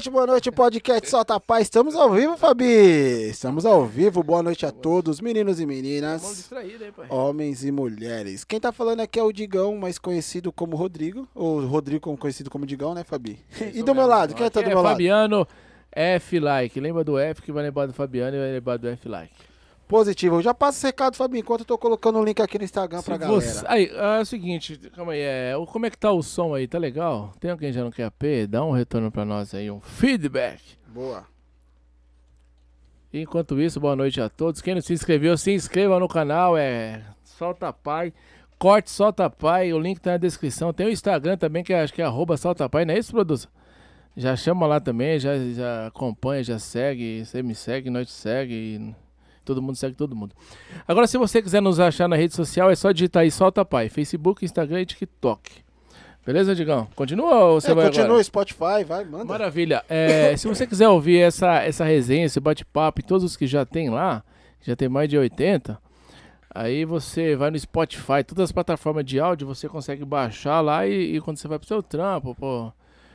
Noite, boa noite, podcast Solta Paz. Estamos ao vivo, Fabi. Estamos ao vivo. Boa noite a todos, meninos e meninas, homens e mulheres. Quem tá falando aqui é o Digão, mais conhecido como Rodrigo, ou Rodrigo conhecido como Digão, né, Fabi? E do meu lado, quem tá do Aqui meu é lado? Fabiano F like. Lembra do F que vai lembrar do Fabiano e vai lembrar do F like. Positivo. Eu já passo esse recado, Fabi, enquanto eu tô colocando o link aqui no Instagram pra Se galera. você- Aí, é o seguinte, calma aí, é, como é que tá o som aí? Tá legal? Tem alguém já não quer AP? Dá um retorno pra nós aí, um feedback. Boa. Enquanto isso, boa noite a todos. Quem não se inscreveu, se inscreva no canal, é Solta Pai. Corte Solta Pai, o link tá na descrição. Tem o Instagram também, que acho que é arroba Solta Pai, não é isso, produção? Já chama lá também, já, já acompanha, já segue. Você me segue, nós te segue. e todo mundo segue todo mundo. Agora, se você quiser nos achar na rede social, é só digitar aí Solta Pai. Facebook, Instagram e TikTok. Beleza, Digão? Continua ou você É, vai continua, agora? Spotify, vai, manda. Maravilha. É, se você quiser ouvir essa, essa resenha, esse bate-papo e todos os que já tem lá, já tem mais de 80, aí você vai no Spotify, todas as plataformas de áudio, você consegue baixar lá e, e quando você vai pro seu trampo, pô,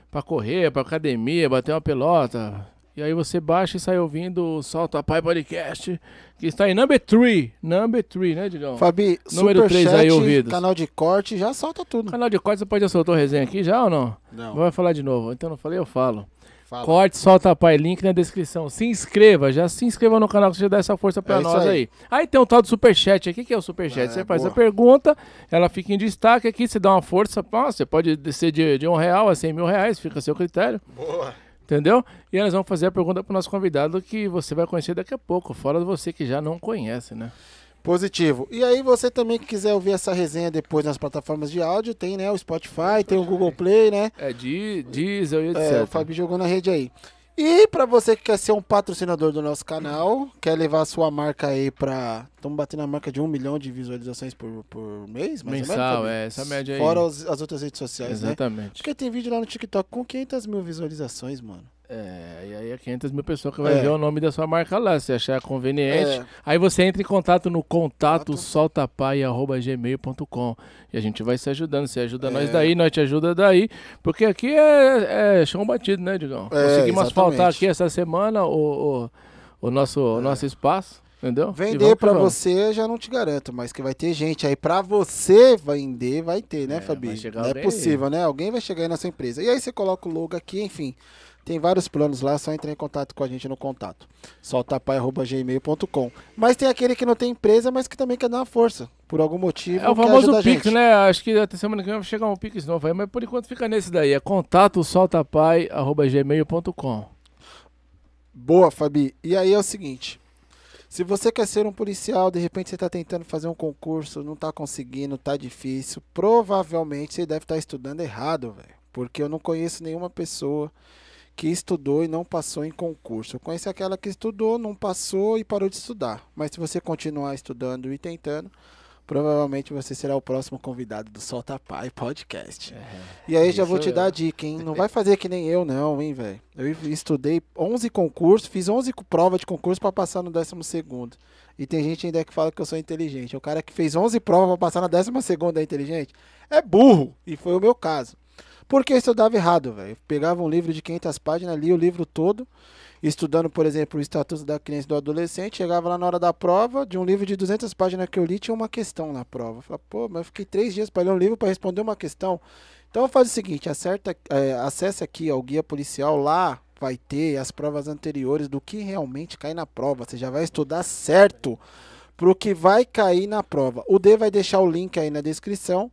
pra correr, pra academia, bater uma pelota. E aí você baixa e sai ouvindo o Solta Pai Podcast, que está em number 3. Number 3, né, Digão? Fabi, Número três superchat, aí, ouvidos. canal de corte, já solta tudo. Canal de corte, você pode já soltou resenha aqui já ou não? Não, Vai falar de novo. Então não falei, eu falo. fala. Corte, solta pai, link na descrição. Se inscreva, já se inscreva no canal que você dá essa força pra É nós aí. aí. aí. tem o tal do superchat. O que, que é o superchat? É, você faz boa. a pergunta, ela fica em destaque aqui, você dá uma força. Ó, você pode descer de, de um real a cem mil reais, fica a seu critério. Boa. Entendeu? E nós vamos fazer a pergunta pro nosso convidado que você vai conhecer daqui a pouco, fora de você que já não conhece, né? Positivo. E aí, você também que quiser ouvir essa resenha depois nas plataformas de áudio, tem, né, o Spotify, tem o Google Play, né? É de diesel e etc. É, o Fabi jogou na rede aí. E pra você que quer ser um patrocinador do nosso canal, quer levar a sua marca aí pra. Estamos batendo a marca de um milhão de visualizações por, por mês, mais Mensal, é, essa média aí. Fora os- as outras redes sociais, né? Exatamente. Porque tem vídeo lá no TikTok com 500 mil visualizações, mano. É, e aí é 500 mil pessoas que vai É. ver o nome da sua marca lá, se achar conveniente. É. Aí você entra em contato no contato soltapai.gmail.com e a gente vai se ajudando. Você ajuda nós É. daí, nós te ajuda daí. Porque aqui é, é chão batido, né, Digão? É, Conseguimos asfaltar aqui essa semana o, o, o nosso, o nosso espaço, entendeu? Vender vamos. você já não te garanto, mas que vai ter gente aí pra você vender, vai ter, né, É, Fabi? Não é possível, né? Alguém vai chegar aí na sua empresa. E aí você coloca o logo aqui, enfim. Tem vários planos lá, só entrar em contato com a gente no contato. soltapai.gmail.com. Mas tem aquele que não tem empresa, mas que também quer dar uma força. Por algum motivo. É o famoso Pix, né? Acho que até semana que vem vai chegar um Pix novo aí, mas por enquanto fica nesse daí. É contato soltapai.gmail.com. Boa, Fabi. E aí é o seguinte. Se você quer ser um policial, de repente você está tentando fazer um concurso, não está conseguindo, tá difícil, provavelmente você deve estar estudando errado, velho. Porque eu não conheço nenhuma pessoa que estudou e não passou em concurso. Eu conheço aquela que estudou, não passou e parou de estudar. Mas se você continuar estudando e tentando, provavelmente você será o próximo convidado do Solta Pai Podcast. E aí já vou te eu. dar a dica, hein? Não vai fazer que nem eu, não, hein, velho? Eu estudei 11 concursos, fiz 11 provas de concurso pra passar no 12 segundo. E tem gente ainda que fala que eu sou inteligente. O cara que fez 11 provas pra passar na 12 segunda é inteligente? É burro. E foi o meu caso. Porque eu estudava errado, velho. Eu Pegava um livro de 500 páginas, lia o livro todo, estudando, por exemplo, o Estatuto da Criança e do Adolescente, chegava lá na hora da prova, de um livro de 200 páginas que eu li, tinha uma questão na prova. Eu falava, pô, mas eu fiquei três dias para ler um livro para responder uma questão. Então faz o seguinte, acerta, é, aqui ó, o guia policial, lá vai ter as provas anteriores do que realmente cai na prova. Você já vai estudar certo pro que vai cair na prova. O D vai deixar o link aí na descrição.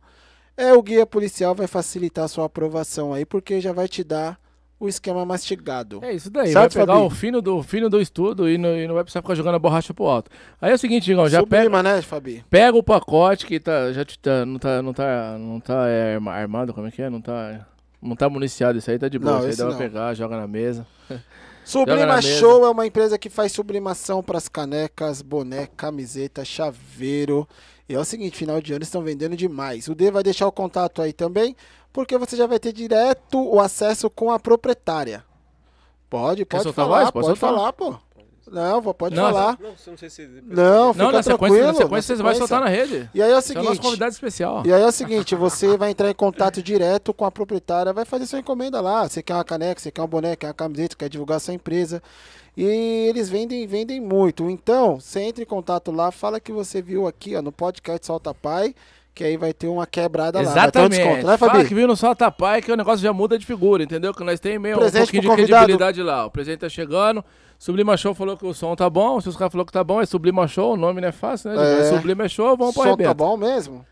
É o guia policial vai facilitar a sua aprovação aí, porque já vai te dar o esquema mastigado. É isso daí, Certo, vai pegar o fino do, fino do estudo e não, e não vai precisar ficar jogando a borracha pro alto. Aí é o seguinte, Digão, já pega, Sublima, né, Fabi? pega o pacote que tá, já te tá, não tá, não tá, não tá é, arma- armado, como é que é? Não tá, não tá municiado, isso aí tá de boa, Não, isso aí dá pra pegar, joga na mesa. Sublima. Show é uma empresa que faz sublimação pras canecas, boné, camiseta, chaveiro. E é o seguinte, final de ano estão vendendo demais. O D vai deixar o contato aí também, porque você já vai ter direto o acesso com a proprietária. Pode, pode falar, voz? Pode pode falar, pô. Não, pode Não, falar. Não, você não sei se. Não, fica não, na sequência, tranquilo. na sequência você vai sequência. soltar na rede. E aí é o Você é o nosso seguinte, convidado especial. e aí é o seguinte, você vai entrar em contato direto com a proprietária, vai fazer sua encomenda lá. Você quer uma caneca, você quer um boné, quer uma camiseta, quer divulgar sua empresa. E eles vendem, vendem muito. Então, você entra em contato lá, fala que você viu aqui, ó, no podcast Solta Pai, que aí vai ter uma quebrada lá. Ter um Exatamente. desconto, né, Fala Fabi? que viu no Solta Pai que o negócio já muda de figura, entendeu? Que nós temos meio um pouquinho de convidado. credibilidade lá. O presente tá chegando. Sublima Show falou que o som tá bom. Se os caras falaram que tá bom, é Sublima Show. O nome não é fácil, né? É. É. Sublima Show, vamos pro Som tá bom mesmo?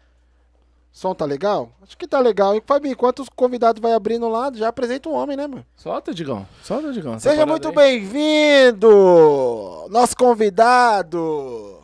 Som tá legal? Acho que tá legal. E, Fabi, enquanto os convidados vai abrindo lá, já apresenta um homem, né, mano? Solta, Digão. Solta, Digão. Seja muito bem-vindo! Nosso convidado!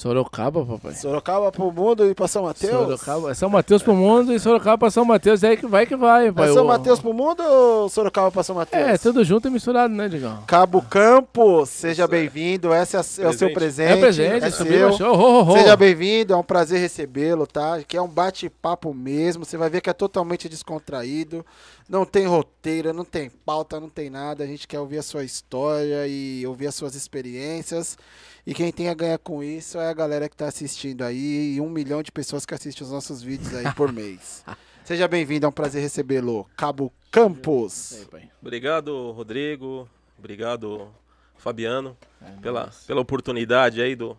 Sorocaba, papai. Sorocaba pro mundo e pra São Mateus? Sorocaba. É São Mateus pro mundo e Sorocaba pra São Mateus. É aí que vai que vai, pai. É São O- Mateus pro mundo ou Sorocaba pra São Mateus? É, tudo junto e misturado, né, Digão? Cabo Campos, seja bem-vindo. Esse é, é o seu Presente. presente. É presente, é seu. Show. Ho, ho, ho. Seja bem-vindo, é um prazer recebê-lo, tá? Aqui é um bate-papo mesmo. Você vai ver que é totalmente descontraído. Não tem roteiro, não tem pauta, não tem nada. A gente quer ouvir a sua história e ouvir as suas experiências. E quem tem a ganhar com isso é a galera que tá assistindo aí e um milhão de pessoas que assistem os nossos vídeos aí por mês. Seja bem-vindo, é um prazer recebê-lo. Cabo Campos. Obrigado, Rodrigo. Obrigado, Fabiano, É pela, pela oportunidade aí do,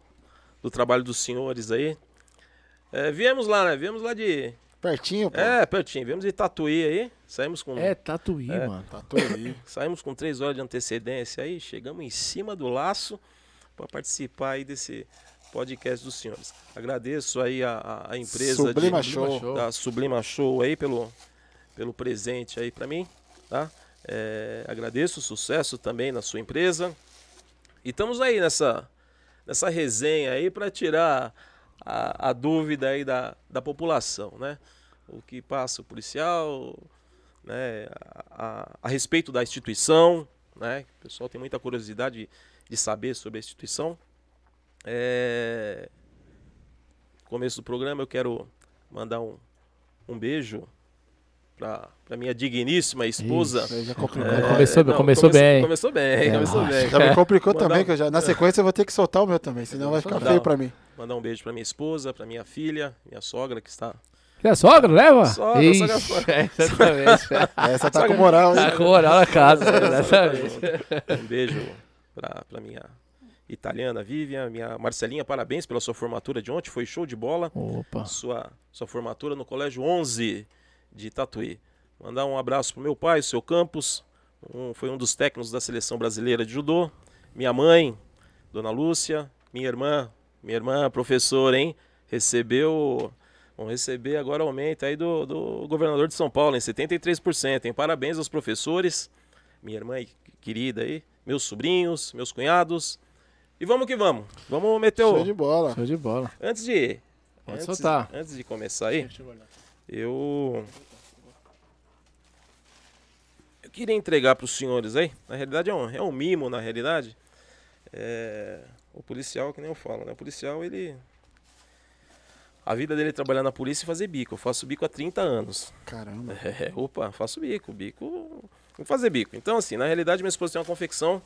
do trabalho dos senhores aí. É, viemos lá, né? Viemos lá de. Pertinho, pô. É, pertinho. Viemos de Tatuí aí. Saímos com. É Tatuí, É. mano. Tudo aí. Saímos com três horas de antecedência aí. Chegamos em cima do laço para participar aí desse podcast dos senhores. Agradeço aí a, a- empresa Sublima de. Show. da Sublima Show aí pelo, pelo presente aí para mim, tá? É, agradeço o sucesso também na sua empresa. E estamos aí nessa, nessa resenha aí para tirar a, a dúvida aí da, da população, né? O que passa o policial, né? A, a- a respeito da instituição, né? O pessoal tem muita curiosidade de, saber sobre a instituição. É, começo do programa eu quero mandar um, um beijo para minha digníssima esposa. Aí já complicou. É, Começou- não, começou bem. Começou bem, É, começou bem. Já me complicou Mandar também, um- que eu já, na sequência eu vou ter que soltar o meu também, senão vai ficar Não. feio pra mim. Mandar um beijo para minha esposa, para minha filha, minha sogra que está. É sogra, leva? Sogra, Ixi, sogra, sogra. exatamente. Essa tá com moral, tá hein? com moral na casa, exatamente. Um beijo para minha italiana Vivian, minha Marcelinha, parabéns pela sua formatura de ontem, foi show de bola. Opa. Sua, sua formatura no Colégio 11 de Tatuí. Mandar um abraço pro meu pai, o seu Campos, um- foi um dos técnicos da seleção brasileira de judô. Minha mãe, Dona Lúcia, minha irmã, minha irmã professora, hein? Recebeu, vão receber agora aumento aí do, do governador de São Paulo, em 73%, hein? Parabéns aos professores, minha irmã querida aí, meus sobrinhos, meus cunhados. E vamos que vamos. Vamos meter Show o... de bola. Show de bola. Antes de. Pode antes, soltar. Antes de começar aí, eu. Eu queria entregar para os senhores aí. Na realidade é um, é um mimo, na realidade. É, o policial, que nem eu falo, né? O policial, ele. A vida dele é trabalhar na polícia e fazer bico. Eu faço bico há 30 anos. Caramba. É, opa, faço bico, bico. Vou fazer bico. Então, assim, na realidade, minha esposa tem uma confecção.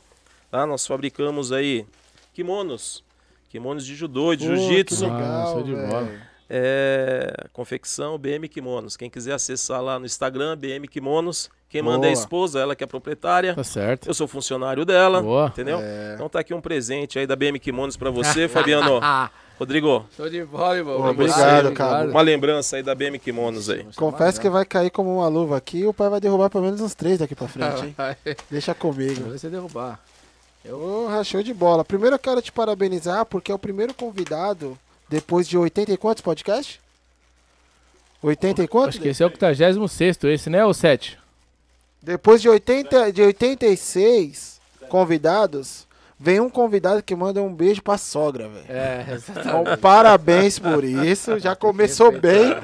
Tá? Nós fabricamos aí kimonos. Kimonos de judô e de jiu-jitsu. Ah, de bola. É, confecção BM Kimonos. Quem quiser acessar lá no Instagram, BM Kimonos. Quem manda é a Boa. esposa, ela que é a proprietária. Tá certo. Eu sou funcionário dela. Boa. Entendeu? É. Então tá aqui um presente aí da BM Kimonos pra você, Fabiano. Rodrigo, Show de bola, irmão. Pô, obrigado, cara. uma lembrança aí da BM Kimonos aí. Confesso que vai cair como uma luva aqui e o pai vai derrubar pelo menos uns três daqui pra frente, hein? Vai Deixa comigo. você derrubar. Porra, show de bola. Primeiro eu quero te parabenizar porque é o primeiro convidado depois de 80 e quantos podcasts? 80 e quantos? Acho que esse é o 86 esse, né? Ou 7? Depois de, 80, de 86 convidados, vem um convidado que manda um beijo pra sogra, velho. É, Então, parabéns por isso. Já começou bem.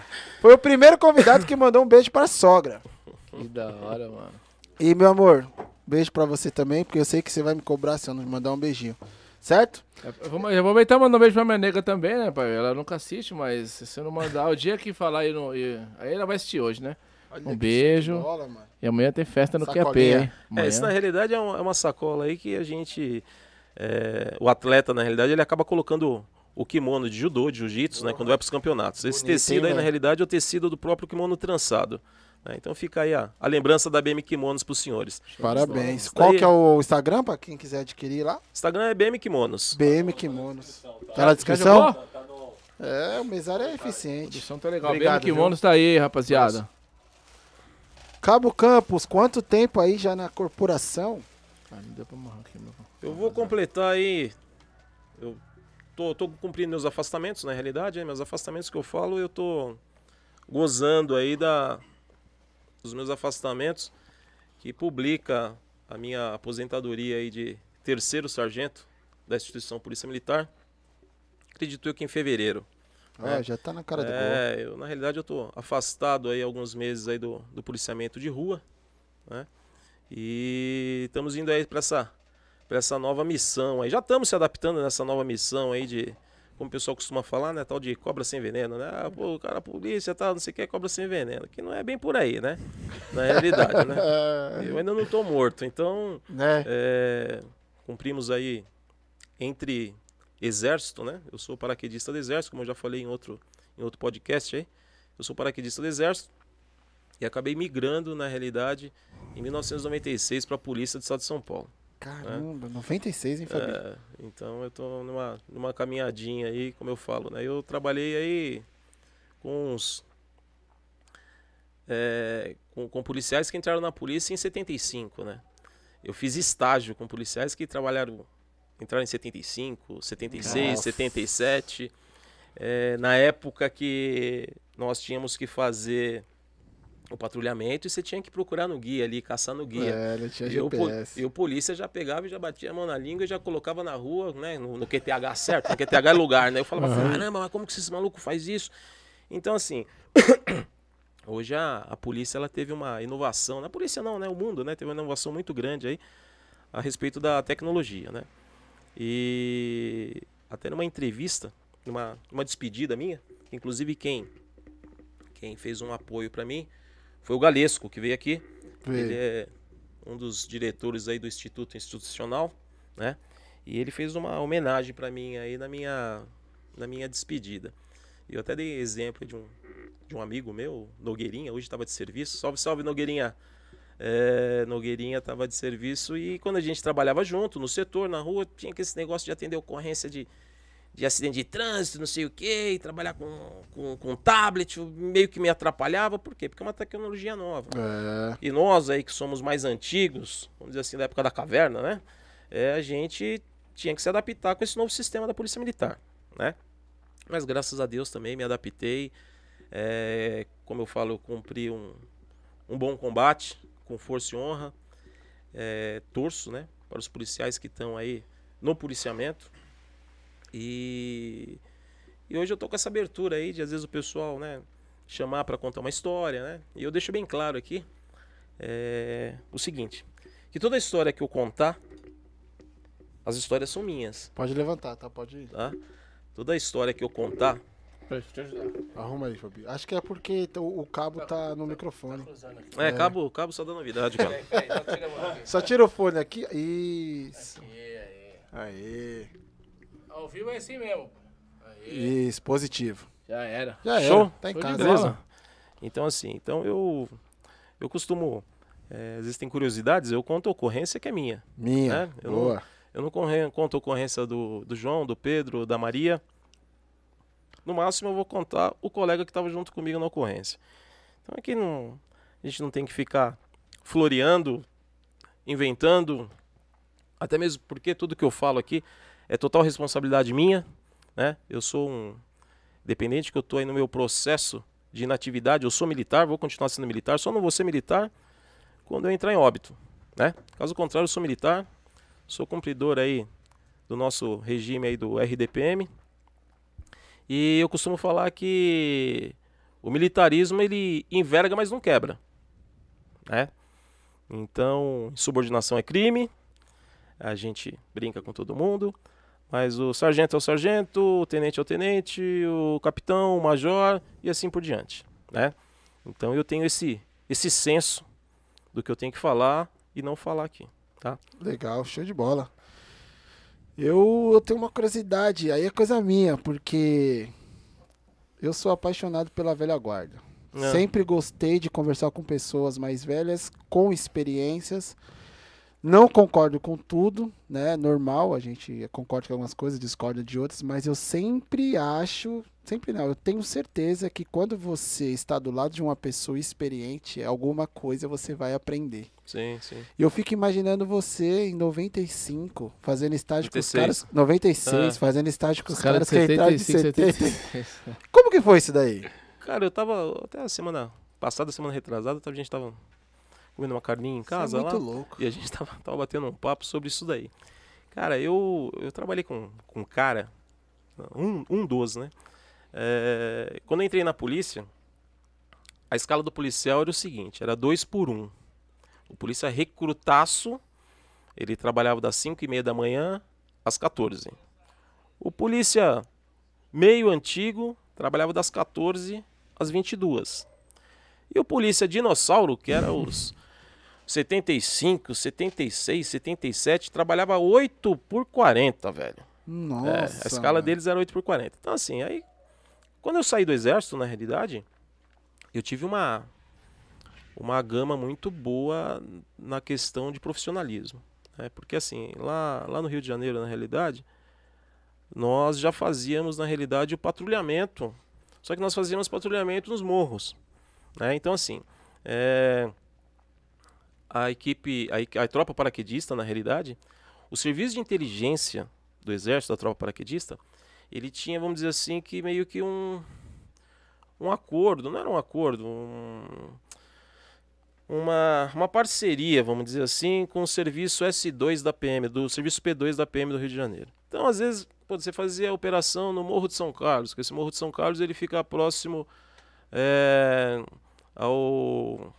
Foi o primeiro convidado que mandou um beijo pra sogra. que da hora, mano. E, meu amor, beijo pra você também, porque eu sei que você vai me cobrar se eu não mandar um beijinho. Certo? Eu vou, eu vou aproveitar e mandar um beijo pra minha nega também, né, pai? Ela nunca assiste, mas se eu não mandar, o dia que falar aí, e- aí ela vai assistir hoje, né? Um beijo. Mano. E amanhã tem festa no QAP? É, isso na realidade é uma, é uma sacola aí que a gente. é, o atleta, na realidade, ele acaba colocando o kimono de judô, de jiu-jitsu, né? Quando vai para os campeonatos. Esse Bonito, tecido aí, na velho? realidade, é o tecido do próprio kimono trançado. né? Então fica aí a, a lembrança da BM Kimonos para os senhores. Parabéns. Qual daí- que é o Instagram pra quem quiser adquirir lá? Instagram é BM Kimonos. BM Kimonos. Tá na descrição? jogou? É, o mesário é A eficiente. edição tá legal. Obrigado, Obrigado, Kimonos tá aí, rapaziada. Cabo Campos, quanto tempo aí já na corporação? Ah, não deu pra morrer aqui, meu. Eu vou completar aí. Eu tô, tô cumprindo meus afastamentos, na realidade, né? Meus afastamentos que eu falo, eu tô gozando aí da, dos meus afastamentos, que publica a minha aposentadoria aí de terceiro sargento da instituição Polícia Militar. Acredito eu que em fevereiro. Ah, já tá na cara do gol. É, eu, na realidade eu tô afastado aí alguns meses aí do, do policiamento de rua, né? E estamos indo aí para essa para essa nova missão aí. Já estamos se adaptando nessa nova missão aí de como o pessoal costuma falar, né, tal de cobra sem veneno, né? Ah, pô, o cara a polícia tá, não sei o que, é cobra sem veneno, que não é bem por aí, né? Na realidade, né? Eu ainda não tô morto, então Né? é, cumprimos aí entre exército, né? Eu sou paraquedista do exército, como eu já falei em outro, em outro podcast aí. Eu sou paraquedista do exército e acabei migrando, na realidade, em 1996 para a polícia do estado de São Paulo. Caramba, 96, hein, Fabinho? É, então eu tô numa, numa caminhadinha aí, como eu falo, né? Eu trabalhei aí com uns. é, com, com policiais que entraram na polícia em 75, né? Eu fiz estágio com policiais que trabalharam, entraram em 75, 76, Nossa. 77. é, na época que nós tínhamos que fazer o patrulhamento e você tinha que procurar no guia ali, caçar no guia. É, não tinha E o, GPS. e o polícia já pegava e já batia a mão na língua e já colocava na rua, né? No, no QTH certo, no QTH é lugar, né? Eu falava, caramba, mas como que esse maluco faz isso? Então, assim, hoje a, a polícia ela teve uma inovação, na polícia não, né? O mundo, né? Teve uma inovação muito grande aí a respeito da tecnologia, né? E até numa entrevista, numa, numa despedida minha, inclusive quem, quem fez um apoio para mim foi o Galesco, que veio aqui. Ele é um dos diretores aí do Instituto Institucional, né? E ele fez uma homenagem para mim aí na minha na minha despedida. E eu até dei exemplo de um de um amigo meu, Nogueirinha, hoje estava de serviço. Salve, salve Nogueirinha. É, Nogueirinha estava de serviço e quando a gente trabalhava junto no setor, na rua, tinha que esse negócio de atender ocorrência de de acidente de trânsito, não sei o quê, e trabalhar com, com, com tablet, meio que me atrapalhava. Por quê? Porque é uma tecnologia nova. É. E nós aí que somos mais antigos, vamos dizer assim, da época da caverna, né? É, a gente tinha que se adaptar com esse novo sistema da Polícia Militar, né? Mas graças a Deus também me adaptei. É, como eu falo, eu cumpri um, um bom combate, com força e honra. É, torço, né? Para os policiais que estão aí no policiamento. E, e hoje eu tô com essa abertura aí de às vezes o pessoal, né? Chamar para contar uma história, né? E eu deixo bem claro aqui é, o seguinte: que toda história que eu contar, as histórias são minhas, Pode levantar, tá? Pode ir. tá? Toda história que eu contar, Deixa eu te ajudar. Arruma aí, Fabinho. Acho que é porque o o cabo tá no microfone. Cruzando aqui. é, cabo, cabo só dá novidade, cara. Peraí, peraí, então tira a mão aqui. Só tira o fone aqui. Isso. Aí, aí. Aê. Ao vivo é assim mesmo. Aí. Isso, positivo. Já era. Já Show? era. Tá em Show de casa. Beleza? Então assim, então eu eu costumo é, às vezes tem curiosidades, eu conto a ocorrência que é minha. Minha. É, eu não- Boa. Eu não corre- conto a ocorrência do, do João, do Pedro, da Maria. No máximo eu vou contar o colega que estava junto comigo na ocorrência. Então aqui não, a gente não tem que ficar floreando, inventando, até mesmo porque tudo que eu falo aqui é total responsabilidade minha, né? Eu sou um dependente que eu estou aí no meu processo de inatividade, eu sou militar, vou continuar sendo militar, só não vou ser militar quando eu entrar em óbito, né? Caso contrário, eu sou militar, sou cumpridor aí do nosso regime aí do RDPM. E eu costumo falar que o militarismo ele enverga, mas não quebra, né? Então, subordinação é crime. A gente brinca com todo mundo. Mas o sargento é o sargento, o tenente é o tenente, o capitão, o major e assim por diante, né? Então eu tenho esse esse senso do que eu tenho que falar e não falar aqui, tá? Legal, show de bola. Eu, eu tenho uma curiosidade, aí é coisa minha, porque eu sou apaixonado pela velha guarda. É. Sempre gostei de conversar com pessoas mais velhas, com experiências. Não concordo com tudo, né? Normal, a gente concorda com algumas coisas, discorda de outras, mas eu sempre acho, sempre não, eu tenho certeza que quando você está do lado de uma pessoa experiente, alguma coisa você vai aprender. Sim, sim. E eu fico imaginando você em 95, fazendo estágio com os 96. caras. 96, É. fazendo estágio com os, Os caras caras de que entraram de 75, 70. 76. Como que foi isso daí? Cara, eu tava até a semana passada, semana retrasada, a gente tava comendo uma carninha em casa Isso é muito lá. louco. E a gente tava, tava batendo um papo sobre isso daí. Cara, eu, eu trabalhei com, com um cara, um, um dos, né? É, quando eu entrei na polícia, a escala do policial era o seguinte, era dois por um. O polícia recrutaço, ele trabalhava das 5 e meia da manhã às 14. O polícia meio antigo trabalhava das 14 às 22. E o polícia dinossauro, que era os 75, 76, 77, trabalhava 8 por 40, velho. Nossa. É, a escala mano. deles era 8 por 40. Então, assim, aí, quando eu saí do exército, na realidade, eu tive uma, uma gama muito boa na questão de profissionalismo. né? Porque, assim, lá, lá no Rio de Janeiro, na realidade, nós já fazíamos, na realidade, o patrulhamento. Só que nós fazíamos patrulhamento nos morros. né? Então, assim, é, a equipe, a, a tropa paraquedista, na realidade, o serviço de inteligência do exército, da tropa paraquedista, ele tinha, vamos dizer assim, que meio que um um acordo, não era um acordo, um, uma, uma parceria, vamos dizer assim, com o serviço S2 da PM, do serviço P2 da PM do Rio de Janeiro. Então, às vezes, você fazia a operação no Morro de São Carlos, que esse Morro de São Carlos ele fica próximo é, ao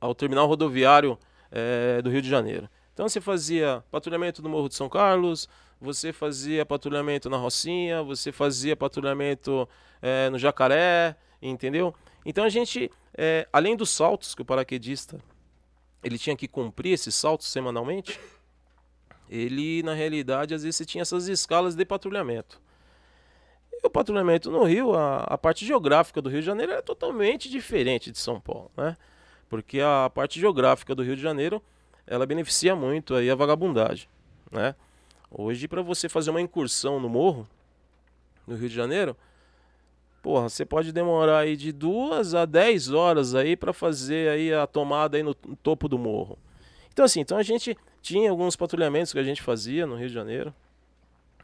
ao terminal rodoviário eh, do Rio de Janeiro. Então você fazia patrulhamento no Morro de São Carlos, você fazia patrulhamento na Rocinha, você fazia patrulhamento eh, no Jacaré, entendeu? Então a gente, eh, além dos saltos que o paraquedista ele tinha que cumprir esses saltos semanalmente, ele na realidade às vezes tinha essas escalas de patrulhamento. E o patrulhamento no Rio, a, a parte geográfica do Rio de Janeiro é totalmente diferente de São Paulo, né? porque a parte geográfica do Rio de Janeiro ela beneficia muito aí a vagabundagem, né? Hoje para você fazer uma incursão no morro no Rio de Janeiro, porra, você pode demorar aí de duas a 10 horas aí para fazer aí a tomada aí no, no topo do morro. Então assim, então a gente tinha alguns patrulhamentos que a gente fazia no Rio de Janeiro.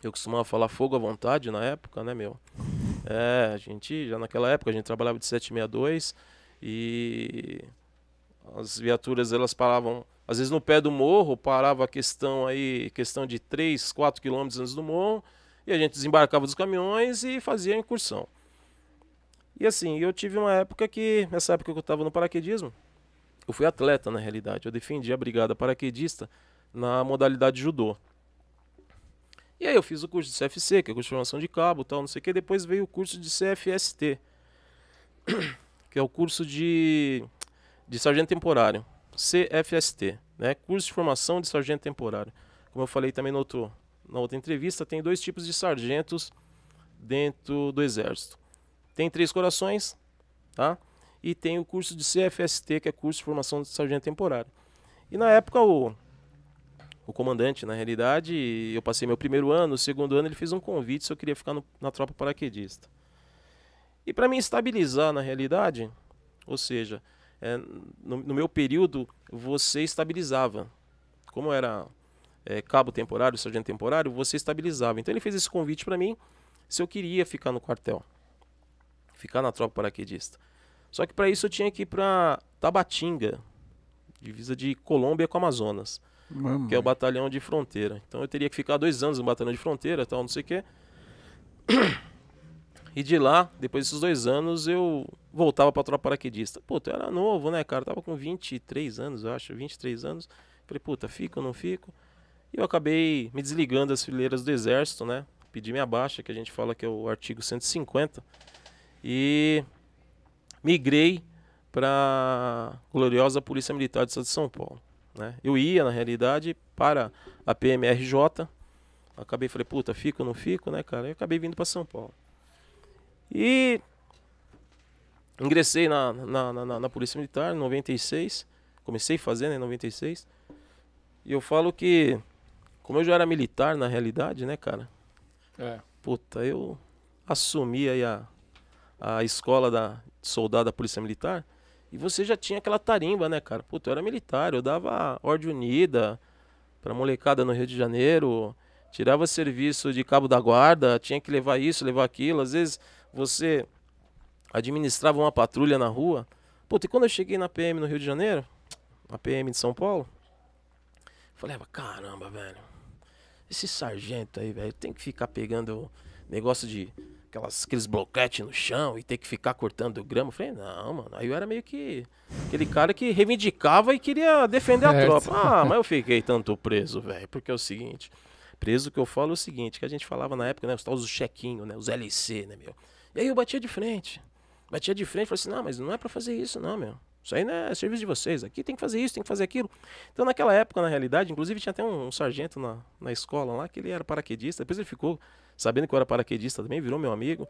Eu costumava falar fogo à vontade na época, né, meu? É, a gente já naquela época a gente trabalhava de 762 e as viaturas elas paravam às vezes no pé do morro parava a questão aí questão de 3, 4 quilômetros antes do morro e a gente desembarcava dos caminhões e fazia a incursão e assim eu tive uma época que nessa época que eu estava no paraquedismo eu fui atleta na realidade eu defendi a brigada paraquedista na modalidade judô e aí eu fiz o curso de CFC que é curso de formação de cabo tal não sei o que depois veio o curso de CFST que é o curso de de sargento temporário, CFST, né? Curso de formação de sargento temporário. Como eu falei também no outro, na outra entrevista, tem dois tipos de sargentos dentro do exército. Tem três corações, tá? E tem o curso de CFST, que é curso de formação de sargento temporário. E na época o o comandante, na realidade, eu passei meu primeiro ano, o segundo ano ele fez um convite se eu queria ficar no- na tropa paraquedista. E para me estabilizar na realidade, ou seja, é, no, no meu período você estabilizava. Como era é, cabo temporário, sargento temporário, você estabilizava. Então ele fez esse convite para mim se eu queria ficar no quartel, ficar na tropa paraquedista. Só que para isso eu tinha que ir para Tabatinga, divisa de Colômbia com Amazonas, Mamãe. que é o batalhão de fronteira. Então eu teria que ficar dois anos no batalhão de fronteira, tal, não sei o quê. E de lá, depois desses dois anos, eu voltava pra tropa paraquedista. Puta, eu era novo, né, cara? Eu tava com 23 anos, eu acho, 23 anos. Falei, puta, fico ou não fico? E eu acabei me desligando das fileiras do exército, né? Pedi minha baixa, que a gente fala que é o artigo 150. E migrei para gloriosa Polícia Militar do Estado de São Paulo. Né? Eu ia, na realidade, para a PMRJ. Acabei, falei, puta, fico ou não fico, né, cara? E acabei vindo para São Paulo. E ingressei na, na, na, na Polícia Militar em 96. Comecei fazendo em 96. E eu falo que, como eu já era militar na realidade, né, cara? É. Puta, eu assumi aí a, a escola da soldado da Polícia Militar. E você já tinha aquela tarimba, né, cara? Puta, eu era militar, eu dava ordem unida pra molecada no Rio de Janeiro, tirava serviço de cabo da guarda, tinha que levar isso, levar aquilo. Às vezes você administrava uma patrulha na rua. Puta, e quando eu cheguei na PM no Rio de Janeiro, na PM de São Paulo, falei, caramba, velho, esse sargento aí, velho, tem que ficar pegando negócio de aquelas, aqueles bloquetes no chão e ter que ficar cortando grama. Eu falei, não, mano. Aí eu era meio que aquele cara que reivindicava e queria defender a Certo. tropa. Ah, mas eu fiquei tanto preso, velho, porque é o seguinte. Preso que eu falo é o seguinte, que a gente falava na época, né? Os tal os chequinho, né? Os LC, né, meu? E aí eu batia de frente. Batia de frente e falei assim, não, mas não é pra fazer isso, não, meu. Isso aí não é serviço de vocês. Aqui tem que fazer isso, tem que fazer aquilo. Então, naquela época, na realidade, inclusive tinha até um, um sargento na, na escola lá, que ele era paraquedista. Depois ele ficou sabendo que eu era paraquedista também, virou meu amigo.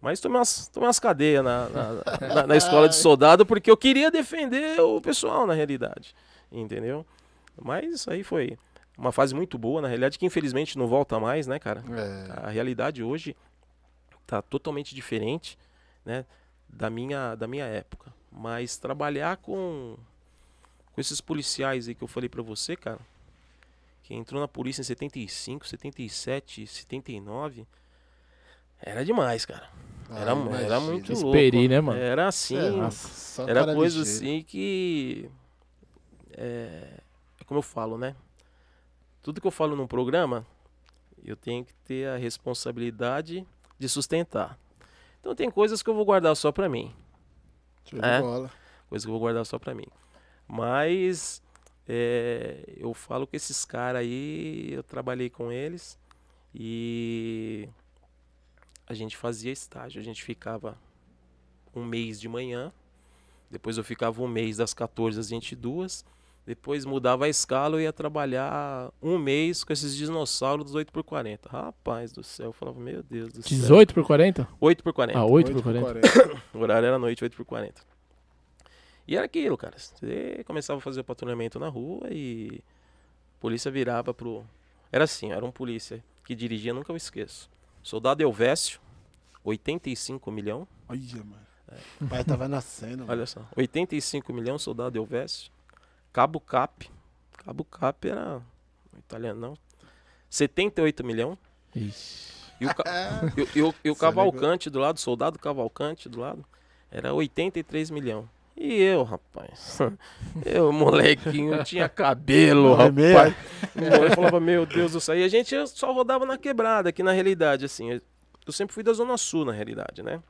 Mas tomei umas, tomei umas cadeias na, na, na- na escola de soldado porque eu queria defender o pessoal, na realidade. Entendeu? Mas isso aí foi uma fase muito boa, na realidade, que infelizmente não volta mais, né, cara? É. A realidade hoje tá totalmente diferente, né, da minha da minha época. Mas trabalhar com com esses policiais aí que eu falei pra você, cara, que entrou na polícia em 75, 77, 79, era demais, cara. Era, Ah, era imagina. muito Esperi, louco. né, mano? Era assim, É, nossa, era coisa ligeiro. assim que. É, é como eu falo, né? Tudo que eu falo num programa, eu tenho que ter a responsabilidade de sustentar. Então tem coisas que eu vou guardar só pra mim. Show É. de bola. Coisas que eu vou guardar só pra mim. Mas é, eu falo que esses caras aí, eu trabalhei com eles e a gente fazia estágio. A gente ficava um mês de manhã, depois eu ficava um mês das 14 às 22, depois mudava a escala, eu ia trabalhar um mês com esses dinossauros dos 8 por 40. Rapaz do céu, eu falava, meu Deus do céu. 18 por 40? 8 por 40. Ah, 8 Oito por 40. 40. O horário era noite, 8 por 40. E era aquilo, cara. Você começava a fazer o patrulhamento na rua e a polícia virava pro. Era assim, era um polícia que dirigia, nunca eu esqueço. Soldado Elvésio, 85 milhão. Olha, mano. O pai tava nascendo. mano. Olha só, 85 milhão, soldado Elvésio. Cabo Cap. Cabo Cap era. não é Italiano não. 78 milhão. Ixi. E o, ca- e o- e o- e o é Cavalcante do lado, soldado Cavalcante do lado, era 83 milhão. E eu, rapaz, eu, molequinho, tinha cabelo, é rapaz. Eu falava, meu Deus do céu. E a gente só rodava na quebrada, aqui na realidade, assim. eu- Eu sempre fui da Zona Sul, na realidade, né?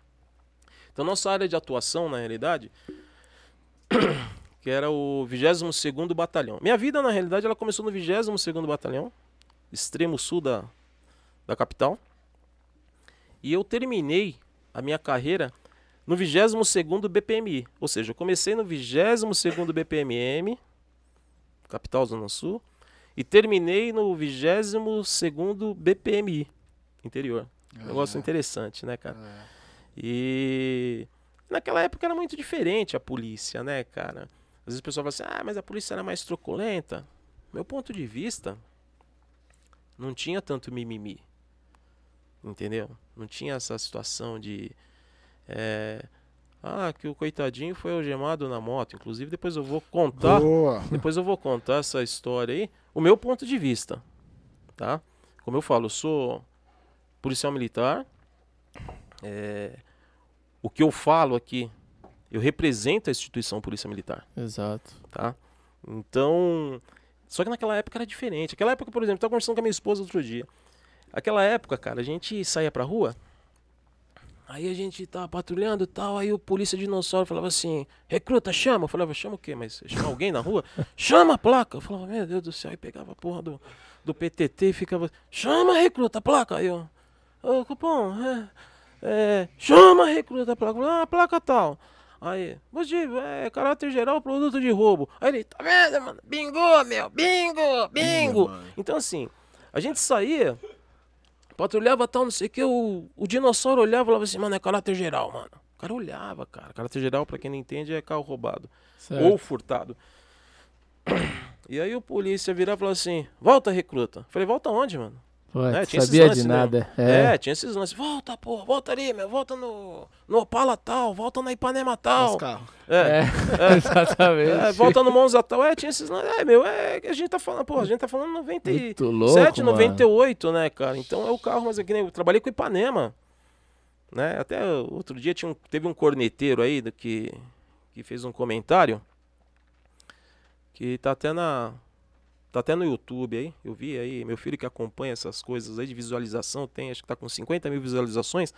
Então, nossa área de atuação, na realidade, que era o 22º Batalhão. Minha vida, na realidade, ela começou no 22º Batalhão, extremo sul da, da capital. E eu terminei a minha carreira no 22º BPMI. Ou seja, eu comecei no 22º BPMM, capital Zona Sul, e terminei no 22º BPMI, interior. Negócio interessante, né, cara? É. E naquela época era muito diferente a polícia, né, cara? Às vezes o pessoal fala assim, ah, mas a polícia era mais truculenta. Meu ponto de vista, não tinha tanto mimimi. Entendeu? Não tinha essa situação de. É, ah, que o coitadinho foi algemado na moto. Inclusive, depois eu vou contar. Boa. Depois eu vou contar essa história aí. O meu ponto de vista, tá? Como eu falo, eu sou policial militar. É, o que eu falo aqui Eu represento a instituição Polícia Militar, Exato. tá? Então, só que naquela época era diferente. Aquela época, por exemplo, eu tava conversando com a minha esposa outro dia. Aquela época, cara, a gente saía pra rua, aí a gente tava patrulhando e tal, aí o polícia dinossauro falava assim, recruta, chama. Eu falava, chama o quê? Mas chama alguém na rua? chama a placa. Eu falava, meu Deus do céu, aí pegava a porra do, do PTT e ficava, chama recruta a placa. Aí eu, ô cupom, é, é, chama recruta a placa. Ah, placa tal. Aí, motivo, é caráter geral, produto de roubo. Aí ele, tá vendo, mano? Bingo, meu, bingo, bingo. Então, assim, a gente saía, patrulhava tal, não sei o que, o, o dinossauro olhava e falava assim, mano, é caráter geral, mano. O cara olhava, cara. Caráter geral, pra quem não entende, é carro roubado. Certo. Ou furtado. E aí o polícia virava e falava assim, volta, recruta. Falei, volta onde, mano? Pô, É, tu tinha esses sabia lances, de né? nada. É. É. tinha esses lances. Volta, pô, volta ali, meu. Volta no, no Opala tal, volta na Ipanema tal. Os carros. É, É, exatamente. é, volta no Monza tal. É, tinha esses lances. É, meu, é que a gente tá falando, pô, a gente tá falando 97, Muito louco, mano. 98, né, cara? Então é o carro, mas é que nem eu trabalhei com Ipanema. Né? Até outro dia tinha um- teve um corneteiro aí do que, que fez um comentário que tá até na tá até no YouTube aí. Eu vi aí, meu filho que acompanha essas coisas aí de visualização, tem acho que tá com 50 mil visualizações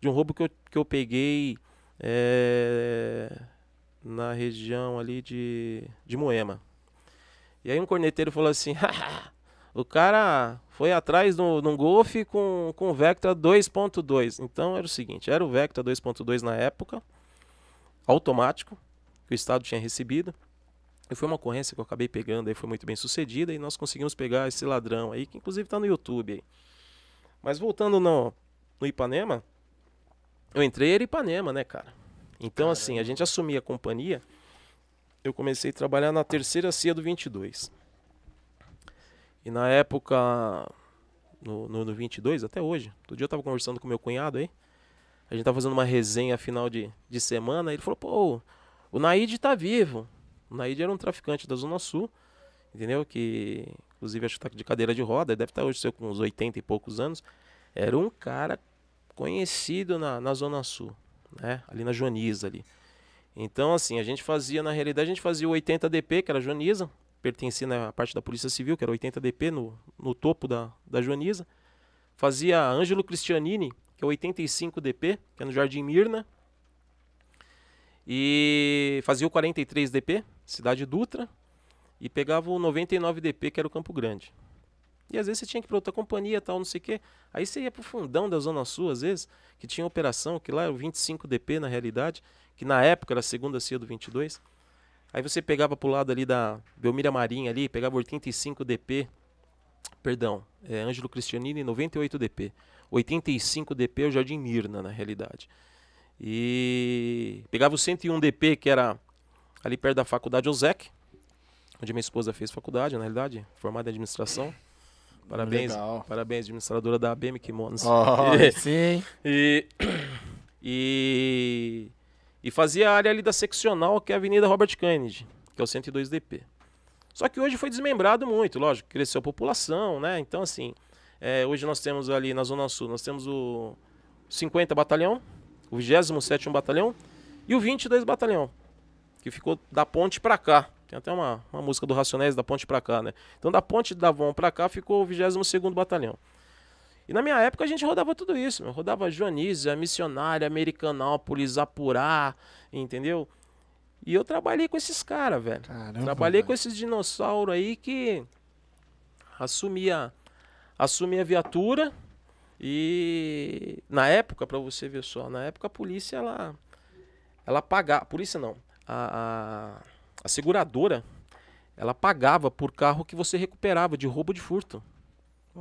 de um roubo que eu, que eu peguei é, na região ali de, de Moema. E aí um corneteiro falou assim, "Haha, o cara foi atrás de um Golf com, com Vectra 2.2. Então era o seguinte, era o Vectra 2.2 na época, automático, que o Estado tinha recebido. E foi uma ocorrência que eu acabei pegando, aí foi muito bem sucedida, e nós conseguimos pegar esse ladrão aí, que inclusive está no YouTube aí. Mas voltando no, no Ipanema, eu entrei era Ipanema, né, cara? Então, assim, a gente assumia a companhia, eu comecei a trabalhar na terceira CIA do 22. E na época, no, no, no 22, até hoje, todo dia eu tava conversando com meu cunhado aí, a gente tava fazendo uma resenha final de, de semana, ele falou, pô, o Naid tá vivo. O Naid era um traficante da Zona Sul, entendeu? Que, inclusive, acho que tá de cadeira de roda, deve estar hoje seu, com uns 80 e poucos anos. Era um cara conhecido na, na Zona Sul, né? Ali na Joaniza ali. Então, assim, a gente fazia, na realidade, a gente fazia o 80DP, que era Joaniza, pertencia na parte da Polícia Civil, que era 80DP no, no topo da, da Joaniza. Fazia Ângelo Cristianini, que é 85DP, que é no Jardim Mirna. E fazia o 43DP, Cidade Dutra. E pegava o 99DP, que era o Campo Grande. E às vezes você tinha que ir para outra companhia, tal, não sei o quê. Aí você ia pro fundão da Zona Sul, às vezes, que tinha operação, que lá era o 25DP na realidade, que na época era a segunda CIA do 22. Aí você pegava pro lado ali da Belmira Marinha ali, pegava o 85DP, perdão, é Ângelo Cristianini, 98DP. 85DP é o Jardim Mirna, na realidade. E pegava o 101DP, que era ali perto da faculdade Ozek, onde minha esposa fez faculdade, na realidade, formada em administração. Parabéns, Legal. parabéns, administradora da ABM Kimonos. Ó, sim. E, e, e fazia a área ali da seccional, que é a Avenida Robert Kennedy, que é o 102DP. Só que hoje foi desmembrado muito, lógico, cresceu a população, né? Então, assim, é, hoje nós temos ali na Zona Sul, nós temos o 50 Batalhão, o 27º Batalhão e o 22 Batalhão, que ficou da ponte pra cá. Tem até uma, uma música do Racionais da ponte pra cá, né? Então, da ponte da Von pra cá ficou o 22º Batalhão. E na minha época a gente rodava tudo isso, meu. rodava Joanísia, Missionária, Americanópolis, Apurá, entendeu? E eu trabalhei com esses caras, velho. Caramba. Trabalhei com velho. esses dinossauros aí que assumia, assumia a viatura e na época, pra você ver só, na época a polícia ela ela pagava, polícia não, a, a, a seguradora ela pagava por carro que você recuperava de roubo de furto.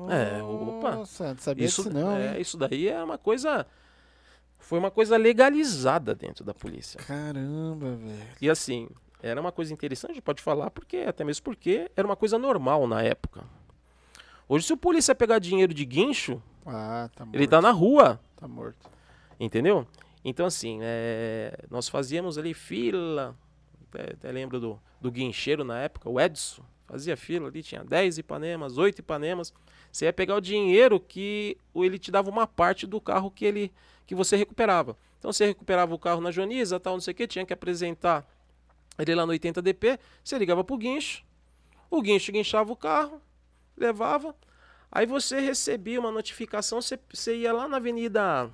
É, opa. Nossa, não sabia Isso, disso não, é, isso daí é uma coisa foi uma coisa legalizada dentro da polícia. Caramba, velho. E assim, era uma coisa interessante, pode falar, porque até mesmo porque era uma coisa normal na época. Hoje, se o polícia pegar dinheiro de guincho, Ah, tá morto. ele tá na rua, Tá morto. entendeu? Então, assim, é, nós fazíamos ali fila, até, até lembro do, do guincheiro na época, o Edson, fazia fila ali, tinha 10 Ipanemas, 8 Ipanemas. Você ia pegar o dinheiro que ele te dava uma parte do carro que ele que você recuperava. Então você recuperava o carro na Joaniza, tal, não sei o que, tinha que apresentar ele lá no 80DP, você ligava pro guincho, o guincho guinchava o carro, levava, aí você recebia uma notificação, você, você ia lá na Avenida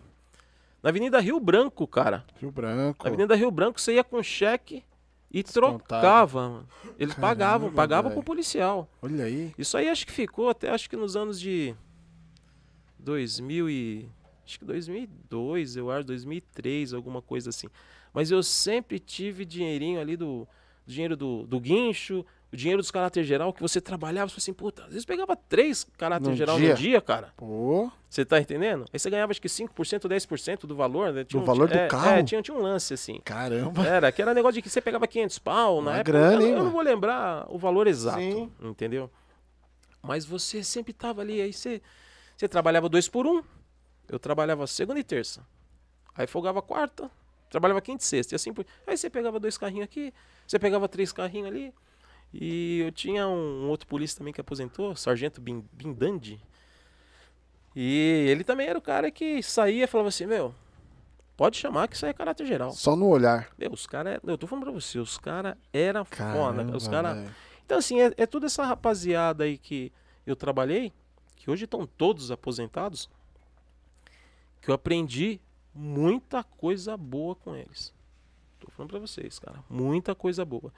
na Avenida Rio Branco, cara. Rio Branco. Na Avenida Rio Branco, você ia com cheque e Descontado. trocava. mano. Eles Caramba, pagavam, pagavam velho. pro policial. Olha aí. Isso aí acho que ficou até acho que nos anos de 2000 e acho que 2002, eu acho, 2003, alguma coisa assim. Mas eu sempre tive dinheirinho ali do, do dinheiro do, do guincho, o dinheiro dos caráter geral que você trabalhava, você assim, puta, às vezes pegava três caráter Num geral dia? no dia, cara. Pô, Você tá entendendo? Aí você ganhava acho que 5%, 10% do valor, né? Tinha Do um- valor do é, carro? É, tinha, tinha um lance assim. caramba. Era, que era negócio de que você pegava 500 pau na Uma época. grana, eu, hein, eu não vou lembrar o valor exato, Sim. entendeu? Mas você sempre tava ali, aí você, você trabalhava dois por um. Eu trabalhava segunda e terça. Aí folgava quarta, trabalhava quinta e sexta. E assim por... Aí você pegava dois carrinhos aqui, você pegava três carrinhos ali. E eu tinha um, um outro polícia também que aposentou, Sargento Bin- Bindandi. E ele também era o cara que saía e falava assim, meu, pode chamar que isso aí é caráter geral. Só no olhar. Meu, os caras. Eu tô falando pra você, os caras eram foda. Os cara... Então, assim, é, é toda essa rapaziada aí que eu trabalhei, que hoje estão todos aposentados, que eu aprendi muita coisa boa com eles. Tô falando pra vocês, cara. Muita coisa boa.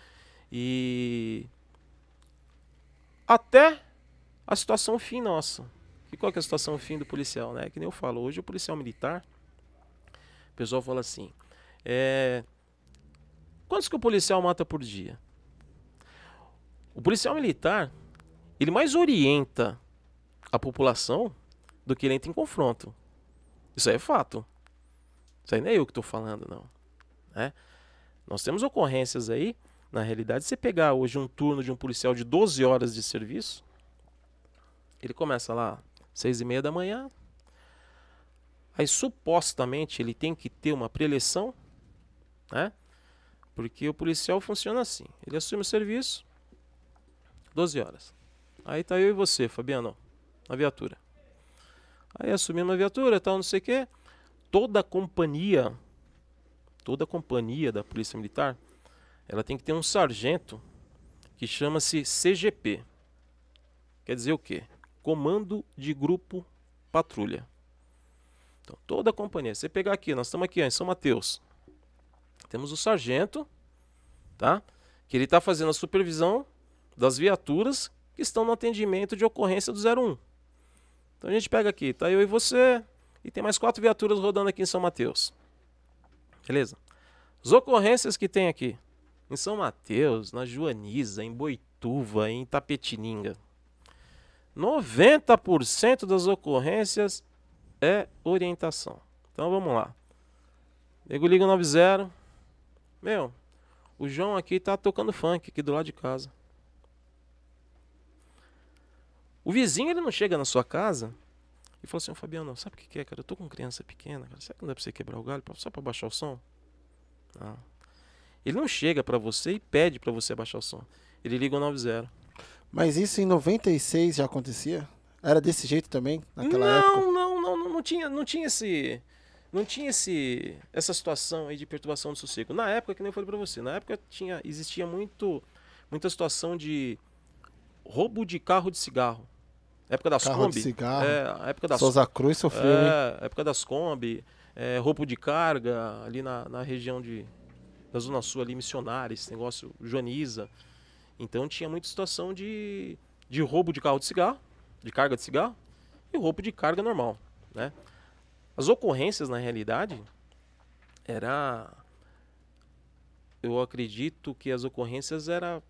E. Até a situação fim nossa. E qual que é a situação fim do policial, né? Que nem eu falo, hoje o policial militar, o pessoal fala assim, é... Quantos que o policial mata por dia? O policial militar, ele mais orienta a população do que ele entra em confronto. Isso aí é fato. Isso aí não é eu que estou falando, não. Né? Nós temos ocorrências aí, na realidade, você pegar hoje um turno de um policial de 12 horas de serviço, ele começa lá seis e meia da manhã, aí supostamente ele tem que ter uma preleção, né? Porque o policial funciona assim, ele assume o serviço, 12 horas. Aí tá eu e você, Fabiano, na viatura. Aí assumimos a viatura, tal, não sei o quê. Toda a companhia, toda a companhia da Polícia Militar, ela tem que ter um sargento que chama-se CGP. Quer dizer o quê? Comando de Grupo Patrulha. Então, toda a companhia. Você pegar aqui, nós estamos aqui ó, em São Mateus. Temos o sargento, tá? Que ele está fazendo a supervisão das viaturas que estão no atendimento de ocorrência do 01. Então a gente pega aqui, tá eu e você, e tem mais quatro viaturas rodando aqui em São Mateus. Beleza? As ocorrências que tem aqui em São Mateus, na Joaniza, em Boituva, em Tapetininga. 90% das ocorrências é orientação. Então vamos lá. Nego liga 90. Meu, o João aqui tá tocando funk aqui do lado de casa. O vizinho ele não chega na sua casa e fala assim, "Ô, Fabiano, sabe o que é, cara? Eu tô com criança pequena, cara. Será que não dá pra você quebrar o galho só pra baixar o som? Não. Ele não chega pra você e pede pra você baixar o som. Ele liga o 90. Mas isso em 96 já acontecia? Era desse jeito também, naquela não, época? não, não, não, não tinha, não tinha esse, não tinha esse, essa situação aí de perturbação do sossego. Na época que nem eu falei pra você, na época tinha, existia muito, muita situação de roubo de carro de cigarro. Época das Carro Kombi. de cigarro. É, época das Souza Cruz sofreu, hein? é, época das Kombi, é, roubo de carga ali na, na região de da Zona Sul ali, missionária, esse negócio, Joaniza. Então tinha muita situação de, de roubo de carro de cigarro, de carga de cigarro, e roubo de carga normal, né? As ocorrências, na realidade, era... Eu acredito que as ocorrências era...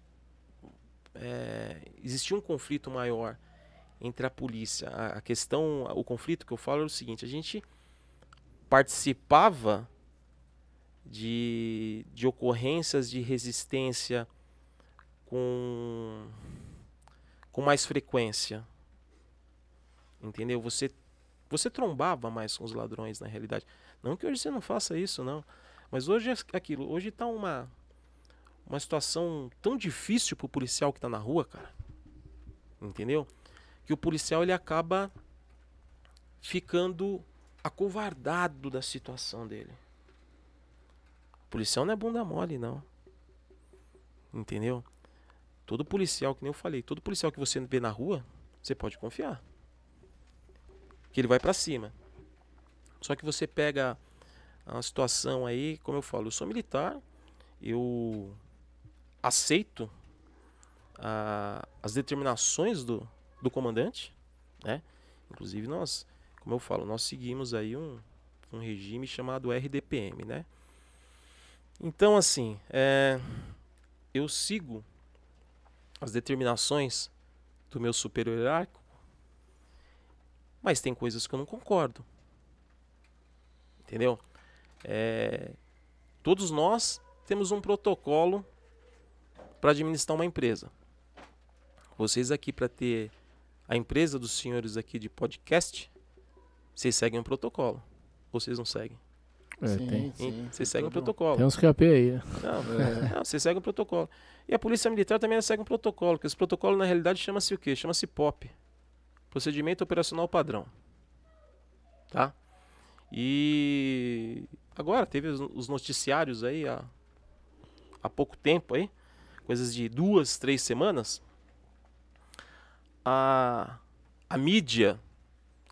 é, existia um conflito maior entre a polícia. A, a questão, o conflito que eu falo é o seguinte: a gente participava de, de ocorrências de resistência com, com mais frequência. Entendeu? Você, você trombava mais com os ladrões na realidade. Não que hoje você não faça isso, não. Mas hoje é aquilo. Hoje está uma, uma situação tão difícil pro policial que está na rua, cara. Entendeu? que o policial ele acaba ficando acovardado da situação dele. Policial não é bunda mole, não. Entendeu? Todo policial, que nem eu falei, todo policial que você vê na rua, você pode confiar. Que ele vai para cima. Só que você pega a situação aí, como eu falo, eu sou militar, eu aceito a, as determinações do, do comandante, né? Inclusive nós, como eu falo, nós seguimos aí um, um regime chamado RDPM, né? Então assim, é, eu sigo as determinações do meu superior hierárquico, mas tem coisas que eu não concordo. Entendeu? É, todos nós temos um protocolo para administrar uma empresa. Vocês aqui para ter a empresa dos senhores aqui de podcast, vocês seguem um protocolo. Vocês não seguem. É, Sim, tem, sim. Vocês seguem um Tudo. protocolo. tem uns capê aí, né? Não, É. não, você segue um protocolo. E a polícia militar também segue um protocolo, que esse protocolo na realidade chama-se o quê? Chama-se POP. Procedimento Operacional Padrão. Tá? E agora teve os, os noticiários aí há, há pouco tempo aí, coisas de duas, três semanas. A, a mídia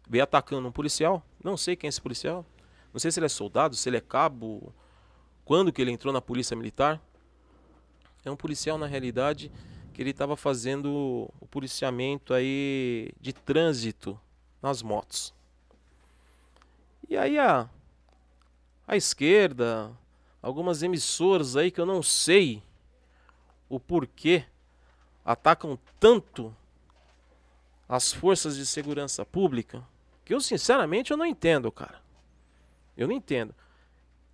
veio atacando um policial, não sei quem é esse policial, não sei se ele é soldado, se ele é cabo, quando que ele entrou na polícia militar. É um policial na realidade que ele estava fazendo o policiamento aí de trânsito nas motos. E aí a a esquerda, algumas emissoras aí que eu não sei o porquê atacam tanto as forças de segurança pública, que eu sinceramente eu não entendo, cara. Eu não entendo.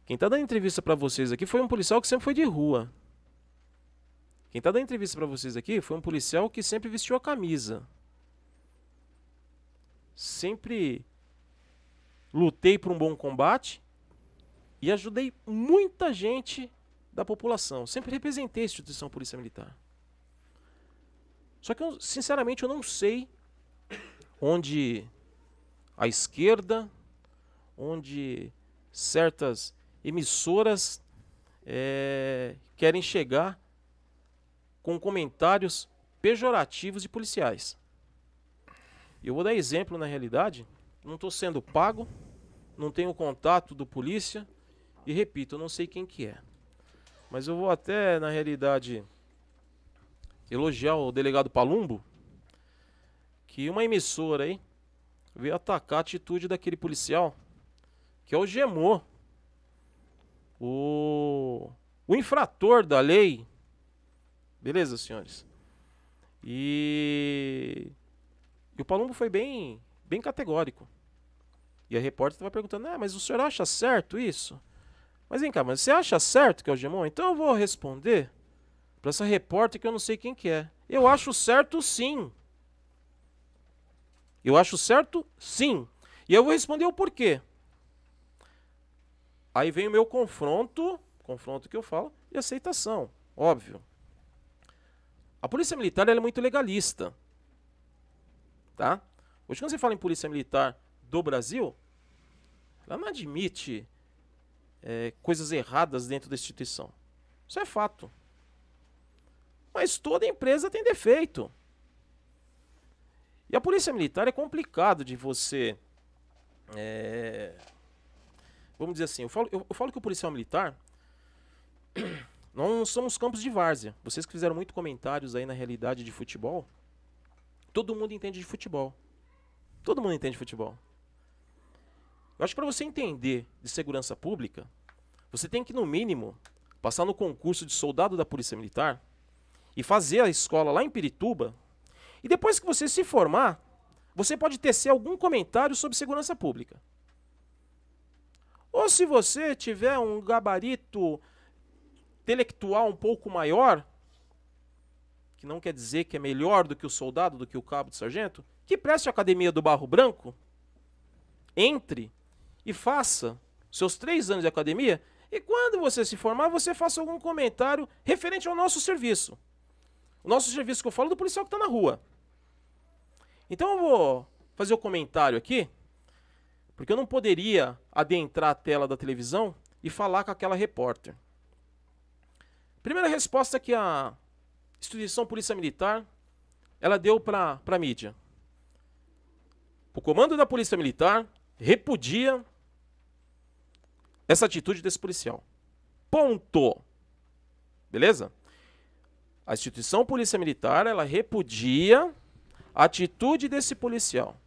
Quem tá dando entrevista pra vocês aqui foi um policial que sempre foi de rua. Quem tá dando entrevista pra vocês aqui foi um policial que sempre vestiu a camisa. Sempre lutei por um bom combate e ajudei muita gente da população. Sempre representei a instituição Polícia Militar. Só que, eu, sinceramente, eu não sei onde a esquerda, onde certas emissoras eh, querem chegar com comentários pejorativos de policiais. Eu vou dar exemplo na realidade. Não estou sendo pago, não tenho contato do polícia e repito, eu não sei quem que é. Mas eu vou até na realidade elogiar o delegado Palumbo, que uma emissora aí veio atacar a atitude daquele policial, que algemou o, o infrator da lei. Beleza, senhores? E, e o Palumbo foi bem, bem categórico. E a repórter estava perguntando: ah, mas o senhor acha certo isso? Mas vem cá, mas você acha certo que é o Gemon? Então eu vou responder para essa repórter que eu não sei quem que é. Eu acho certo sim. Eu acho certo sim. E eu vou responder o porquê. Aí vem o meu confronto, confronto que eu falo, e aceitação, óbvio. A polícia militar é muito legalista. Tá? Hoje quando você fala em polícia militar do Brasil, ela não admite é, coisas erradas dentro da instituição. Isso é fato. Mas toda empresa tem defeito. E a polícia militar é complicado de você. é, vamos dizer assim, eu falo, eu, eu falo que o policial militar. Não somos campos de várzea. Vocês que fizeram muito comentários aí na realidade de futebol. Todo mundo entende de futebol. Todo mundo entende de futebol. Eu acho que para você entender de segurança pública, você tem que, no mínimo, passar no concurso de soldado da Polícia Militar e fazer a escola lá em Pirituba. E depois que você se formar, você pode tecer algum comentário sobre segurança pública. Ou se você tiver um gabarito intelectual um pouco maior, que não quer dizer que é melhor do que o soldado, do que o cabo de sargento, que preste a academia do Barro Branco, entre e faça seus três anos de academia, e quando você se formar, você faça algum comentário referente ao nosso serviço. O nosso serviço que eu falo é do policial que está na rua. Então eu vou fazer o comentário aqui, porque eu não poderia adentrar a tela da televisão e falar com aquela repórter. Primeira resposta que a instituição Polícia Militar ela deu para a mídia. O comando da Polícia Militar repudia essa atitude desse policial. Ponto. Beleza? A instituição Polícia Militar, ela repudia a atitude desse policial.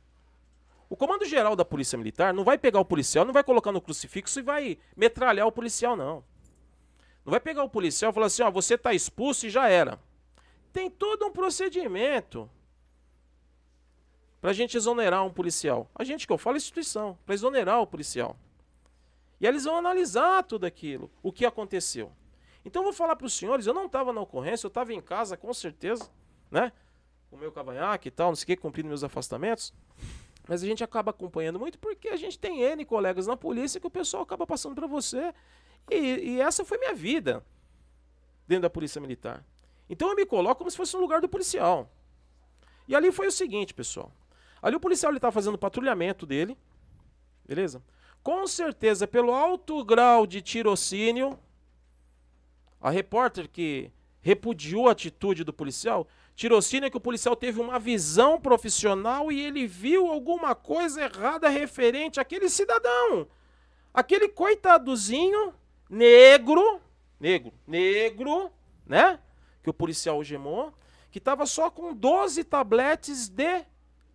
O comando geral da Polícia Militar não vai pegar o policial, não vai colocar no crucifixo e vai metralhar o policial, não. Não vai pegar o policial e falar assim, ó, você está expulso e já era. Tem todo um procedimento para a gente exonerar um policial. A gente que eu falo é instituição, para exonerar o policial. E eles vão analisar tudo aquilo, o que aconteceu. Então eu vou falar para os senhores, eu não estava na ocorrência, eu estava em casa com certeza, né? O meu cavanhaque e tal, não sei o que, cumprindo meus afastamentos. Mas a gente acaba acompanhando muito porque a gente tem N colegas na polícia que o pessoal acaba passando para você. E, e, essa foi minha vida dentro da Polícia Militar. Então eu me coloco como se fosse um lugar do policial. E ali foi o seguinte, pessoal. Ali o policial estava fazendo o patrulhamento dele, beleza? Com certeza, pelo alto grau de tirocínio, a repórter que repudiou a atitude do policial, tirocínio é que o policial teve uma visão profissional e ele viu alguma coisa errada referente àquele cidadão. Aquele coitadozinho negro, negro, negro, né? Que o policial gemou, que estava só com 12 tabletes de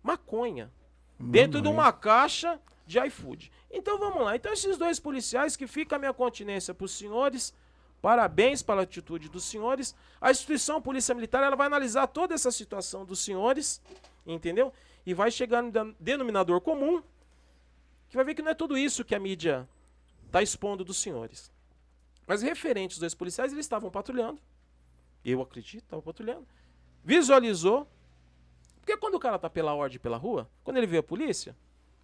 maconha dentro de uma caixa de iFood. Então vamos lá. Então esses dois policiais que fica a minha continência para os senhores, parabéns pela atitude dos senhores. A instituição Polícia Militar ela vai analisar toda essa situação dos senhores, entendeu? E vai chegar no denominador comum, que vai ver que não é tudo isso que a mídia está expondo dos senhores. Mas referente aos dois policiais, eles estavam patrulhando. Eu acredito, estavam patrulhando. Visualizou porque quando o cara tá pela ordem pela rua, quando ele vê a polícia,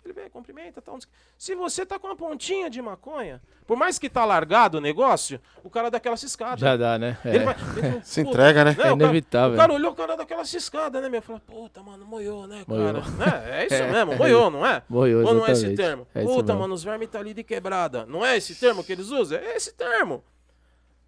ele vem, cumprimenta, tal. Se você tá com uma pontinha de maconha, por mais que tá largado o negócio, o cara dá aquela ciscada. Já dá, né? É. Ele vai, ele, Se entrega, né? É inevitável. O cara, o cara olhou, o cara dá aquela ciscada, né, meu? Fala, puta, mano, moiou, né, cara? É, é, isso é. mesmo, moiou, não é? Moiou, Ou não é esse termo? É puta, mano, os vermes tá ali de quebrada. Não é esse termo que eles usam? É esse termo.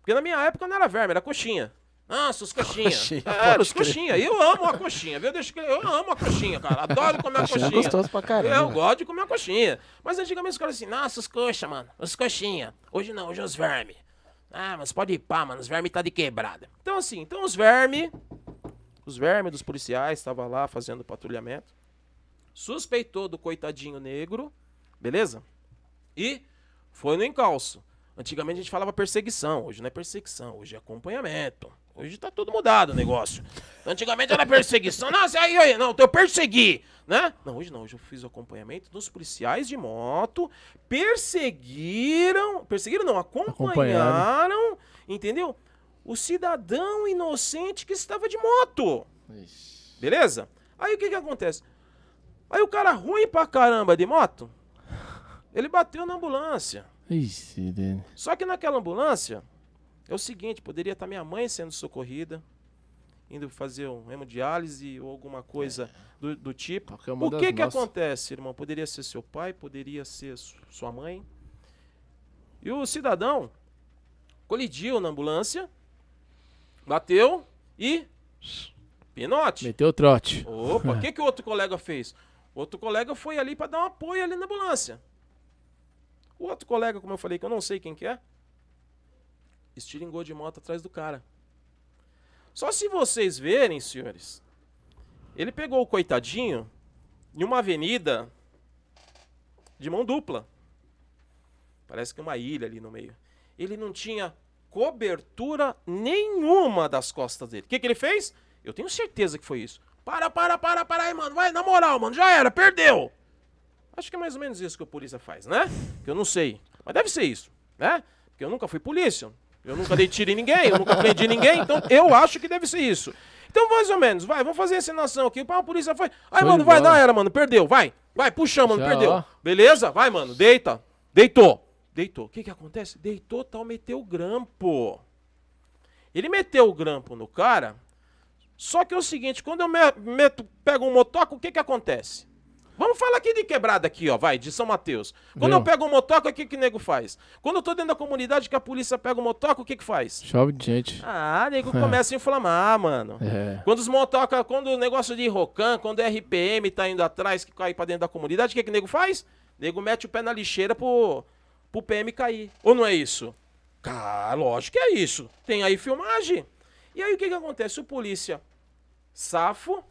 Porque na minha época não era verme, era coxinha. Nossa, os coxinhas. Coxinha, é, os coxinhas. Eu amo a coxinha, viu? Deixa que eu amo a coxinha, cara. Adoro comer a coxinha. É gostoso pra caramba. Eu gosto de comer a coxinha. Mas antigamente os caras assim, nossa, os coxas, mano. Os coxinha. Hoje não, hoje é os vermes. Ah, mas pode ir pá, mano. Os vermes tá de quebrada. Então assim, então os vermes, os vermes dos policiais estavam lá fazendo patrulhamento. Suspeitou do coitadinho negro, beleza? E foi no encalço. Antigamente a gente falava perseguição, hoje não é perseguição, hoje é acompanhamento. Hoje tá tudo mudado o negócio. Antigamente era perseguição. Nossa, aí, aí, não, eu persegui, né? Não, hoje não, hoje eu fiz o acompanhamento dos policiais de moto, perseguiram, perseguiram não, acompanharam, entendeu? O cidadão inocente que estava de moto. Ixi. Beleza? Aí o que que acontece? Aí o cara ruim pra caramba de moto, ele bateu na ambulância. Ixi, Só que naquela ambulância, é o seguinte, poderia estar minha mãe sendo socorrida, indo fazer um hemodiálise ou alguma coisa é. do, do, tipo. O que que nossas... acontece, irmão? Poderia ser seu pai, poderia ser sua mãe. E o cidadão colidiu na ambulância, bateu e pinote. Meteu o trote. Opa, o que que o outro colega fez? Outro colega foi ali para dar um apoio ali na ambulância. O outro colega, como eu falei, que eu não sei quem que é, estilingou de moto atrás do cara. Só se vocês verem, senhores, ele pegou o coitadinho em uma avenida de mão dupla. Parece que uma ilha ali no meio. Ele não tinha cobertura nenhuma das costas dele. O que, que ele fez? Eu tenho certeza que foi isso. Para, para, para, para aí, mano. Vai, na moral, mano. Já era, perdeu. Acho que é mais ou menos isso que a polícia faz, né? Que eu não sei. Mas deve ser isso, né? Porque eu nunca fui polícia. Eu nunca dei tiro em ninguém, eu nunca prendi ninguém, então eu acho que deve ser isso. Então, mais ou menos, vai, vamos fazer a encenação aqui. Pá, a polícia foi. Aí, mano, vai, na era, mano, perdeu, vai. Vai, puxamos, mano, perdeu. Beleza? Vai, mano, deita. Deitou. Deitou. O que que acontece? Deitou, tal, meteu o grampo. Ele meteu o grampo no cara, só que é o seguinte, quando eu meto, pego um motoco, o que que acontece? Vamos falar aqui de quebrada aqui, ó, vai, de São Mateus. Quando eu pego um motoca, o que que nego faz? Quando eu tô dentro da comunidade que a polícia pega o motoca, o que que faz? Chove de gente. Ah, nego começa a inflamar, mano. É. Quando os motoca, quando o negócio de Rocan, quando o RPM tá indo atrás, que cai pra dentro da comunidade, o que que nego faz? Nego mete o pé na lixeira pro, pro PM cair. Ou não é isso? Cara, lógico que é isso. Tem aí filmagem. E aí o que que acontece? O polícia safo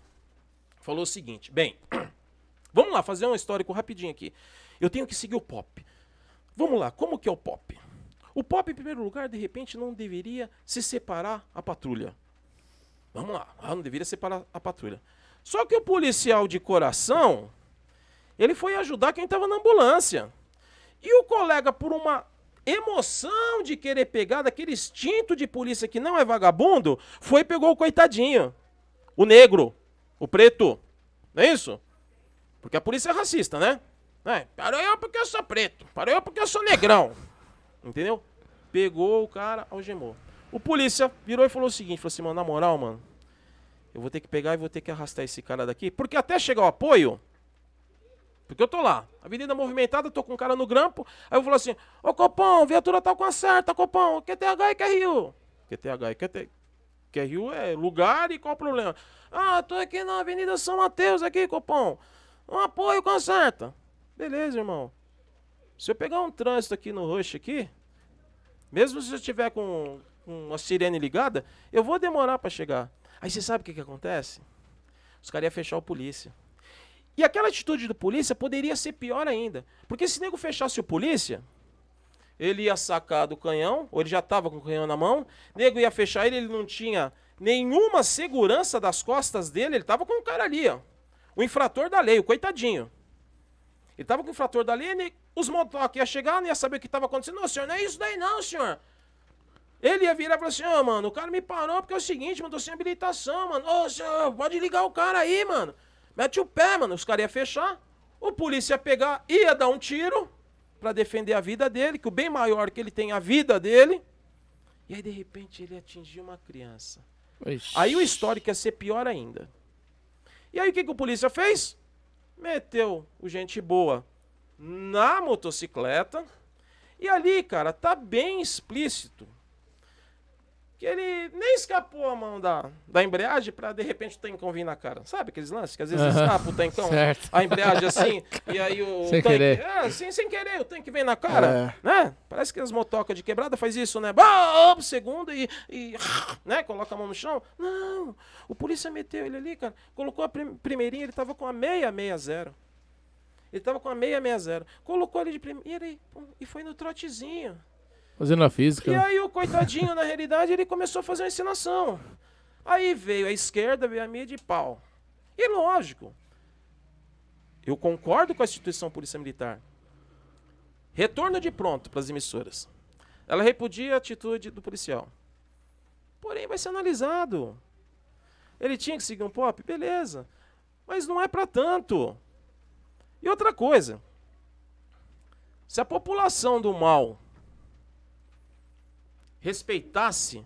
falou o seguinte, bem, vamos lá, fazer um histórico rapidinho aqui. Eu tenho que seguir o pop. Vamos lá, como que é o pop? O pop, em primeiro lugar, de repente não deveria se separar a patrulha. Vamos lá, não deveria separar a patrulha. Só que o policial de coração, ele foi ajudar quem estava na ambulância. E o colega, por uma emoção de querer pegar daquele instinto de polícia que não é vagabundo, foi e pegou o coitadinho. O negro, o preto. Não é isso? Porque a polícia é racista, né? É, parou eu porque eu sou preto, parou eu porque eu sou negrão. Entendeu? Pegou o cara, algemou. O polícia virou e falou o seguinte, falou assim, mano, na moral, mano, eu vou ter que pegar e vou ter que arrastar esse cara daqui, porque até chegar o apoio, porque eu tô lá, avenida movimentada, tô com um cara no grampo, aí eu falo assim, ô Copão, viatura tá com a certa, Copão, QTH e QRU. QTH e QT... QRU é lugar e qual o problema? Ah, tô aqui na avenida São Mateus aqui, Copão, um apoio com a certa. Beleza, irmão. Se eu pegar um trânsito aqui no rush aqui, mesmo se eu estiver com, com a sirene ligada, eu vou demorar pra chegar. Aí você sabe o que, que acontece? Os caras iam fechar o polícia. E aquela atitude do polícia poderia ser pior ainda. Porque se o nego fechasse o polícia, ele ia sacar do canhão, ou ele já tava com o canhão na mão, o nego ia fechar ele, ele não tinha nenhuma segurança das costas dele, ele tava com o cara ali, ó. O infrator da lei, o coitadinho. Ele tava com o infrator da lei, ele- os motoques iam chegar, não ia saber o que tava acontecendo. Não, senhor, não é isso daí não, senhor. Ele ia virar e falar assim, ô, mano, o cara me parou porque é o seguinte, mano, tô sem habilitação, mano. Ô, senhor, pode ligar o cara aí, mano. Mete o pé, mano. Os caras iam fechar. O polícia ia pegar, ia dar um tiro pra defender a vida dele, que o bem maior que ele tem é a vida dele. E aí, de repente, ele atingiu uma criança. Ixi. Aí o histórico ia ser pior ainda. E aí o que, que o polícia fez? Meteu o gente boa na motocicleta. E ali, cara, tá bem explícito que ele nem escapou a mão da, da embreagem pra de repente o tancão vir na cara. Sabe aqueles lances que às vezes Aham. escapa o tancão, Certo. a embreagem assim, e aí o Sem tanque, querer. É, sem, sem querer, o tanque vem na cara, É. né? Parece que as motocas de quebrada faz isso, né? Bah, segundo e, e né? Coloca a mão no chão. Não, o polícia meteu ele ali, cara, colocou a prim- primeirinha, ele tava com a 660. Ele tava com a 660. Colocou ele de primeira e, e foi no trotezinho. Fazendo a física. E né? aí o coitadinho, na realidade, ele começou a fazer uma ensinação. Aí veio a esquerda, veio a mídia de pau. E lógico, eu concordo com a instituição Polícia Militar. Retorno de pronto para as emissoras. Ela repudia a atitude do policial. Porém, vai ser analisado. Ele tinha que seguir um pop? Beleza. Mas não é para tanto. E outra coisa. Se a população do mal respeitasse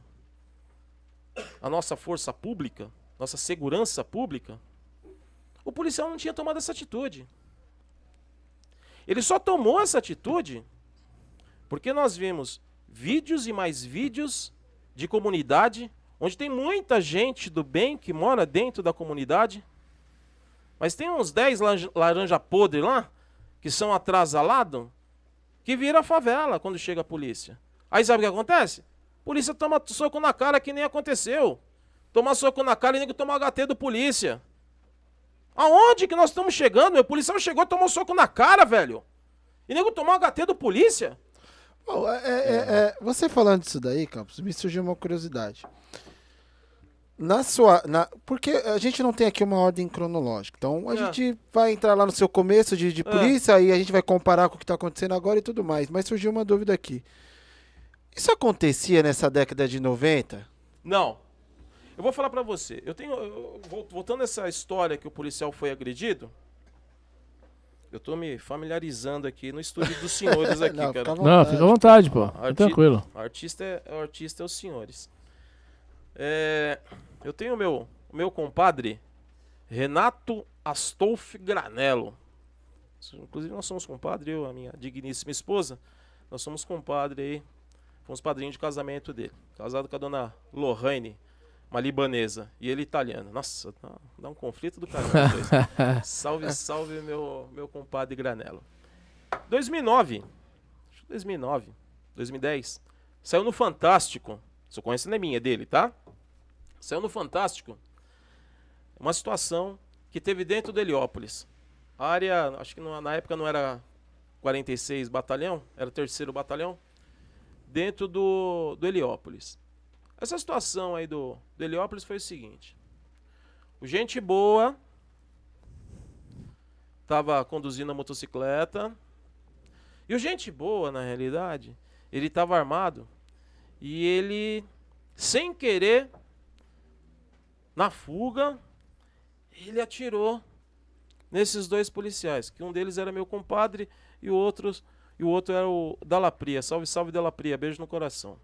a nossa força pública, nossa segurança pública, o policial não tinha tomado essa atitude. Ele só tomou essa atitude porque nós vimos vídeos e mais vídeos de comunidade, onde tem muita gente do bem que mora dentro da comunidade, mas tem uns 10 laranja, podre lá, que são atrasalados, que vira favela quando chega a polícia. Aí sabe o que acontece? Polícia toma soco na cara que nem aconteceu. Toma soco na cara e nego toma HT do polícia. Aonde que nós estamos chegando? Meu policial chegou e tomou soco na cara, velho. E nego tomou HT do polícia? Bom, é- é- é- você falando disso daí, Campos, me surgiu uma curiosidade. Na sua. Na, porque a gente não tem aqui uma ordem cronológica. Então a É. gente vai entrar lá no seu começo de, de É. polícia, aí a gente vai comparar com o que está acontecendo agora e tudo mais. Mas surgiu uma dúvida aqui. Isso acontecia nessa década de 90? Não. Eu vou falar pra você. Eu tenho. eu- vol- voltando a essa história que o policial foi agredido. Eu tô me familiarizando aqui no estúdio dos senhores aqui, Não, cara. fica à Não, fica à vontade, pô. Arti- tranquilo. O artista é, artista é os senhores. É, eu tenho o meu, meu compadre, Renato Astolfi Granello. Inclusive, nós somos compadre, eu, a minha digníssima esposa, nós somos compadre aí, fomos padrinhos de casamento dele. Casado com a dona Lorraine, uma libanesa, e ele italiano. Nossa, dá, um conflito do caramba. salve, salve, meu, meu compadre Granelo. 2009, 2009, 2010, saiu no Fantástico. Só conhece não é minha, é dele, tá? Saiu no Fantástico uma situação que teve dentro do Heliópolis. A área, acho que na época não era 46 batalhão, era o terceiro batalhão, dentro do, do Heliópolis. Essa situação aí do, do Heliópolis foi o seguinte. O gente boa estava conduzindo a motocicleta. E o gente boa, na realidade, ele estava armado e ele, sem querer, na fuga, ele atirou nesses dois policiais, que um deles era meu compadre e o outro, e o outro era o Dalapria. Salve, salve Dalapria, beijo no coração.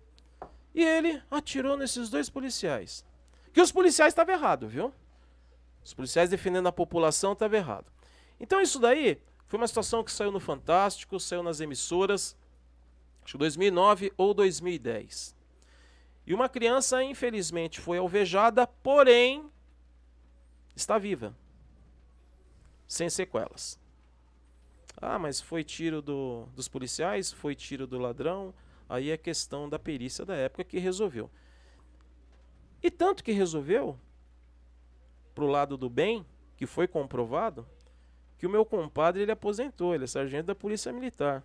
E ele atirou nesses dois policiais. Que os policiais estavam errados, viu? Os policiais defendendo a população estavam errado. Então isso daí foi uma situação que saiu no Fantástico, saiu nas emissoras, acho que 2009 ou 2010. E uma criança, infelizmente, foi alvejada, porém, está viva, sem sequelas. Ah, mas foi tiro do, dos policiais, foi tiro do ladrão, aí é questão da perícia da época que resolveu. E tanto que resolveu, pro lado do bem, que foi comprovado, que o meu compadre ele aposentou, ele é sargento da Polícia Militar.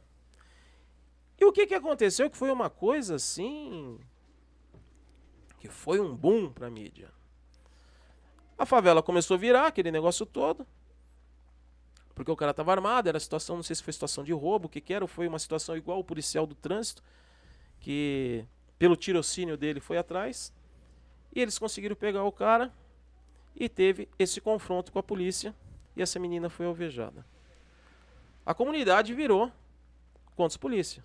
E o que, que aconteceu? Que foi uma coisa assim. que foi um boom para mídia. A favela começou a virar aquele negócio todo. Porque o cara estava armado, era situação, não sei se foi situação de roubo, o que, que era, ou foi uma situação igual o policial do trânsito, que pelo tirocínio dele foi atrás. E eles conseguiram pegar o cara e teve esse confronto com a polícia e essa menina foi alvejada. A comunidade virou contra os polícia.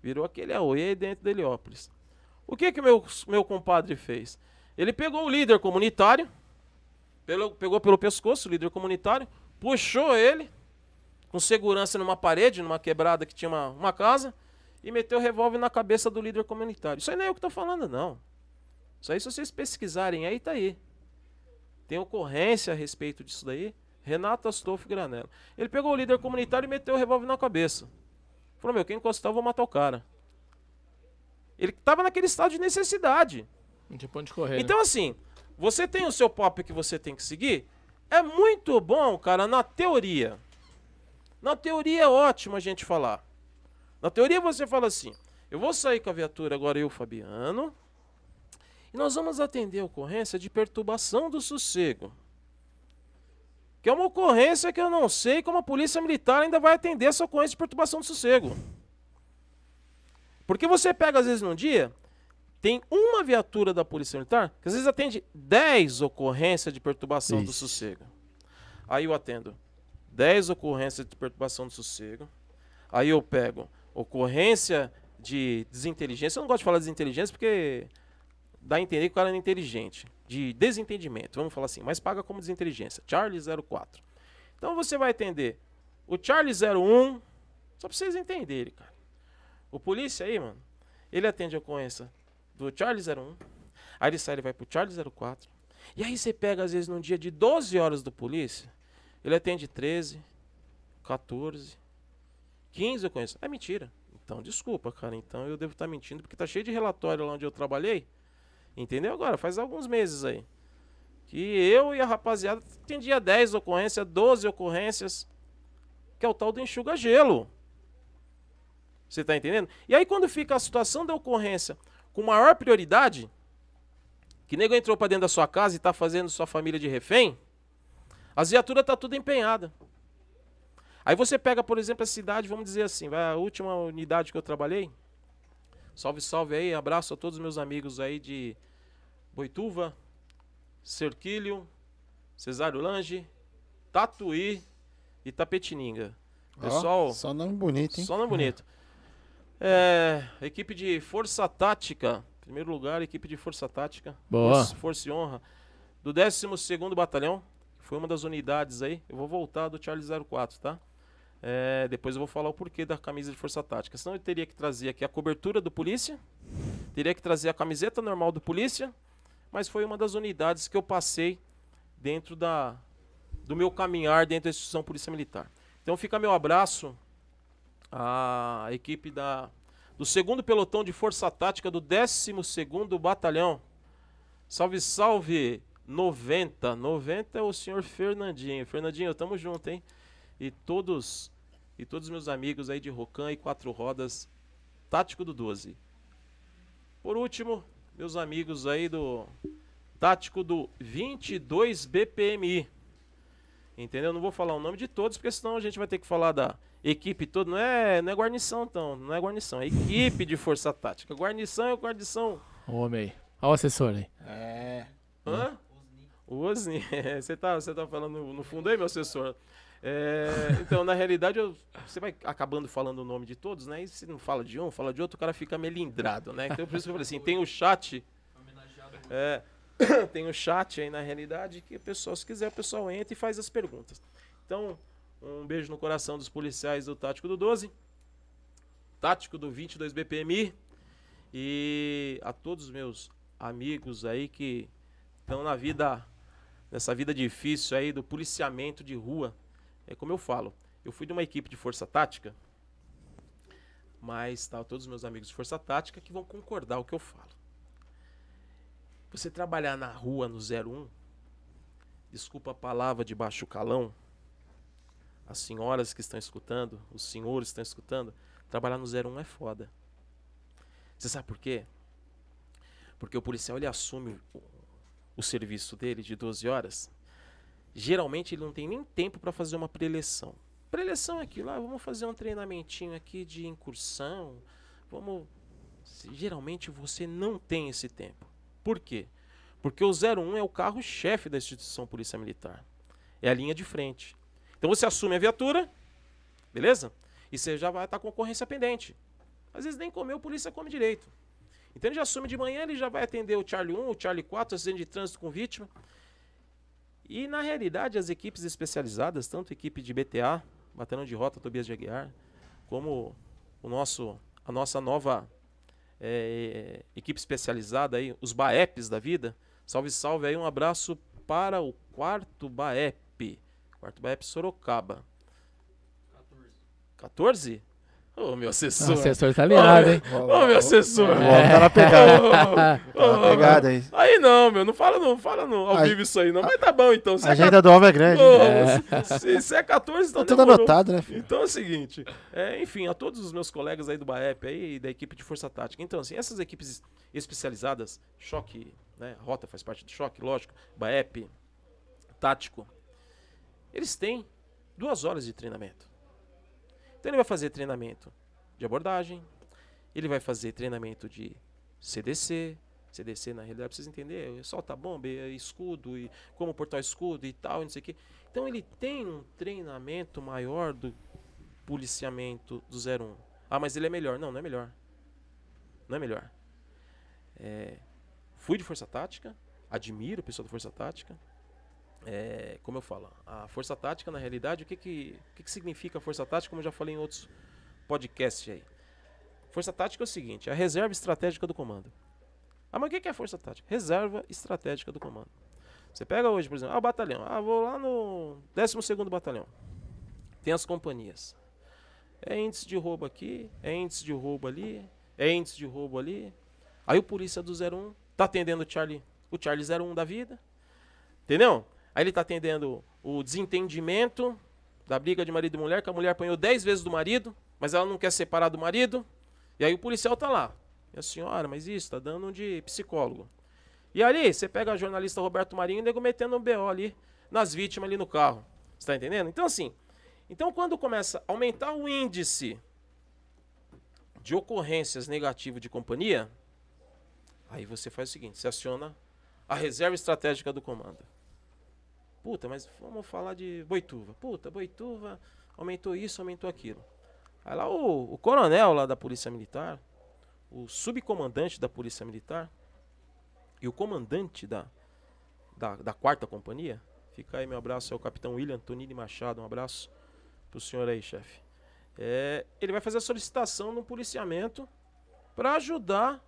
Virou aquele aoê dentro de Heliópolis. O que que meu, meu compadre fez? Ele pegou o líder comunitário, pelo, pegou pelo pescoço o líder comunitário, puxou ele com segurança numa parede, numa quebrada que tinha uma, uma casa, e meteu o revólver na cabeça do líder comunitário. Isso aí não é eu que estou falando, não. Isso aí, se vocês pesquisarem aí, tá aí. Tem ocorrência a respeito disso daí. Renato Astolfo Granello. Ele pegou o líder comunitário e meteu o revólver na cabeça. Falou, meu, quem encostar eu vou matar o cara. Ele estava naquele estado de necessidade. Não tinha ponto de correr. Então, né? assim, você tem o seu pop que você tem que seguir. É muito bom, cara, na teoria. Na teoria é ótimo a gente falar. Na teoria você fala assim: eu vou sair com a viatura agora, eu, Fabiano, e nós vamos atender a ocorrência de perturbação do sossego. Que é uma ocorrência que eu não sei como a polícia militar ainda vai atender essa ocorrência de perturbação do sossego. Porque você pega, às vezes, num dia, tem uma viatura da Polícia Militar que às vezes atende 10 ocorrências de perturbação Ixi. do sossego. Aí eu atendo 10 ocorrências de perturbação do sossego. Aí eu pego ocorrência de desinteligência. Eu não gosto de falar desinteligência porque dá a entender que o cara é inteligente. De desentendimento, vamos falar assim, mas paga como desinteligência. Charlie 04. Então você vai atender o Charlie 01, só pra vocês entenderem, cara. O polícia aí, mano, ele atende a ocorrência do Charlie 01. Aí ele sai, ele vai pro Charlie 04. E aí você pega, às vezes, num dia de 12 horas do polícia, ele atende 13, 14, 15 eu conheço. É mentira. Então, desculpa, cara. Então eu devo estar tá mentindo, porque tá cheio de relatório lá onde eu trabalhei. Entendeu? Agora, faz alguns meses aí. Que eu e a rapaziada atendia 10 ocorrências, 12 ocorrências. Que é o tal do enxuga-gelo. Você tá entendendo? E aí, quando fica a situação da ocorrência com maior prioridade, que nego entrou para dentro da sua casa e está fazendo sua família de refém, as viaturas tá tudo empenhada. Aí você pega, por exemplo, a cidade, vamos dizer assim, vai a última unidade que eu trabalhei. Salve, salve aí, abraço a todos os meus amigos aí de Boituva, Cerquilho, Cesário Lange, Tatuí e Tapetininga. Pessoal, oh, só nome bonito, hein? Só nome bonito. É, equipe de Força Tática. Primeiro lugar, equipe de Força Tática. Boa. Força, Força e Honra. Do 12 Batalhão. foi uma das unidades aí. Eu vou voltar do Charlie 04, tá? É, depois eu vou falar o porquê da camisa de força tática. Senão eu teria que trazer aqui a cobertura do polícia, teria que trazer a camiseta normal do polícia, mas foi uma das unidades que eu passei dentro da, do meu caminhar dentro da instituição Polícia Militar. Então fica meu abraço à equipe da, do segundo pelotão de força tática do 12º Batalhão. Salve, salve! 90. 90 é o senhor Fernandinho. Fernandinho, tamo junto, hein? E todos e todos meus amigos aí de Rocan e Quatro Rodas, Tático do 12. Por último, meus amigos aí do Tático do 22 BPMI. Entendeu? Não vou falar o nome de todos, porque senão a gente vai ter que falar da equipe toda. Não é, não é guarnição, então. Não é guarnição, é equipe de força tática. Guarnição é guarnição. Homem aí. Olha o assessor aí. É. Hã? O Osni. Você tá, você tá falando no fundo aí, meu assessor? É, então, na realidade, eu- você vai acabando falando o nome de todos, né? E se não fala de um, fala de outro, o cara fica melindrado, né? Então, por isso que eu falei assim, tem o chat. É, tem o chat aí, na realidade, que o pessoal, se quiser, o pessoal entra e faz as perguntas. Então, um beijo no coração dos policiais do Tático do 12, Tático do 22 BPMI e a todos os meus amigos aí que estão na vida, nessa vida difícil aí do policiamento de rua. É como eu falo, eu fui de uma equipe de força tática, mas tá, todos os meus amigos de força tática que vão concordar o que eu falo. Você trabalhar na rua no 01, desculpa a palavra de baixo calão, as senhoras que estão escutando, os senhores que estão escutando, trabalhar no 01 é foda. Você sabe por quê? Porque o policial ele assume o, o serviço dele de 12 horas. Geralmente ele não tem nem tempo para fazer uma preleção. Preleção é aquilo, ah, vamos fazer um treinamentinho aqui de incursão. Vamos. Geralmente você não tem esse tempo. Por quê? Porque o 01 é o carro-chefe da instituição Polícia Militar. É a linha de frente. Então você assume a viatura, beleza? E você já vai estar com concorrência pendente. Às vezes nem comeu, o polícia come direito. Então ele já assume de manhã, ele já vai atender o Charlie 1, o Charlie 4, acidente de trânsito com vítima. E na realidade, as equipes especializadas, tanto a equipe de BTA, Batalhão de Rota Tobias de Aguiar, como o nosso, a nossa nova eh, equipe especializada aí, os BAEPs da vida. Salve, salve aí, um abraço para o quarto BAEP. Quarto BAEP Sorocaba. 14? Ô, meu O assessor. assessor tá ligado, hein? Ô, meu assessor. O homem tá na pegada. Tá na pegada aí. Aí não, meu, não fala não, fala não, ao A- vivo isso aí não, mas tá bom então. Se A é agenda do homem é grande. Ô, se, se- se é 14, então Tá tudo demorou. anotado, né, filho? Então é o seguinte, é, enfim, a todos os meus colegas aí do BAEP aí, e da equipe de Força Tática. Então, assim, essas equipes especializadas, choque, né, rota faz parte do choque, lógico, BAEP, tático, eles têm duas horas de treinamento. Então ele vai fazer treinamento de abordagem, ele vai fazer treinamento de CDC, CDC na realidade precisa entender, é solta bomba, é escudo e como portar escudo e tal, e não sei o quê. Então ele tem um treinamento maior do policiamento do 01. Ah, mas ele é melhor. Não, não é melhor. Não é melhor. É, fui de força tática, admiro o pessoal da força tática. É, como eu falo, a força tática, na realidade, o que, que, o que, que significa força tática, como eu já falei em outros podcasts aí. Força tática é o seguinte, é a reserva estratégica do comando. Ah, mas o que que é força tática? Reserva estratégica do comando. Você pega hoje, por exemplo, ah, o batalhão. Ah, vou lá no 12º batalhão. Tem as companhias. É índice de roubo aqui, é índice de roubo ali, é índice de roubo ali. Aí o polícia do 01 tá atendendo o Charlie, o Charlie 01 da vida. Entendeu? Aí ele tá atendendo o desentendimento da briga de marido e mulher, que a mulher apanhou 10 vezes do marido, mas ela não quer separar do marido. E aí o policial tá lá. E a senhora, mas isso, tá dando um de psicólogo. E ali, você pega a jornalista Roberto Marinho e nego metendo um BO ali nas vítimas ali no carro. Você tá entendendo? Então, assim, então quando começa a aumentar o índice de ocorrências negativas de companhia, aí você faz o seguinte, você aciona a reserva estratégica do comando. Puta, mas vamos falar de Boituva. Puta, Boituva aumentou isso, aumentou aquilo. Aí lá o, o coronel lá da Polícia Militar, o subcomandante da Polícia Militar e o comandante da, da, da quarta companhia Fica aí meu abraço ao capitão William Tonini Machado. Um abraço pro senhor aí, chefe. É, ele vai fazer a solicitação no policiamento para ajudar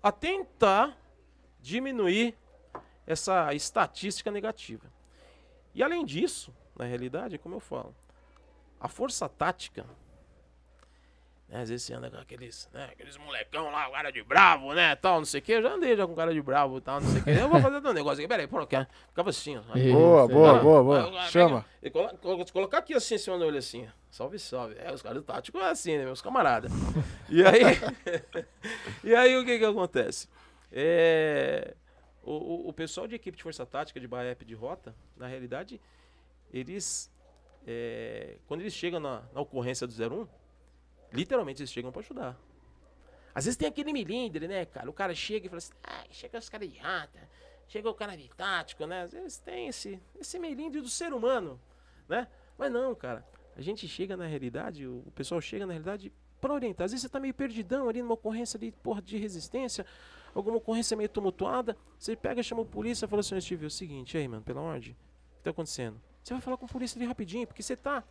a tentar diminuir essa estatística negativa. E além disso, na realidade, como eu falo, a força tática né? Às vezes você anda com aqueles, né? aqueles molecão lá, cara de bravo, né? Tal, não sei o que. Eu já andei já com cara de bravo tal, não sei o que. Eu vou fazer um negócio aqui. Peraí, pô, ficava assim, ó. Boa, boa, boa, boa. Chama. E colocar aqui assim em cima do olho assim. Salve, salve. É, os caras do tático é assim, né, meus camaradas. E aí. e aí o que que acontece? É. O, o, o, pessoal de equipe de força tática de BAEP de rota, na realidade, eles. É, quando eles chegam na, na ocorrência do 01, Literalmente eles chegam para ajudar. Às vezes tem aquele milindre, né, cara? O cara chega e fala assim, ah, chega os caras de rata, chega o cara de tático, né? Às vezes tem esse, esse melindre do ser humano, né? Mas não, cara. A gente chega na realidade, o pessoal chega na realidade para orientar. Às vezes você tá meio perdidão ali numa ocorrência ali, porra, de resistência, alguma ocorrência meio tumultuada. Você pega, chama o polícia e fala assim, Steve, é o seguinte, aí, mano, pela ordem, o que tá acontecendo? Você vai falar com o polícia ali rapidinho, porque você tá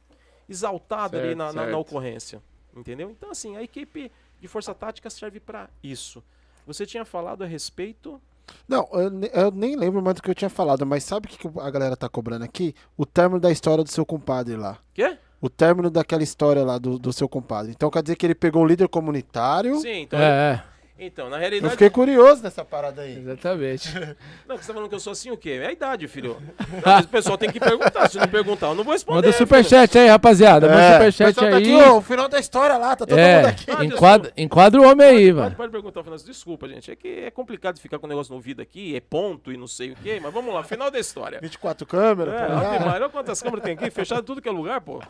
exaltado certo, ali na, na, na ocorrência. Entendeu? Então, assim, a equipe de força tática serve para isso. Você tinha falado a respeito. Não, eu, eu, nem lembro mais do que eu tinha falado, mas sabe o que, que a galera tá cobrando aqui? O término da história do seu compadre lá. Quê? O término daquela história lá do, do seu compadre. Então quer dizer que ele pegou o líder comunitário. Sim, então. É, é. Então, na realidade. Eu fiquei curioso nessa parada aí. Exatamente. Não, você tá falando que eu sou assim o quê? É a idade, filho. Não, o pessoal tem que perguntar. Se não perguntar, eu não vou responder. Manda o superchat aí, rapaziada. Manda o é, superchat tá aí. Tá aqui, ó, o final da história lá, tá todo é, mundo aqui. Ah, enquadra, enquadra o homem aí, mano. Pode, pode perguntar o final. Desculpa, gente. É que é complicado ficar com o negócio no ouvido aqui, é ponto e não sei o quê, mas vamos lá, final da história. 24 câmeras, é, pô. Olha quantas câmeras tem aqui, fechado tudo que é lugar, pô.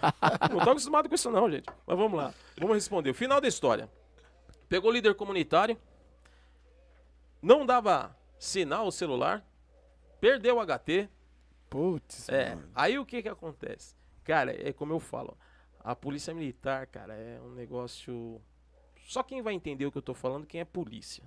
Não tô acostumado com isso, não, gente. Mas vamos lá. Vamos responder. O final da história. Pegou o líder comunitário não dava sinal o celular, perdeu o HT. Putz, é. Mano. Aí o que que acontece? Cara, é como eu falo, a polícia militar, cara, é um negócio. Só quem vai entender o que eu tô falando, quem é polícia.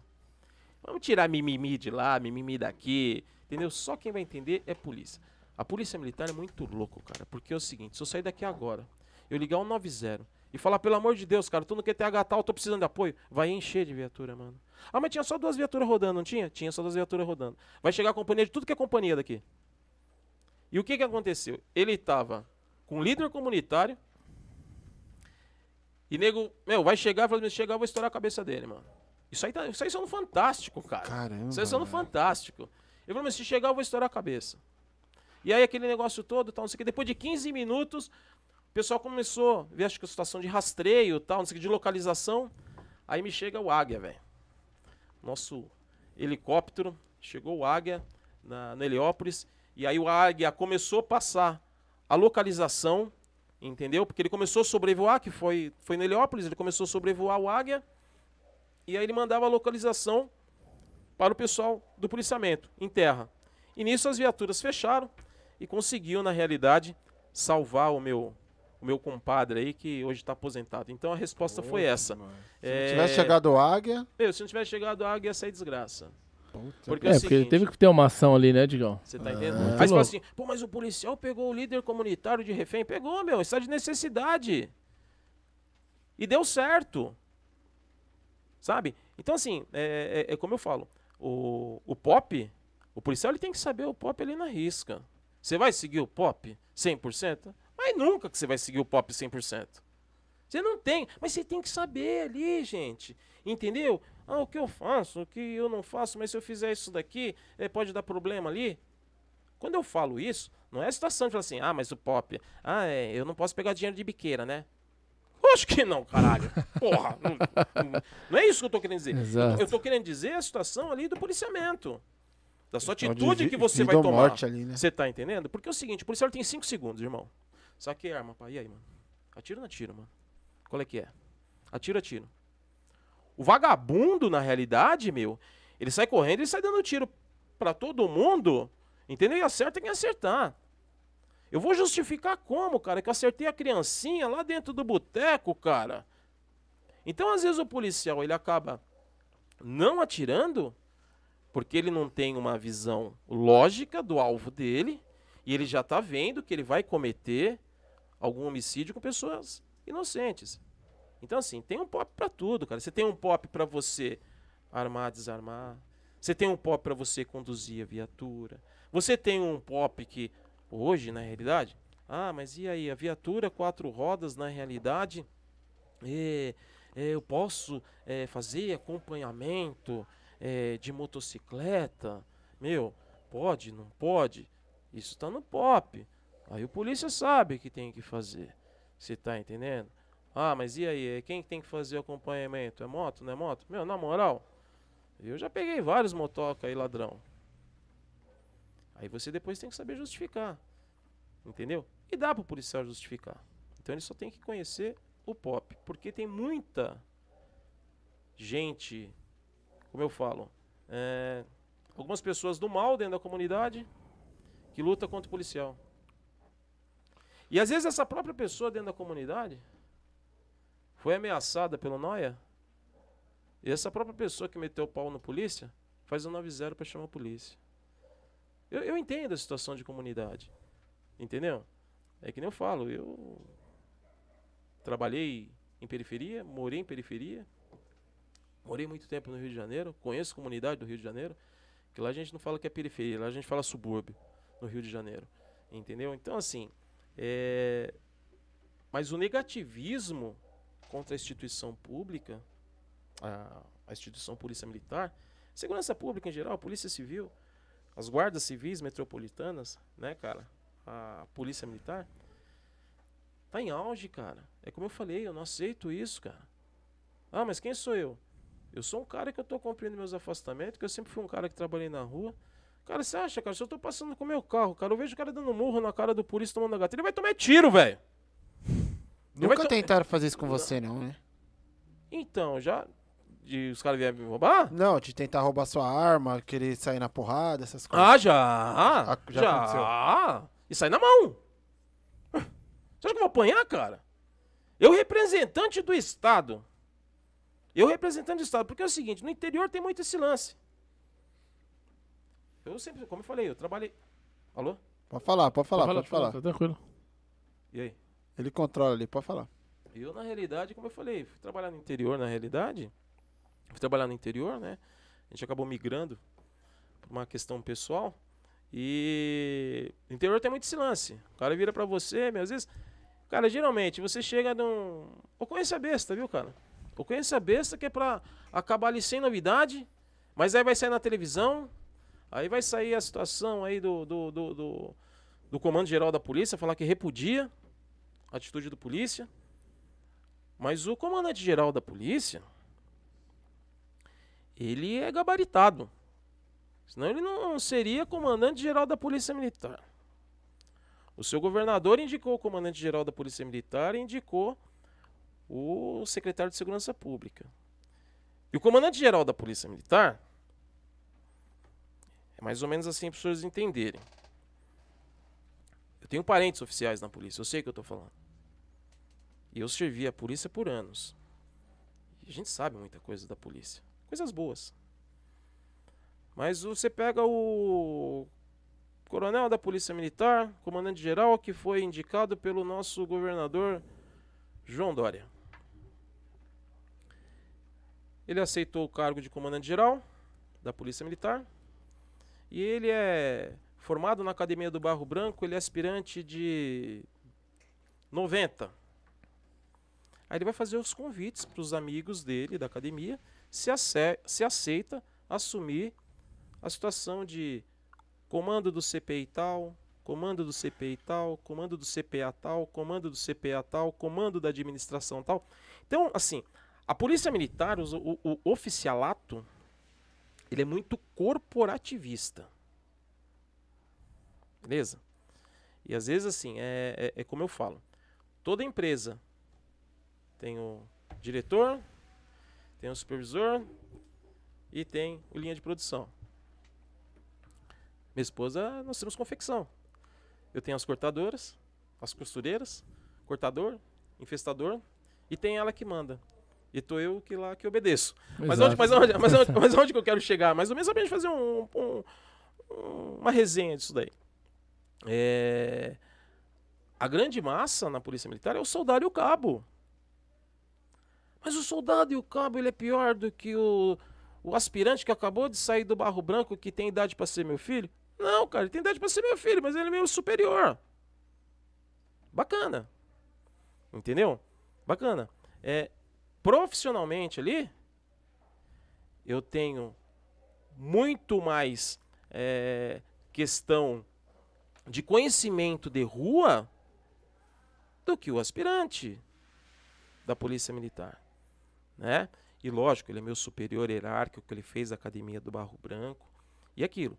Vamos tirar mimimi de lá, mimimi daqui, entendeu? Só quem vai entender é polícia. A polícia militar é muito louco, cara, porque é o seguinte, se eu sair daqui agora, eu ligar o 90 e falar, pelo amor de Deus, cara, tu no QTH tal, tô precisando de apoio, vai encher de viatura, mano. Ah, mas tinha só duas viaturas rodando, não tinha? Tinha só duas viaturas rodando. Vai chegar a companhia de tudo que é companhia daqui. E o que que aconteceu? Ele tava com líder comunitário. E nego, meu, vai chegar, vai assim, chegar, eu vou estourar a cabeça dele, mano. Isso aí, tá, isso aí são fantástico, cara. Caramba. Isso aí são fantástico. Eu falei, mas se chegar, eu vou estourar a cabeça. E aí aquele negócio todo, tal, não sei o que. Depois de 15 minutos, o pessoal começou a ver, acho que a situação de rastreio, tal, não sei que, de localização. Aí me chega o Águia, velho nosso helicóptero, chegou o Águia na, no Heliópolis, e aí o Águia começou a passar a localização, entendeu? Porque ele começou a sobrevoar, que foi, foi no Heliópolis, ele começou a sobrevoar o Águia, e aí ele mandava a localização para o pessoal do policiamento, em terra. E nisso as viaturas fecharam e conseguiu, na realidade, salvar o meu o meu compadre aí, que hoje está aposentado. Então a resposta foi essa. Se é... não tivesse chegado o Águia. Meu, se não tivesse chegado o Águia, ia sair desgraça. Puta. Porque é, é porque teve que ter uma ação ali, né, Digão? Você tá entendendo? Ah, Aí você fala assim, pô, mas o policial pegou o líder comunitário de refém. Pegou, meu, está de necessidade. E deu certo. Sabe? Então, assim, é, é, é, como eu falo, o, o pop, o policial ele tem que saber o pop ali na risca. Você vai seguir o pop 100%? Mas nunca que você vai seguir o pop 100%. Você não tem, mas você tem que saber ali, gente. Entendeu? Ah, o que eu faço, o que eu não faço, mas se eu fizer isso daqui, é, pode dar problema ali. Quando eu falo isso, não é a situação de falar assim, ah, mas o pop, ah, é, eu não posso pegar dinheiro de biqueira, né? Acho que não, caralho. Porra. não, não, é isso que eu tô querendo dizer. Exato. Eu tô querendo dizer a situação ali do policiamento. Da sua atitude que você vai tomar. Ali, né? Você tá entendendo? Porque é o seguinte, o policial tem 5 segundos, irmão. Saquei a arma, pai. E aí, mano? Atira ou não atira, mano? Qual é que é? Atira, atira. O vagabundo, na realidade, meu, ele sai correndo e sai dando tiro para todo mundo, entendeu? E acerta quem acertar. Eu vou justificar como, cara, que eu acertei a criancinha lá dentro do boteco, cara. Então, às vezes, o policial, ele acaba não atirando, porque ele não tem uma visão lógica do alvo dele, E ele já está vendo que ele vai cometer algum homicídio com pessoas inocentes. Então, assim, tem um pop para tudo, cara. Você tem um pop para você armar, desarmar. Você tem um pop para você conduzir a viatura. Você tem um pop que, hoje, na realidade, ah, mas e aí, a viatura quatro rodas, na realidade, é, é, eu posso é, fazer acompanhamento é, de motocicleta? Meu, pode, não pode? Isso está no pop. Aí o polícia sabe que tem que fazer. Você tá entendendo? Ah, mas e aí? Quem tem que fazer o acompanhamento? É moto, não é moto? Meu, na moral, eu já peguei vários motoca aí, ladrão. Aí você depois tem que saber justificar. Entendeu? E dá para o policial justificar. Então ele só tem que conhecer o pop. Porque tem muita gente, como eu falo, é, algumas pessoas do mal dentro da comunidade que luta contra o policial. E às vezes essa própria pessoa dentro da comunidade foi ameaçada pelo Noia. E essa própria pessoa que meteu o pau no polícia faz um 9-0 para chamar a polícia. Eu, eu entendo a situação de comunidade. Entendeu? É que nem eu falo, eu trabalhei em periferia, morei em periferia, morei muito tempo no Rio de Janeiro, conheço a comunidade do Rio de Janeiro, que lá a gente não fala que é periferia, lá a gente fala subúrbio no Rio de Janeiro. Entendeu? Então, assim, é... mas o negativismo contra a instituição pública, a, a instituição polícia militar, segurança pública em geral, polícia civil, as guardas civis metropolitanas, né, cara? A polícia militar tá em auge, cara. É como eu falei, eu não aceito isso, cara. Ah, mas quem sou eu? Eu sou um cara que eu tô cumprindo meus afastamentos, que eu sempre fui um cara que trabalhei na rua. Cara, você acha, cara, se eu tô passando com o meu carro, cara, eu vejo o cara dando murro na cara do polícia tomando a gata, ele vai tomar tiro, velho. Nunca tentaram fazer isso com você, não, né? Então, já. De os caras vierem me roubar? Não, de tentar roubar sua arma, querer sair na porrada, essas coisas. Ah, já! Ah, já já! aconteceu. E sai na mão! Você acha que eu vou apanhar, cara? Eu, representante do Estado. Eu, representante do Estado. Porque é o seguinte: no interior tem muito esse lance. Eu sempre, como eu falei, eu trabalhei. Alô? Pode falar, pode falar, Fala, pode falar. Tá tranquilo. E aí? Ele controla ali, pode falar. Eu, na realidade, como eu falei, fui trabalhar no interior, na realidade. Fui trabalhar no interior, né? A gente acabou migrando por uma questão pessoal. E no interior tem muito esse lance. O cara vira pra você, meu, às vezes. Cara, geralmente, você chega num. Ou conhece a besta, viu, cara? Ou conhece a besta que é pra acabar ali sem novidade, mas aí vai sair na televisão, aí vai sair a situação aí do, do, do, do, do comando geral da polícia, falar que repudia a atitude do polícia. Mas o comandante geral da polícia, ele é gabaritado. Senão ele não seria comandante geral da polícia militar. O seu governador indicou o comandante geral da polícia militar e indicou o secretário de segurança pública. E o comandante geral da polícia militar é mais ou menos assim para os senhores entenderem. Eu tenho parentes oficiais na polícia, eu sei o que eu estou falando. E eu servi a polícia por anos. E a gente sabe muita coisa da polícia. Coisas boas. Mas você pega o coronel da Polícia Militar, comandante geral, que foi indicado pelo nosso governador João Dória. Ele aceitou o cargo de comandante geral da Polícia Militar. E ele é formado na Academia do Barro Branco, ele é aspirante de 90. Aí ele vai fazer os convites para os amigos dele da academia, se, ace se aceita assumir a situação de comando do CPI tal, comando do CPI tal, comando do CPA tal, comando do CPA tal, comando da administração tal. Então, assim, a polícia militar, o, o, o oficialato, ele é muito corporativista. Beleza? E às vezes, assim, é, é, é como eu falo. Toda empresa tem o diretor, tem o supervisor e tem o linha de produção. Minha esposa, nós temos confecção. Eu tenho as cortadoras, as costureiras, cortador, infestador e tem ela que manda. E tô eu que lá que obedeço. Mas onde, mas, onde, mas, onde, mas onde que eu quero chegar? Mais ou menos a gente fazer um, um, uma resenha disso daí. é, a grande massa na polícia militar é o soldado e o cabo. Mas o soldado e o cabo ele é pior do que o, o aspirante que acabou de sair do barro branco que tem idade para ser meu filho? Não, cara, ele tem idade para ser meu filho, mas ele é meu superior. Bacana. Entendeu? Bacana. É, profissionalmente ali, eu tenho muito mais é, questão de conhecimento de rua do que o aspirante da Polícia Militar. Né? E lógico, ele é meu superior hierárquico, que ele fez a academia do Barro Branco e aquilo.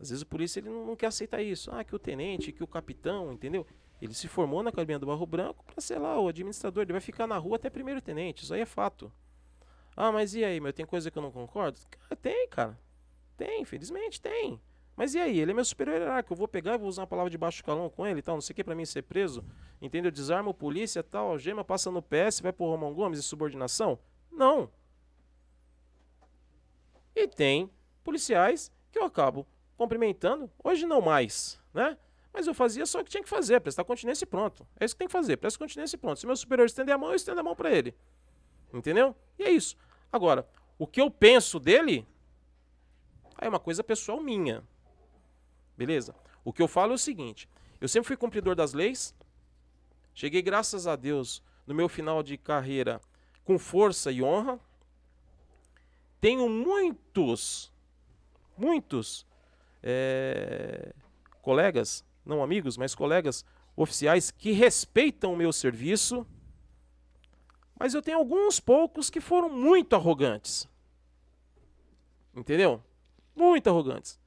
Às vezes o polícia ele não quer aceitar isso. Ah, que o tenente, que o capitão, entendeu? Ele se formou na academia do Barro Branco para ser lá o administrador. Ele vai ficar na rua até primeiro tenente. Isso aí é fato. Ah, mas e aí, meu? Tem coisa que eu não concordo? tem, cara. Tem, infelizmente tem. Mas e aí? Ele é meu superior hierárquico. Eu vou pegar e vou usar uma palavra de baixo calão com ele e tal. Não sei o que para mim ser preso. Entendeu? Desarma o polícia tal. Algema passa no PS, vai pro Romão Gomes e subordinação? Não. E tem policiais que eu acabo cumprimentando. Hoje não mais, né? Mas eu fazia só o que tinha que fazer, prestar continência e pronto. É isso que tem que fazer, presta continência e pronto. Se meu superior estender a mão, eu estendo a mão para ele. Entendeu? E é isso. Agora, o que eu penso dele é uma coisa pessoal minha. Beleza? O que eu falo é o seguinte: eu sempre fui cumpridor das leis. Cheguei, graças a Deus, no meu final de carreira com força e honra. Tenho muitos, muitos é, colegas, não amigos, mas colegas oficiais que respeitam o meu serviço. Mas eu tenho alguns poucos que foram muito arrogantes. Entendeu? Muito arrogantes.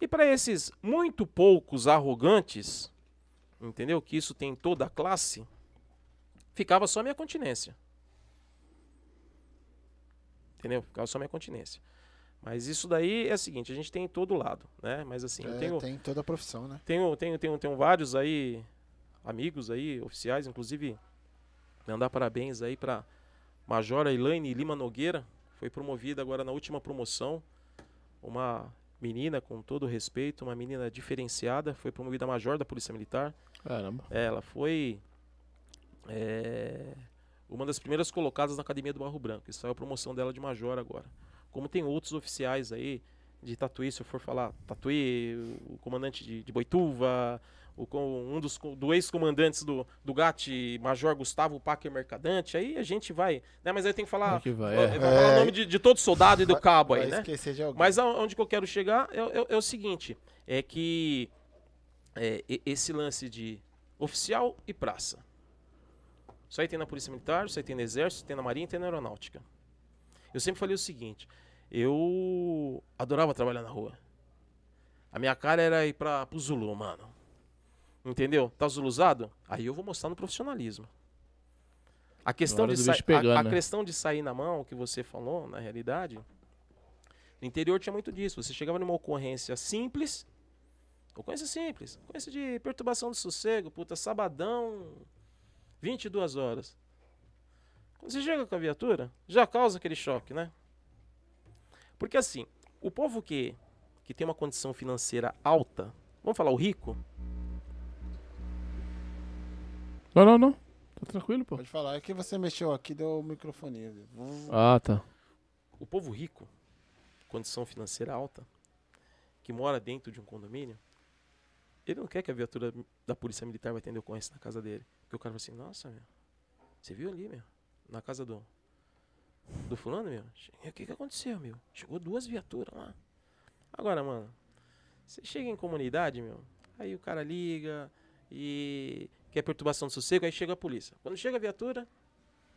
E para esses muito poucos arrogantes, entendeu? Que isso tem toda a classe, ficava só minha continência. Entendeu? Ficava só minha continência. Mas isso daí é o seguinte, a gente tem em todo lado, né? Mas assim, é, eu tenho. Tem toda a profissão, né? Tenho, tenho, tenho, tenho vários aí, amigos aí, oficiais, inclusive, mandar parabéns aí para Major Elaine Lima Nogueira, foi promovida agora na última promoção. Uma menina, com todo respeito, uma menina diferenciada, foi promovida a major da Polícia Militar. Caramba. É, ela foi é, uma das primeiras colocadas na Academia do Barro Branco. Isso é a promoção dela de major agora. Como tem outros oficiais aí de Tatuí, se eu for falar, Tatuí, o comandante de, de Boituva, o, um dos do ex-comandantes do, do GAT, Major Gustavo Packer Mercadante, aí a gente vai, né? Mas aí tem que falar, é que vai, é. vai falar o nome de, de todo soldado e do cabo vai aí, né? esquecer de alguém. Mas aonde que eu quero chegar é, é, é o seguinte, é que é, esse lance de oficial e praça. Isso aí tem na Polícia Militar, isso aí tem no Exército, tem na Marinha, tem na Aeronáutica. Eu sempre falei o seguinte, eu adorava trabalhar na rua. A minha cara era ir para o Zulu, mano. Entendeu? Tá zuluzado? Aí eu vou mostrar no profissionalismo. A questão, de a, a né? questão de sair na mão, que você falou, na realidade, no interior tinha muito disso. Você chegava numa ocorrência simples, ocorrência simples, ocorrência de perturbação do sossego, puta, sabadão, 22 horas. Quando você chega com a viatura, já causa aquele choque, né? Porque assim, o povo que, que tem uma condição financeira alta, vamos falar o rico, não, não, não. Tá tranquilo, pô. Pode falar. É que você mexeu aqui, deu o microfone. Ah, tá. O povo rico, condição financeira alta, que mora dentro de um condomínio, ele não quer que a viatura da polícia militar vai atender ocorrência na casa dele. Porque o cara fala assim, nossa, meu, você viu ali, meu, na casa do, do fulano, meu? O que que aconteceu, meu? Chegou duas viaturas lá. Agora, mano, você chega em comunidade, meu, aí o cara liga e que é perturbação do sossego, aí chega a polícia. Quando chega a viatura,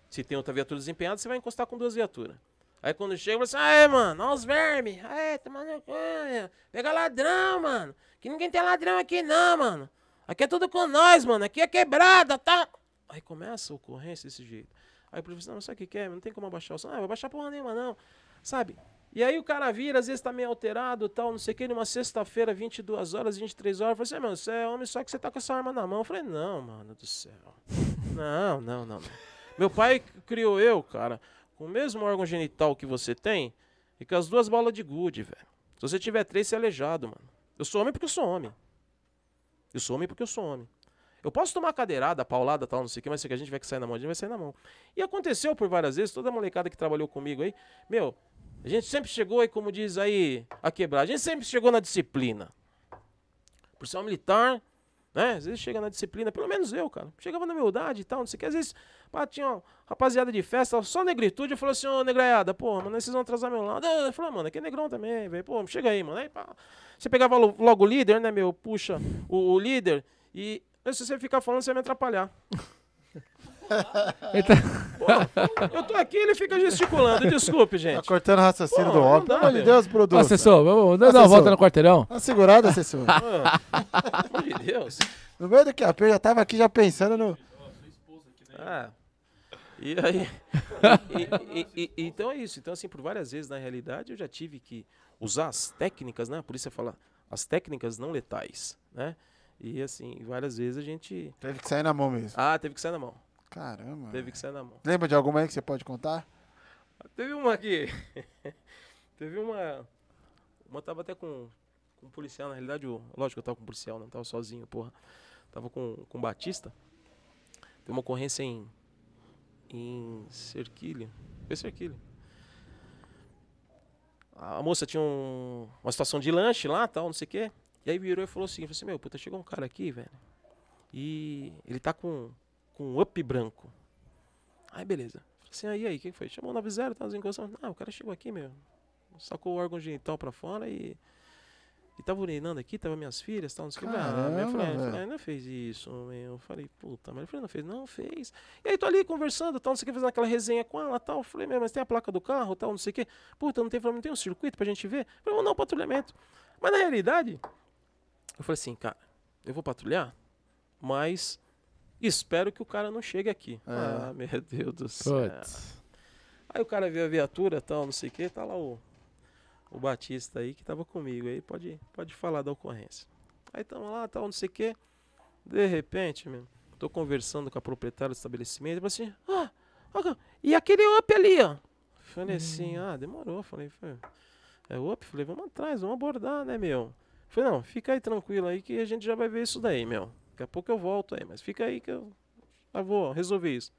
se tem outra viatura desempenhada, você vai encostar com duas viaturas. Aí quando chega, você assim, aê, mano, olha os vermes. Aê, tomando coisa. Pega ladrão, mano. Que ninguém tem ladrão aqui não, mano. Aqui é tudo com nós, mano. Aqui é quebrada, tá? Aí começa a ocorrência desse jeito. Aí o professor, não, sabe o que quer? Não tem como abaixar o som. Ah, vai baixar porra nenhuma, não. Sabe? E aí o cara vira, às vezes tá meio alterado tal, não sei o que, numa sexta-feira, 22 horas, 23 horas, eu falei assim, mano, você é homem só que você tá com essa arma na mão. Eu falei, não, mano do céu. Não, não, não, não. Meu pai criou eu, cara, com o mesmo órgão genital que você tem e com as duas bolas de gude, velho. Se você tiver três, você é aleijado, mano. Eu sou homem porque eu sou homem. Eu sou homem porque eu sou homem. Eu posso tomar cadeirada, paulada, tal, não sei o que, mas se a gente vai sair na mão, a gente vai sair na mão. E aconteceu por várias vezes, toda a molecada que trabalhou comigo aí, meu, a gente sempre chegou aí, como diz aí, a quebrar. A gente sempre chegou na disciplina. Por ser um militar, né? Às vezes chega na disciplina, pelo menos eu, cara. Chegava na humildade e tal, não sei o que. Às vezes, pá, tinha uma rapaziada de festa, só negritude. Eu falei assim, ô negraiada, pô, mano, vocês vão atrasar meu lado. Eu falei, mano, aqui é negrão também, velho. Pô, chega aí, mano. Aí, pá. Você pegava logo o líder, né, meu? Puxa, o, o líder. E se você ficar falando, você vai me atrapalhar. Pô, eu tô aqui ele fica gesticulando. Desculpe, gente. Tá cortando o raciocínio Pô, do homem. Pelo amor de. Deus, produtor. Assessor, vamos dar uma volta no quarteirão? Uma segurada, assessor. Pelo amor de Deus. No meio do que eu já tava aqui já pensando no. Ah. E aí. e- e- e- e- então é isso. Então, assim, por várias vezes, na realidade, eu já tive que usar as técnicas, né? Por isso você fala, as técnicas não letais, né? E assim, várias vezes a gente. Teve que sair na mão mesmo. Ah, teve que sair na mão. Caramba. Teve que sair na mão. Lembra de alguma aí que você pode contar? Teve uma aqui. teve uma. Uma tava até com, com um policial, na realidade, o- lógico que eu tava com um policial, não tava sozinho, porra. Tava com, com um Batista. Teve uma ocorrência em. Em Cerquilho. Foi Cerquilho. A moça tinha um- uma situação de lanche lá, tal, não sei o quê. E aí virou e falou assim, falou assim, meu, puta, chegou um cara aqui, velho. E ele tá com, com um up branco. Aí beleza. Falei assim, aí, aí, o que que foi? Chamou o 90, tá encostando. Ah, o cara chegou aqui, meu. Sacou o órgão genital pra fora e. E tava urinando aqui, tava minhas filhas, tal, não sei o que. Ah, eu falei, não fez isso, meu. Eu falei, puta, mas ele não fez, não fez. E aí tô ali conversando, tal, não sei o que, fazendo aquela resenha com ela, tal. Eu falei, meu, mas tem a placa do carro, tal, não sei o que. Puta, não tem não tem um circuito pra gente ver. Eu falei, um patrulhamento. Mas na realidade, eu falei assim, cara, eu vou patrulhar, mas espero que o cara não chegue aqui. É. Ah, meu Deus do céu. Putz. Aí o cara viu a viatura tal, não sei o que, tá lá o, o Batista aí que tava comigo. Aí pode, pode falar da ocorrência. Aí tamo lá, tal, não sei o que. De repente, meu, tô conversando com a proprietária do estabelecimento. Ele falou assim: Ah, e aquele up ali, ó? Falei assim: Ah, demorou. Falei: "Foi- É up? Falei: Vamos atrás, vamos abordar, né, meu? Falei: Não, fica aí tranquilo aí que a gente já vai ver isso daí, meu. Daqui a pouco eu volto aí, mas fica aí que eu já vou resolver isso.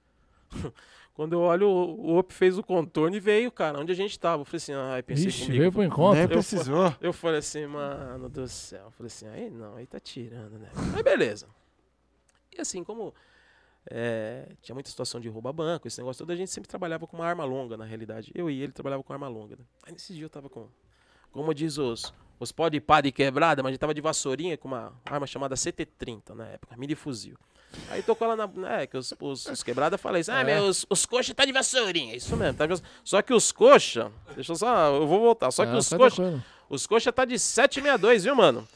Quando eu olho, o o Up fez o contorno e veio, cara, onde a gente tava. Eu falei assim, ai, pensei Ixi, comigo. veio pro encontro. Nem Eu precisou. Eu falei assim, mano do céu. Eu falei assim, aí não, aí tá tirando, né? Aí beleza. E assim, como é, tinha muita situação de roubar banco, esse negócio todo, a gente sempre trabalhava com uma arma longa, na realidade. Eu e ele trabalhava com arma longa. né? Aí nesse dia eu tava com, como diz os, os pó de pá de quebrada, mas a gente tava de vassourinha com uma arma chamada CT-30 na época, mini fuzil. Aí tocou lá na. É, que os, os, os quebrada falei assim: ah, É. meu, os, os coxa tá de vassourinha. Isso mesmo, tá de vassourinha. Só que os coxa. Deixa eu só. Eu vou voltar. Só que Não, os coxa. Os coxa tá de 762, viu, mano?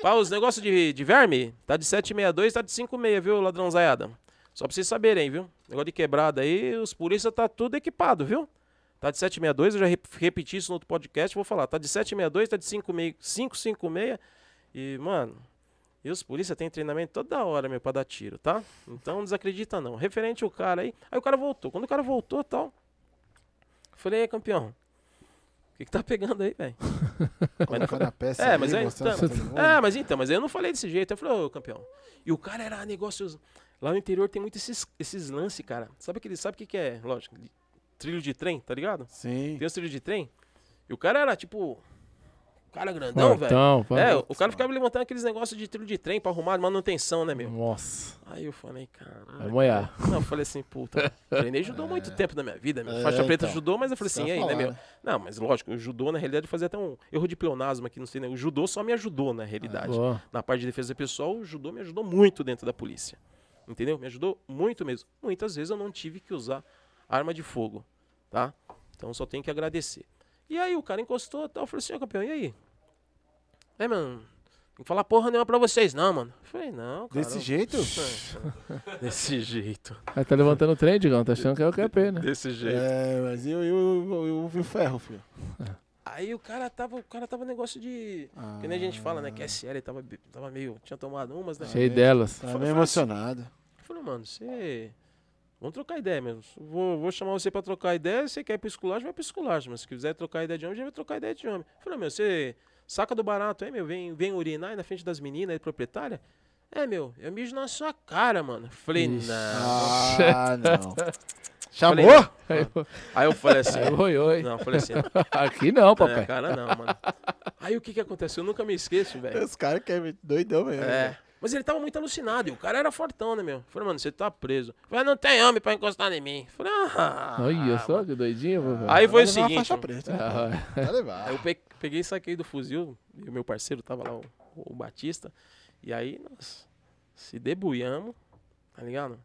Pá, os negócios de, de verme, tá de 762, tá de 56, viu, ladrãozaiada? Só pra vocês saberem, viu? Negócio de quebrada aí, os polícia tá tudo equipado, viu? Tá de 762, eu já rep- repeti isso no outro podcast, vou falar. Tá de 762, tá de 56 556. E, mano, e os polícia tem treinamento toda hora, meu, pra dar tiro, tá? Então não desacredita não. Referente ao cara aí. Aí o cara voltou. Quando o cara voltou tal, eu falei, aí, campeão, o que, que tá pegando aí, velho? Mas não a peça É, ali, mas aí, então, é, mas então, mas eu não falei desse jeito. Eu falei, ô campeão. E o cara era negócios. Lá no interior tem muito esses, esses lances, cara. Sabe aquele, sabe o que, que é? Lógico, trilho de trem, tá ligado? Sim. Tem os trilhos de trem. E o cara era tipo. Cara grandão, velho. Fortão, pá. É, o cara ficava levantando aqueles negócios de trilho de trem pra arrumar manutenção, né, meu? Nossa, Aí eu falei, caralho. vai moiar. Não, eu falei assim, puta, treinei judô há muito tempo na minha vida, meu. É, Faixa preta então. judô, mas eu falei assim, e aí, né, falar, meu? né? Não, mas lógico, o judô, na realidade, eu fazia até um erro de pleonasmo aqui, não sei, né? O judô só me ajudou, na realidade. Boa. Na parte de defesa pessoal, o judô me ajudou muito dentro da polícia. Entendeu? Me ajudou muito mesmo. Muitas vezes eu não tive que usar arma de fogo, tá? Então só tenho que agradecer. E aí o cara encostou e tal, eu falei assim, ó campeão, e aí? É, mano, tem que falar porra nenhuma pra vocês, não, mano. Eu falei, não, cara. Desse eu- jeito? Desse jeito. Aí tá levantando o trem, Digão, tá achando que é o QP, né? Desse jeito. É, mas eu, eu, eu, o ferro, filho. Aí o cara tava, o cara tava negócio de. Que nem a gente fala, né? Que SL tava, tava meio. Tinha tomado umas, né? Cheio delas. Fala- meio emocionado. Eu falei, mano, você. Vamos trocar ideia mesmo. Vou, vou chamar você pra trocar ideia. Se você quer ir pro esculagem, vai pro esculagem. Mas se quiser trocar ideia de homem, já vai trocar ideia de homem. Eu falei, meu, você saca do barato aí, meu. Vem, vem urinar aí na frente das meninas aí, proprietária. É, meu, eu mijo na sua cara, mano. Falei, Ixi. não. Ah, não. Falei, Chamou? não. Aí eu falei assim, Oi, oi. não, eu falei assim, Aqui não, na papai. minha cara não, mano. Aí o que que aconteceu? Eu nunca me esqueço, velho. Os caras querem doidão mesmo. É. Mas ele tava muito alucinado e o cara era fortão, né, meu? Eu Falei, mano, você tá preso. Eu Falei, não tem homem pra encostar em mim. Eu Falei, ah. Olha só que doidinho. Aí foi o uma seguinte. faixa preta. né? Ah, Vai levar. Aí eu pe- peguei e saquei do fuzil, e o meu parceiro tava lá, o, o Batista. E aí nós se debulhamos, tá ligado?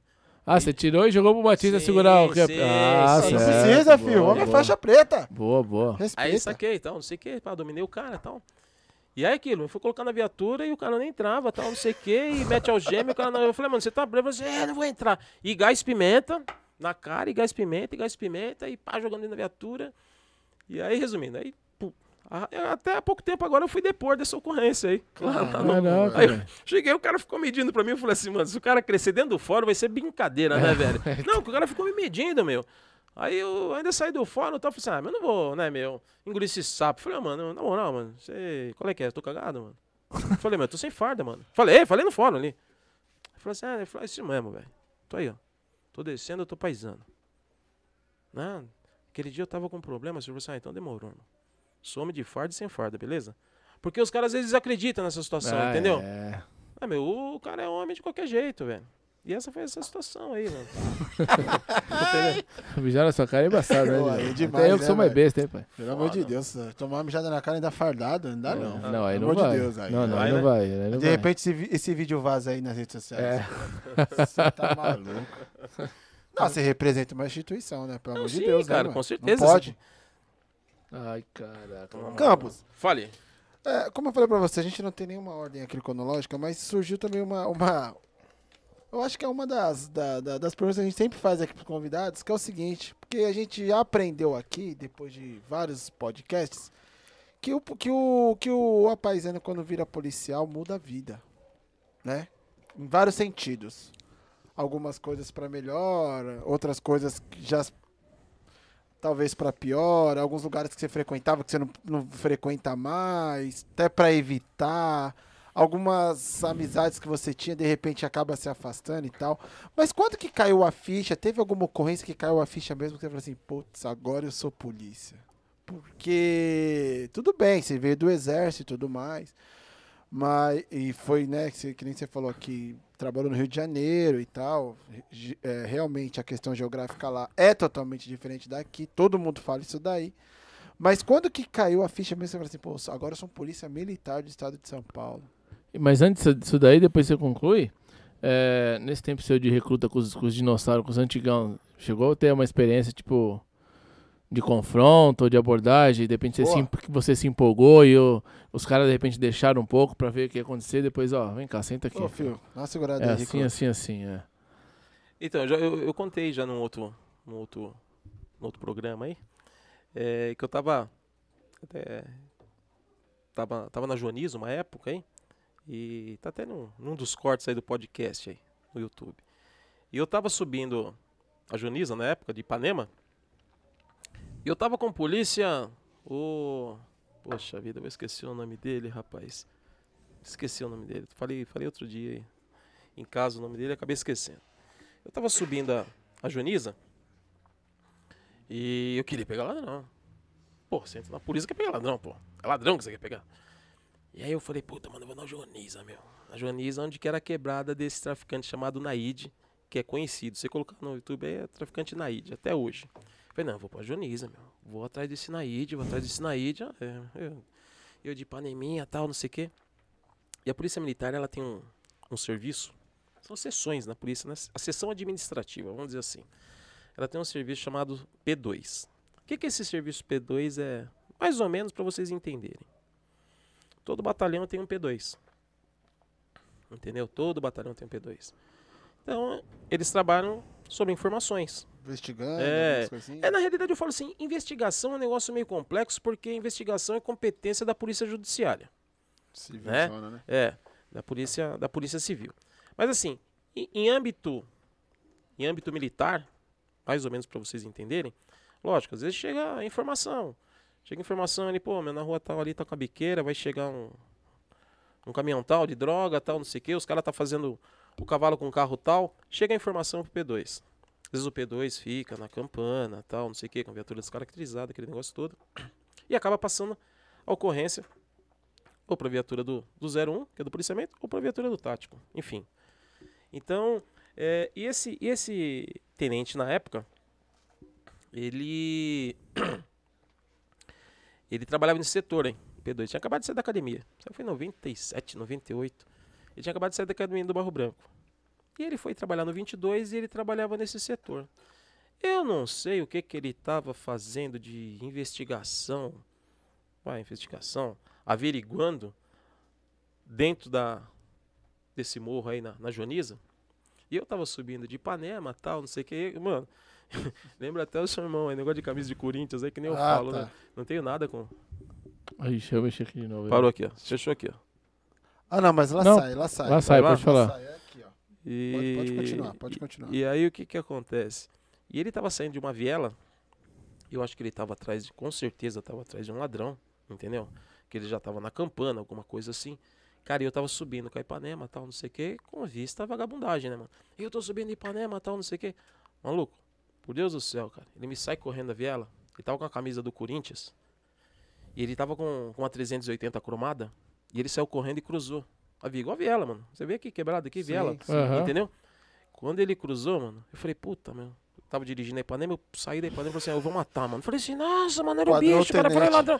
Ah, você tirou e jogou pro Batista Sim, segurar o... sim, ah, sim, Não precisa, filho. Homem é faixa preta. Boa, boa. Respeita. Aí saquei e tal, não sei o que, pá, dominei o cara e tal. E aí aquilo, eu fui colocar na viatura e o cara não entrava, tal, não sei o que, e mete algema, e o cara não. Eu falei, mano, você tá preso? Eu falei, é, não vou entrar. E gás pimenta na cara, e gás pimenta, e gás pimenta, e pá, jogando da viatura. E aí, resumindo, aí, até há pouco tempo agora eu fui depor dessa ocorrência aí. No- Caraca, Aí eu cheguei, o cara ficou medindo pra mim, eu falei assim, mano, se o cara crescer dentro do fórum vai ser brincadeira, né, velho? Não, o cara ficou me medindo, meu. Aí eu ainda saí do fórum e tal, falei assim, ah, mas eu não vou, né, meu, engolir esse sapo. Falei, ah, mano, na moral, mano, você, qual é que é? Eu tô cagado, mano. Falei, mas eu tô sem farda, mano. Falei, falei no fórum ali. Falei assim, ah, ele falou, é isso mesmo, velho. Tô aí, ó. Tô descendo, eu tô paisando. Não, aquele dia eu tava com problema, o senhor falou assim, ah, então demorou, irmão. Some de farda e sem farda, beleza? Porque os caras às vezes acreditam nessa situação, Ah, entendeu? É. Ah, meu, o cara é homem de qualquer jeito, velho. E essa foi essa situação aí, mano. Mijar na sua cara é embaçado, né? Pô, é Até demais, eu que né, sou mais velho? besta, hein, pai? Pelo amor de Deus, tomar uma mijada na cara e ainda fardado, não dá não. Não, aí Pelo não amor vai. de Deus, aí. Não, não, Vai, aí não né? vai. aí não De vai. repente esse, vi- esse vídeo vaza aí nas redes sociais. É. Você tá maluco. Não, você representa uma instituição, né? Pelo Não, amor de sim, Deus, né, cara, mano? com certeza. Não pode. Ai, caraca. Campos, Fale. é, como eu falei pra você, a gente não tem nenhuma ordem aqui cronológica, mas surgiu também uma... uma eu acho que é uma das, da- da- das perguntas que a gente sempre faz aqui pros convidados, que é o seguinte, porque a gente já aprendeu aqui, depois de vários podcasts, que o, que o, que o apaisano, quando vira policial, muda a vida, né? Em vários sentidos. Algumas coisas pra melhor, outras coisas que já talvez pra pior, alguns lugares que você frequentava que você não, não frequenta mais, até pra evitar, algumas amizades que você tinha de repente acaba se afastando e tal. Mas quando que caiu a ficha? Teve alguma ocorrência que caiu a ficha mesmo que você falou assim, putz, agora eu sou polícia? Porque tudo bem, você veio do exército e tudo mais. Mas, e foi, né, que, que nem você falou aqui, trabalhou no Rio de Janeiro e tal. É, realmente a questão geográfica lá é totalmente diferente daqui, todo mundo fala isso daí. Mas quando que caiu a ficha mesmo, você falou assim, pô, agora eu sou um polícia militar do estado de São Paulo. Mas antes disso daí, depois você conclui, é, nesse tempo seu de recruta com os, com os dinossauros, com os antigão, chegou a ter uma experiência, tipo, de confronto ou de abordagem, de repente você, se, você se empolgou e o- os caras de repente deixaram um pouco pra ver o que ia acontecer, depois, ó, vem cá, senta aqui. Ô, filho, dá uma segurada é aí, assim, assim, assim, é. Então, já, eu, eu contei já num outro, num outro, num outro programa aí, é, que eu tava, até, tava, tava na Joanizo uma época aí, e tá até num, num dos cortes aí do podcast aí, no YouTube. E eu tava subindo a Joaniza na época, de Ipanema, e eu tava com polícia, o... Poxa vida, eu esqueci o nome dele, rapaz. Esqueci o nome dele. Falei, falei outro dia aí, em casa o nome dele, acabei esquecendo. Eu tava subindo a, a e eu queria pegar ladrão. Pô, você entra na polícia quer pegar ladrão, pô. É ladrão que você quer pegar. E aí eu falei, puta, mano, eu vou na Joaniza, meu. Na Joaniza, onde que era a quebrada desse traficante chamado Naide, que é conhecido. Você colocar no YouTube é traficante Naide, até hoje. Eu falei, não, vou pra Joaniza, meu. Vou atrás desse Naide, vou atrás desse Naide. Ah, é, eu, eu de Paneminha tal, não sei o quê. E a Polícia Militar, ela tem um, um serviço são sessões na polícia, né? a sessão administrativa, vamos dizer assim. Ela tem um serviço chamado P2. O que, que esse serviço P2 é? Mais ou menos para vocês entenderem. Todo batalhão tem um P2. Entendeu? Todo batalhão tem um P2. Então, eles trabalham sobre informações. Investigando, É. É, na realidade, eu falo assim: investigação é um negócio meio complexo, porque investigação é competência da Polícia Judiciária. Civilzona, né? É, da polícia, da polícia civil. Mas assim, em, em âmbito em âmbito militar, mais ou menos para vocês entenderem, lógico, às vezes chega a informação. Chega informação ali, pô, meu, na rua tal ali tá com a biqueira, vai chegar um um caminhão tal, de droga, tal, não sei o quê. Os caras tá fazendo o cavalo com o carro tal. Chega a informação pro P2. Às vezes o P2 fica na campana, tal, não sei o quê, com viatura descaracterizada, aquele negócio todo. E acaba passando a ocorrência ou pra viatura do, do 01, que é do policiamento, ou pra viatura do tático. Enfim. Então, é, e, esse, e esse tenente na época, ele. ele trabalhava nesse setor, hein? P2. Tinha acabado de sair da academia. Isso foi em 97, 98. Ele tinha acabado de sair da academia do Barro Branco. E ele foi trabalhar no 22 e ele trabalhava nesse setor. Eu não sei o que, que ele estava fazendo de investigação. Vai, investigação. Averiguando dentro da, desse morro aí na, na. E eu tava subindo de Ipanema tal, não sei o que. Mano, lembra até o seu irmão aí, negócio de camisa de Corinthians aí, que nem eu Ah, falo, tá. né? Não tenho nada com. Aí, deixa eu mexer aqui de novo. Parou aqui, ó. Fechou aqui, ó. Ah, não, mas lá Não, sai, lá sai. Lá sai, lá? pode falar. Sai, é aqui, ó. E... Pode, pode continuar, pode continuar. E aí o que que acontece? E ele tava saindo de uma viela, eu acho que ele tava atrás, de, com certeza tava atrás de um ladrão, entendeu? Que ele já tava na campana, alguma coisa assim. Cara, e eu tava subindo com a Ipanema, tal, não sei o que, com vista à vagabundagem, né, mano? E eu tô subindo Ipanema, tal, não sei o que. Maluco, por Deus do céu, cara. Ele me sai correndo da viela, ele tava com a camisa do Corinthians, e ele tava com, com uma 380 cromada, e ele saiu correndo e cruzou. A via, igual a viela, mano. Você vê aqui quebrado aqui, Sim, viela. sim. Aham. Entendeu? Quando ele cruzou, mano, eu falei, puta, meu. Eu tava dirigindo a Ipanema, eu saí da Ipanema e falei assim, ah, eu vou matar, mano. Eu falei assim, nossa, mano, era o bicho, cara, falei tenente. ladrão.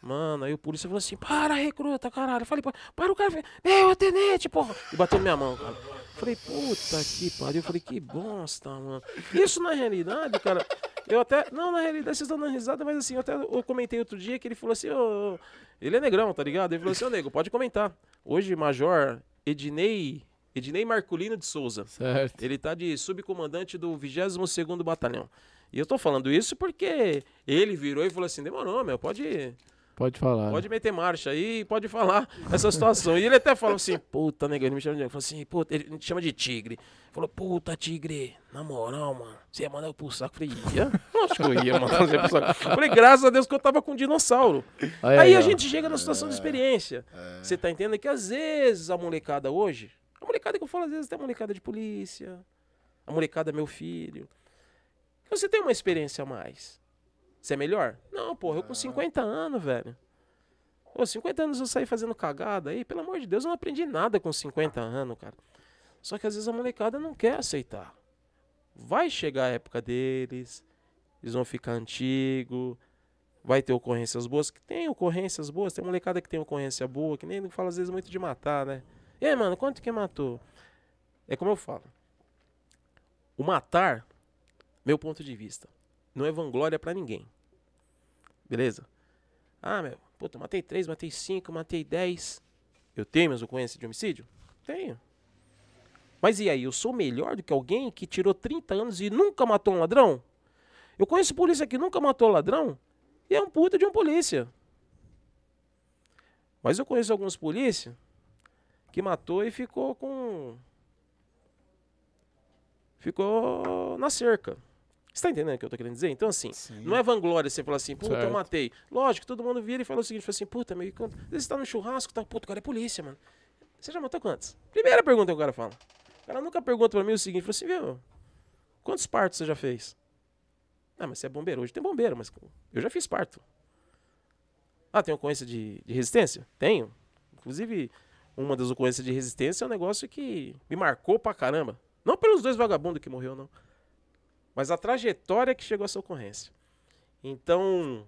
Mano, aí o polícia falou assim, para, recruta, caralho. Eu falei, "Pa- para o cara, meu, é tenente, porra. E bateu na minha mão, cara. Falei, puta que pariu. Eu falei, que bosta, mano. Isso na realidade, cara, eu até. Não, na realidade, vocês estão dando risada, mas assim, eu até eu comentei outro dia que ele falou assim, ô. ele é negrão, tá ligado? Ele falou assim, ô nego, pode comentar. Hoje, Major Ednei. Ednei Marculino de Souza. Certo. Ele tá de subcomandante do 22º Batalhão. E eu tô falando isso porque ele virou e falou assim, demorou, meu, pode, Pode falar. pode meter marcha aí, pode falar essa situação. E ele até falou assim, puta, nega, ele me chama de... Ele falou assim, puta, ele me chama de tigre. Falou, puta, tigre, na moral, mano, você ia mandar eu pro saco? Eu falei, ia? Acho que eu ia mandar você pro saco. Eu falei, graças a Deus que eu tava com um dinossauro. Aí, Aí aí, a ó. gente chega na situação de experiência. Você tá entendendo que às vezes a molecada hoje, a molecada que eu falo às vezes tem molecada de polícia, a molecada é meu filho. Você tem uma experiência a mais. Você é melhor? Não, porra, eu com 50 anos, velho. Ô, 50 anos eu saí fazendo cagada aí, pelo amor de Deus, eu não aprendi nada com 50 anos, cara. Só que às vezes a molecada não quer aceitar. Vai chegar a época deles, eles vão ficar antigo, vai ter ocorrências boas, que tem ocorrências boas, tem molecada que tem ocorrência boa, que nem fala às vezes muito de matar, né? E aí, mano, quanto que matou? É como eu falo. O matar, meu ponto de vista, não é vanglória pra ninguém. Beleza? Ah, meu, puta, matei três, matei cinco, matei dez. Eu tenho minhas ocorrências de homicídio? Tenho. Mas e aí, eu sou melhor do que alguém que tirou 30 anos e nunca matou um ladrão? Eu conheço polícia que nunca matou ladrão e é um puta de um polícia. Mas eu conheço alguns polícia que matou e ficou com. Ficou na cerca. Você tá entendendo o que eu tô querendo dizer? Então, assim, Sim. não é vanglória você falar assim, puta, eu Certo. matei. Lógico, todo mundo vira e fala o seguinte, fala assim, puta, às vezes você tá no churrasco, tá, puta, o cara é polícia, mano. Você já matou quantos? Primeira pergunta que o cara fala. O cara nunca pergunta pra mim o seguinte, fala assim, viu, quantos partos você já fez? Ah, mas você é bombeiro. Hoje tem bombeiro, mas eu já fiz parto. Ah, tem ocorrência de, de resistência? Tenho. Inclusive, uma das ocorrências de resistência é um negócio que me marcou pra caramba. Não pelos dois vagabundos que morreu, não. Mas a trajetória que chegou a essa ocorrência. Então,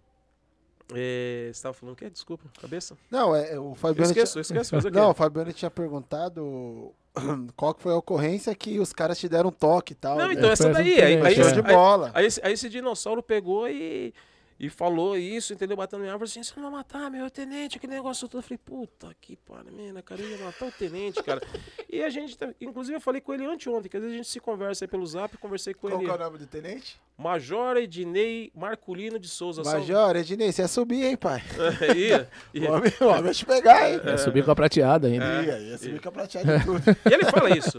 é, você estava falando o quê? Desculpa, cabeça? Não, é, o Eu Fabiano. esqueço, eu tinha... esqueço. Fazer o quê? Não, o Fabiano tinha perguntado qual que foi a ocorrência que os caras te deram um toque e tal. Não, né? então essa Foi daí. essa Aí, aí, é. de aí- bola. Aí aí esse dinossauro pegou e, e falou isso, entendeu? Batendo minha árvore assim, você não vai matar meu tenente, aquele negócio todo. Eu falei, puta que pariu, cara, eu ia matar o tenente, cara. e a gente, tá- inclusive eu falei com ele anteontem, que às vezes a gente se conversa aí pelo zap, conversei com Qual ele. que é o nome do tenente? Major Ednei Marculino de Souza. Major, Ednei, você ia subir, hein, pai? São- ia, ia. O homem, o homem ia te pegar, hein? É, subir com a prateada ainda. Ia, ia subir com a prateada de tudo. E ele fala isso.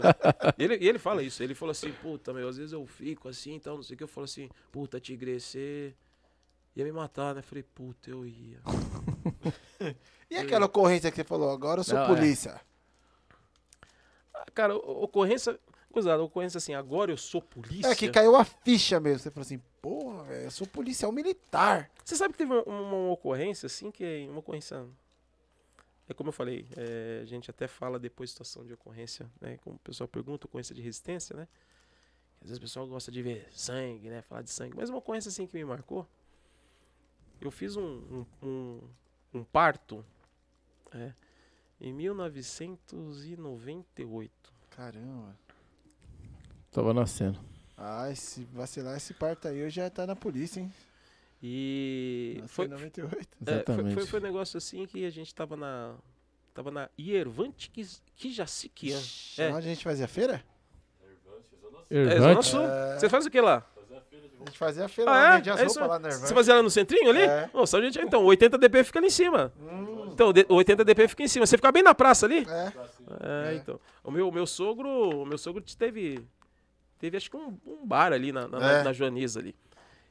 E ele, e ele fala isso. Ele falou assim, puta, meu, às vezes eu fico assim, então, não sei o que. Eu falo assim, puta, tigre, você. Ia me matar, né? Falei, puta, eu ia. E aquela ocorrência que você falou, agora eu sou Não, é. polícia. Ah, Cara, ocorrência. Coisa, ocorrência assim, agora eu sou polícia. É que caiu a ficha mesmo. Você falou assim, porra, eu sou policial militar. Você sabe que teve uma, uma ocorrência, assim, que é uma ocorrência. É como eu falei, é, a gente até fala depois de situação de ocorrência, né? Como o pessoal pergunta, ocorrência de resistência, né? Às vezes o pessoal gosta de ver sangue, né? Falar de sangue. Mas uma ocorrência assim que me marcou. Eu fiz um, um, um, um parto é, em 1998. Caramba. Tava nascendo. Ai, se vacilar esse parto aí, eu já tá na polícia, hein? E Nasceu foi, em 98. É, foi, Exatamente. foi, foi um negócio assim que a gente tava na. Tava na Iervante Kijasikian. Ixi, É. Onde a gente fazia feira? É, Zona Irvante? Sul. É. Você faz o que lá? A gente fazia feira Ah, lá, é? vendia as É roupas lá na Você fazia lá no centrinho ali? É. Só a gente, então, o 80 DP fica ali em cima. Hum, Então, o 80 DP fica em cima. Você fica bem na praça ali? é. É, então. O meu, o meu sogro, o meu sogro teve, teve acho que um, um bar ali na, na, É. na Joaniza ali.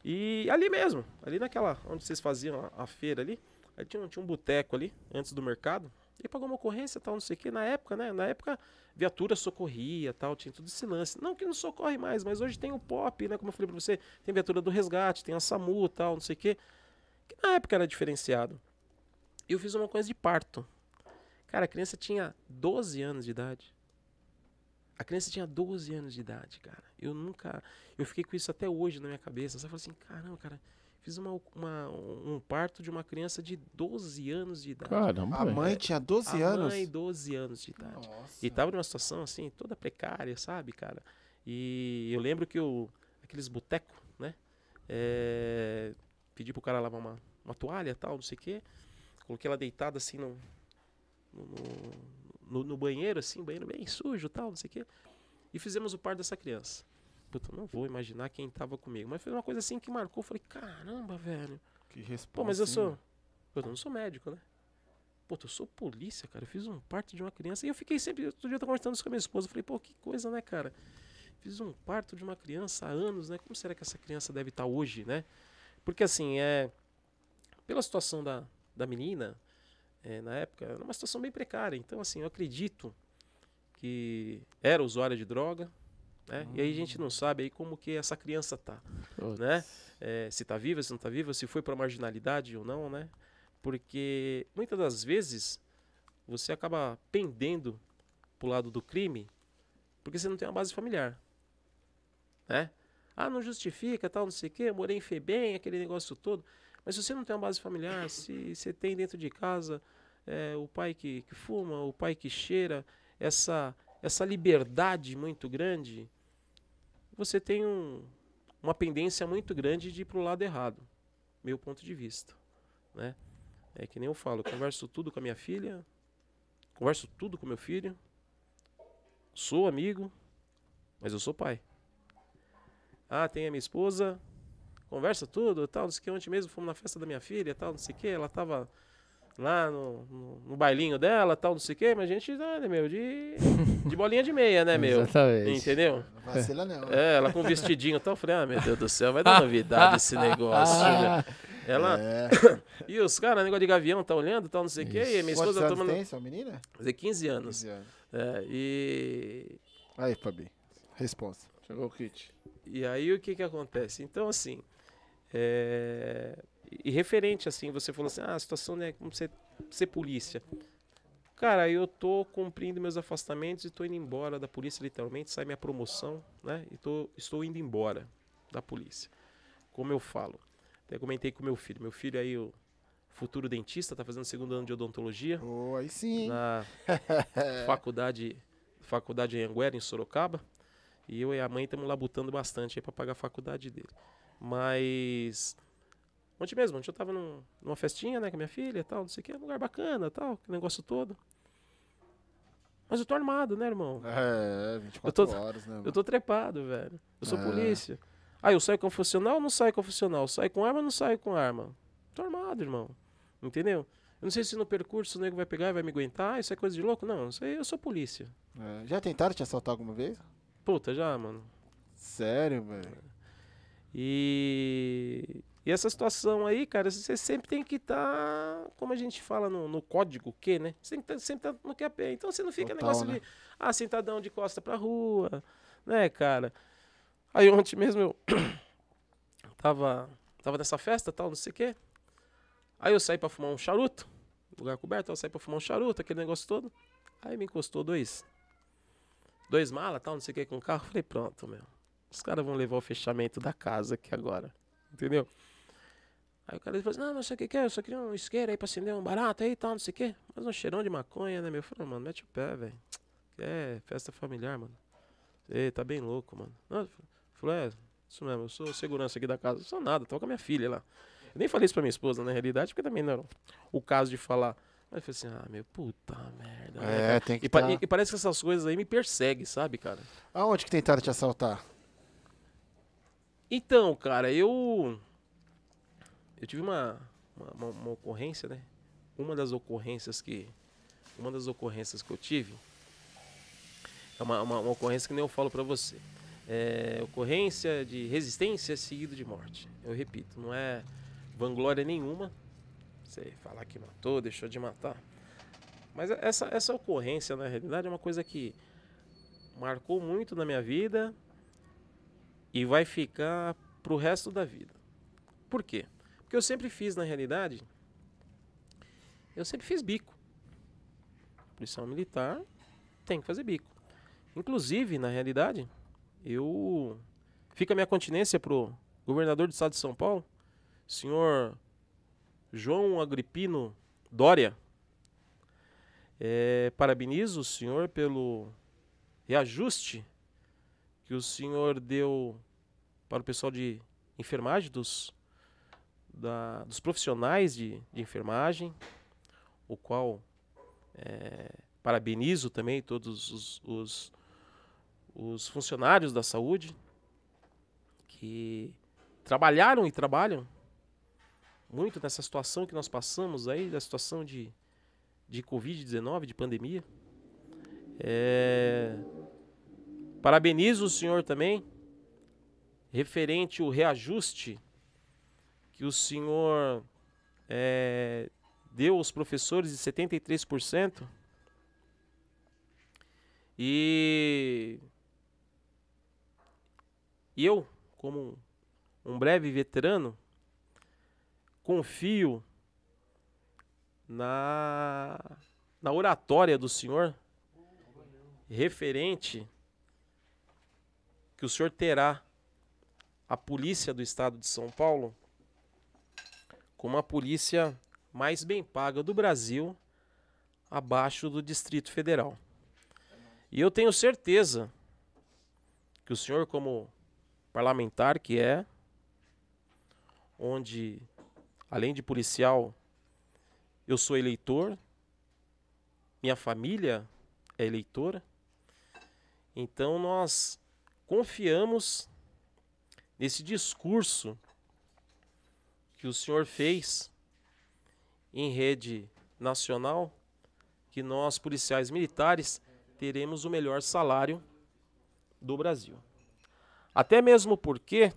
E ali mesmo, ali naquela, onde vocês faziam a, a feira ali, aí tinha, um- tinha um boteco ali, antes do mercado. E pagou uma ocorrência tal, não sei o que. Na época, né? Na época, viatura socorria tal, tinha tudo esse lance. Não que não socorre mais, mas hoje tem o POP, né? Como eu falei pra você, tem viatura do resgate, tem a SAMU tal, não sei o que. Que na época era diferenciado. Eu fiz uma coisa de parto. Cara, a criança tinha 12 anos de idade. A criança tinha 12 anos de idade, cara. Eu nunca. Eu fiquei com isso até hoje na minha cabeça. Você fala assim: caramba, cara, fiz uma, uma- um parto de uma criança de 12 anos de idade. Caramba, A mãe tinha 12 a anos. mãe, 12 anos de idade. Nossa. E tava numa situação assim, toda precária, sabe, cara? E eu lembro que eu, aqueles botecos, né? É, pedi pro cara lavar uma, uma toalha e tal, não sei o quê. Coloquei ela deitada assim no, no, no, no banheiro, assim, banheiro bem sujo e tal, não sei o quê. E fizemos o parto dessa criança. Puta, eu não vou imaginar quem tava comigo. Mas foi uma coisa assim que marcou. Falei, caramba, velho. Que resposta. Pô, mas eu sou. Eu não sou médico, né? Pô, eu sou polícia, cara. Eu fiz um parto de uma criança. E eu fiquei sempre. Outro dia eu tava conversando isso com a minha esposa. Eu falei, pô, que coisa, né, cara? Fiz um parto de uma criança há anos, né? Como será que essa criança deve estar hoje, né? Porque assim, é. Pela situação da, da menina, é, na época, era uma situação bem precária. Então, assim, eu acredito que era usuária de droga, né? E aí a gente não sabe aí como que essa criança tá Putz. né? É, se tá viva, se não tá viva, se foi pra marginalidade ou não, né? Porque muitas das vezes você acaba pendendo pro lado do crime porque você não tem uma base familiar, né? Ah, não justifica, tal, não sei o quê, morei em Febem, aquele negócio todo. Mas se você não tem uma base familiar, se você tem dentro de casa é, o pai que, que fuma, o pai que cheira, essa, essa liberdade muito grande, você tem um, uma pendência muito grande de ir pro lado errado, meu ponto de vista, né? É que nem eu falo, converso tudo com a minha filha, converso tudo com meu filho, sou amigo, mas eu sou pai. Ah, tem a minha esposa, conversa tudo, tal, não sei o que, ontem mesmo fomos na festa da minha filha, tal, não sei o que, ela tava lá no, no, no bailinho dela, tal, não sei o que, mas a gente, ah, né, meu, de, de bolinha de meia, né, meu? Exatamente. Entendeu? Não vacila não. É, ela com um vestidinho e tal. Eu falei, ah, meu Deus do céu, vai dar novidade esse negócio, né? Ela. É. E os caras, negócio de gavião, tá olhando, tal, não sei o quê. E a minha Quantos esposa anos tomando. tem menina? Fazer 15 anos. 15 anos. É, e. Aí, Fabi. Resposta. Chegou o kit. E aí o que que acontece? Então, assim. É, e referente, assim, você falou assim, ah, a situação é como você ser polícia. Cara, eu tô cumprindo meus afastamentos e tô indo embora da polícia, literalmente, sai minha promoção, né? E tô, estou indo embora da polícia. Como eu falo. Até comentei com meu filho. Meu filho aí, o futuro dentista, tá fazendo segundo ano de odontologia Oh, aí sim. na faculdade, faculdade Anguera, em Sorocaba. E eu e a mãe estamos labutando bastante aí para pagar a faculdade dele. Mas. Ontem mesmo, ontem eu tava num- numa festinha, né, com a minha filha e tal, não sei o que, um lugar bacana tal, aquele negócio todo. Mas eu tô armado, né, irmão? É, 24 Eu tô- horas, né? Eu tô trepado, velho. Eu sou Ah. polícia. Ah, eu saio com funcional ou não saio com funcional? Saio com arma ou não saio com arma? Tô armado, irmão. Entendeu? Eu não sei se no percurso o nego vai pegar e vai me aguentar, isso é coisa de louco. Não, isso aí eu sou polícia. É, Já tentaram te assaltar alguma vez? Puta, já, mano. Sério, velho. E. E essa situação aí, cara, você sempre tem que estar, tá, como a gente fala no, no código Q, né? Você tem que tá, sempre estar tá no QAP. Então você não fica Total, negócio né? de, ah, sentadão de costa pra rua, né, cara? Aí ontem mesmo eu tava, tava nessa festa, tal, não sei o quê. Aí eu saí pra fumar um charuto, lugar coberto, eu saí pra fumar um charuto, aquele negócio todo. Aí me encostou dois, dois malas, tal, não sei o que, com o carro. Falei, pronto, meu. Os caras vão levar o fechamento da casa aqui agora. Entendeu? Aí o cara falou assim, não, não sei o que que é, eu só queria um isqueiro aí pra acender um barato aí e tal, não sei o que. Mas um cheirão de maconha, né, meu? Eu falei, mano, mete o pé, velho. É, festa familiar, mano. Ei, tá bem louco, mano. Não, falei, é, isso mesmo, eu sou segurança aqui da casa. Não sou nada, tô com a minha filha lá. Eu nem falei isso pra minha esposa, na realidade, porque também não era o caso de falar. Mas eu falei assim, ah, meu, puta merda. É, né, tem que e, tá... e, e, parece que essas coisas aí me perseguem, sabe, cara? Aonde que tentaram te assaltar? Então, cara, eu eu tive uma, uma, uma, ocorrência, né? Uma das ocorrências que. Uma das ocorrências que eu tive. É uma, uma, uma ocorrência que nem eu falo para você. É ocorrência de resistência seguido de morte. Eu repito, não é vanglória nenhuma. Você falar que matou, deixou de matar. Mas essa, essa ocorrência, na realidade, é uma coisa que marcou muito na minha vida e vai ficar pro resto da vida. Por quê? Porque eu sempre fiz, na realidade, eu sempre fiz bico. Policial militar tem que fazer bico. Inclusive, na realidade, eu. Fica a minha continência pro governador do estado de São Paulo, senhor João Agripino Dória. É, parabenizo o senhor pelo reajuste que o senhor deu para o pessoal de enfermagem dos da, dos profissionais de, de, enfermagem, o qual é, parabenizo também todos os, os, os funcionários da saúde que trabalharam e trabalham muito nessa situação que nós passamos aí, da situação de, de Covid-19, de pandemia. É, parabenizo o senhor também, referente o reajuste que o senhor é, deu aos professores de 73%. E, eu, como um breve veterano, confio na, na oratória do Senhor referente que o Senhor terá a polícia do estado de São Paulo como a polícia mais bem paga do Brasil, abaixo do Distrito Federal. E eu tenho certeza que o senhor, como parlamentar que é, onde, além de policial, eu sou eleitor, minha família é eleitora, então nós confiamos nesse discurso que o senhor fez em rede nacional, que nós, policiais militares, teremos o melhor salário do Brasil. Até mesmo porque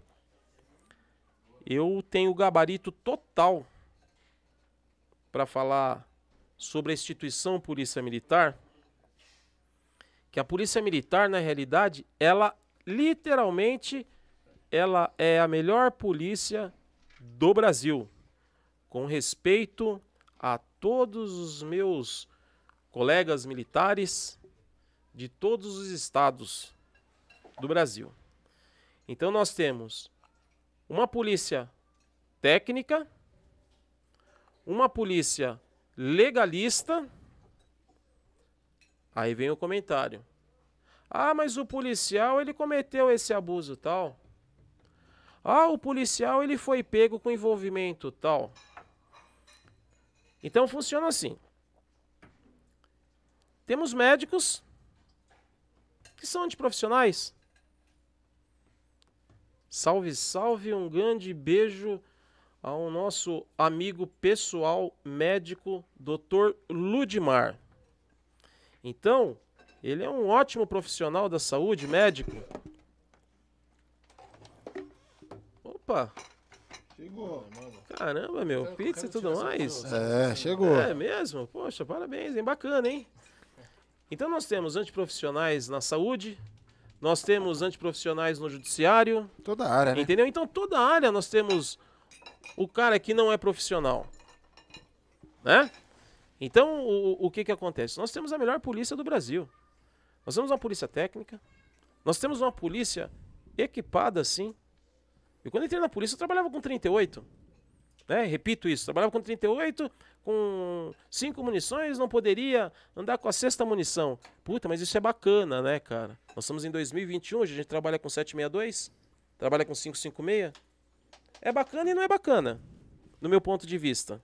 eu tenho gabarito total para falar sobre a instituição Polícia Militar, que a Polícia Militar, na realidade, ela literalmente ela é a melhor polícia do Brasil, com respeito a todos os meus colegas militares de todos os estados do Brasil. Então nós temos uma polícia técnica, uma polícia legalista. Aí vem o comentário. Ah, mas o policial ele cometeu esse abuso tal. Ah, o policial ele foi pego com envolvimento tal. Então funciona assim. Temos médicos que são antiprofissionais. Salve, salve, um grande beijo ao nosso amigo pessoal médico, Dr. Ludmar. Então, ele é um ótimo profissional da saúde, médico, Opa! Chegou. Caramba, meu, Eu pizza e tudo mais. É, chegou. É mesmo? Poxa, parabéns, hein? Bacana, hein? Então nós temos antiprofissionais na saúde, nós temos antiprofissionais no judiciário, Toda a área, né? entendeu? Então toda área nós temos o cara que não é profissional, né? Então o, o que que acontece? Nós temos a melhor polícia do Brasil. Nós temos uma polícia técnica, nós temos uma polícia equipada assim. Eu quando entrei na polícia eu trabalhava com 38. Né? Repito isso, trabalhava com 38, com cinco munições, não poderia andar com a sexta munição. Puta, mas isso é bacana, né, cara? Nós estamos em 2021, hoje a gente trabalha com 762, trabalha com 556. É bacana e não é bacana, no meu ponto de vista.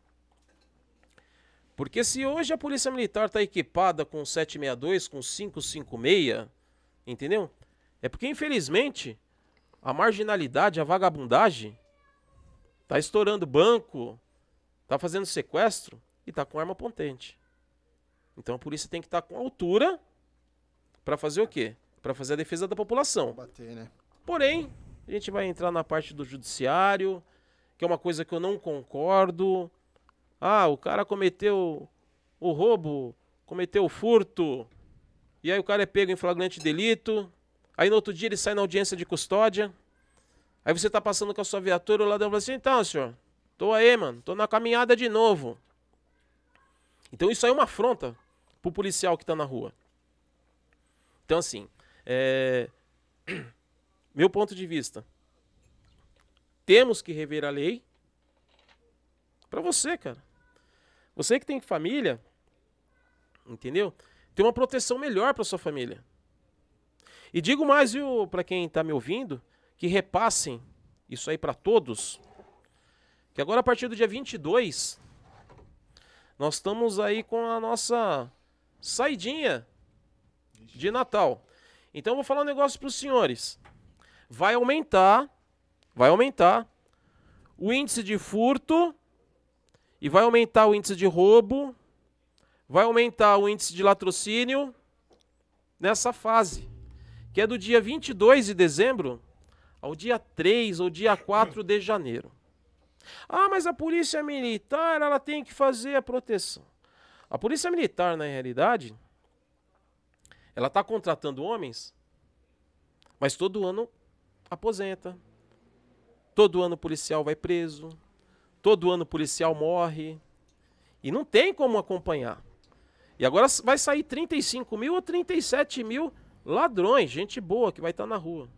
Porque se hoje a Polícia Militar está equipada com 762, com 556, entendeu? É porque, infelizmente, a marginalidade, a vagabundagem, tá estourando banco, tá fazendo sequestro e tá com arma potente. Então a polícia tem que estar com altura para fazer o quê? Para fazer a defesa da população. Bater, né? Porém, a gente vai entrar na parte do judiciário, que é uma coisa que eu não concordo. Ah, o cara cometeu o roubo, cometeu o furto, e aí o cara é pego em flagrante delito. Aí no outro dia ele sai na audiência de custódia. Aí você tá passando com a sua viatura, o ladrão fala assim: então, senhor, tô aí, mano, tô na caminhada de novo. Então isso aí é uma afronta pro policial que tá na rua. Então, assim, é. Meu ponto de vista. Temos que rever a lei. Pra você, cara. Você que tem família, entendeu? Tem uma proteção melhor pra sua família. E digo mais, viu, pra quem tá me ouvindo, que repassem isso aí pra todos. Que agora a partir do dia 22, nós estamos aí com a nossa saidinha de Natal. Então eu vou falar um negócio para os senhores. Vai aumentar, vai aumentar o índice de furto e vai aumentar o índice de roubo, vai aumentar o índice de latrocínio nessa fase, que é do dia 22 de dezembro ao dia 3 ou dia 4 de janeiro. Ah, mas a polícia militar, ela tem que fazer a proteção. A polícia militar, na realidade, ela está contratando homens, mas todo ano aposenta. Todo ano o policial vai preso. Todo ano o policial morre. E não tem como acompanhar. E agora vai sair 35 mil ou 37 mil ladrões, gente boa que vai estar na rua.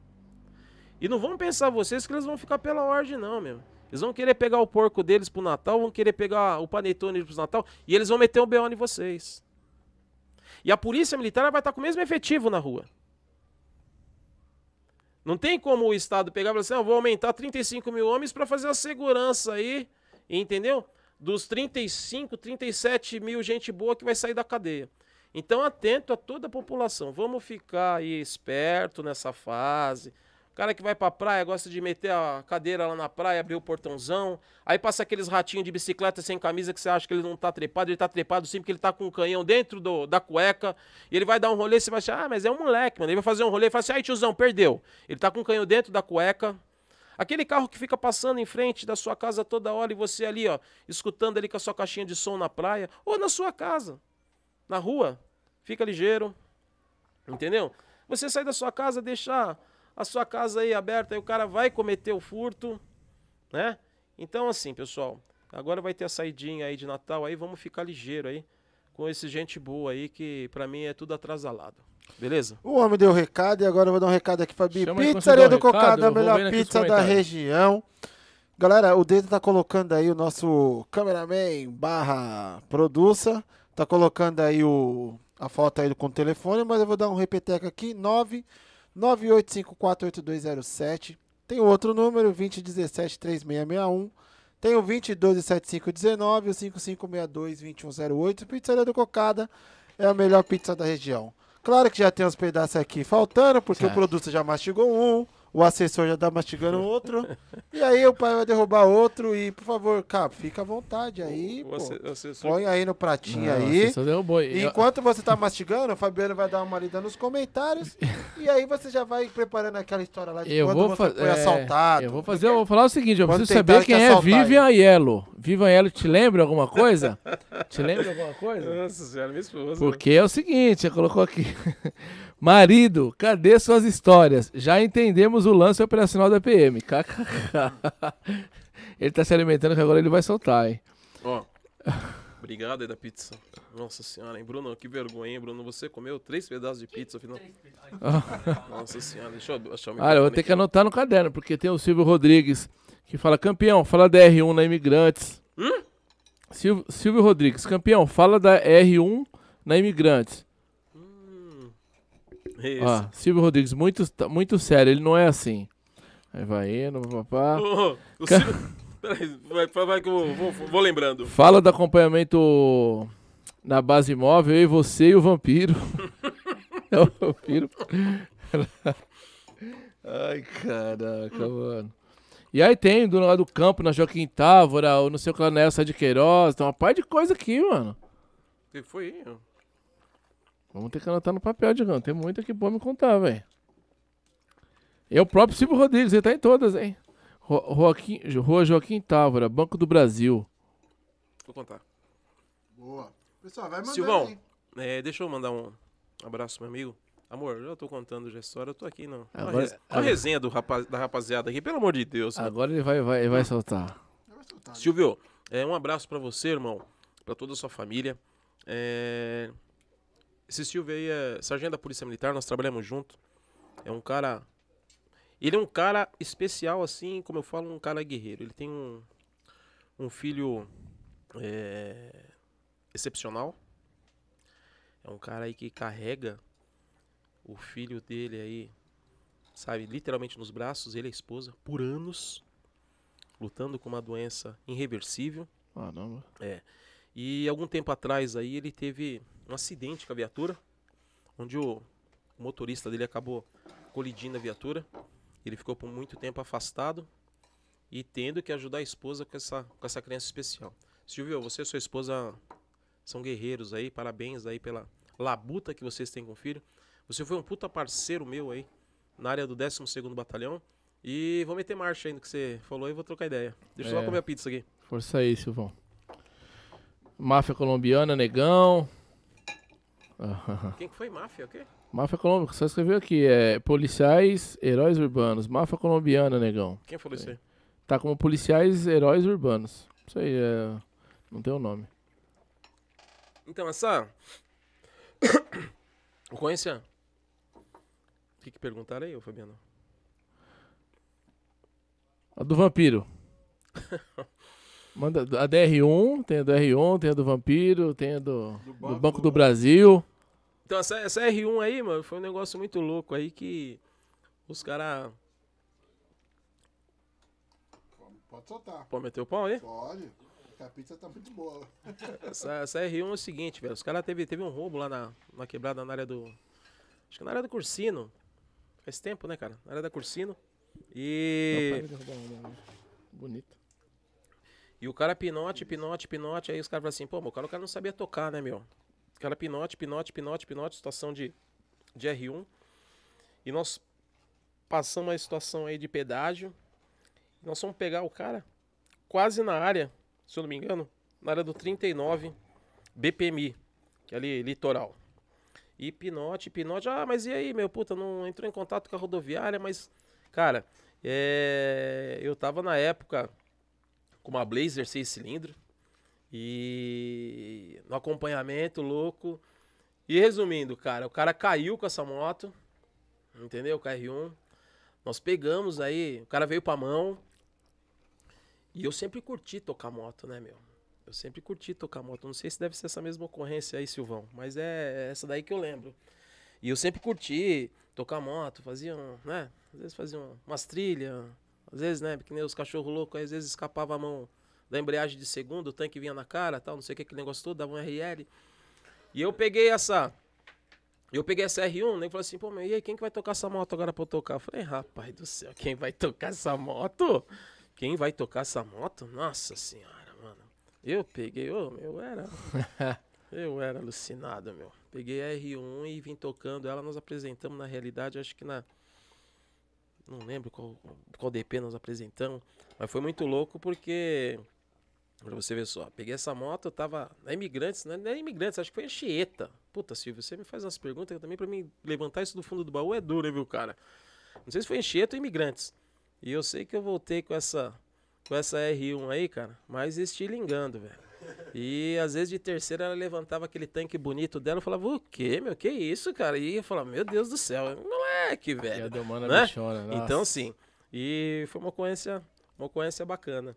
E não vão pensar vocês que eles vão ficar pela ordem, não, meu. Eles vão querer pegar o porco deles pro Natal, vão querer pegar o panetone pro Natal e eles vão meter o BO em vocês. E a polícia militar vai estar com o mesmo efetivo na rua. Não tem como o Estado pegar e falar assim, ah, vou aumentar 35 mil homens para fazer a segurança aí, entendeu? Dos 35, 37 mil gente boa que vai sair da cadeia. Então, atento a toda a população. Vamos ficar aí esperto nessa fase. O cara que vai pra praia gosta de meter a cadeira lá na praia, abrir o portãozão. Aí passa aqueles ratinhos de bicicleta sem camisa que você acha que ele não tá trepado. Ele tá trepado sim porque ele tá com um canhão dentro do, da cueca. E ele vai dar um rolê, você vai achar, ah, mas é um moleque, mano. Ele vai fazer um rolê e fala assim, ai tiozão, perdeu. Ele tá com um canhão dentro da cueca. Aquele carro que fica passando em frente da sua casa toda hora e você ali, ó, escutando ali com a sua caixinha de som na praia ou na sua casa, na rua. Fica ligeiro, entendeu? Você sai da sua casa, deixar a sua casa aí aberta, aí o cara vai cometer o furto, né? Então, assim, pessoal, agora vai ter a saidinha aí de Natal, aí vamos ficar ligeiro aí com esse gente boa aí que pra mim é tudo atrasalado. Beleza? O homem deu recado e agora eu vou dar um recado aqui pra Bi. Chama Pizzaria do Cocada, a melhor pizza da região. Galera, o dedo tá colocando aí o nosso cameraman barra produça. Tá colocando aí o, a foto aí com o telefone, mas eu vou dar um repeteco aqui. 998548207. Tem outro número, 2017-3661. Tem o 2012-7519 e o 5562-2108. Pizzaria do Cocada é a melhor pizza da região. Claro que já tem uns pedaços aqui faltando, porque o Certo. produto já mastigou um, o assessor já tá mastigando outro. e aí o pai vai derrubar outro e, por favor, Cap, fica à vontade aí, O pô. asse- assessor- Põe aí no pratinho Não, aí. derrubou. E enquanto você tá mastigando, o Fabiano vai dar uma lida nos comentários. E aí você já vai preparando aquela história lá de Eu quando vou você foi assaltado. Eu vou fazer, eu vou falar o seguinte, eu Quando preciso saber quem é Vivian Yellow. Vivian Yellow te lembra alguma coisa? te lembra alguma coisa? Nossa senhora, minha esposa. Porque é o seguinte, você colocou aqui. Marido, cadê suas histórias? Já entendemos o lance operacional da PM. KKK. Ele tá se alimentando que agora ele vai soltar, hein? Ó, obrigado aí da pizza. Nossa senhora, hein, Bruno? Que vergonha, hein, Bruno? Você comeu três pedaços de pizza, afinal. Nossa senhora, deixa eu achar o Olha, eu vou ter que anotar no caderno, porque tem o Silvio Rodrigues que fala, campeão, fala da R1 na Imigrantes. Hum? Silvio, Silvio Rodrigues, campeão, fala da R1 na Imigrantes. É Isso. Ó, Silvio Rodrigues, muito, muito sério, ele não é assim. Aí vai indo, papá. O Silvio... Peraí, vai, vai, vai que eu vou, vou- vou lembrando. Fala do acompanhamento na base móvel, eu e você e o vampiro. é o vampiro. Ai, caraca, mano. E aí tem do lado do campo, na Joaquim Távora, ou no seu clã Nelson de Queiroz, tem uma par de coisa aqui, mano. Que foi aí? Vamos ter que anotar no papel, Digão. Tem muito aqui pra me contar, velho. E o próprio Silvio Rodrigues, ele tá em todas, hein? Ro- Joaquim, Rua Joaquim Távora, Banco do Brasil. Vou contar. Boa. Pessoal, vai mandando Silvão, aí. é, deixa eu mandar um abraço, meu amigo. Amor, eu já tô contando já a história, eu tô aqui não. Agora- res- a resenha do rapaz, da rapaziada aqui, pelo amor de Deus. mano. Agora ele vai, vai, ele vai soltar. Soltar. Silvio, é, um abraço pra você, irmão, pra toda a sua família. É, Esse Silvio aí é sargento da Polícia Militar, nós trabalhamos junto. É um cara. Ele é um cara especial, assim, como eu falo, um cara guerreiro. Ele tem um, um filho é, excepcional. É um cara aí que carrega o filho dele aí, sabe, literalmente nos braços, ele e a esposa, por anos lutando com uma doença irreversível. Caramba. E algum tempo atrás aí ele teve um acidente com a viatura, onde o motorista dele acabou colidindo a viatura. Ele ficou por muito tempo afastado e tendo que ajudar a esposa com essa, com essa criança especial. Silvio, você e sua esposa são guerreiros aí, parabéns aí pela labuta que vocês têm com o filho. Você foi um puta parceiro meu aí, na área do 12º Batalhão. E vou meter marcha no que você falou e vou trocar ideia. Deixa eu só É. comer a pizza aqui. Força aí, Silvão. Máfia colombiana, negão. Quem que foi? Máfia? O quê? Máfia colombiana, só escreveu aqui, é policiais, heróis urbanos. Máfia colombiana, negão. Quem falou isso aí? Tá como policiais, heróis urbanos. Isso aí, é... não tem o nome. Então, essa. Ocorrência. O que, que perguntaram aí, Fabiano? A do vampiro. Manda a DR1, tem a do R1, tem a do vampiro, tem a do, do Banco, do Brasil. Então, essa, essa R1 aí, mano, foi um negócio muito louco aí que os caras. Pode soltar. Pode meter o pau aí? Pode. A pizza tá muito boa. Essa, essa R1 é o seguinte, velho. Os caras teve, teve um roubo lá na, na quebrada na área do. Acho que na área do Cursino. Faz tempo, né, cara? Na área da Cursino. E. Bonito. E o cara pinote, pinote, pinote. Aí os caras falam assim, pô, mas o cara, o cara não sabia tocar, né, meu? O cara pinote, pinote, pinote, pinote, situação de, de R1. E nós passamos a situação aí de pedágio. Nós vamos pegar o cara quase na área, se eu não me engano, na área do 39 BPMI, que é ali, litoral. E pinote, pinote. Ah, mas e aí, meu? Puta, não entrou em contato com a rodoviária, mas... Cara, é, eu tava na época com uma Blazer 6 cilindros e no acompanhamento louco. E resumindo, cara, o cara caiu com essa moto, entendeu? KR1. Nós pegamos aí, o cara veio pra mão. E eu sempre curti tocar moto, né, meu? Eu sempre curti tocar moto. Não sei se deve ser essa mesma ocorrência aí, Silvão, mas é essa daí que eu lembro. E eu sempre curti tocar moto, fazia, um, né? Às vezes fazia um- umas trilhas, às vezes, né? Que nem os cachorros loucos, às vezes escapava a mão da embreagem de segundo, o tanque vinha na cara, tal, não sei o que, aquele negócio todo, dava um RL. E eu peguei essa. Eu peguei essa R1, né? E falei assim, pô, meu, e aí, quem que vai tocar essa moto agora pra eu tocar? Eu falei, rapaz do céu, quem vai tocar essa moto? Quem vai tocar essa moto? Nossa senhora, mano. Eu peguei, ô, meu, era. Eu era alucinado, meu. Peguei a R1 e vim tocando ela, nós apresentamos na realidade, acho que na. Não lembro qual, qual DP nós apresentamos. Mas foi muito louco porque. Pra você ver só, peguei essa moto, eu tava na Imigrantes, não é Imigrantes, acho que foi a Chieta. Puta, Silvio, você me faz umas perguntas também pra mim levantar isso do fundo do baú é duro, viu, cara? Não sei se foi Chieta ou Imigrantes. E eu sei que eu voltei com essa, com essa R1 aí, cara, mas estilingando, velho. E às vezes de terceira ela levantava aquele tanque bonito dela e falava, o quê, meu? Que isso, cara? E eu falava, meu Deus do céu, moleque, velho. deu mano né? bichona, Então, sim. E foi uma ocorrência, uma ocorrência bacana.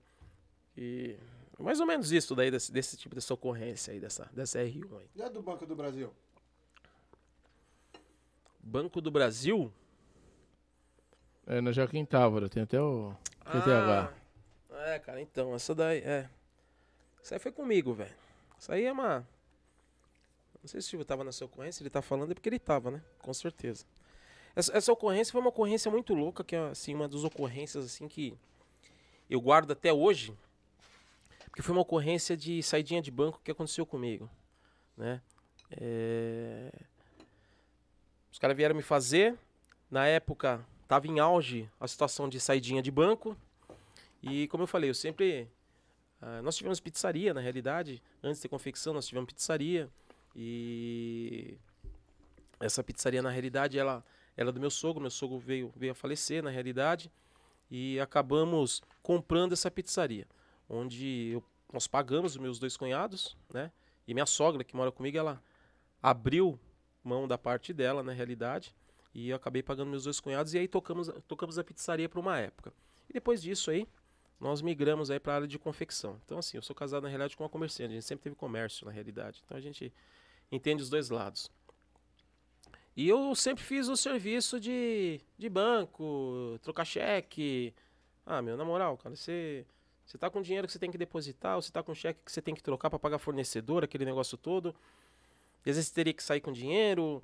E mais ou menos isso daí, desse, desse tipo de ocorrência aí, dessa, dessa R1 aí. E a do Banco do Brasil? Banco do Brasil? É, no Joaquim Távora, tem até o QTH. Ah, é, cara, então, essa daí, é. Isso aí foi comigo, velho. Isso aí é uma. Não sei se o Silvio tava nessa ocorrência, ele tá falando, é porque ele tava, né? Com certeza. Essa, essa ocorrência foi uma ocorrência muito louca, que é assim, uma das ocorrências assim que eu guardo até hoje. Porque foi uma ocorrência de saidinha de banco que aconteceu comigo, né? É... Os caras vieram me fazer. Na época, tava em auge a situação de saidinha de banco. E como eu falei, eu sempre Uh, nós tivemos pizzaria, na realidade. Antes de ter confecção, nós tivemos pizzaria. E essa pizzaria, na realidade, ela era do meu sogro. Meu sogro veio, veio a falecer, na realidade. E acabamos comprando essa pizzaria. Onde eu, nós pagamos os meus dois cunhados, né? E minha sogra, que mora comigo, ela abriu mão da parte dela, na realidade. E eu acabei pagando meus dois cunhados. E aí tocamos, tocamos a pizzaria por uma época. E depois disso aí, nós migramos aí para a área de confecção. Então, assim, eu sou casado na realidade com uma comerciante, a gente sempre teve comércio na realidade. Então a gente entende os dois lados. E eu sempre fiz o serviço de, de banco, trocar cheque. Ah, meu, na moral, cara, você, você tá com dinheiro que você tem que depositar, ou você tá com cheque que você tem que trocar para pagar fornecedor, aquele negócio todo. E às vezes você teria que sair com dinheiro.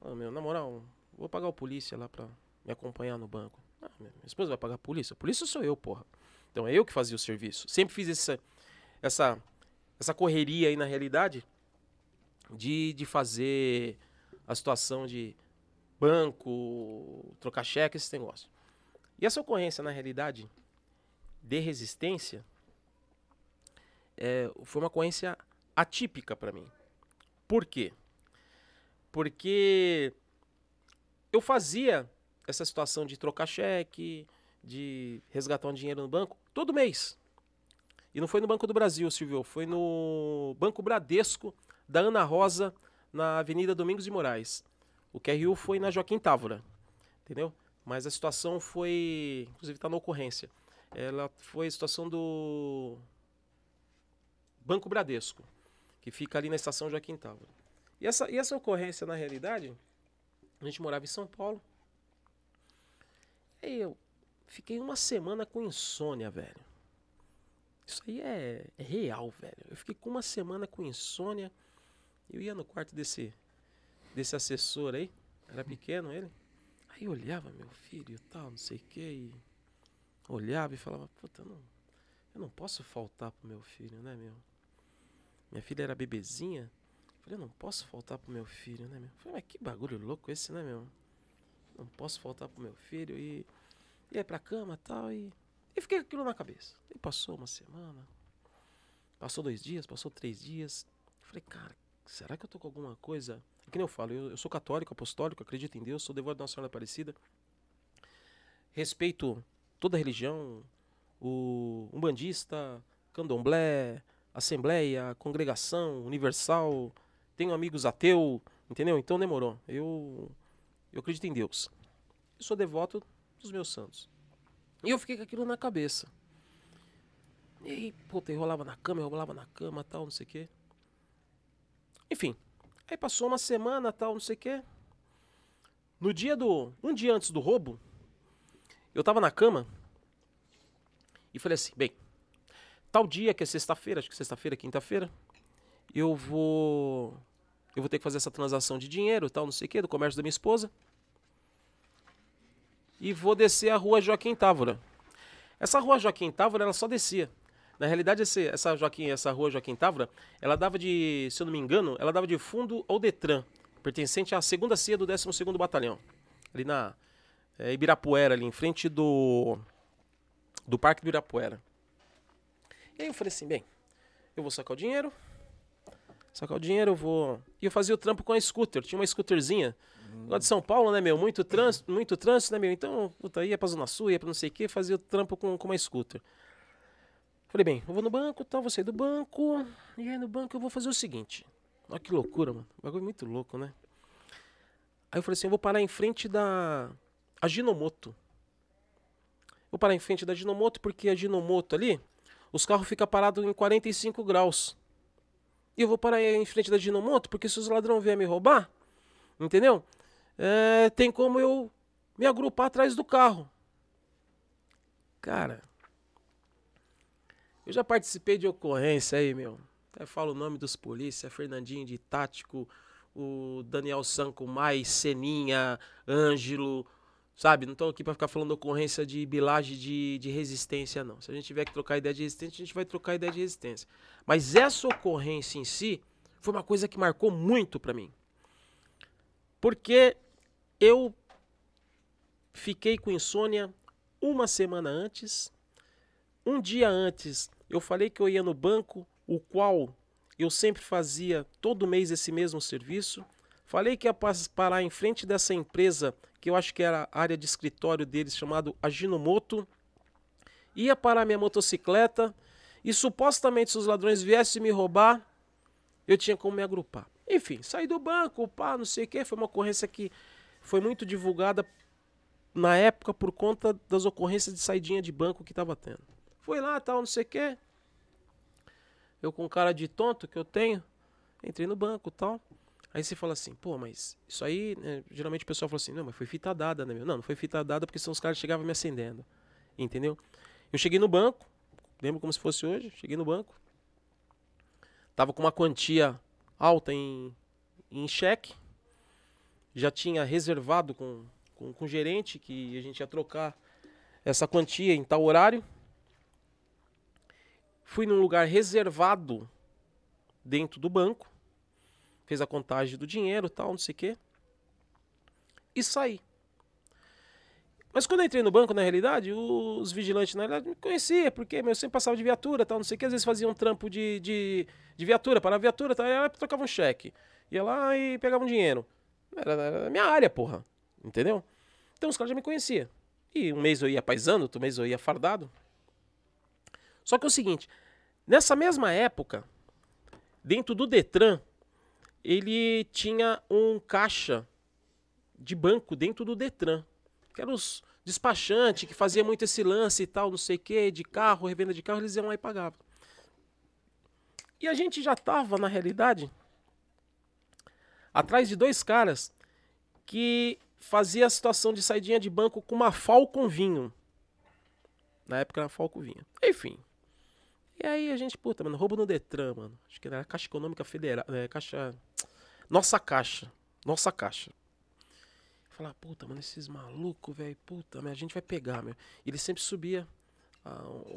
Ah, meu, na moral, vou pagar o polícia lá para me acompanhar no banco. Ah, minha esposa vai pagar a polícia? A polícia sou eu, porra. Então é eu que fazia o serviço. Sempre fiz essa, essa, essa correria aí na realidade de, de fazer a situação de banco, trocar cheque, esse negócio. E essa ocorrência, na realidade, de resistência, é, foi uma ocorrência atípica para mim. Por quê? Porque eu fazia essa situação de trocar cheque, de resgatar um dinheiro no banco todo mês. E não foi no Banco do Brasil, Silvio, foi no Banco Bradesco da Ana Rosa, na Avenida Domingos de Moraes. O QRU foi na Joaquim Távora, entendeu? Mas a situação foi, inclusive está na ocorrência, ela foi a situação do Banco Bradesco, que fica ali na estação Joaquim Távora. E essa, e essa ocorrência, na realidade, a gente morava em São Paulo. Aí eu Fiquei uma semana com insônia, velho. Isso aí é, é, real, velho. Eu fiquei com uma semana com insônia. Eu ia no quarto desse, desse assessor aí. Era pequeno ele. Aí eu olhava meu filho e tal, não sei o que. E olhava e falava, puta, não, eu não posso faltar pro meu filho, né, meu? Minha filha era bebezinha. Eu falei, eu não posso faltar pro meu filho, né, meu? Eu falei, mas que bagulho louco esse, né, meu? Não posso faltar pro meu filho e ia pra cama tal, e E fiquei com aquilo na cabeça. E passou uma semana. Passou dois dias, passou três dias. Falei, cara, será que eu tô com alguma coisa? É que nem eu falo, eu, eu sou católico, apostólico, acredito em Deus, sou devoto da Nossa Senhora Aparecida. Respeito toda a religião, o umbandista, candomblé, assembleia, congregação, universal, tenho amigos ateu, entendeu? Então demorou. Eu, eu acredito em Deus. Eu sou devoto dos meus santos. E eu fiquei com aquilo na cabeça. E aí, puta, enrolava na cama, enrolava na cama, tal, não sei o quê. Enfim, aí passou uma semana, tal, não sei o quê. No dia do. Um dia antes do roubo, eu tava na cama e falei assim: bem, tal dia que é sexta-feira, acho que sexta-feira, quinta-feira, eu vou. Eu vou ter que fazer essa transação de dinheiro, tal, não sei o quê, do comércio da minha esposa e vou descer a rua Joaquim Távora. Essa rua Joaquim Távora, ela só descia. Na realidade, esse, essa, Joaquim, essa rua Joaquim Távora, ela dava de, se eu não me engano, ela dava de fundo ao Detran, pertencente à segunda CIA do 12º Batalhão. Ali na é, Ibirapuera, ali em frente do, do Parque do Ibirapuera. E aí eu falei assim, bem, eu vou sacar o dinheiro, sacar o dinheiro, eu vou... E eu fazia o trampo com a scooter, tinha uma scooterzinha, lá de São Paulo, né, meu, muito trânsito, muito trânsito, né, meu, então, puta, ia pra Zona Sul, ia pra não sei o que, fazia o trampo com, com uma scooter. Falei, bem, eu vou no banco, tal, vou sair do banco, e aí no banco eu vou fazer o seguinte. Olha que loucura, mano, bagulho muito louco, né? Aí eu falei assim, eu vou parar em frente da Aginomoto. Vou parar em frente da Aginomoto, porque a Aginomoto ali, os carros ficam parados em 45 graus. E eu vou parar em frente da Aginomoto, porque se os ladrões vierem me roubar, entendeu? É, tem como eu me agrupar atrás do carro. Cara, eu já participei de ocorrência aí, meu. Até falo o nome dos polícia, Fernandinho de Tático, o Daniel Sanco Mais, Seninha, Ângelo, sabe? Não estou aqui para ficar falando ocorrência de bilagem de, de resistência, não. Se a gente tiver que trocar ideia de resistência, a gente vai trocar ideia de resistência. Mas essa ocorrência em si foi uma coisa que marcou muito para mim. Porque eu fiquei com insônia uma semana antes. Um dia antes eu falei que eu ia no banco, o qual eu sempre fazia todo mês esse mesmo serviço. Falei que ia parar em frente dessa empresa, que eu acho que era a área de escritório deles, chamado Aginomoto. Ia parar minha motocicleta e supostamente se os ladrões viessem me roubar, eu tinha como me agrupar. Enfim, saí do banco, pá, não sei o que. Foi uma ocorrência que foi muito divulgada na época por conta das ocorrências de saidinha de banco que estava tendo. Foi lá, tal, não sei o quê. Eu com cara de tonto que eu tenho, entrei no banco tal. Aí você fala assim, pô, mas isso aí, né, geralmente o pessoal fala assim, não, mas foi fita dada, né, meu? Não, não foi fita dada porque são os caras que chegavam me acendendo. Entendeu? Eu cheguei no banco, lembro como se fosse hoje, cheguei no banco. Tava com uma quantia alta em, em cheque. Já tinha reservado com, com, com o gerente que a gente ia trocar essa quantia em tal horário. Fui num lugar reservado dentro do banco. Fez a contagem do dinheiro tal, não sei o quê. E saí. Mas quando eu entrei no banco, na realidade, os vigilantes, na realidade, me conheciam, porque eu sempre passava de viatura, tal, não sei o que, às vezes faziam um trampo de, de, de viatura, para a viatura, tal, aí trocava um cheque. Ia lá e pegava um dinheiro. Era, era minha área, porra. Entendeu? Então os caras já me conheciam. E um mês eu ia paisando, outro mês eu ia fardado. Só que é o seguinte, nessa mesma época, dentro do Detran, ele tinha um caixa de banco dentro do Detran, que eram os despachantes que fazia muito esse lance e tal, não sei o que, de carro, revenda de carro, eles iam lá e pagavam. E a gente já tava, na realidade, atrás de dois caras que fazia a situação de saidinha de banco com uma Falcon Vinho. Na época era Falcon Vinho. Enfim, e aí a gente, puta, mano, roubo no Detran, mano. Acho que era Caixa Econômica Federal. É, caixa. Nossa Caixa. Nossa Caixa. Falar, puta, mano, esses malucos, velho, puta, a gente vai pegar, meu. Ele sempre subia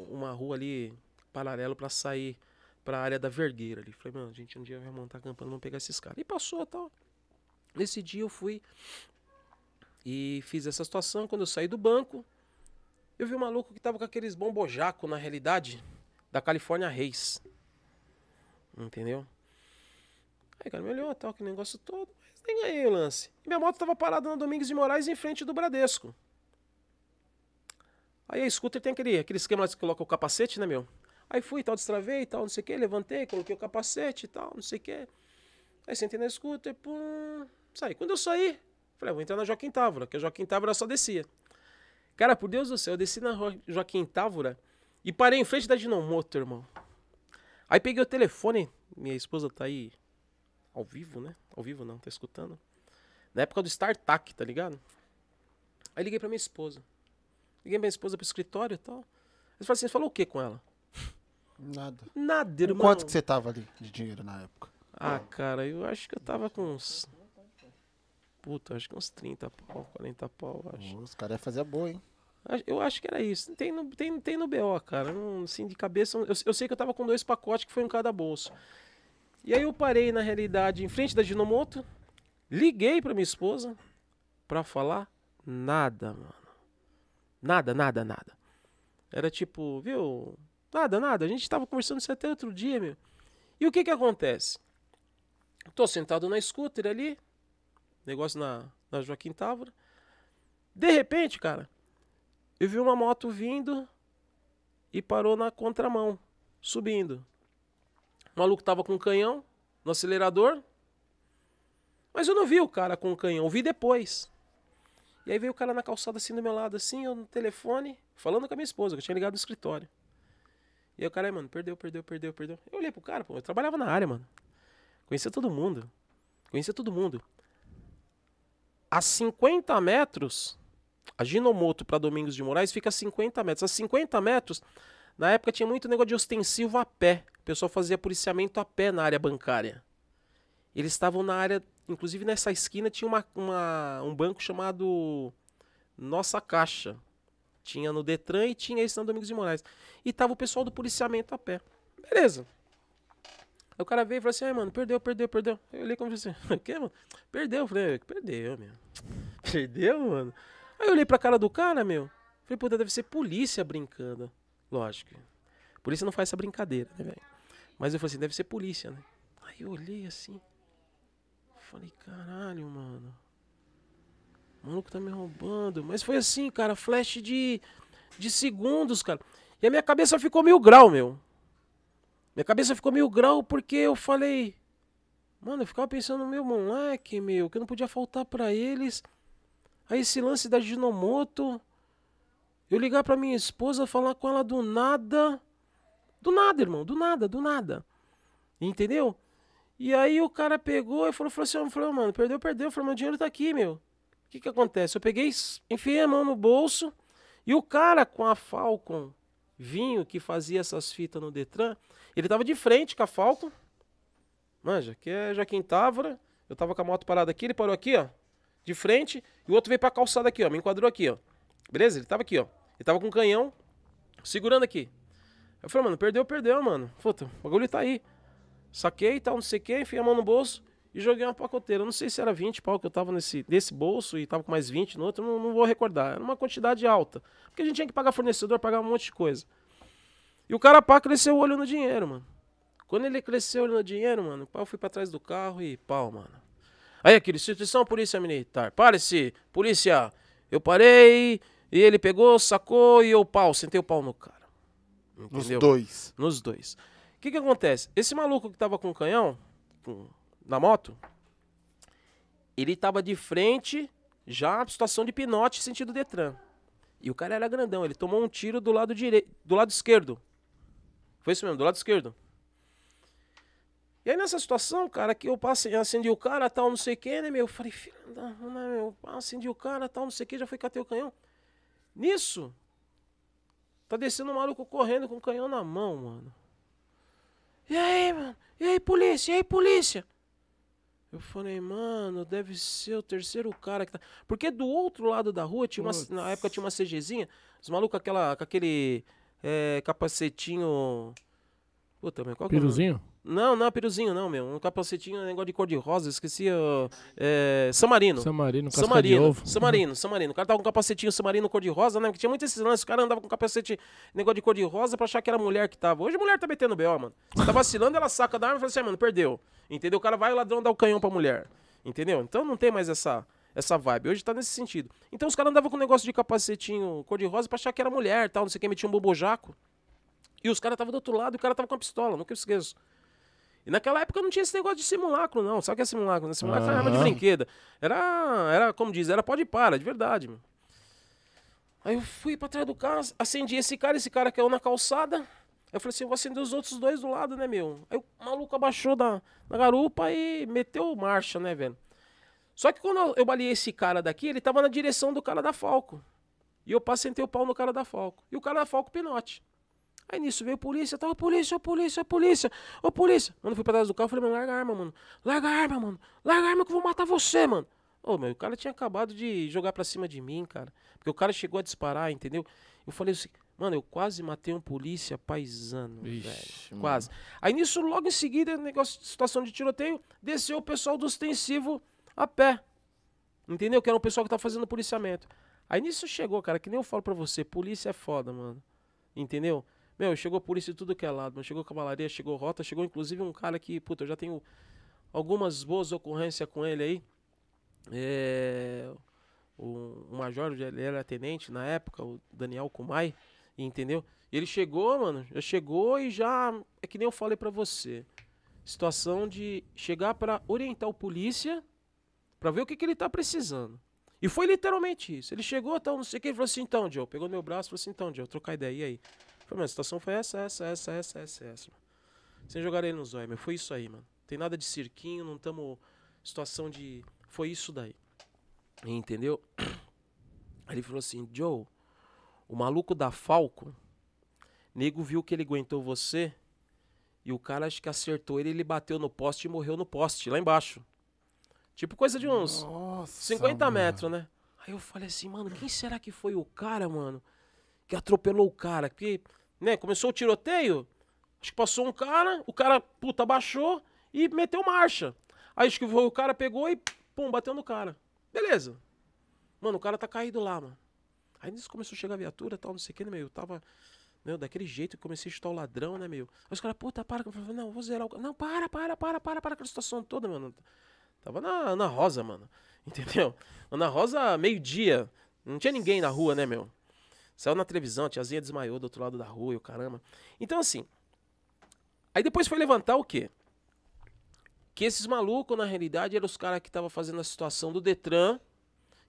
uma rua ali, paralelo, para sair pra área da Vergueira ali. Falei, mano, a gente um dia vai montar a campanha, vamos pegar esses caras. E passou tal. Nesse dia eu fui e fiz essa situação. Quando eu saí do banco, eu vi um maluco que tava com aqueles bombojaco na realidade da Califórnia Reis. Entendeu? Aí, cara, me olhou, tal, que negócio todo, mas nem ganhei o lance. E minha moto tava parada na Domingos de Moraes em frente do Bradesco. Aí a scooter tem aquele, aquele esquema que coloca o capacete, né, meu? Aí fui, tal, destravei e tal, não sei o que, levantei, coloquei o capacete e tal, não sei o que. Aí sentei na scooter, pum, saí. Quando eu saí, falei, ah, vou entrar na Joaquim Távora, que a Joaquim Távora só descia. Cara, por Deus do céu, eu desci na Joaquim Távora, e parei em frente da Dinomoto, irmão. Aí peguei o telefone, minha esposa tá aí ao vivo, né? Ao vivo não, tá escutando. Na época do StarTAC, tá ligado? Aí liguei pra minha esposa. Liguei pra minha esposa pro escritório e tal. Eles falaram assim, falou o que com ela? Nada. Nada, irmão. Quanto que você tava ali de dinheiro na época? Ah, cara, eu acho que eu tava com uns... Puta, acho que uns 30 pau, 40 pau, acho. Os caras iam fazer a boa, hein? Eu acho que era isso. Tem no, tem, tem no BO, cara. Não, assim, de cabeça. Eu, eu sei que eu tava com dois pacotes que foi um cada bolso. E aí eu parei, na realidade, em frente da Ginomoto. Liguei pra minha esposa pra falar nada, mano. Nada, nada, nada. Era tipo, viu? Nada, nada. A gente tava conversando isso até outro dia, meu. E o que que acontece? Tô sentado na scooter ali. Negócio na, na Joaquim Távora. De repente, cara, eu vi uma moto vindo e parou na contramão, subindo. O maluco tava com um canhão no acelerador. Mas eu não vi o cara com o canhão, vi depois. E aí veio o cara na calçada assim do meu lado, assim, eu no telefone, falando com a minha esposa, que eu tinha ligado no escritório. E aí o cara, mano, perdeu, perdeu, perdeu, perdeu. Eu olhei pro cara, pô, eu trabalhava na área, mano. Conhecia todo mundo. Conhecia todo mundo. A 50 metros a Ginomoto para Domingos de Moraes fica a 50 metros. A 50 metros, na época tinha muito negócio de ostensivo a pé. O pessoal fazia policiamento a pé na área bancária. Eles estavam na área, inclusive nessa esquina tinha uma, uma, um banco chamado Nossa Caixa. Tinha no Detran e tinha esse na Domingos de Moraes. E tava o pessoal do policiamento a pé. Beleza. Aí o cara veio e falou assim, ai, mano, perdeu, perdeu, perdeu. Eu olhei como assim, o que, mano? Perdeu. Eu falei, perdeu, meu. Perdeu, mano. Aí eu olhei pra cara do cara, meu. Falei, puta, deve ser polícia brincando. Lógico. Polícia não faz essa brincadeira, né, velho? Mas eu falei assim, deve ser polícia, né? Aí eu olhei assim. Falei, caralho, mano. O maluco tá me roubando. Mas foi assim, cara, flash de, de segundos, cara. E a minha cabeça ficou mil grau, meu. Minha cabeça ficou mil grau porque eu falei. Mano, eu ficava pensando no meu moleque, meu, que não podia faltar para eles Aí esse lance da Ginomoto, eu ligar pra minha esposa, falar com ela do nada. Do nada, irmão, do nada, do nada. Entendeu? E aí o cara pegou e falou, falou assim, falou, mano, perdeu, perdeu. Eu falei, meu dinheiro tá aqui, meu. O que que acontece? Eu peguei, enfiei a mão no bolso e o cara com a Falcon vinho que fazia essas fitas no Detran, ele tava de frente com a Falcon. Manja, que é Joaquim Távora. Eu tava com a moto parada aqui, ele parou aqui, ó de frente, e o outro veio pra calçada aqui, ó. Me enquadrou aqui, ó. Beleza? Ele tava aqui, ó. Ele tava com um canhão, segurando aqui. Eu falei, mano, perdeu, perdeu, mano. Puta, o bagulho tá aí. Saquei e tal, não sei o que, enfiei a mão no bolso e joguei uma pacoteira. Eu não sei se era 20 pau que eu tava nesse, nesse bolso e tava com mais 20 no outro, não, não vou recordar. Era uma quantidade alta. Porque a gente tinha que pagar fornecedor, pagar um monte de coisa. E o cara pá cresceu o olho no dinheiro, mano. Quando ele cresceu o olho no dinheiro, mano, o pau fui pra trás do carro e pau, mano. Aí aquele, instituição polícia militar. Pare-se, polícia. Eu parei e ele pegou, sacou e eu pau, sentei o pau no cara. Entendeu? Nos dois. Nos dois. O que que acontece? Esse maluco que tava com o canhão, com, na moto, ele tava de frente, já situação de pinote, sentido Detran. E o cara era grandão, ele tomou um tiro do lado direito, do lado esquerdo. Foi isso mesmo, do lado esquerdo. E aí nessa situação, cara, que eu passei, acendi o cara, tal, não sei o que, né, meu? Eu falei, filho da né, meu, acendi o cara, tal, não sei o que, já foi catei o canhão. Nisso, tá descendo um maluco correndo com o canhão na mão, mano. E aí, mano? E aí, polícia? E aí, polícia? Eu falei, mano, deve ser o terceiro cara que tá. Porque do outro lado da rua, tinha uma, na época tinha uma CGzinha, os malucos aquela, com aquele é, capacetinho. Puta, mas qual que é Piruzinho? Não, não, peruzinho não, meu. Um capacetinho, um negócio de cor de rosa, esqueci. Uh, é, Samarino. Samarino, Samarino. Samarino, Samarino. O cara tava com um capacetinho Samarino cor de rosa, né? Porque tinha muito esses lances. O cara andava com capacete, negócio de cor de rosa pra achar que era mulher que tava. Hoje a mulher tá metendo B.O., mano. Você tá vacilando, ela saca da arma e fala assim, mano, perdeu. Entendeu? O cara vai e o ladrão dá o canhão pra mulher. Entendeu? Então não tem mais essa essa vibe. Hoje tá nesse sentido. Então os caras andavam com um negócio de capacetinho cor de rosa pra achar que era mulher, tal, não sei quem metia um bobojaco. E os caras estavam do outro lado e o cara tava com a pistola, nunca esqueço. E naquela época não tinha esse negócio de simulacro, não. Sabe o que é simulacro? Né? Simulacro uhum. era arma de brinquedo. Era, era, como diz, era pode para, de verdade. Meu. Aí eu fui pra trás do carro, acendi esse cara, esse cara caiu na calçada. Aí eu falei assim, eu vou acender os outros dois do lado, né, meu? Aí o maluco abaixou da, da garupa e meteu marcha, né, velho? Só que quando eu, eu baleei esse cara daqui, ele tava na direção do cara da Falco. E eu passei o pau no cara da Falco. E o cara da Falco pinote. Aí nisso veio a polícia, tava polícia, polícia, polícia, ô polícia. Mano, fui pra trás do carro, falei, mano, larga a arma, mano. Larga a arma, mano. Larga a arma que eu vou matar você, mano. Ô, meu, o cara tinha acabado de jogar pra cima de mim, cara. Porque o cara chegou a disparar, entendeu? Eu falei assim, mano, eu quase matei um polícia paisano, Ixi, velho. mano. Quase. Aí nisso, logo em seguida, negócio de situação de tiroteio, desceu o pessoal do ostensivo a pé. Entendeu? Que era o pessoal que tá fazendo policiamento. Aí nisso chegou, cara, que nem eu falo pra você, polícia é foda, mano. Entendeu? Meu, chegou polícia de tudo que é lado, mano. Chegou cavalaria, chegou rota, chegou inclusive um cara que, puta, eu já tenho algumas boas ocorrências com ele aí. É, o, o major, ele era tenente na época, o Daniel Kumai, entendeu? Ele chegou, mano, já chegou e já, é que nem eu falei pra você, situação de chegar pra orientar o polícia pra ver o que, que ele tá precisando. E foi literalmente isso. Ele chegou, tal, não sei o que, ele falou assim, então, Joe, pegou meu braço e falou assim, então, Joe, trocar ideia, e aí? Falei, mano, a situação foi essa, essa, essa, essa, essa, essa, mano. Sem jogar ele no zóio, meu, foi isso aí, mano. Tem nada de cirquinho, não tamo situação de... Foi isso daí. Entendeu? Aí ele falou assim, Joe, o maluco da Falco, nego viu que ele aguentou você e o cara acho que acertou ele, ele bateu no poste e morreu no poste, lá embaixo. Tipo coisa de uns Nossa, 50 mano. metros, né? Aí eu falei assim, mano, quem será que foi o cara, mano, que atropelou o cara? Porque, né, começou o tiroteio, acho que passou um cara, o cara, puta, baixou e meteu marcha. Aí acho que o cara pegou e, pum, bateu no cara. Beleza. Mano, o cara tá caído lá, mano. Aí nisso começou a chegar a viatura tal, não sei o que, né, meu? Eu tava, meu, daquele jeito que comecei a chutar o ladrão, né, meu? Aí os caras, puta, para. Eu falei, não, vou zerar o. Não, para, para, para, para, para aquela situação toda, mano. Tava na Ana Rosa, mano. Entendeu? Ana Rosa, meio-dia. Não tinha ninguém na rua, né, meu? Saiu na televisão, a tiazinha desmaiou do outro lado da rua e o caramba. Então, assim. Aí depois foi levantar o quê? Que esses malucos, na realidade, eram os caras que estavam fazendo a situação do Detran.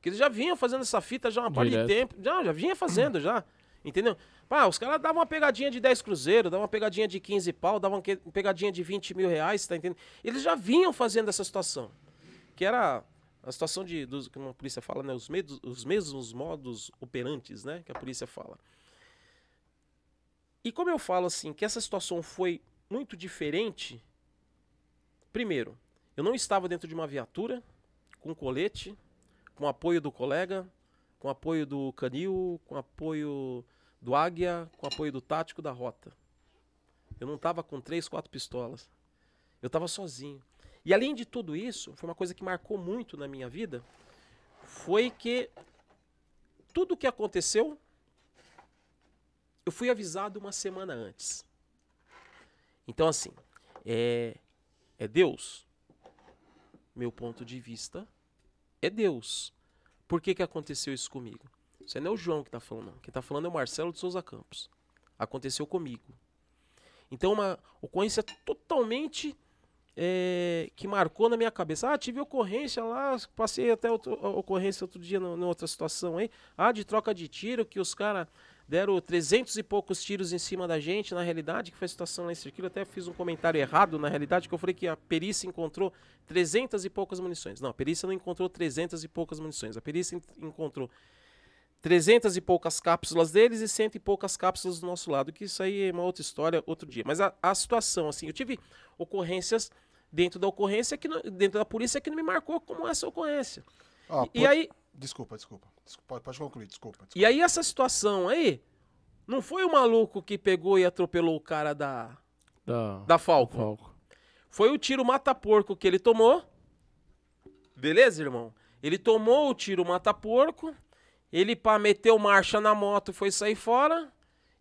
Que eles já vinham fazendo essa fita já há uma parte de tempo. Já, já vinha fazendo, já. Entendeu? Pá, os caras davam uma pegadinha de 10 cruzeiros, davam uma pegadinha de 15 pau, davam uma pegadinha de 20 mil reais, tá entendendo? Eles já vinham fazendo essa situação. Que era a situação de, dos, como a polícia fala, né? Os, medos, os mesmos modos operantes, né? Que a polícia fala. E como eu falo assim, que essa situação foi muito diferente, primeiro, eu não estava dentro de uma viatura, com colete, com apoio do colega, com apoio do canil, com apoio do águia, com apoio do tático da rota. Eu não estava com três, quatro pistolas. Eu estava sozinho. E além de tudo isso, foi uma coisa que marcou muito na minha vida, foi que tudo que aconteceu, eu fui avisado uma semana antes. Então assim, é, é Deus. Meu ponto de vista é Deus. Por que, que aconteceu isso comigo? Isso não é o João que está falando, não. Quem está falando é o Marcelo de Souza Campos. Aconteceu comigo. Então, uma ocorrência totalmente é, que marcou na minha cabeça. Ah, tive ocorrência lá, passei até outro, ocorrência outro dia em outra situação aí. Ah, de troca de tiro, que os caras deram 300 e poucos tiros em cima da gente, na realidade, que foi a situação lá em Cirquilo. Até fiz um comentário errado, na realidade, que eu falei que a perícia encontrou 300 e poucas munições. Não, a perícia não encontrou 300 e poucas munições. A perícia en- encontrou 300 e poucas cápsulas deles e cento e poucas cápsulas do nosso lado, que isso aí é uma outra história, outro dia. Mas a, a situação, assim, eu tive ocorrências dentro da ocorrência, que não- dentro da polícia, que não me marcou como essa ocorrência. E por- aí, Desculpa, desculpa. Desculpa, Pode, pode concluir, desculpa. desculpa. e aí essa situação aí, não foi o maluco que pegou e atropelou o cara da, Da, da Falco. Falco. Foi o tiro mata-porco que ele tomou. Beleza, irmão? Ele tomou o tiro mata-porco. Ele pá, meteu marcha na moto e foi sair fora.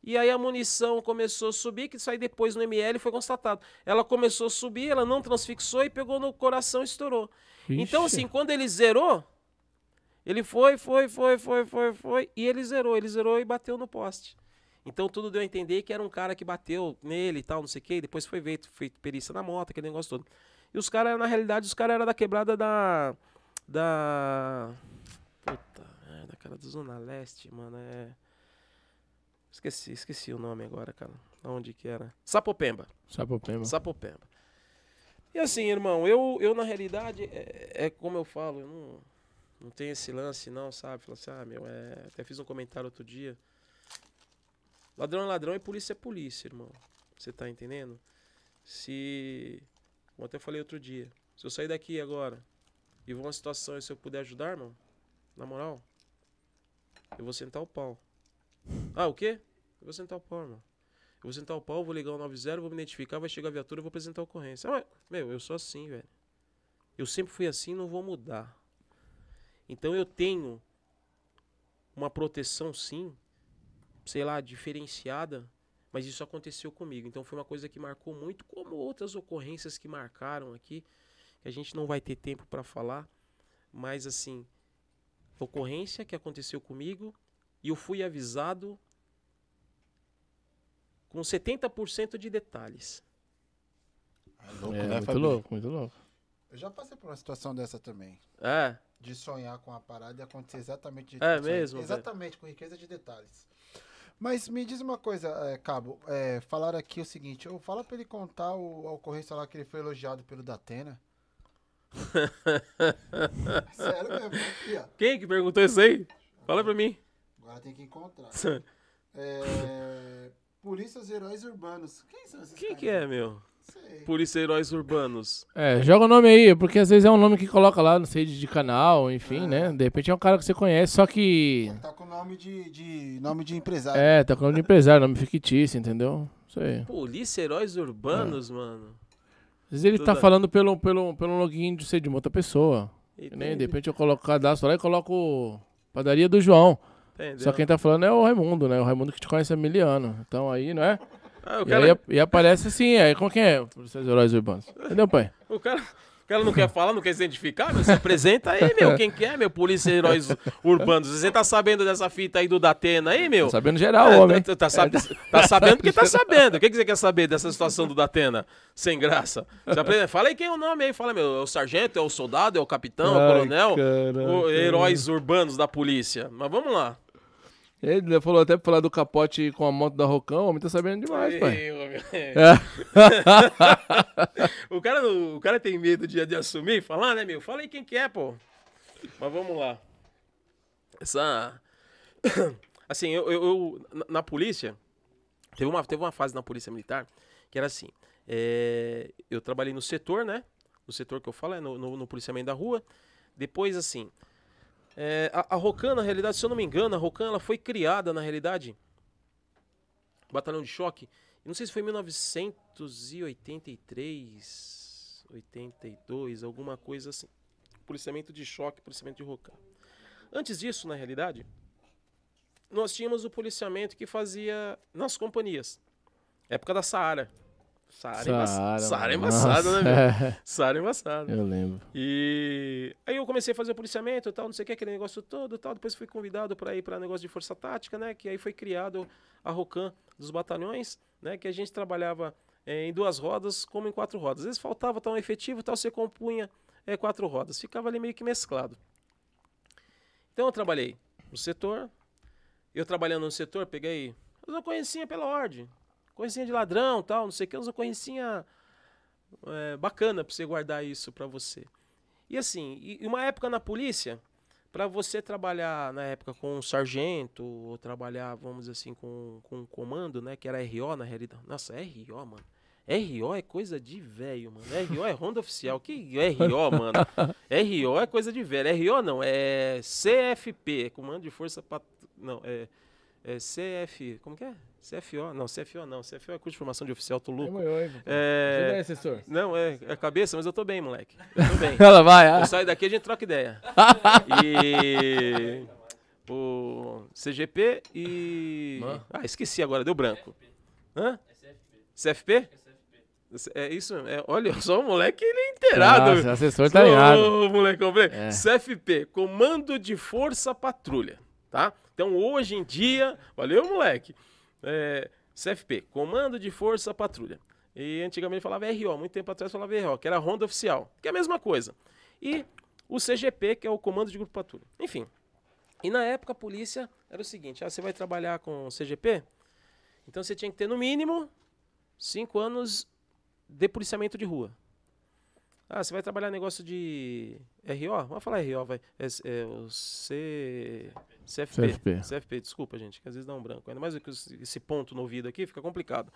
E aí a munição começou a subir, que isso aí depois no ML foi constatado. Ela começou a subir, ela não transfixou e pegou no coração e estourou. Então, Ixi. assim, quando ele zerou, ele foi, foi, foi, foi, foi, foi, e ele zerou. Ele zerou e bateu no poste. Então tudo deu a entender que era um cara que bateu nele e tal, não sei o quê. Depois foi feito, feito perícia na moto, aquele negócio todo. E os caras, na realidade, os caras eram da quebrada da. Da. Puta, da Zona Leste, mano. É. Esqueci, esqueci o nome agora, cara. Onde que era? Sapopemba. Sapopemba. Sapopemba. E assim, irmão, eu, eu na realidade, é, é como eu falo, eu não, não tenho esse lance não, sabe? Falar assim, ah, meu, é... até fiz um comentário outro dia. Ladrão é ladrão e polícia é polícia, irmão. Você tá entendendo? Se, como eu até falei outro dia, se eu sair daqui agora, e vou uma situação e se eu puder ajudar, irmão, na moral, eu vou sentar o pau. Ah, o quê? Eu vou sentar o pau, irmão. Eu vou sentar o pau, vou ligar o 90, vou me identificar, vai chegar a viatura, eu vou apresentar a ocorrência. Ah, meu, eu sou assim, velho. Eu sempre fui assim, não vou mudar. Então eu tenho uma proteção, sim, sei lá, diferenciada, mas isso aconteceu comigo. Então foi uma coisa que marcou muito, como outras ocorrências que marcaram aqui, que a gente não vai ter tempo para falar, mas assim, ocorrência que aconteceu comigo e eu fui avisado com 70% de detalhes. É louco, É, né, muito Fabinho? louco, muito louco. Eu já passei por uma situação dessa também. É, De sonhar com a parada e acontecer exatamente de É mesmo? Exatamente, com riqueza de detalhes. Mas me diz uma coisa, é, Cabo. É, falaram aqui o seguinte: eu fala pra ele contar o, a ocorrência lá que ele foi elogiado pelo Datena. Sério mesmo, aqui, ó. quem que perguntou isso aí? Fala pra mim. Agora tem que encontrar. É, Polícias Heróis Urbanos. Quem são esses Quem caras? que é, meu? Sei. Polícia Heróis Urbanos. É, joga o nome aí, porque às vezes é um nome que coloca lá, não sei, de, canal, enfim, né? De repente é um cara que você conhece, só que. Tá com nome de, de nome de empresário. É, tá com nome de empresário, nome fictício, entendeu? Isso aí. Polícia Heróis Urbanos, mano. Às vezes ele tá Tudo- falando pelo, pelo, pelo login de ser de uma outra pessoa. Nem, tem- de repente eu coloco o cadastro lá e coloco Padaria do João. entendeu? Só quem tá falando é o Raimundo, né? O Raimundo que te conhece há mil anos. Então aí, não é? Ah, E, cara, aí, e aparece assim, aí como que é? Policiais Heróis Urbanos. Entendeu, pai? o, cara, o cara não quer falar, não quer se identificar, meu, se apresenta aí, meu. Quem que é, meu? Polícia Heróis Urbanos. Você tá sabendo dessa fita aí do Datena aí, meu? Tô sabendo geral, É, homem. Tá, tá, sabe- tá sabendo porque tá sabendo. O que, que você quer saber dessa situação do Datena? Sem graça. Você Fala aí quem é o nome aí. Fala, meu. É o sargento, é o soldado, é o capitão, é o coronel. caraca. o heróis urbanos da polícia. Mas vamos lá. Ele falou até pra falar do capote com a moto da Rocão, o homem tá sabendo demais, pai. Ei, homem. É. o, cara, o cara tem medo de, de assumir e falar, né, meu? Fala aí quem que é, pô. Mas vamos lá. Essa. Assim, eu, eu- eu- na, na polícia, teve uma, teve uma fase na polícia militar que era assim. é, eu trabalhei no setor, né? No setor que eu falo, é no, no, no policiamento da rua. Depois, assim. É, a, a Rocan, na realidade, se eu não me engano, a Rocan ela foi criada, na realidade, batalhão de choque. Não sei se foi em 1983, 82, alguma coisa assim. Policiamento de choque, policiamento de Rocan. Antes disso, na realidade, nós tínhamos o policiamento que fazia nas companhias. Época da Saara. Saara, é embaçada. Saara é embaçada, né, meu? Saara é embaçada. Eu lembro. E aí eu comecei a fazer o policiamento e tal, não sei o que, aquele negócio todo e tal. Depois fui convidado para ir para negócio de força tática, né? Que aí foi criado a Rocan dos batalhões, né? Que a gente trabalhava eh, em duas rodas como em quatro rodas. Às vezes faltava tal um efetivo e tal, você compunha eh, quatro rodas. Ficava ali meio que mesclado. Então eu trabalhei no setor. Eu trabalhando no setor, peguei uma conhecinha pela ordem. Conhecinha de ladrão tal, não sei o que, uma conhecinha é, bacana pra você guardar isso pra você. E assim, e uma época na polícia, pra você trabalhar na época com um sargento, ou trabalhar, vamos dizer assim, com, com um comando, né? Que era RO na realidade. Nossa, RO, mano. RO é coisa de velho, mano. RO é Ronda Oficial. Que RO, mano? RO é coisa de velho. RO não, é CFP, Comando de Força Pat... Não, é, é CF... Como que é? CFO? Não, CFO não. CFO é curso de formação de oficial, tô louco. É... aí, assessor. Não, é, é cabeça, mas eu tô bem, moleque. Tô bem. Ela vai, ah. Eu saio daqui e a gente troca ideia. E o CGP e. Mano. Ah, esqueci agora, deu branco. Hã? CFP? É isso. É, olha, só o moleque ele é inteirado. Nossa, assessor tá ligado. Ô, moleque, eu falei, É. CFP, Comando de Força Patrulha, tá? Então hoje em dia, valeu, moleque. É, CFP, Comando de Força Patrulha. E antigamente falava RO, muito tempo atrás falava RO, que era Ronda Oficial, que é a mesma coisa. E o CGP, que é o Comando de Grupo Patrulha. Enfim. E na época a polícia era o seguinte: ah, você vai trabalhar com CGP? Então você tinha que ter no mínimo cinco anos de policiamento de rua. Ah, você vai trabalhar negócio de RO? Vamos falar RO, vai. É, é o C... CFP. CFP. CFP, desculpa, gente, que às vezes dá um branco. Ainda mais que esse ponto no ouvido aqui fica complicado.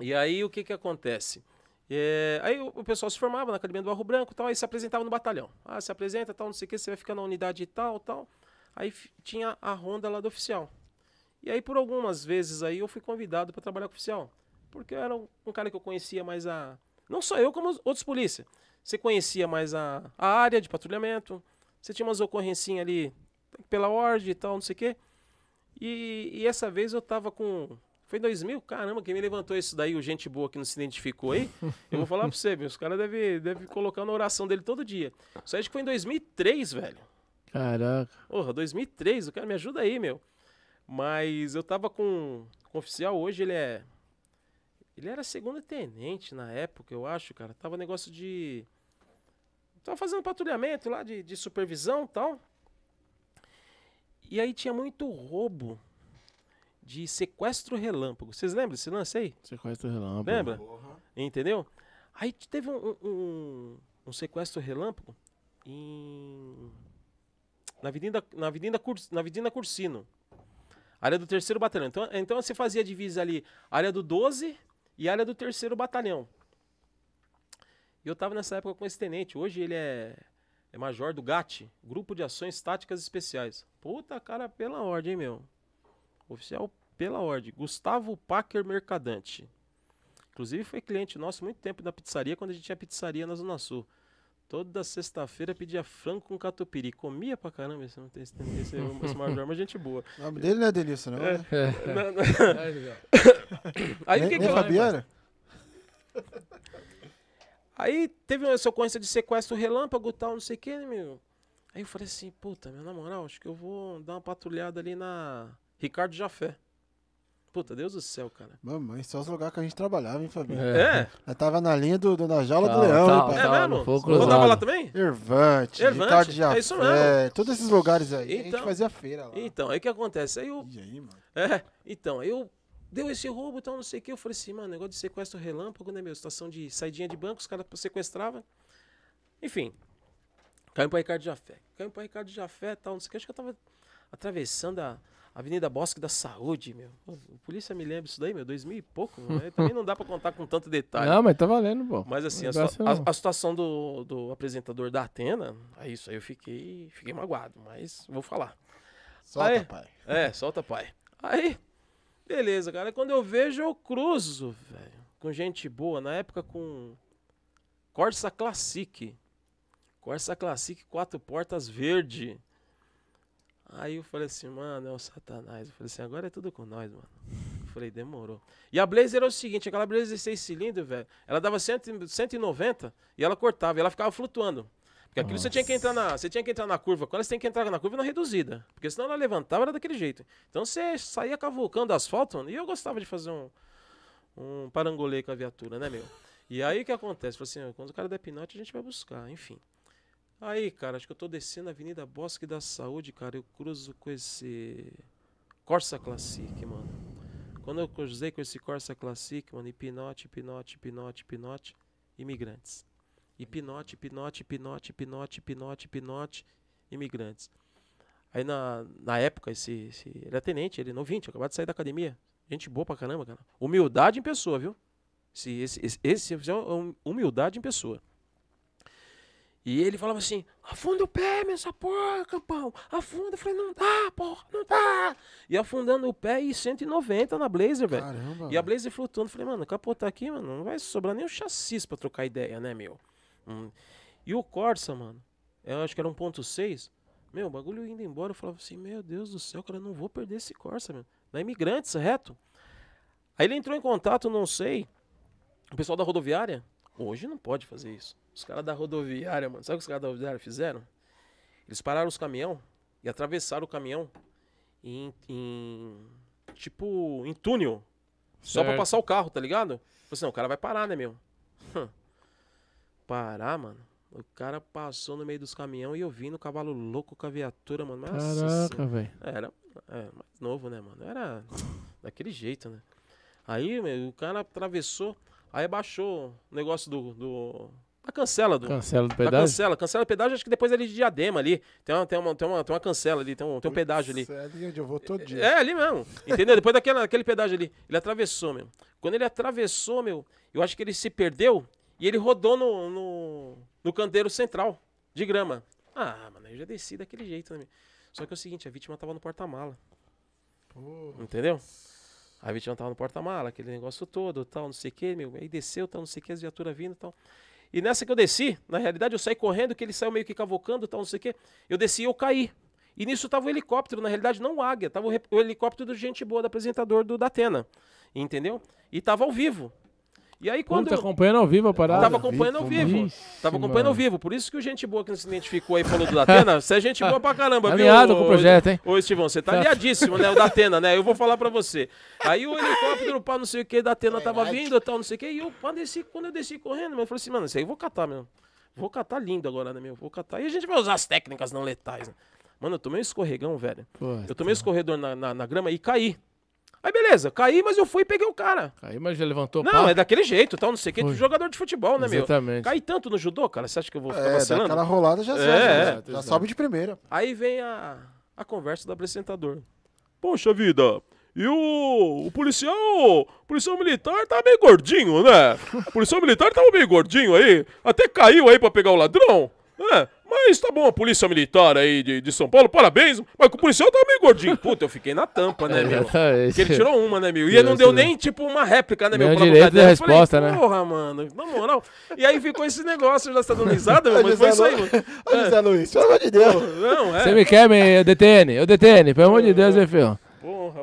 E aí, o que que acontece? É, aí o, o pessoal se formava na academia do Barro Branco e tal, aí se apresentava no batalhão. Ah, se apresenta, tal, não sei o que, você vai ficar na unidade e tal, tal. Aí tinha a ronda lá do oficial. E aí, por algumas vezes aí, eu fui convidado para trabalhar com o oficial. Porque eu era um, um cara que eu conhecia mais a. Não só eu, como os outros polícias. Você conhecia mais a, a área de patrulhamento. Você tinha umas ocorrencinhas ali pela ordem e tal, não sei o quê. E, e essa vez eu tava com. Foi em 2000? Caramba, quem me levantou isso daí, o gente boa que não se identificou aí, eu vou falar pra você, meu, os caras devem deve colocar na oração dele todo dia. Isso aí acho que foi em 2003, velho. Caraca. Porra, 2003, o cara me ajuda aí, meu. Mas eu tava com, com o oficial, hoje ele é. Ele era segundo tenente na época, eu acho, cara. Tava negócio de. Tava fazendo patrulhamento lá de, de supervisão e tal. E aí tinha muito roubo de sequestro relâmpago. Vocês lembram desse lance aí? Sequestro relâmpago. Lembra? Entendeu? Aí teve um, um- um, sequestro relâmpago em. Na Avenida, na, Avenida Curs- na Avenida Cursino. Área do terceiro batalhão. Então, então você fazia a divisa ali, área do 12 e área do terceiro batalhão. E eu tava nessa época com esse tenente. Hoje ele é, é major do GAT, Grupo de Ações Táticas Especiais. Puta cara, pela ordem, hein, meu? Oficial pela ordem. Gustavo Packer Mercadante. Inclusive foi cliente nosso muito tempo da pizzaria, quando a gente tinha pizzaria na Zona Sul. Toda sexta-feira pedia frango com catupiry. Comia pra caramba esse, esse, esse, esse major, mas gente boa. O nome dele não é Denilson, não, né? Na- na- Aí, legal. Aí o Nem, que que nem eu- Fabiana? Aí teve uma sequência de sequestro relâmpago e tal, não sei o que, né, meu? Aí eu falei assim, puta, meu, na moral, acho que eu vou dar uma patrulhada ali na Ricardo Jafé. Puta, Deus do céu, cara. Mamãe, só os lugares que a gente trabalhava, hein, Fabiano? É? Nós tava na linha do, do- na jaula do Tal, leão, tal, hein, pai? É mesmo? Rodava cruzado. lá também? Ervante, Ricardo Jafé, é isso mesmo. todos esses lugares aí. a gente Então. fazia feira lá. Então, aí o que acontece? Aí eu E aí, mano? É, então, aí eu deu esse roubo e tal, não sei o que. Eu falei assim, mano, negócio de sequestro relâmpago, né, meu? Situação de saidinha de banco, os caras sequestravam. Enfim, caiu pra Ricardo Jafé. Caiu pra Ricardo Jafé e tal, não sei o que. Acho que eu tava atravessando a Avenida Bosque da Saúde, meu. O polícia me lembra isso daí, meu, 2000 e pouco. Aí Também não dá pra contar com tanto detalhe. Não, mas tá valendo, pô. Mas assim, a, a- a situação do, do apresentador da Atena, aí isso aí eu fiquei, fiquei magoado, mas vou falar. Solta, Aí. pai. É, solta pai. Aí, beleza, cara. Quando eu vejo, eu cruzo, velho. Com gente boa. Na época com Corsa Classic. Corsa Classic, quatro portas verde. Aí eu falei assim, mano, é o satanás. Eu falei assim, agora é tudo com nós, mano. Eu falei, demorou. E a Blazer era o seguinte, aquela Blazer 6 cilindros, velho, ela dava 100, 190 e ela cortava, e ela ficava flutuando. Porque aquilo você tinha que entrar na, você tinha que entrar na curva. Quando você tem que entrar na curva na reduzida, porque senão ela levantava era daquele jeito. Então você saía cavucando asfalto, mano, e eu gostava de fazer um um parangolê com a viatura, né, meu? E aí o que acontece? Falei assim, quando o cara der pinote, a gente vai buscar, enfim. Aí, cara, acho que eu tô descendo a Avenida Bosque da Saúde, cara, eu cruzo com esse Corsa Classic, mano. Quando eu cruzei com esse Corsa Classic, mano, e pinote, pinote, pinote, pinote, imigrantes. E pinote, pinote, pinote, pinote, pinote, pinote, imigrantes. Aí na, na época, esse, esse. Ele era tenente, ele novinho, acabado de sair da academia. Gente boa pra caramba, cara. Humildade em pessoa, viu? Esse, esse, esse, esse é um- humildade em pessoa. E ele falava assim: afunda o pé, essa porra, campão. Afunda. Eu falei: não dá, porra, não dá. E afundando o pé e 190 na Blazer, velho. Caramba. E a Blazer flutuando. Falei, mano, capotar aqui, mano, não vai sobrar nem o chassi pra trocar ideia, né, meu? Hum. E o Corsa, mano, eu acho que era 1.6. Meu, o bagulho indo embora, eu falava assim, meu Deus do céu, cara, eu não vou perder esse Corsa, meu. Na Imigrantes, reto. Aí ele entrou em contato, não sei, o pessoal da rodoviária. Hoje não pode fazer isso. Os caras da rodoviária, mano, sabe o que os caras da rodoviária fizeram? Eles pararam os caminhão e atravessaram o caminhão em, em tipo, em túnel. Só pra Certo. passar o carro, tá ligado? Falei assim, não, o cara vai parar, né, meu? Hum. Parar, mano. O cara passou no meio dos caminhões e eu vi no cavalo louco com a viatura, mano. Nossa Caraca, velho. Era é, mais novo, né, mano? Era daquele jeito, né? Aí, meu, o cara atravessou, aí baixou o negócio do. do da cancela do. Cancela do pedágio. cancela, cancela pedágio, acho que depois ali de diadema ali. Tem uma, tem uma, tem uma, tem uma cancela ali, tem um, tem um pedágio ali. É ali onde eu vou todo dia. É, ali mesmo. Entendeu? Depois daquele, daquele pedágio ali. Ele atravessou, meu. Quando ele atravessou, meu, eu acho que ele se perdeu E ele rodou no, no, no canteiro central de grama. Ah, mano, eu já desci daquele jeito, né? meu? Só que é o seguinte, a vítima tava no porta-mala. Entendeu? A vítima tava no porta-mala, aquele negócio todo, tal, não sei o que, meu. Aí desceu, tal, não sei o que, as viaturas vindo, tal. E nessa que eu desci, na realidade eu saí correndo, que ele saiu meio que cavocando, tal, não sei o que. Eu desci e eu caí. E nisso tava o helicóptero, na realidade não o Águia, tava o, o helicóptero do Gente Boa, do apresentador do Datena. Entendeu? E tava ao vivo. E aí quando. Puta, eu- acompanhando ao vivo a parada. Tava acompanhando ao vivo. Ixi, Tava acompanhando ao vivo. Por isso que o gente boa que não se identificou aí falou do Datena, você é gente boa pra caramba, viu? Alinhado com o projeto, hein? Ô, Estivão, você tá Tá. aliadíssimo, né? O Datena, né? Eu vou falar pra você. Aí o helicóptero, pá, não sei o que, da Atena tava vindo, tal, não sei o que. E eu, pá, desci, quando eu desci correndo, eu falei assim, mano, isso aí eu vou catar, meu. Vou catar lindo agora, né, meu? Vou catar. E a gente vai usar as técnicas não letais, né? Mano, eu tomei um escorregão, velho. Pô, Eu tomei um escorredor na, na, na grama e caí. Aí beleza, caí, mas eu fui e peguei o cara. Aí, mas já levantou o Não, pau? é daquele jeito, tal, não sei o que, Foi. jogador de futebol, né, meu? Exatamente. Caí tanto no judô, cara, você acha que eu vou ficar É, vacilando? aquela rolada já, É, sobe, é. já, já sobe de primeira. Aí vem a, a conversa do apresentador. Poxa vida, e o, o policial, o policial militar tá meio gordinho, né? O policial militar tava meio gordinho aí, até caiu aí pra pegar o ladrão, né? Mas tá bom, a polícia militar aí de, de São Paulo, parabéns, mas que o policial tava meio gordinho. Puta, eu fiquei na tampa, né, meu? Porque ele tirou uma, né, meu? E ele não deu nem, tipo, uma réplica, né, meu? Pra direito da Eu falei, resposta, né? Porra, mano, na moral. E aí ficou esse negócio, já tá dando risada, meu, mas foi isso aí, mano. Ô, José Luiz, pelo amor de Deus. Não, é. Você me quer, me, eu detene, eu detene, pelo amor de Deus, hein, filho.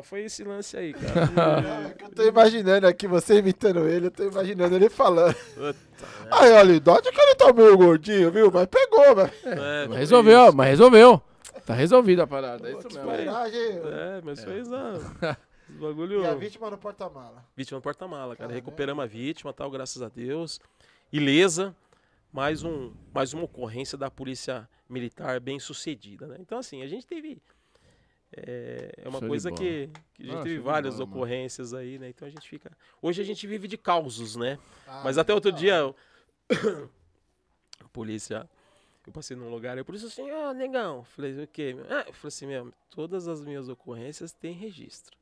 Porra, foi esse lance aí, cara. É que Eu tô imaginando aqui, você imitando ele, eu tô imaginando ele falando. Aí, olha, dói que ele tá meio gordinho, viu? Mas pegou, velho. é, Mas foi resolveu, isso. mas resolveu. Tá resolvida a parada, é isso mesmo. É, mas foi isso. bagulho. E a vítima no porta-mala. Vítima no porta-mala, cara. Recuperamos a vítima, tal, graças a Deus. Ilesa. Mais, um, mais uma ocorrência da polícia militar bem sucedida, né? Então, assim, a gente teve. É, é uma Show coisa que, que a gente Ah, teve várias bola, mano. ocorrências aí, né? Então a gente fica. Hoje a gente vive de causos, né? Ah, Mas até outro dia, eu- a polícia, eu passei num lugar e a polícia assim, ah, negão. Falei, o quê? Ah, eu falei assim, mesmo, todas as minhas ocorrências têm registro,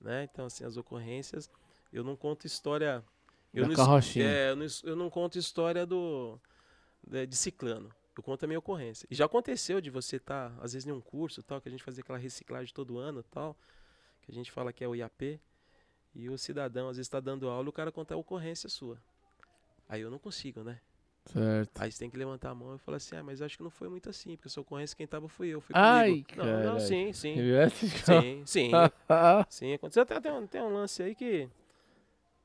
né? Então, assim, as ocorrências, eu não conto história... Eu Da não. É, eu não, eu não conto história do, de, de ciclano. Eu conto a minha ocorrência. E já aconteceu de você estar, às vezes, em um curso tal, que a gente fazia aquela reciclagem todo ano tal, que a gente fala que é o IAP, e o cidadão, às vezes, está dando aula e o cara conta a ocorrência sua. Aí eu não consigo, né? Certo. Aí você tem que levantar a mão e falar assim, ah, mas acho que não foi muito assim, porque a sua ocorrência quem tava fui eu, foi Ai, comigo. Não, não, sim, sim. Sim. Sim, sim. aconteceu. Até tem um, tem um lance aí que...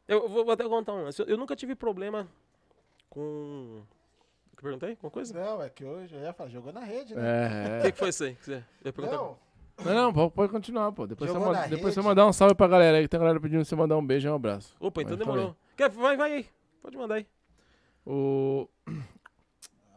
Eu vou vou até contar um lance. Eu, eu nunca tive problema com... O que eu perguntei? Com coisa? Não, é que hoje eu ia falar, jogou na rede, né? O É, que, é. que foi isso aí? que você ia perguntar? Não, Não, não, pode, pode continuar, pô. Depois, você, Jogou manda- na depois você rede. mandar um salve pra galera aí, que tem galera pedindo você mandar um beijo e um abraço. Opa, então Mas demorou. Quer, vai, vai aí. Pode mandar aí. O,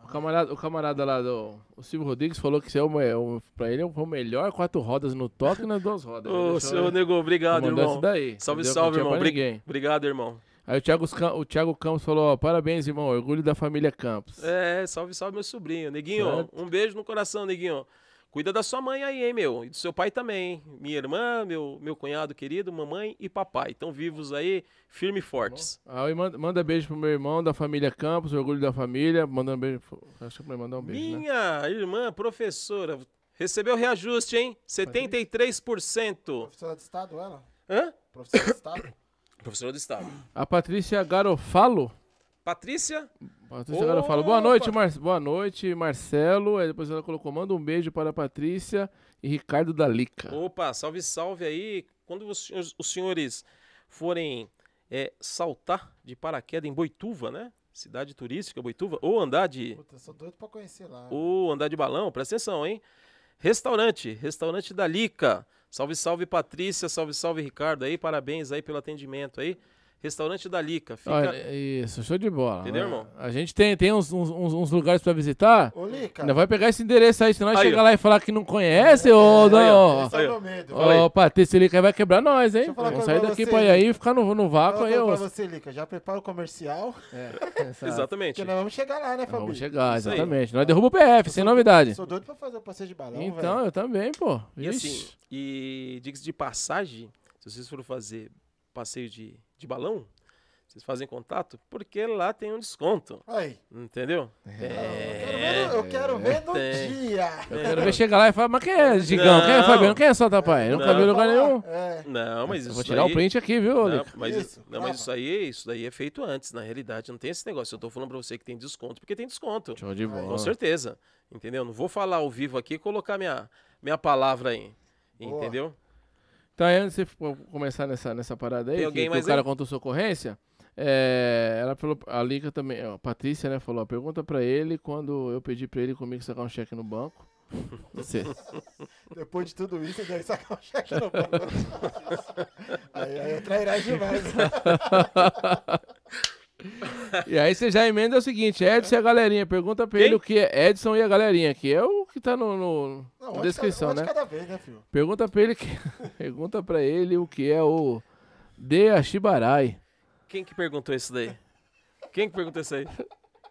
o, camarada, o camarada lá do o Silvio Rodrigues falou que você é o, me- o, pra ele foi o melhor quatro rodas no toque e nas duas rodas. Ele Ô, deixou- seu nego, obrigado, mandou irmão. daí. Salve, entendeu? salve, tinha irmão. pra Bri- ninguém. Obrigado, irmão. Aí o Thiago, o Thiago Campos falou, ó, parabéns, irmão, orgulho da família Campos. É, salve, salve, meu sobrinho. Neguinho, Certo. um beijo no coração, neguinho. Cuida da sua mãe aí, hein, meu? E do seu pai também, hein? Minha irmã, meu, meu cunhado querido, mamãe e papai. Estão vivos aí, firme e fortes. Ah, e manda, manda beijo pro meu irmão da família Campos, orgulho da família. Manda um beijo. pro- Acho que mandar um beijo, né? Minha irmã, professora, recebeu reajuste, hein? 73%. professora de Estado, ela? Hã? Professora de Estado? Professora do Estado. A Patrícia Garofalo. Patrícia, Patrícia Garofalo. Boa noite, Mar... Boa noite, Marcelo. Aí depois ela colocou: manda um beijo para a Patrícia e Ricardo da Lica. Opa, salve, salve aí. Quando os senhores, os senhores forem é, saltar de paraquedas em Boituva, né? Cidade turística, Boituva, ou andar de, Puta, sou doido pra conhecer lá. ou andar de balão, presta atenção, hein? Restaurante, restaurante da Lica. Salve, salve Patrícia, salve, salve Ricardo aí, parabéns aí pelo atendimento aí. Restaurante da Lica, fica... Olha, isso, show de bola. Entendeu, né? irmão? A gente tem, tem uns, uns, uns- lugares pra visitar. Ô, Lica, Ainda vai pegar esse endereço aí, senão Aí, chegar ó. lá e falar que não conhece, ô, Aí, ó. não. é Aí, ó. Fala aí. Ô, Patrícia Lica aí vai quebrar nós, hein? Eu Vamos sair daqui pra ir e ficar no, no vácuo Fala aí, ô. pra você, Lica, já prepara o comercial, É. Exatamente. porque nós vamos chegar lá, né, Fabi? Vamos chegar, aí. exatamente. Nós derruba o PF, sem novidade. Sou doido pra fazer o passeio de balão, Então, eu também, pô. E assim, e diga-se de passagem, se vocês forem fazer passeio de, de balão, Vocês fazem contato? Porque lá tem um desconto. Aí. Entendeu? Eu quero ver, no- eu quero ver no dia. Eu quero ver chegar lá e falar, mas quem é Digão? Quem é Não. Fabiano? Quem é Solta Pai? Não. vi em lugar nenhum. É. Não, mas Eu isso vou tirar aí... o print aqui, viu, Não, mas, Isso, não, mas isso aí, isso daí é feito antes, na realidade. Não tem esse negócio. Eu tô falando pra você que tem desconto, porque tem desconto. Show de bola. Com certeza. Entendeu? Não vou falar ao vivo aqui e colocar minha, minha palavra aí. Boa. Entendeu? Então, aí, antes de você começar nessa, nessa parada aí, Tem que, que o cara aí? contou sua ocorrência, é, ela falou, a Lica também, a Patrícia, né, falou, ó, pergunta pra ele quando eu pedi pra ele comigo sacar um cheque no banco. Você, Depois de tudo isso, deve sacar um cheque no banco. aí, aí é trairagem demais. e aí você já emenda o seguinte, Edson e a galerinha, pergunta pra Quem? ele o que é Edson e a galerinha, que é o que tá no, no- Não, na descrição, de cada, né? de cada vez, né, filho? Pergunta pra ele que, pergunta pra ele o que é o Deashibarai. Quem que perguntou isso daí? Quem que perguntou isso aí?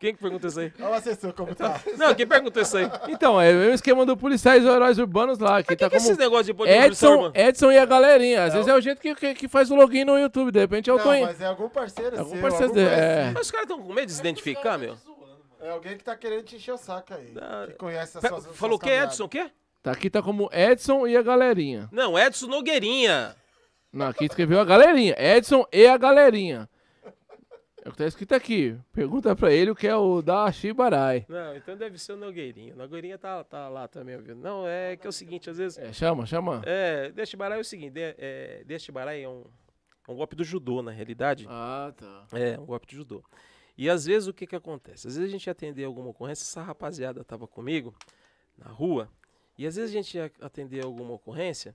Quem que perguntou isso aí? Olha o assessor como tá. Não, quem perguntou isso aí? Então, é o mesmo esquema do policiais e heróis urbanos lá, que Mas tá que é como esses negócios de de policial, Edson, mano? Edson e a galerinha. Às vezes é o jeito que, que, que faz o login no YouTube. De repente é o Não, Toninho. mas é algum parceiro Algum seu, parceiro algum dele, conhecido. é. Mas os caras estão com medo de se identificar, meu? É alguém que tá querendo te encher o saco aí. Ah, Que conhece as suas Falou o suas que, caminhadas. Edson? O quê? Tá aqui tá como Edson e a galerinha. Não, Edson Nogueirinha. Não, aqui escreveu a galerinha. Edson e a galerinha. É o que tá escrito aqui. Pergunta pra ele o que é o da Shibarai. Não, então deve ser o Nogueirinha. O Nogueirinha tá, tá lá também, ouvindo. Não, é que é o seguinte, às vezes... É, chama, chama. É, Deshibarai é o seguinte, de, é, Deshibarai é um, é um golpe do judô, na realidade. Ah, tá. É, um golpe de judô. E às vezes o que que acontece? Às vezes a gente ia atender alguma ocorrência, essa rapaziada tava comigo na rua, e às vezes a gente ia atender alguma ocorrência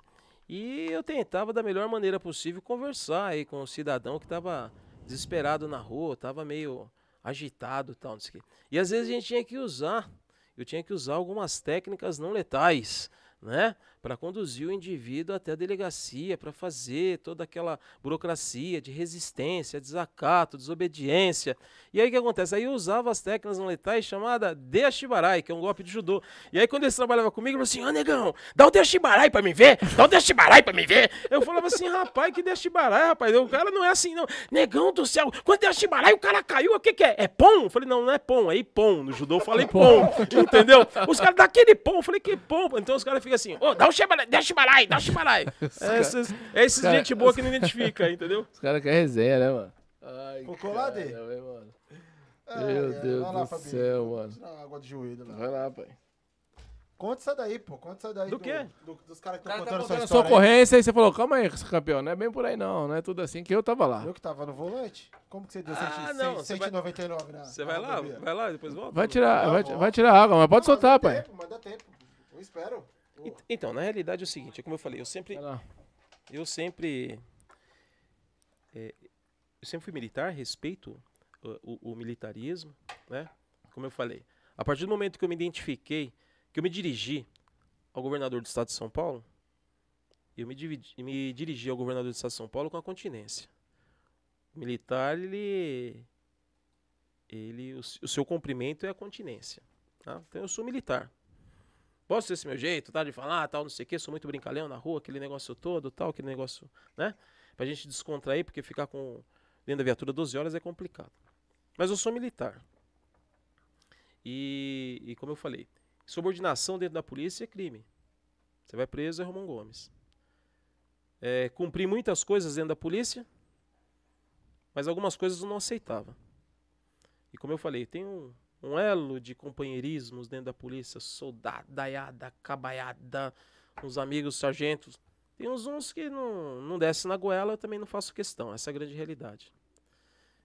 e eu tentava da melhor maneira possível conversar aí com o cidadão que tava desesperado na rua, tava meio agitado e tal, não sei o quê. E às vezes a gente tinha que usar, eu tinha que usar algumas técnicas não letais, né? Para conduzir o indivíduo até a delegacia, para fazer toda aquela burocracia de resistência, desacato, desobediência. E aí o que acontece? Aí eu usava as técnicas não letais chamada Deashibarai, que é um golpe de judô. E aí quando eles trabalhavam comigo, eu falava assim, ô negão, dá o Deashibarai pra me ver, dá o Deashibarai pra me ver. Eu falava assim, rapaz, que Deashibarai, rapaz, o cara não é assim não. Negão do céu, quando Deashibarai o cara caiu, o que que é? É pom? Eu falei, não, não é pom, é ipom. No judô eu falei pom, entendeu? Os caras, dá aquele pom, eu falei, que pom? Então os caras ficam assim, ô, dá o Shibarai, Deashibarai, dá o Shibarai. É esses, é esses cara- gente boa que não identifica, entendeu? Os caras querem resenha, né, mano? Ai, hein, mano. É, Meu é, Deus vai lá, do Fabinho. céu, mano. Água de joelho lá. Vai lá, pai. Conta isso daí, pô. Conta isso daí. Do quê? do- dos caras que O estão cara tá contando sua contando sua história. aí. ocorrência e você falou, calma aí, campeão, não é bem por aí não, não é tudo assim que eu tava lá. Eu que tava no volante? Como que você deu Ah, cento- não, cento- você vai- 199 na Você vai lá, vai lá, depois volta. Vai tirar, Não, vai, volta. vai tirar água, mas pode Não, soltar, mas dá pai. tempo, Mas dá tempo. Eu espero. Ent- Então, na realidade é o seguinte, é como eu falei, eu sempre, eu sempre, é, eu sempre fui militar, respeito o, o- o militarismo, né? Como eu falei, a partir do momento que eu me identifiquei, que eu me dirigi ao governador do estado de São Paulo, eu me, dividi- me dirigi ao governador do estado de São Paulo com a continência. O militar, ele, ele, o, o seu cumprimento é a continência. Tá? Então eu sou militar. Posso ter esse meu jeito, tá? De falar, tal, não sei o quê, sou muito brincalhão na rua, aquele negócio todo, tal, aquele negócio, né? Pra gente descontrair, porque ficar com dentro da viatura 12 horas é complicado. Mas eu sou militar. E, e como eu falei, subordinação dentro da polícia é crime. Você vai preso é Romão Gomes. É, cumpri muitas coisas dentro da polícia, mas algumas coisas eu não aceitava. E como eu falei, tem um, um elo de companheirismos dentro da polícia, soldadaiada, cabaiada, uns amigos sargentos. Tem uns uns que não, não desce na goela, eu também não faço questão, essa é a grande realidade.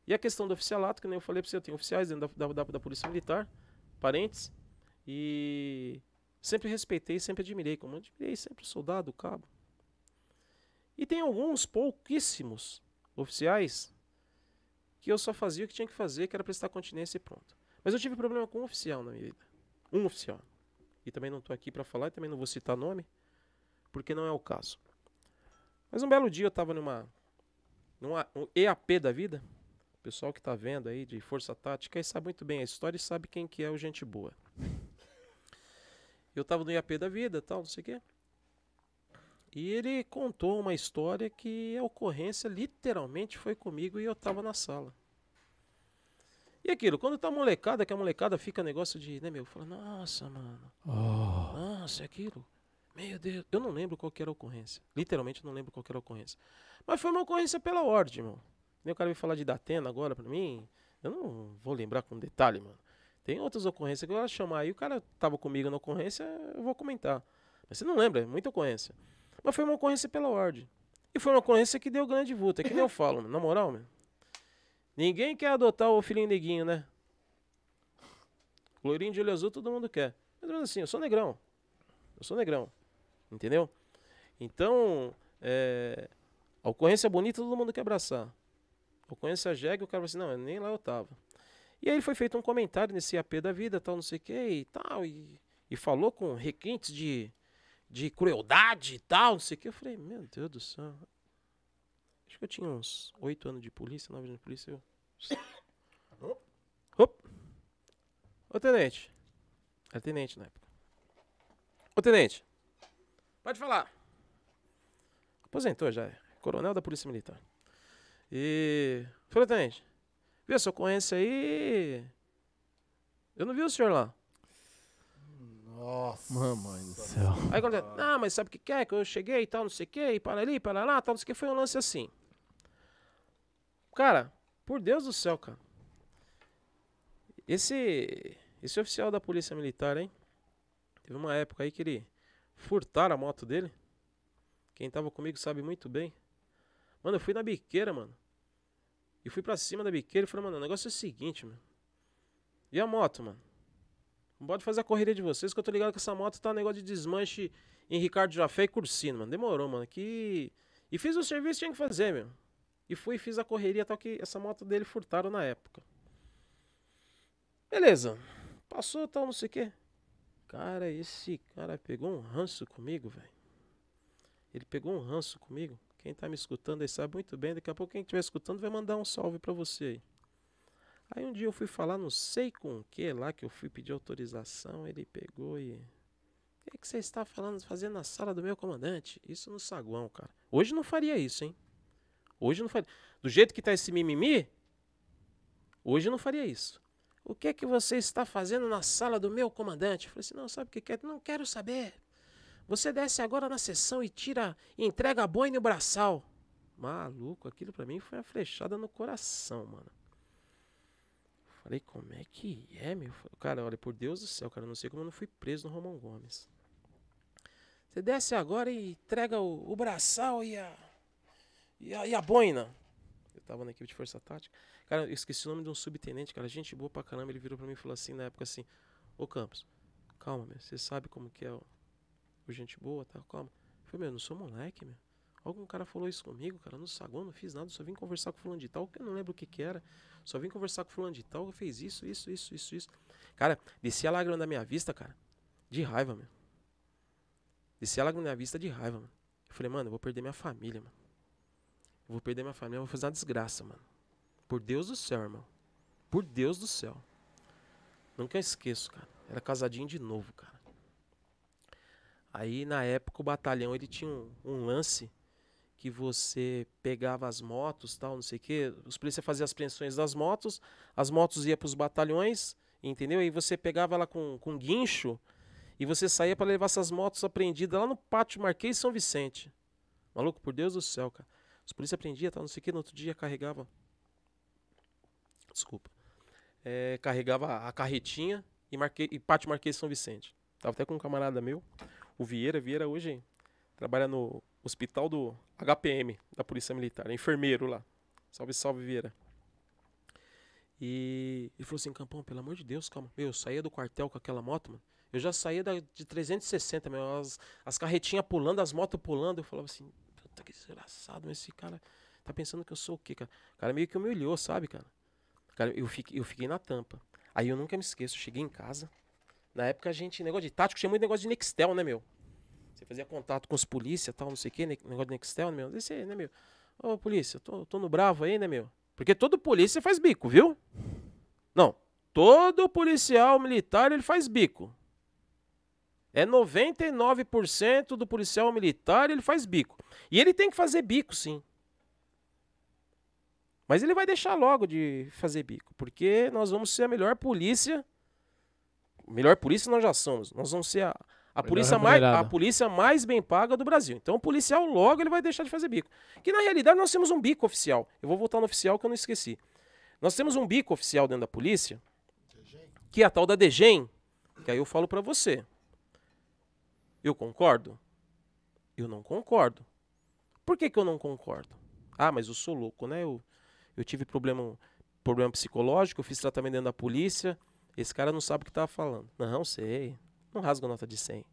E a questão do oficialato, que nem eu falei pra você, eu tenho oficiais dentro da, da, da, Polícia Militar, parentes, e sempre respeitei, sempre admirei, como admirei sempre soldado, cabo. E tem alguns, pouquíssimos oficiais que eu só fazia o que tinha que fazer, que era prestar continência e pronto. Mas eu tive problema com um oficial na minha vida. Um oficial. E também não estou aqui para falar, e também não vou citar nome, porque não é o caso. Mas um belo dia eu estava numa, numa um EAP da vida. O pessoal que está vendo aí de Força Tática aí sabe muito bem a história e sabe quem que é o gente boa. Eu estava no IAP da vida, tal, não sei o quê. E ele contou uma história que a ocorrência literalmente foi comigo e eu tava na sala. E aquilo, quando tá molecada, que a molecada fica negócio de, né, meu? Fala, nossa, mano. Nossa, é aquilo. Meu Deus. Eu não lembro qual que era a ocorrência. Literalmente não lembro qual que era a ocorrência. Mas foi uma ocorrência pela ordem, irmão. Nem o cara veio falar de Datena agora pra mim. Eu não vou lembrar com detalhe, mano. Tem outras ocorrências que eu vou chamar aí. O cara tava comigo na ocorrência, eu vou comentar. Mas você não lembra, é muita ocorrência. Mas foi uma ocorrência pela ordem. E foi uma ocorrência que deu grande vulta. É que nem eu falo, mano. na moral, mano. Ninguém quer adotar o filhinho neguinho, né? Loirinho de olho azul todo mundo quer. Mas assim, eu sou negrão. Eu sou negrão. Entendeu? Então, é, a ocorrência bonita todo mundo quer abraçar. A ocorrência jegue, o cara vai assim, não, nem lá eu tava. E aí foi feito um comentário nesse AP da vida, tal, não sei o que e tal, e, e falou com requintes de, de crueldade e tal, não sei o que. Eu falei, meu Deus do céu. Acho que eu tinha uns oito anos de polícia, nove anos de polícia. Eu... Op. Ô, tenente. Era tenente na época. Ô, tenente. Pode falar. Aposentou já, é. Coronel da Polícia Militar. E. Falei, tenente. Viu essa ocorrência aí? Eu não vi o senhor lá. Nossa. Mamãe do céu. Aí quando ah, mas sabe o que que é? Que eu cheguei e tal, não sei o que, e para ali, para lá, tal, não sei o que. Foi um lance assim. Cara, por Deus do céu, cara. Esse, esse oficial da polícia militar, hein? Teve uma época aí que ele furtaram a moto dele. Quem tava comigo sabe muito bem. Mano, eu fui na biqueira, mano. E fui pra cima da biqueira e falei, mano, o negócio é o seguinte, mano. E a moto, mano? Não pode fazer a correria de vocês, que eu tô ligado que essa moto tá um negócio de desmanche em Ricardo Jafé e Cursino, mano. Demorou, mano. Que... E fiz o serviço que tinha que fazer, meu. E fui e fiz a correria tal que essa moto dele furtaram na época. Beleza. Passou tal, não sei o quê. Cara, esse cara pegou um ranço comigo, velho. Ele pegou um ranço comigo. Quem tá me escutando aí sabe muito bem. Daqui a pouco quem estiver escutando vai mandar um salve pra você aí. Aí um dia eu fui falar, não sei com o que lá, que eu fui pedir autorização. Ele pegou e. O que você está falando, fazendo na sala do meu comandante? Isso no saguão, cara. Hoje não faria isso, hein? Hoje não faria. Do jeito que tá esse mimimi, hoje não faria isso. O que é que você está fazendo na sala do meu comandante? Eu falei assim, não, sabe o que quer? Não quero saber. Você desce agora na sessão e tira, e entrega a boina e o braçal. Maluco, aquilo pra mim foi uma flechada no coração, mano. Falei, como é que é, meu? Cara, olha, por Deus do céu, cara, não sei como eu não fui preso no Romão Gomes. Você desce agora e entrega o, o braçal e a, e a, e a boina. Eu tava na equipe de força tática. Cara, eu esqueci o nome de um subtenente, cara, gente boa pra caramba. Ele virou pra mim e falou assim, na época assim, ô Campos, calma, meu, você sabe como que é o, o gente boa, tá? Calma. Eu falei, meu, eu não sou moleque, meu. Algum cara falou isso comigo, cara, no saguão, não fiz nada, só vim conversar com fulano de tal, que eu não lembro o que que era. Só vim conversar com fulano de tal, fiz isso, isso, isso, isso, isso. Cara, descia a lágrima da minha vista, cara, de raiva, meu. Descia a lágrima da minha vista de raiva, mano. Eu falei, mano, eu vou perder minha família, mano. Eu vou perder minha família, eu vou fazer uma desgraça, mano. Por Deus do céu, irmão. Por Deus do céu. Nunca esqueço, cara. Era casadinho de novo, cara. Aí na época o batalhão ele tinha um, um lance que você pegava as motos, tal, não sei o quê. Os polícias faziam as apreensões das motos, as motos iam para os batalhões, entendeu? E você pegava ela com, com guincho e você saía para levar essas motos apreendidas lá no pátio Marquês São Vicente. Maluco, por Deus do céu, cara. Os polícias apreendiam, tal, não sei o quê, no outro dia carregava. Desculpa. É, carregava a carretinha e, marquei, e pátio Marquês São Vicente. Tava até com um camarada meu, o Vieira. Vieira hoje trabalha no hospital do HPM, da Polícia Militar, é enfermeiro lá. Salve, salve, Vieira. E ele falou assim, Campão, pelo amor de Deus, calma. Meu, eu saía do quartel com aquela moto, mano. Eu já saía da, de 360, meu, as, as carretinhas pulando, as motos pulando. Eu falava assim, puta que desgraçado, mas esse cara tá pensando que eu sou o quê, cara? O cara meio que humilhou, sabe, cara? Cara, eu fiquei, eu fiquei na tampa. Aí eu nunca me esqueço, cheguei em casa. Na época a gente, negócio de tático, tinha muito negócio de Nextel, né, meu? Você fazia contato com os polícia tal, não sei o que, negócio de Nextel, né, meu? Esse aí, né, meu? Ô, polícia, tô, tô no bravo aí, né, meu? Porque todo polícia faz bico, viu? Não, todo policial militar ele faz bico. É 99% do policial militar ele faz bico. E ele tem que fazer bico, sim. Mas ele vai deixar logo de fazer bico, porque nós vamos ser a melhor polícia. Melhor polícia nós já somos. Nós vamos ser a, a polícia, mais, a polícia mais bem paga do Brasil. Então o policial logo ele vai deixar de fazer bico. Que na realidade nós temos um bico oficial. Eu vou voltar no oficial que eu não esqueci. Nós temos um bico oficial dentro da polícia, que é a tal da DGEM, que aí eu falo pra você. Eu concordo? Eu não concordo. Por que, que eu não concordo? Ah, mas eu sou louco, né? Eu, eu tive problema, problema psicológico, eu fiz tratamento dentro da polícia. Esse cara não sabe o que tá falando. Não, sei. Não rasga nota de 100.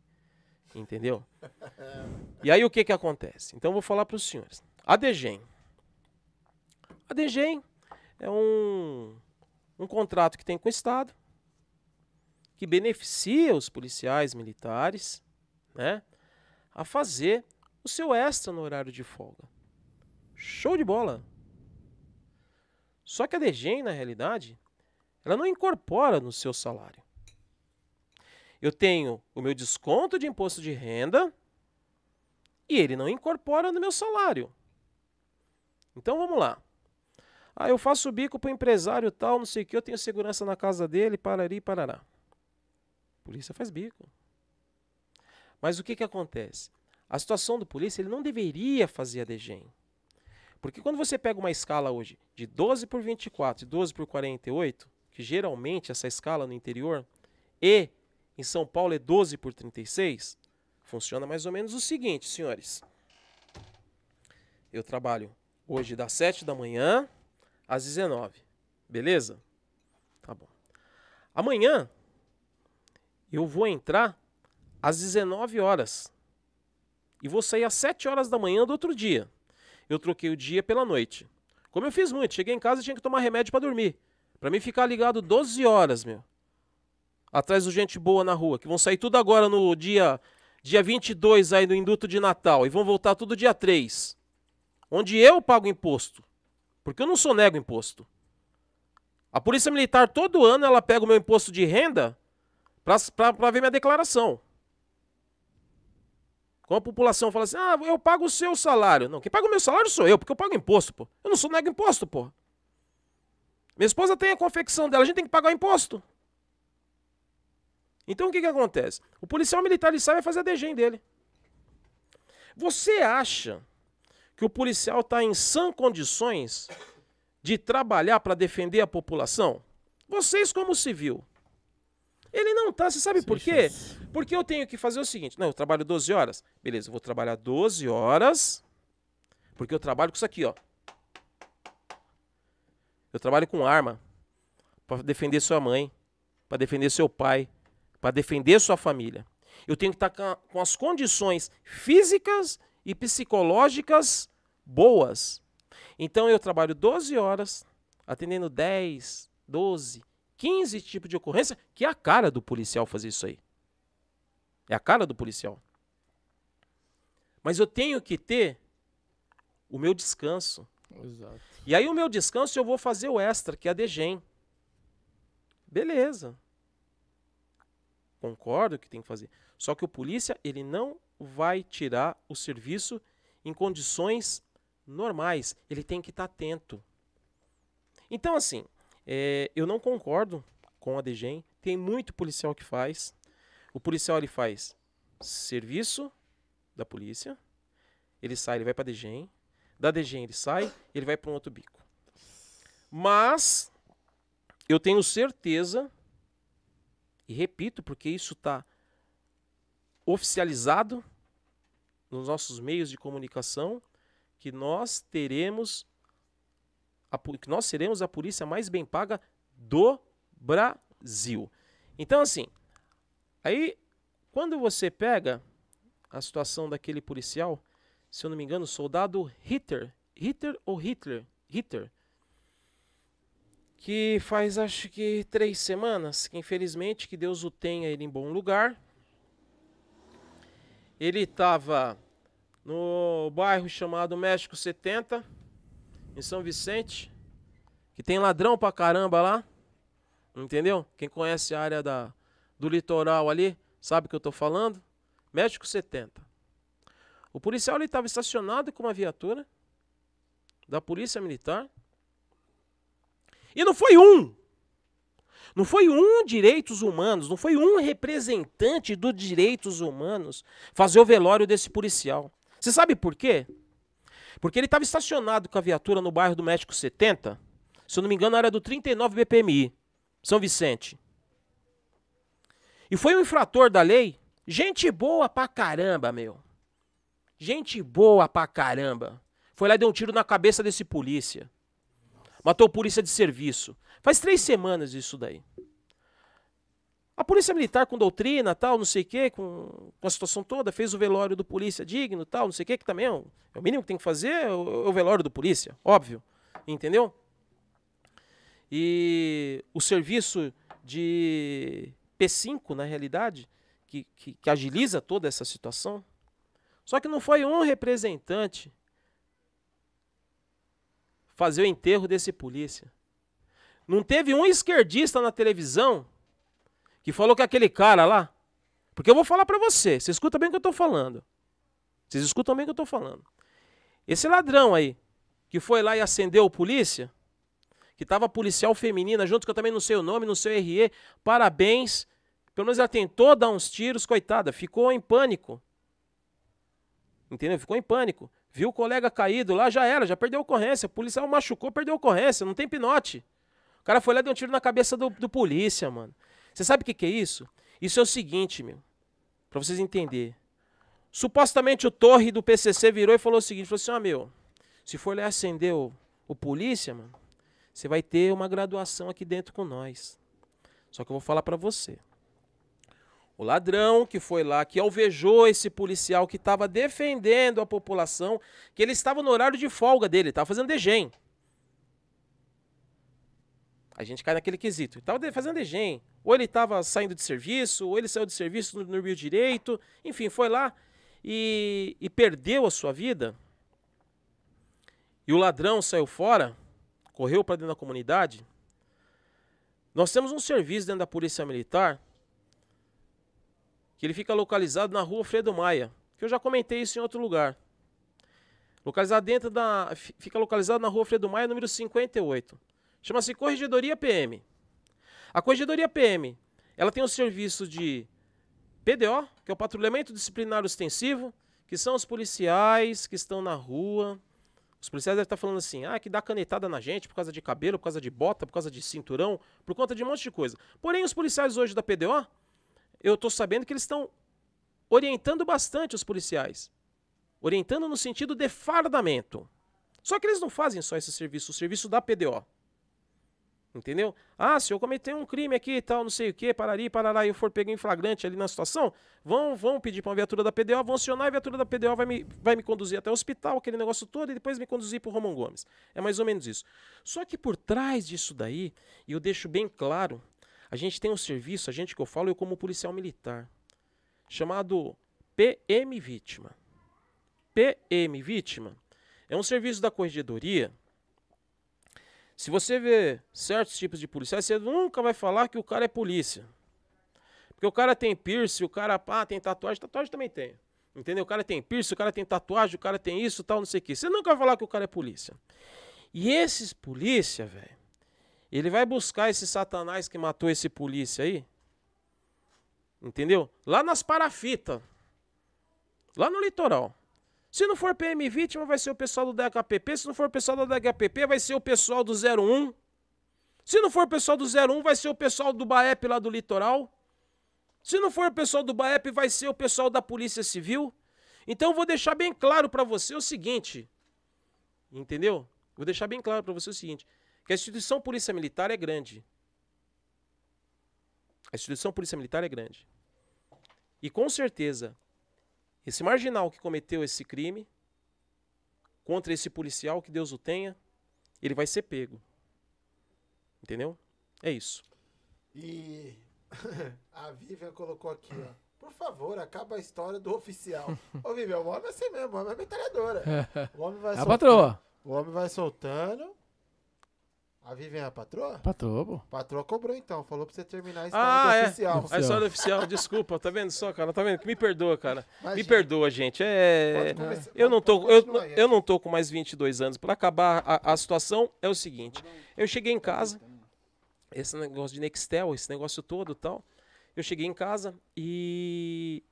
Entendeu? E aí o que que acontece? Então eu vou falar para os senhores. A DGEM. A DGEM é um, um contrato que tem com o Estado, que beneficia os policiais militares, né, a fazer o seu extra no horário de folga. Show de bola. Só que a DGEM, na realidade, ela não incorpora no seu salário. Eu tenho o meu desconto de imposto de renda e ele não incorpora no meu salário. Então vamos lá. Ah, eu faço bico para empresário tal, não sei o que, eu tenho segurança na casa dele, parari, parará. Polícia faz bico. Mas o que, que acontece? A situação do polícia, ele não deveria fazer a DGEM. Porque quando você pega uma escala hoje de 12 por 24 e 12 por 48, que geralmente essa escala no interior, e em São Paulo é 12 por 36, funciona mais ou menos o seguinte, senhores. Eu trabalho hoje das 7 da manhã às 19. Beleza? Tá bom. Amanhã eu vou entrar às 19 horas. E vou sair às 7 horas da manhã do outro dia. Eu troquei o dia pela noite. Como eu fiz muito, cheguei em casa e tinha que tomar remédio para dormir. Para mim ficar ligado 12 horas, meu. Atrás do gente boa na rua, que vão sair tudo agora no dia dia 22 aí no induto de Natal e vão voltar tudo dia 3. Onde eu pago imposto. Porque eu não sou nego imposto. A Polícia Militar todo ano ela pega o meu imposto de renda para ver minha declaração. Como a população fala assim, ah, eu pago o seu salário. Não, quem paga o meu salário sou eu, porque eu pago imposto, pô. Eu não sou nego imposto, pô. Minha esposa tem a confecção dela, a gente tem que pagar imposto. Então o que, que acontece? O policial militar ele sai e vai fazer a DGEM dele. Você acha que o policial está em sã condições de trabalhar para defender a população? Vocês, como civil. Ele não tá, você sabe Sem por quê? chance. Porque eu tenho que fazer o seguinte: não, eu trabalho 12 horas. Beleza, eu vou trabalhar 12 horas. Porque eu trabalho com isso aqui, ó. Eu trabalho com arma para defender sua mãe, para defender seu pai, para defender sua família. Eu tenho que estar com, a- com as condições físicas e psicológicas boas. Então eu trabalho 12 horas, atendendo 10, 12, 15 tipos de ocorrência, que é a cara do policial fazer isso aí. É a cara do policial. Mas eu tenho que ter o meu descanso. Exato. E aí o meu descanso eu vou fazer o extra, que é a DGEM. Beleza. Concordo que tem que fazer. Só que o polícia, ele não vai tirar o serviço em condições normais. Ele tem que estar atento. Então, assim, é, eu não concordo com a DGEM. Tem muito policial que faz. O policial, ele faz serviço da polícia. Ele sai, ele vai para a DGEM. Da DGEM ele sai, ele vai para um outro bico. Mas eu tenho certeza, e repito, porque isso está oficializado nos nossos meios de comunicação, que nós teremos a, que nós seremos a polícia mais bem paga do Brasil. Então, assim, aí quando você pega a situação daquele policial, se eu não me engano, soldado Hitler, Hitler ou Hitler, Hitler, que faz acho que três semanas, que infelizmente que Deus o tenha ele em bom lugar. Ele estava no bairro chamado México 70, em São Vicente, que tem ladrão pra caramba lá, entendeu? Quem conhece a área da, do litoral ali, sabe o que eu tô falando? México 70. O policial ele estava estacionado com uma viatura da Polícia Militar. E não foi um. Não foi um direitos humanos, não foi um representante dos direitos humanos fazer o velório desse policial. Você sabe por quê? Porque ele estava estacionado com a viatura no bairro do México 70, se eu não me engano era do 39 BPMI, São Vicente. E foi um infrator da lei, gente boa pra caramba, meu. Gente boa pra caramba. Foi lá e deu um tiro na cabeça desse polícia. Matou o polícia de serviço. Faz três semanas isso daí. A polícia militar com doutrina, tal, não sei o quê, com, com, a situação toda, fez o velório do polícia digno, tal, não sei o quê, que também é, é o mínimo que tem que fazer, é o, é o velório do polícia, óbvio. Entendeu? E o serviço de P5, na realidade, que, que, que agiliza toda essa situação. Só que não foi um representante fazer o enterro desse polícia. Não teve um esquerdista na televisão que falou que aquele cara lá. Porque eu vou falar para você, você escuta bem o que eu tô falando. Vocês escutam bem o que eu tô falando. Esse ladrão aí, que foi lá e acendeu o polícia, que tava policial feminina junto, que eu também não sei o nome, não sei o RE, parabéns. Pelo menos ela tentou dar uns tiros, coitada, ficou em pânico. Entendeu? Ficou em pânico. Viu o colega caído lá, já era, já perdeu a ocorrência. O policial machucou, perdeu a ocorrência, não tem pinote. O cara foi lá e deu um tiro na cabeça do, do polícia, mano. Você sabe o que, que é isso? Isso é o seguinte, meu. Pra vocês entenderem. Supostamente o torre do PCC virou e falou o seguinte: falou assim, ó, oh, meu, se for lá acender o, o polícia, mano, você vai ter uma graduação aqui dentro com nós. Só que eu vou falar para você. O ladrão que foi lá, que alvejou esse policial que estava defendendo a população, que ele estava no horário de folga dele, estava fazendo degem. A gente cai naquele quesito. Ele estava fazendo degem. Ou ele estava saindo de serviço, ou ele saiu de serviço no Rio Direito. Enfim, foi lá e, e perdeu a sua vida. E o ladrão saiu fora, correu para dentro da comunidade. Nós temos um serviço dentro da Polícia Militar que ele fica localizado na rua Fredo Maia, que eu já comentei isso em outro lugar. Localizado dentro da. Fica localizado na rua Fredo Maia, número 58. Chama-se Corregedoria PM. A Corregedoria PM, ela tem o serviço de PDO, que é o Patrulhamento Disciplinar Ostensivo, que são os policiais que estão na rua. Os policiais devem estar falando assim, ah, que dá canetada na gente por causa de cabelo, por causa de bota, por causa de cinturão, por conta de um monte de coisa. Porém, os policiais hoje da PDO, eu estou sabendo que eles estão orientando bastante os policiais. Orientando no sentido de fardamento. Só que eles não fazem só esse serviço, o serviço da PDO. Entendeu? Ah, se eu cometer um crime aqui e tal, não sei o que, parari, parará, e eu for pegar em flagrante ali na situação, vão, vão pedir para uma viatura da PDO, vão acionar a viatura da PDO, vai me, vai me conduzir até o hospital, aquele negócio todo, e depois me conduzir para o Romão Gomes. É mais ou menos isso. Só que por trás disso daí, e eu deixo bem claro, a gente tem um serviço, a gente que eu falo, eu como policial militar, chamado PM Vítima. PM Vítima é um serviço da corregedoria se você vê certos tipos de policiais, você nunca vai falar que o cara é polícia. Porque o cara tem piercing, o cara tem tatuagem, tatuagem também tem. Entendeu? O cara tem piercing, o cara tem tatuagem, o cara tem isso, tal, não sei o que. Você nunca vai falar que o cara é polícia. E esses polícia, velho, ele vai buscar esse satanás que matou esse polícia aí. Entendeu? Lá nas parafitas. Lá no litoral. Se não for PM vítima, vai ser o pessoal do DHPP. Se não for o pessoal do DHPP, vai ser o pessoal do 01. Se não for o pessoal do 01, vai ser o pessoal do BAEP lá do litoral. Se não for o pessoal do BAEP, vai ser o pessoal da Polícia Civil. Então eu vou deixar bem claro para você o seguinte. Entendeu? Vou deixar bem claro para você o seguinte, que a instituição Polícia Militar é grande. A instituição Polícia Militar é grande. E com certeza, esse marginal que cometeu esse crime contra esse policial, que Deus o tenha, ele vai ser pego. Entendeu? É isso. E a Vivian colocou aqui, ó. Por favor, acaba a história do oficial. Ô, Vivian, o homem é assim mesmo, o homem é metralhadora. O homem vai é a patroa. O homem vai soltando. A Vivian é a patroa? Patroa, pô. Patroa cobrou então, falou pra você terminar a história Ah, do é. oficial. A história oficial, desculpa, tá vendo só, cara? Tá vendo? Me perdoa, cara. Me Imagina. perdoa, gente. É. Começar- Eu não tô, eu, aí. eu não tô com mais 22 anos. Para acabar a, a situação é o seguinte: eu cheguei em casa, esse negócio de Nextel, esse negócio todo, e tal. Eu cheguei em casa e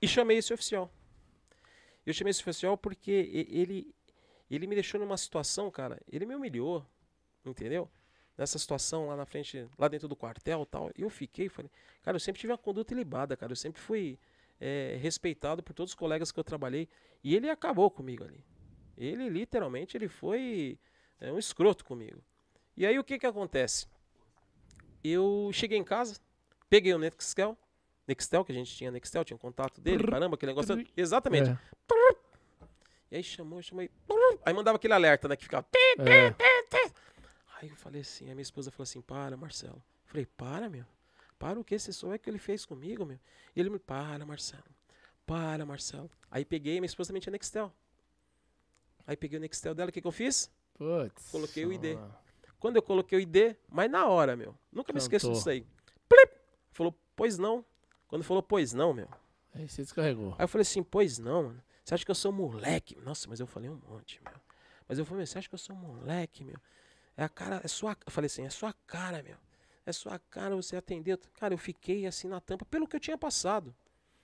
e chamei esse oficial. Eu chamei esse oficial porque ele ele me deixou numa situação, cara. Ele me humilhou, entendeu? Nessa situação lá na frente, lá dentro do quartel, e tal. E eu fiquei, falei, cara, eu sempre tive uma conduta ilibada, cara. Eu sempre fui é, respeitado por todos os colegas que eu trabalhei. E ele acabou comigo ali. Ele literalmente ele foi é, um escroto comigo. E aí o que que acontece? Eu cheguei em casa, peguei o Nextel, Nextel que a gente tinha Nextel, tinha um contato dele, caramba, aquele negócio. Exatamente. É, E aí chamou, chamou aí. Aí mandava aquele alerta, né, que ficava é. Aí eu falei assim, a minha esposa falou assim, para, Marcelo. Eu falei, para, meu. Para o que? Você só é que ele fez comigo, meu. E ele me, para, Marcelo. Para, Marcelo. Aí peguei, minha esposa também tinha Nextel. Aí peguei o Nextel dela, o que, que eu fiz? Putz. Coloquei o ID. Quando eu coloquei o ID, mas na hora, meu. Nunca me esqueço Cantou. disso aí. Plip! Falou, pois não. Quando falou, pois não, meu. Aí você descarregou. Aí eu falei assim, pois não, mano. Você acha que eu sou moleque? Nossa, mas eu falei um monte, meu. Mas eu falei, você acha que eu sou moleque, meu? É a cara, é sua. Eu falei assim, é sua cara, meu. É sua cara, você atendeu. Cara, eu fiquei assim na tampa pelo que eu tinha passado.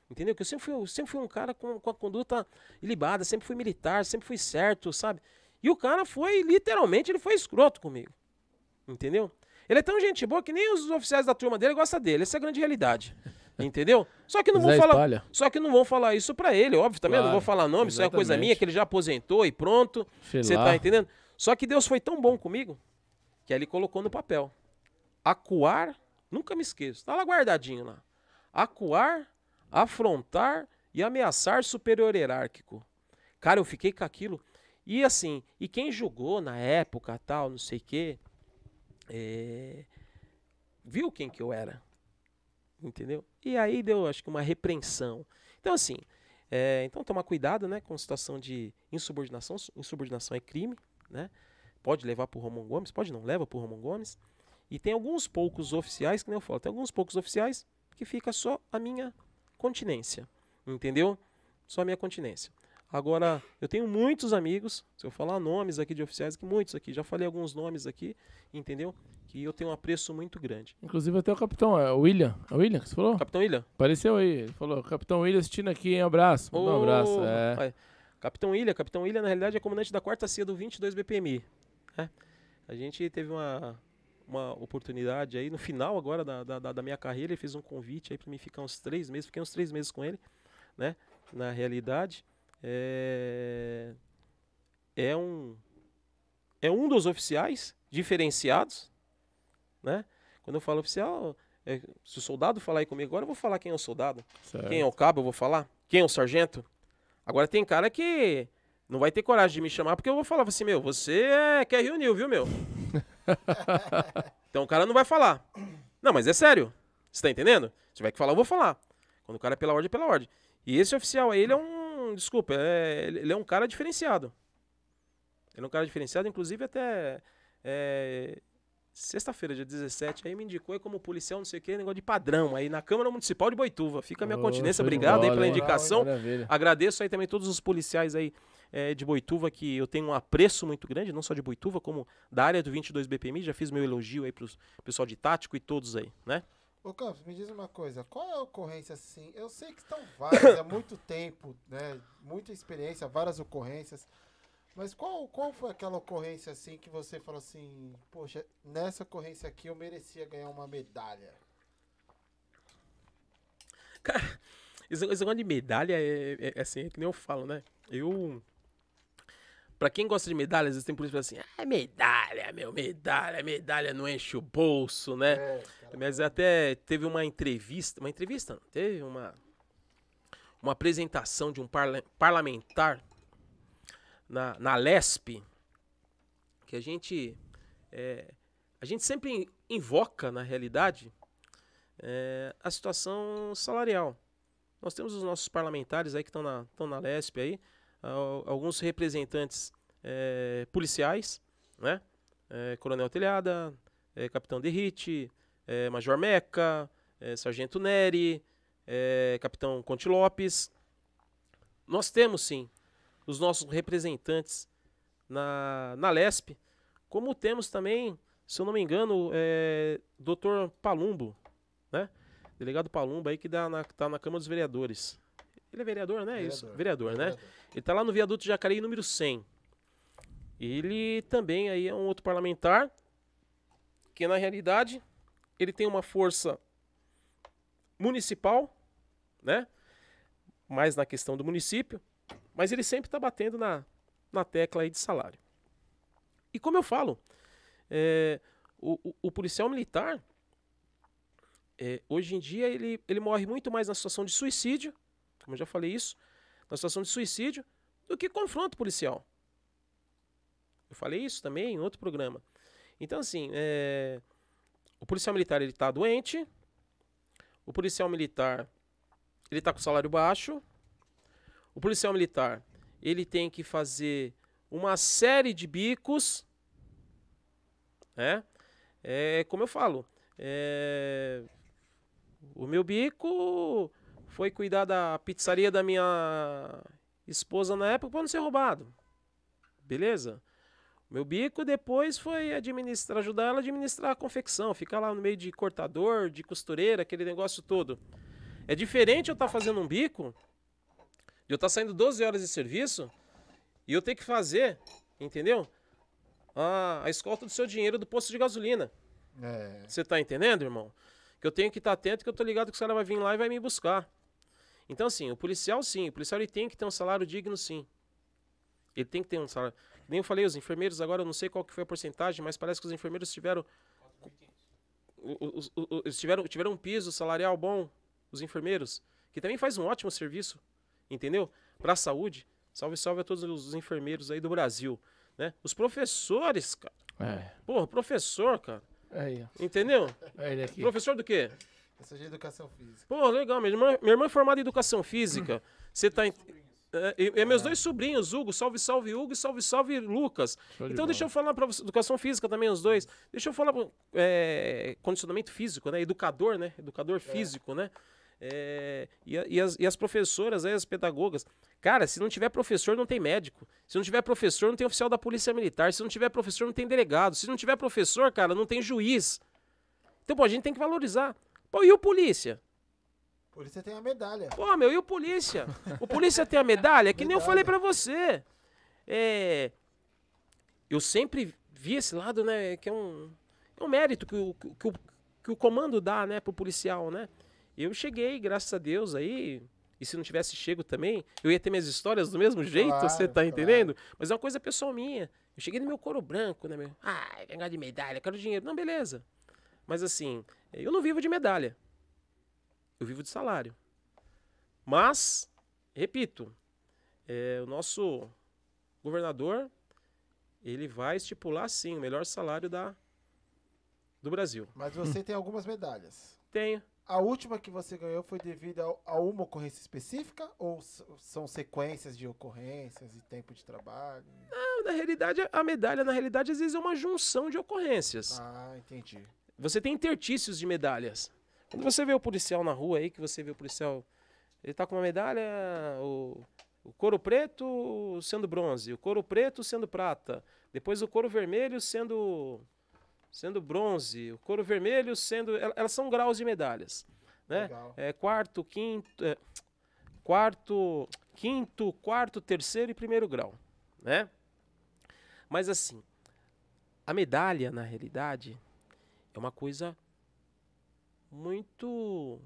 Entendeu? Que eu sempre fui, eu sempre fui um cara com, com a conduta ilibada, sempre fui militar, sempre fui certo, sabe? E o cara foi, literalmente, ele foi escroto comigo. Entendeu? Ele é tão gente boa que nem os oficiais da turma dele gostam dele. Essa é a grande realidade. Entendeu? Só que não vão Zé falar. Só que não vão falar isso pra ele, óbvio, também. Não Claro, vou falar nome, isso é coisa exatamente. minha que ele já aposentou e pronto. Sei Você lá. tá entendendo? Só que Deus foi tão bom comigo que ele colocou no papel. Acuar, nunca me esqueço, tá lá guardadinho lá. Acuar, afrontar e ameaçar superior hierárquico. Cara, eu fiquei com aquilo. E assim, e quem julgou na época, tal, não sei o quê, é, viu quem que eu era. Entendeu? E aí deu, acho que, uma repreensão. Então, assim, é, então tomar cuidado, né, com situação de insubordinação. Insubordinação é crime, né? Pode levar pro Romão Gomes, pode não, leva pro Romão Gomes. E tem alguns poucos oficiais, que nem eu falo, tem alguns poucos oficiais que fica só a minha continência, entendeu? Só a minha continência. Agora, eu tenho muitos amigos, se eu falar nomes aqui de oficiais, que muitos aqui, já falei alguns nomes aqui, entendeu? Que eu tenho um apreço muito grande. Inclusive até o capitão, é o William. É o William que você falou? Capitão William? Apareceu aí. Ele falou, Capitão William assistindo aqui, hein? Abraço. Manda um abraço. É. Capitão William, Capitão William, na realidade, é comandante da quarta CIA do 22 BPMI. né? A gente teve uma, uma oportunidade aí, no final agora da, da, da- da minha carreira, ele fez um convite aí para mim ficar uns três meses, fiquei uns três meses com ele, né? Na realidade, é, é um é um dos oficiais diferenciados, né? Quando eu falo oficial, é, se o soldado falar aí comigo agora, eu vou falar quem é o soldado. certo. Quem é o cabo, eu vou falar. Quem é o sargento? Agora tem cara que não vai ter coragem de me chamar porque eu vou falar assim, meu, você é quer reunir, viu, meu? então o cara não vai falar. Não, mas é sério. Você tá entendendo? Se tiver que falar, eu vou falar. Quando o cara é pela ordem, é pela ordem. E esse oficial aí, ele é um. Desculpa, é- ele é um cara diferenciado. Ele é um cara diferenciado, inclusive até. é, Sexta-feira, dia 17, aí me indicou aí como policial, não sei o que, negócio de padrão, aí na Câmara Municipal de Boituva. Fica a minha Ô, continência, obrigado aí bola, pela hein? indicação. Maravilha. Agradeço aí também todos os policiais aí eh, de Boituva, que eu tenho um apreço muito grande, não só de Boituva, como da área do 22 BPMI. Já fiz meu elogio aí pro pessoal de tático e todos aí, né? Ô Campos, me diz uma coisa, qual é a ocorrência assim? Eu sei que estão várias, há muito tempo, né? Muita experiência, várias ocorrências. Mas qual, qual foi aquela ocorrência assim que você falou assim, poxa, nessa ocorrência aqui eu merecia ganhar uma medalha? Esse, esse negócio de medalha é, é- é assim, é que nem eu falo, né? Eu. Pra quem gosta de medalha, às vezes tem polícia assim: ah, medalha, meu, medalha, medalha não enche o bolso, né? É, cara. Mas até teve uma entrevista, uma entrevista, não, teve uma uma apresentação de um parla- parlamentar na, na Lesp, que a gente é, a gente sempre invoca na realidade é, a situação salarial. Nós temos os nossos parlamentares aí que estão na, estão na Lesp aí, al- alguns representantes é, policiais, né? é, Coronel Telhada, é, Capitão Derrite, é, Major Meca, Sargento Neri, Capitão Conte Lopes. Nós temos sim os nossos representantes na, na LESP, como temos também, se eu não me engano, é, Dr. Palumbo, né? Delegado Palumbo aí que dá na, tá na Câmara dos Vereadores. Ele é vereador, né? Vereador. Isso, vereador, né? Vereador. Ele tá lá no viaduto Jacareí número 100. Ele também aí é um outro parlamentar que na realidade ele tem uma força municipal, né? Mais na questão do município, mas ele sempre está batendo na, na tecla aí de salário. E como eu falo, é, o, o- o policial militar, é, hoje em dia, ele, ele morre muito mais na situação de suicídio, como eu já falei isso, na situação de suicídio, do que confronto policial. Eu falei isso também em outro programa. Então, assim, é, o policial militar ele está doente, o policial militar ele está com salário baixo, o policial militar ele tem que fazer uma série de bicos, né? É como eu falo, é, o meu bico foi cuidar da pizzaria da minha esposa na época para não ser roubado, beleza? Meu bico depois foi administrar, ajudar ela a administrar a confecção, ficar lá no meio de cortador, de costureira, aquele negócio todo. É diferente eu estar fazendo um bico, de eu estar saindo 12 horas de serviço e eu ter que fazer, entendeu? A, a escolta do seu dinheiro do posto de gasolina. É. Você tá entendendo, irmão? Que eu tenho que estar atento, que eu tô ligado que o cara vai vir lá e vai me buscar. Então, assim, o policial, sim. O policial ele tem que ter um salário digno, sim. Ele tem que ter um salário. Nem eu falei, os enfermeiros agora, eu não sei qual que foi a porcentagem, mas parece que os enfermeiros tiveram. os- o- o- Eles tiveram, tiveram um piso salarial bom, os enfermeiros, que também faz um ótimo serviço, entendeu? Para a saúde. Salve, salve a todos os enfermeiros aí do Brasil. Né? Os professores, cara. É. Porra, professor, cara. Aí. Entendeu? É ele aqui. Professor do quê? Eu sou de educação física. Pô, legal. Minha irmã, minha irmã é formada em educação física. Você tá. Em, é, e, e meus dois sobrinhos, Hugo, salve, salve, Hugo e salve, salve, Lucas. De Então, deixa bola. eu falar pra você. Educação física também, os dois. Deixa eu falar. É, condicionamento físico, né? Educador, né? Educador físico, né? É, e, e as, e as professoras, aí, as pedagogas. Cara, se não tiver professor, não tem médico. Se não tiver professor, não tem oficial da Polícia Militar. Se não tiver professor, não tem delegado. Se não tiver professor, cara, não tem juiz. Então, pô, a gente tem que valorizar. Pô, e o polícia? Isso você tem a medalha. Pô, meu, e o polícia? O polícia tem a medalha? Que nem eu falei pra você. É. Eu sempre vi esse lado, né? Que é um, é um mérito que o, que, o, que o comando dá, né, pro policial, né? Eu cheguei, graças a Deus, aí. E se não tivesse chego também, eu ia ter minhas histórias do mesmo jeito, Claro, você tá claro. entendendo? Mas é uma coisa pessoal minha. Eu cheguei no meu couro branco, né, meu? Ah, ganhar de medalha, quero dinheiro. Não, beleza. Mas assim, eu não vivo de medalha. Eu vivo de salário. Mas, repito, é, o nosso governador, ele vai estipular sim o melhor salário da, do Brasil. Mas você tem algumas medalhas. Tenho. A última que você ganhou foi devido a, a uma ocorrência específica ou são sequências de ocorrências e tempo de trabalho? Na realidade, a medalha, na realidade, às vezes é uma junção de ocorrências. Ah, entendi. Você tem intertícios de medalhas. Quando você vê o policial na rua aí, que você vê o policial, ele tá com uma medalha, o, o couro preto sendo bronze, o couro preto sendo prata, depois o couro vermelho sendo sendo bronze, o couro vermelho sendo, el- elas são graus de medalhas, né? É quarto, quinto, é, quarto, quinto, quarto, terceiro e primeiro grau, né? Mas assim, a medalha na realidade é uma coisa muito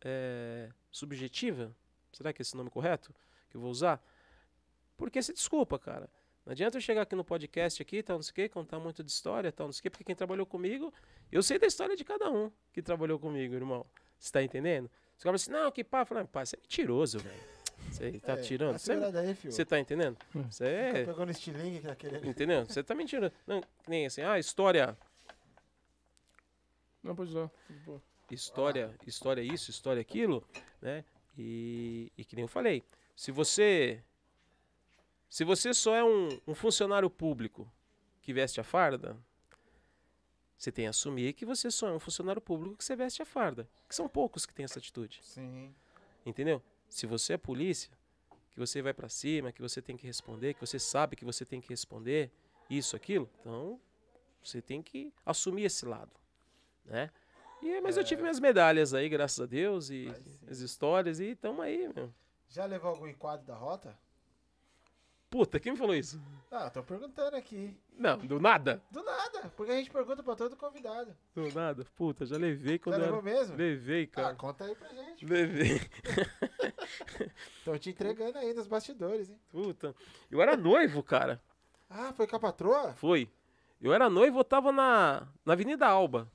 é, subjetiva. Será que é esse nome correto que eu vou usar? Porque se desculpa, cara. Não adianta eu chegar aqui no podcast aqui, tal, não sei o quê, contar muito de história, tal, não sei o quê, porque quem trabalhou comigo, eu sei da história de cada um que trabalhou comigo, irmão. Você tá entendendo? Os caras assim, não, que pá, eu falei, pá, você é mentiroso, velho. Você tá É, tirando? Você você tá entendendo? Você é. Pegando estilingue que tá querendo. Entendeu? Você tá mentindo. Não, nem assim, ah, história. Não, pode usar. Pô. história, história isso, história aquilo, né? E, e que nem eu falei, se você se você só é um, um funcionário público que veste a farda, Você tem que assumir que você só é um funcionário público que você veste a farda. Que são poucos que têm essa atitude. Sim. Entendeu? Se você é polícia, que você vai pra cima, que você tem que responder, que você sabe que você tem que responder isso, aquilo, então você tem que assumir esse lado, né? E, mas eu tive minhas medalhas aí, graças a Deus, e as histórias, e tamo aí, meu. Já levou algum enquadro da rota? Puta, quem me falou isso? Ah, tô perguntando aqui. Não, do nada. Do nada, porque a gente pergunta pra todo convidado. Do nada. Puta, já levei quando Já eu levou era... mesmo? Levei, Ah, cara. conta aí pra gente. Levei. Tô te entregando aí nos bastidores, hein? Puta. Eu era noivo, cara. Ah, foi com a patroa? Foi. Eu era noivo, eu tava na, na Avenida Alba.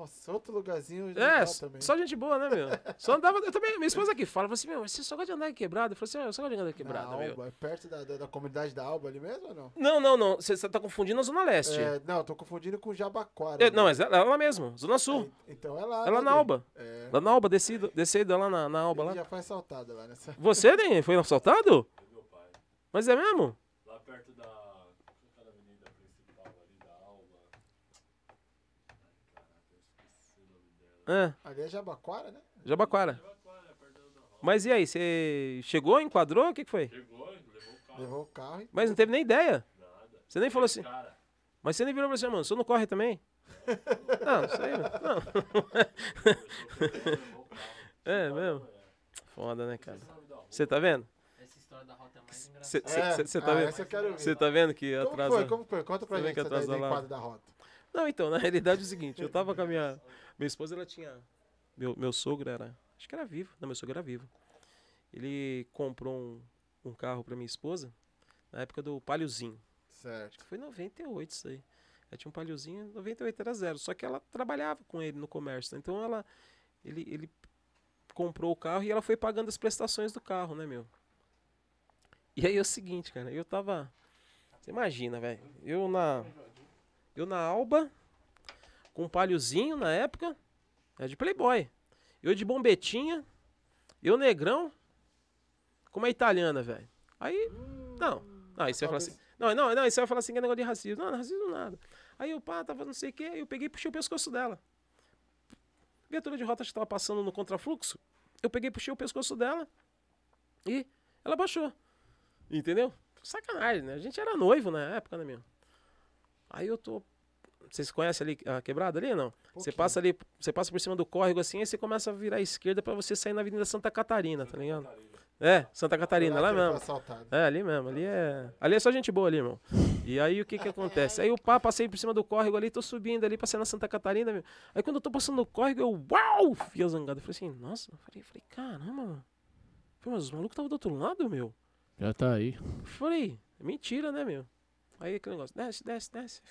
Nossa, outro lugarzinho É, legal s- também. só gente boa, né, meu? Só andava. Eu também, minha esposa aqui fala, fala assim, meu, você só gosta de andar em quebrada? Eu falei assim, ah, eu só gosto de andar quebrada, meu. Alba, é perto da, da, da comunidade da Alba ali mesmo ou não? Não, não, não. Você tá confundindo a Zona Leste. É, não, tô confundindo com Jabaquara. É, não, mas é é lá mesmo, Zona Sul. É, então é lá. É lá né, na? Alba. É. Lá na Alba, descido, descido lá na, na Alba Ele lá. já foi assaltado lá nessa. Você, nem foi assaltado? Mas é mesmo? Lá perto da. Aquela avenida principal ali da Alba. Ai, caraca, eu esqueci o nome dela. É, Ali é Jabaquara, né? Jabaquara. Da. Mas e aí, você chegou, enquadrou? O que, que foi? Chegou, levou o carro. Levou o carro e. Mas não teve nem ideia. Nada. Você nem falou assim. Cara, Mas você nem virou pra você, mano, você não corre também? Não, isso aí, não. É mesmo? Foda, né, cara? Você tá vendo? Essa história da rota é mais engraçada. Você É, tá ah, vendo? Você tá vendo que Como atrasa. foi? Como foi? Conta pra vê gente que essa daí do atrasa lá. enquadro da rota. Não, então, na realidade é o seguinte, eu tava com a minha. Minha esposa, ela tinha. Meu, meu sogro era. Acho que era vivo. Não, meu sogro era vivo. Ele comprou um, um carro pra minha esposa na época do Paliozinho. Certo. Foi em 98 isso aí. Ela tinha um paliozinho, 98 era zero. Só que ela trabalhava com ele no comércio. né? Então ela. Ele, ele comprou o carro e ela foi pagando as prestações do carro, né, meu? E aí é o seguinte, cara, eu tava. Você imagina, velho. Eu na. Eu na Alba, com um paliozinho na época. É de Playboy. Eu de bombetinha. Eu negrão. Com uma italiana, velho. Aí. Não. Não, aí você vai falar assim. Não, não, não, aí você vai falar assim que é negócio de racismo. Não, não racismo nada. Aí eu, pá, tava não sei o quê, eu peguei e puxei o pescoço dela. Viatura de rota que tava passando no contrafluxo. Eu peguei e puxei o pescoço dela e ela baixou. Entendeu? Sacanagem, né? A gente era noivo na época, né, meu? Aí eu tô. Vocês conhecem ali a quebrada ali ou não? Você passa ali, você passa por cima do córrego assim, aí você começa a virar à esquerda pra você sair na Avenida Santa Catarina, tá ligado? É, Santa Catarina, lá ele foi mesmo. assaltado. É, ali mesmo, ali é. Ali é só gente boa ali, irmão. E aí o que que acontece? Aí eu pá, passei por cima do córrego ali, tô subindo ali, passei na Santa Catarina, meu. Aí quando eu tô passando no córrego, eu, uau! Fia zangado. Eu falei assim, nossa, eu falei, falei, caramba, mano. Falei, mas os malucos estavam do outro lado, meu. Já tá aí. Eu Falei, mentira, né, meu? Aí aquele negócio, desce, desce, desce.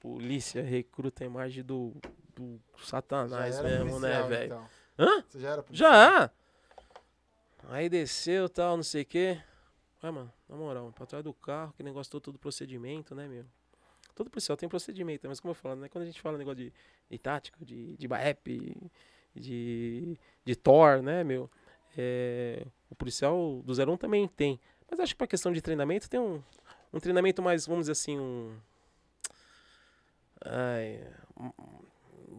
Polícia recruta a imagem do, do satanás mesmo, né, policial, velho? então. Hã? Você já era policial? Já! Aí desceu tal, não sei o quê. Ué, mano, na moral, pra trás do carro, que negócio todo, todo procedimento, né, meu? Todo policial tem procedimento, mas como eu falo, né? Quando a gente fala negócio de, de tática, de, de BAEP, de, de Thor, né, meu? É, o policial do 01 também tem. Mas acho que pra questão de treinamento tem um, um treinamento mais, vamos dizer assim, um. Ai,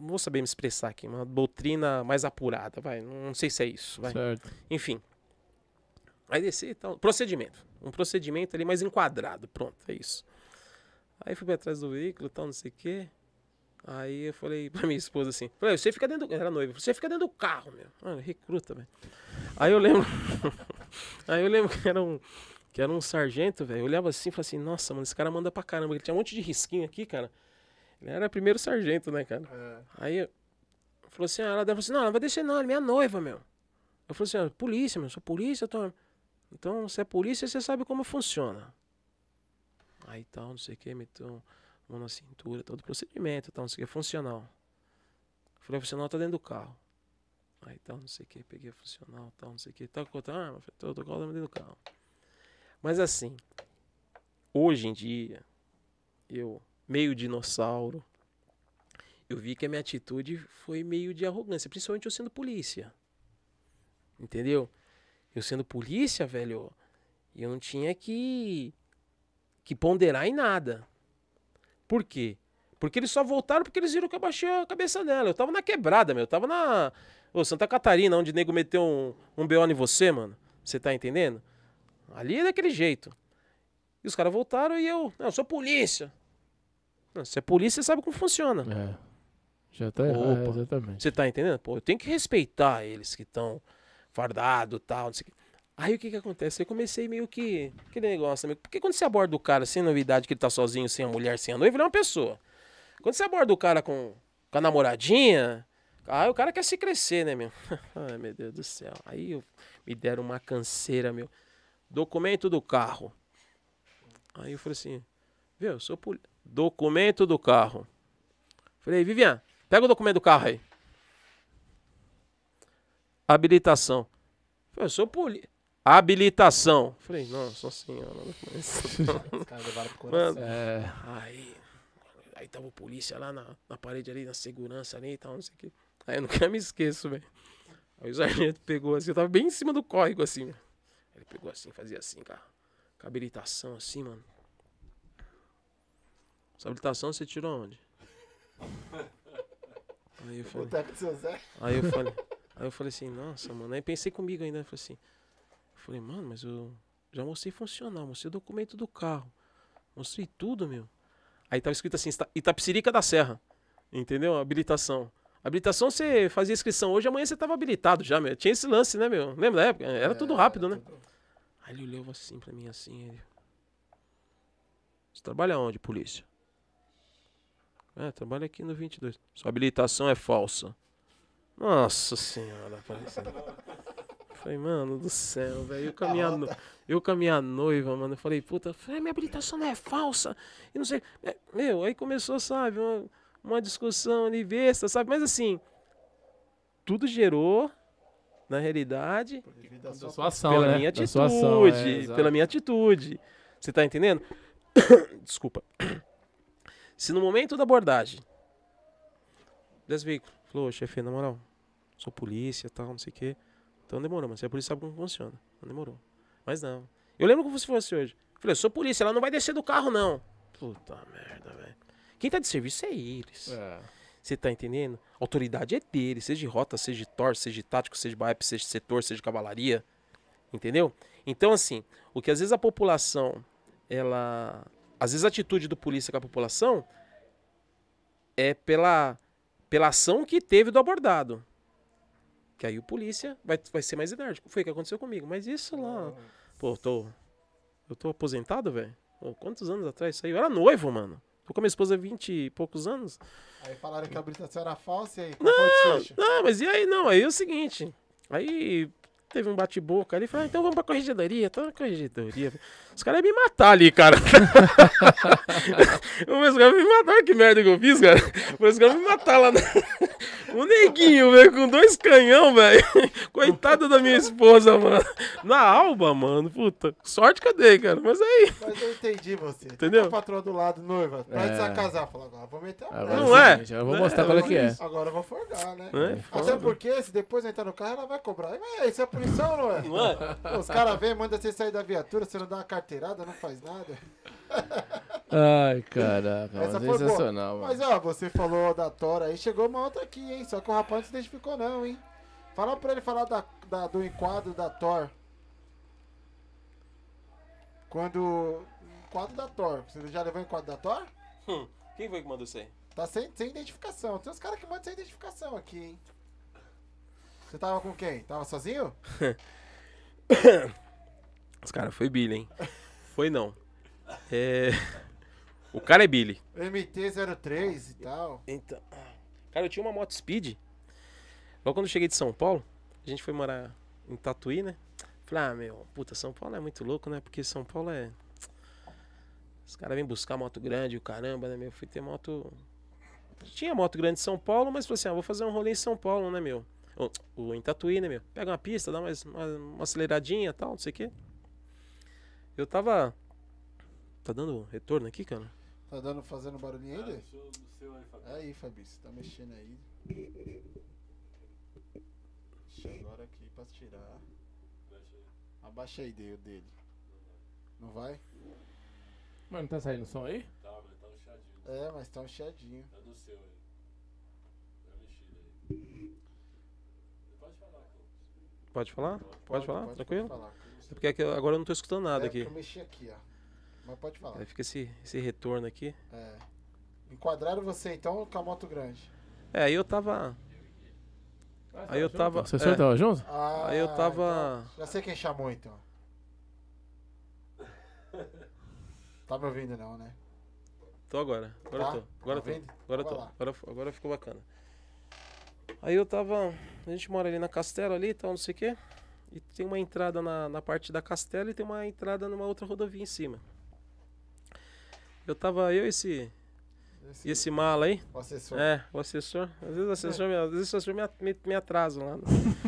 não vou saber me expressar aqui, uma doutrina mais apurada, vai. Não sei se é isso, vai. Certo. Enfim. Aí desci e tal. Procedimento. Um procedimento ali mais enquadrado. Pronto, é isso. Aí fui pra trás do veículo e tal, não sei o quê. Aí eu falei pra minha esposa assim: falei, você fica dentro do. Era noiva, você fica dentro do carro, meu. Mano, recruta, velho. Aí eu lembro. Aí eu lembro que era um. Que era um sargento, velho. Eu olhava assim e falava assim: nossa, mano, esse cara manda pra caramba. Ele tinha um monte de risquinho aqui, cara. Ele era primeiro sargento, né, cara? É. Aí falou assim, ah, ela falou assim, não, ela vai descer não, ela é minha noiva, meu. Eu falei assim, ah, polícia, meu, sou polícia, tô... então você é polícia, você sabe como funciona. Aí tal, não sei o que, meteu a mão na cintura, todo procedimento, tal, não sei o que, funcional. Falei, funcional tá dentro do carro. Aí tal, não sei o que, peguei a funcional, tal, não sei o que, tá com outra arma, falei, tô, tô com a arma dentro do carro. Mas assim, hoje em dia, eu, meio dinossauro, eu vi que a minha atitude foi meio de arrogância, principalmente eu sendo polícia. Entendeu? Eu sendo polícia, velho, eu não tinha que que ponderar em nada. Por quê? Porque eles só voltaram porque eles viram que eu baixei a cabeça dela. Eu tava na quebrada, meu. Eu tava na. Ô, Santa Catarina, onde o nego meteu um, um BO em você, mano. Você tá entendendo? Ali é daquele jeito. E os caras voltaram e eu. Não, eu sou polícia. Não, se é polícia, você sabe como funciona. É. Já tá errado, Opa. exatamente. Você tá entendendo? Pô, eu tenho que respeitar eles que estão fardados e tal, não sei o quê. Aí o que que acontece? Eu comecei meio que. Aquele negócio, meio- porque quando você aborda o cara sem novidade, que ele tá sozinho, sem a mulher, sem a noiva, ele é uma pessoa. Quando você aborda o cara com, com a namoradinha, aí o cara quer se crescer, né, meu? Ai, meu Deus do céu. Aí eu, me deram uma canseira, meu. Documento do carro. Aí eu falei assim, viu, eu sou poli... Documento do carro. Falei, Vivian, pega o documento do carro aí. Habilitação. Falei, eu sou poli... Habilitação. Falei, nossa senhora. mas- Os caras levaram pro coração. Mano, É. Aí, aí tava o polícia lá na, na parede ali, na segurança ali e tal, não sei o que. Aí eu nunca me esqueço, velho. Aí o sargento pegou assim, eu tava bem em cima do córrego assim, velho. Ele pegou assim, fazia assim, cara. Com a habilitação assim, mano. Essa habilitação você tirou onde? Aí eu falei, Boteco do seu Zé. aí eu falei, aí eu falei assim, nossa, mano. Aí pensei comigo ainda, eu falei assim, eu falei, mano, mas eu já mostrei funcional, mostrei o documento do carro, mostrei tudo, meu. Aí tava escrito assim, Ita- Itapsirica da Serra, entendeu? Habilitação. Habilitação você fazia inscrição hoje, amanhã você tava habilitado já, meu. Tinha esse lance, né, meu? Lembra da época? Era tudo rápido, né? Aí ele olhou assim pra mim, assim, ele... Você trabalha onde, polícia? É, trabalha aqui no 22. Sua habilitação é falsa. Nossa senhora, parece. Falei, mano do céu, velho. Eu com a minha, no- eu noiva, mano. Eu falei, puta, falei, minha habilitação não é falsa. E não sei. É, Meu, aí começou, sabe, uma, uma discussão ali besta, sabe? Mas assim, tudo gerou, na realidade, Devido à Da sua ação, pela né? minha Da atitude. sua ação, é, pela minha atitude. Você tá entendendo? Desculpa. Se no momento da abordagem, desse veículo, falou, "Ô, chefe, na moral, sou polícia tal, não sei o quê. Então demorou, mas se a polícia sabe como funciona. Não demorou. Mas não. Eu lembro como se fosse hoje. Falei, eu sou polícia, ela não vai descer do carro, não. Puta merda, velho. Quem tá de serviço é eles. É. Você tá entendendo? A autoridade é dele, seja de rota, seja de tor, seja de tático, seja de BAEP, seja de setor, seja de cavalaria. Entendeu? Então, assim, o que às vezes a população, ela. Às vezes a atitude do polícia com a população é pela, pela ação que teve do abordado. Que aí o polícia vai, vai ser mais enérgico. Foi o que aconteceu comigo. Mas isso lá. Pô, eu tô. Eu tô aposentado, velho? Quantos anos atrás isso aí? Eu era noivo, mano. Tô com a minha esposa há 20 e poucos anos. Aí falaram que a habilitação era falsa e aí, qual foi o desfecho? Não, mas e aí não? Aí é o seguinte. Aí teve um bate-boca ali. Falei, ah, então vamos pra corregedoria. Tô na corregedoria. Os caras iam me matar ali, cara. Os caras me mataram. Que merda que eu fiz, cara. Os caras me mataram lá. Na... Um neguinho, velho, com dois canhão, velho. Coitada da minha esposa, mano. Na alba, mano. Puta. Sorte dei, cara. Mas aí. Mas eu entendi você. Entendeu? A patroa do lado, noiva, pra É. é. casar. Fala, agora vou meter a Agora. Não o é? seguinte, Eu vou É, mostrar qual é que é. Agora eu vou forgar, né? Né? Até porque se depois entrar no carro, ela vai cobrar. Mas isso é punição, não é? Não é? Os caras vêm, mandam você sair da viatura, você não dá uma carteirada, não faz nada. Ai, caraca. Essa Mas foi sensacional, boa. mano. Mas ó, você falou da Tora aí, chegou uma outra aqui, hein? Só que o rapaz não se identificou não, hein? Fala pra ele falar da, da- do enquadro da Thor. Quando... Enquadro da Thor. Você já levou o enquadro da Thor? Hum, Quem foi que mandou isso aí? Tá sem, sem identificação. Tem uns caras que mandam sem identificação aqui, hein? Você tava com quem? Tava sozinho? Os caras, foi Billy, hein? Foi não. É. O cara é Billy. MT-03 e tal. Então. Cara, eu tinha uma moto speed. Logo quando eu cheguei de São Paulo, a gente foi morar em Tatuí, né? Falei, ah, meu, puta, São Paulo é muito louco, né? Porque São Paulo é. Os caras vêm buscar moto grande, o caramba, né, meu? Fui ter moto. Tinha moto grande em São Paulo, mas falei assim, ah, vou fazer um rolê em São Paulo, né, meu? Ou, ou em Tatuí, né, meu? Pega uma pista, dá mais uma, uma aceleradinha e tal, não sei o quê. Eu tava. Tá dando retorno aqui, cara? Tá dando, fazendo barulhinho ainda? Seu aí. É Fabrício, tá mexendo aí. Deixa eu agora aqui pra tirar. Deixa aí. Abaixa aí dele, dele. Não vai? Mano, tá saindo som aí? Tá, mas tá um inchadinho. É, mas tá um chiadinho. Tá no seu aí. Dá uma mexida aí. Pode falar, Clô. Pode falar? Pode, falar? Tranquilo? Pode falar. É porque aqui- agora eu não tô escutando nada é, aqui. Eu mexi aqui, ó. Mas pode falar. Aí fica esse, esse retorno aqui. É. Enquadraram você então com a moto grande. É, aí eu tava. Aí eu tava. O assessor é, tava junto? Ah, Aí eu tava- então, já sei quem chamou então. Tá me ouvindo não, né? Tô agora. Agora Tá? tô. Agora Tá tô. vendo? Agora Então tô. lá. Agora, agora ficou bacana. Aí eu tava. A gente mora ali na Castelo ali e tal, não sei o quê. E tem uma entrada na, na parte da Castelo e tem uma entrada numa outra rodovia em cima. Eu tava, eu e esse, e esse mala aí. o assessor. É, o assessor. Às vezes o assessor, me, às vezes o assessor me, me, me atrasa lá.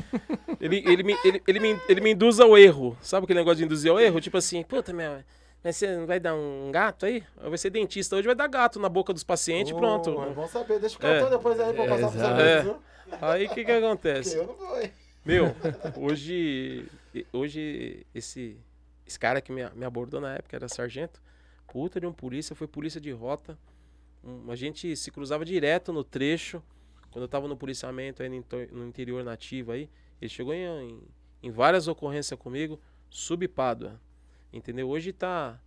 ele, ele, me, ele, ele, me, ele me induz ao erro. Sabe aquele negócio de induzir ao erro? Tipo assim, puta, meu, mas você não vai dar um gato aí? Vai ser dentista hoje, vai dar gato na boca dos pacientes Oh, pronto. É bom saber. Deixa o É. cartão depois aí pra eu passar pros amigos, É. viu? Aí o que que Porque acontece? eu não vou. hein? Meu, hoje, hoje esse, esse cara que me, me abordou na época era sargento, puta de um polícia, foi polícia de rota. Um, a gente se cruzava direto no trecho, quando eu tava no policiamento aí no, inter- no interior nativo aí. Ele chegou em, em, em várias ocorrências comigo, subpado, entendeu? Hoje tá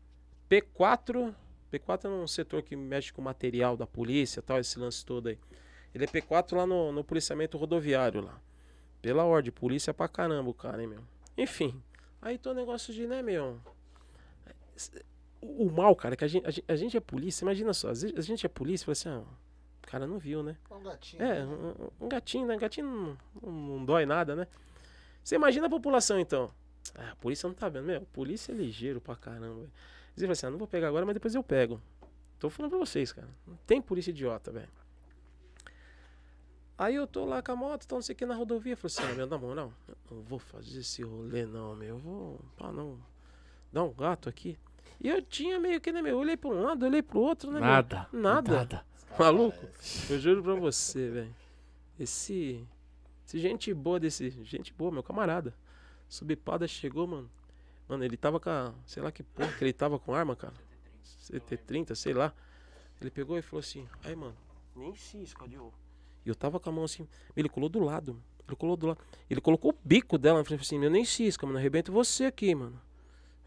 P4, P4 é um setor que mexe com material da polícia tal, esse lance todo aí. Ele é P4 lá no, no policiamento rodoviário lá. Pela ordem, polícia pra caramba o cara, hein, meu. Enfim, aí tô negócio de, né, meu. O, o mal, cara, que a gente, a gente, a gente é polícia, imagina só, às vezes a gente é polícia, fala assim, ah, o cara não viu, né? É um gatinho. É, um, um gatinho, né? Gatinho não, não, dói nada, né? Você imagina a população, então. Ah, a polícia não tá vendo, meu, polícia é ligeiro pra caramba. Você fala assim, ah, não vou pegar agora, mas depois eu pego. Tô falando pra vocês, cara. Não tem polícia idiota, velho. Aí eu tô lá com a moto, então não sei o que na rodovia. Falei assim, ah, meu, na moral, não vou fazer esse rolê não, meu. Eu vou, pá, não, dar um gato aqui. E eu tinha meio que, né, meu, eu olhei pra um lado, olhei pro outro, né, meu? Nada. Nada. Nada. Maluco? Eu juro pra você, velho. Esse. Esse gente boa desse. Gente boa, meu camarada. Subpada chegou, mano. Mano, ele tava com a. Sei lá que porra que ele tava com arma, cara. CT30, sei lá. Ele pegou e falou assim: Aí, mano, nem cisca, Diogo. E eu tava com a mão assim. Ele colou do lado. Ele colou do lado. Ele colocou o bico dela. Eu falei assim: Eu nem cisca, mano. Arrebento você aqui, mano.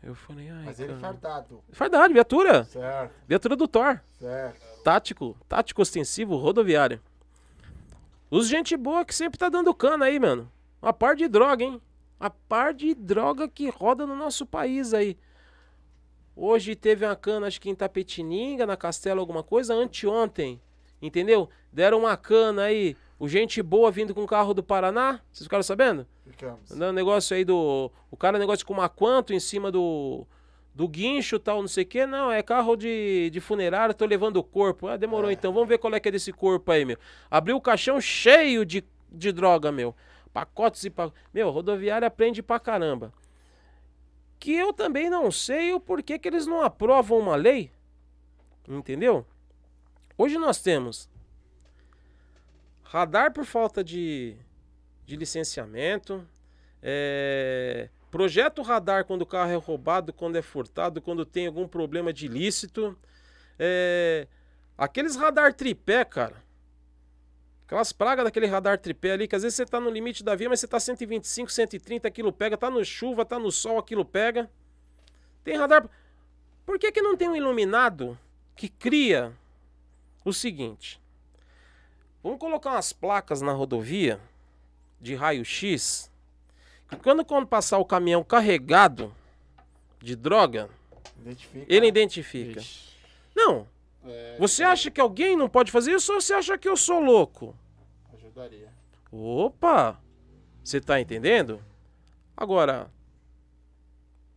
Eu falei: Ai. Mas ele é cara. fardado. Fardado, viatura. Certo, Viatura do Thor certo. tático, tático ostensivo rodoviário. Os gente boa que sempre tá dando cana aí, mano. Uma par de droga, hein? Uma par de droga que roda no nosso país aí. Hoje teve uma cana, acho que em Tapetininga, na Castelo, alguma coisa. Anteontem, entendeu? Deram uma cana aí. O gente boa vindo com o carro do Paraná. Vocês ficaram sabendo? Ficamos. Não, negócio aí do. O cara negócio com uma quanto em cima do. Do guincho tal, não sei o que. Não, é carro de, de funerário, tô levando o corpo. Ah, demorou então. Vamos ver qual é que é desse corpo aí, meu. Abriu o caixão cheio de, de droga, meu. Pacotes e pacotes. Meu, rodoviária aprende pra caramba. Que eu também não sei o porquê que eles não aprovam uma lei. Entendeu? Hoje nós temos radar por falta de, de licenciamento, é, projeto radar quando o carro é roubado, quando é furtado, quando tem algum problema de ilícito, é, aqueles radar tripé, cara, aquelas pragas daquele radar tripé ali, que às vezes você tá no limite da via, mas você tá 125, 130, aquilo pega, tá no chuva, tá no sol, aquilo pega. Tem radar. Por que, que não tem um iluminado que cria o seguinte? Vamos colocar umas placas na rodovia de raio-x. que Quando, quando passar o caminhão carregado de droga, Identifica. ele identifica. Ixi. Não. É, Você acha que alguém não pode fazer isso ou você acha que eu sou louco? Ajudaria. Opa! Você tá entendendo? Agora,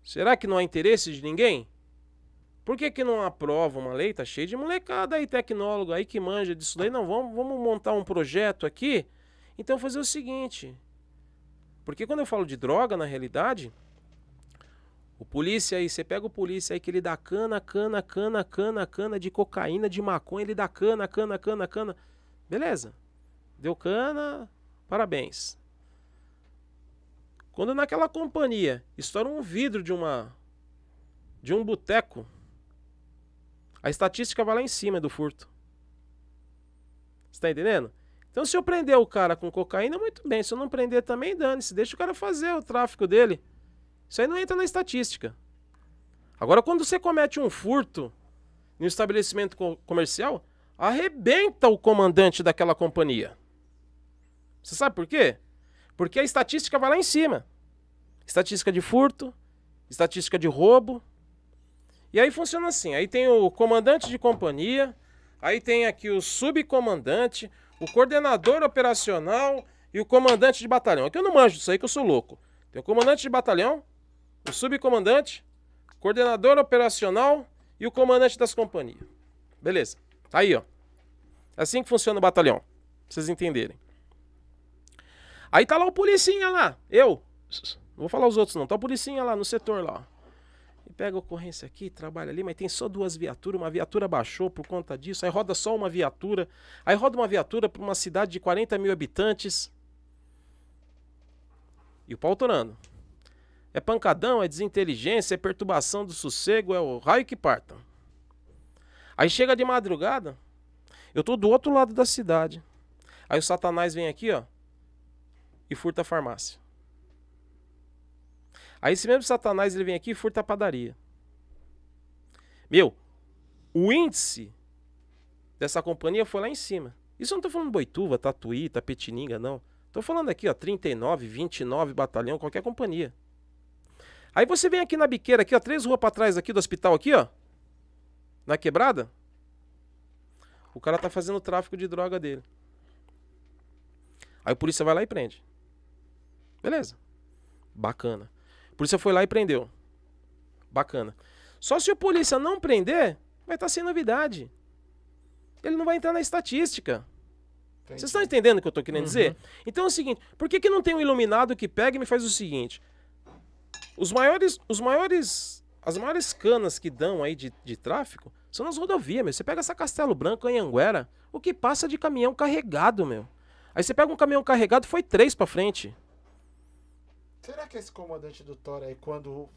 será que não há interesse de ninguém? Por que, que não aprova uma lei? Tá cheio de molecada aí, tecnólogo aí que manja disso daí. Não, vamos, vamos montar um projeto aqui. Então fazer o seguinte. Porque quando eu falo de droga, na realidade, o polícia aí, você pega o polícia aí que ele dá cana, cana, cana, cana, cana de cocaína, de maconha, ele dá cana, cana, cana, cana. Beleza. Deu cana, parabéns. Quando naquela companhia estoura um vidro de uma de um boteco, A estatística vai lá em cima do furto. Você tá entendendo? Então, se eu prender o cara com cocaína, muito bem. Se eu não prender também, dane-se. Deixa o cara fazer o tráfico dele. Isso aí não entra na estatística. Agora, quando você comete um furto um estabelecimento co- comercial, arrebenta o comandante daquela companhia. Você sabe por quê? Porque a estatística vai lá em cima. Estatística de furto, estatística de roubo. E aí funciona assim. Aí tem o comandante de companhia, aí tem aqui o subcomandante, o coordenador operacional e o comandante de batalhão. Aqui eu não manjo disso aí que eu sou louco. Tem o comandante de batalhão, o subcomandante, coordenador operacional e o comandante das companhias. Beleza. Tá aí, ó. É assim que funciona o batalhão. Pra vocês entenderem. Aí tá lá o policinha lá. Eu. Não vou falar os outros não. Tá o policinha lá no setor lá. ó. E pega ocorrência aqui, trabalha ali, mas tem só duas viaturas. Uma viatura baixou por conta disso. Aí roda só uma viatura. Aí roda uma viatura pra uma cidade de 40 mil habitantes. E o pau torando. É pancadão, é desinteligência, é perturbação do sossego, é o raio que parta. Aí chega de madrugada, eu tô do outro lado da cidade. Aí o Satanás vem aqui, ó, e furta a farmácia. Aí esse mesmo Satanás ele vem aqui e furta a padaria. Meu, o índice dessa companhia foi lá em cima. Isso eu não tô falando Boituva, Tatuí, Tapetininga, não. Tô falando aqui, ó, 39, 29 batalhão, qualquer companhia. Aí você vem aqui na biqueira, aqui, ó, três ruas pra trás aqui do hospital aqui, ó. Na quebrada. O cara tá fazendo tráfico de droga dele. Aí o polícia vai lá e prende. Beleza. Bacana. A polícia foi lá e prendeu. Bacana. Só se o polícia não prender, vai estar sem novidade. Ele não vai entrar na estatística. Vocês estão entendendo o que eu tô querendo dizer? Então é o seguinte, por que, que não tem um iluminado que pega e me faz o seguinte? Os maiores, os maiores, as maiores canas que dão aí de, de tráfico são nas rodovias, meu. Você pega essa Castelo Branco, Anhanguera, o que passa de caminhão carregado, meu. Aí você pega um caminhão carregado, foi três pra frente. Será que esse comandante do Thor aí, quando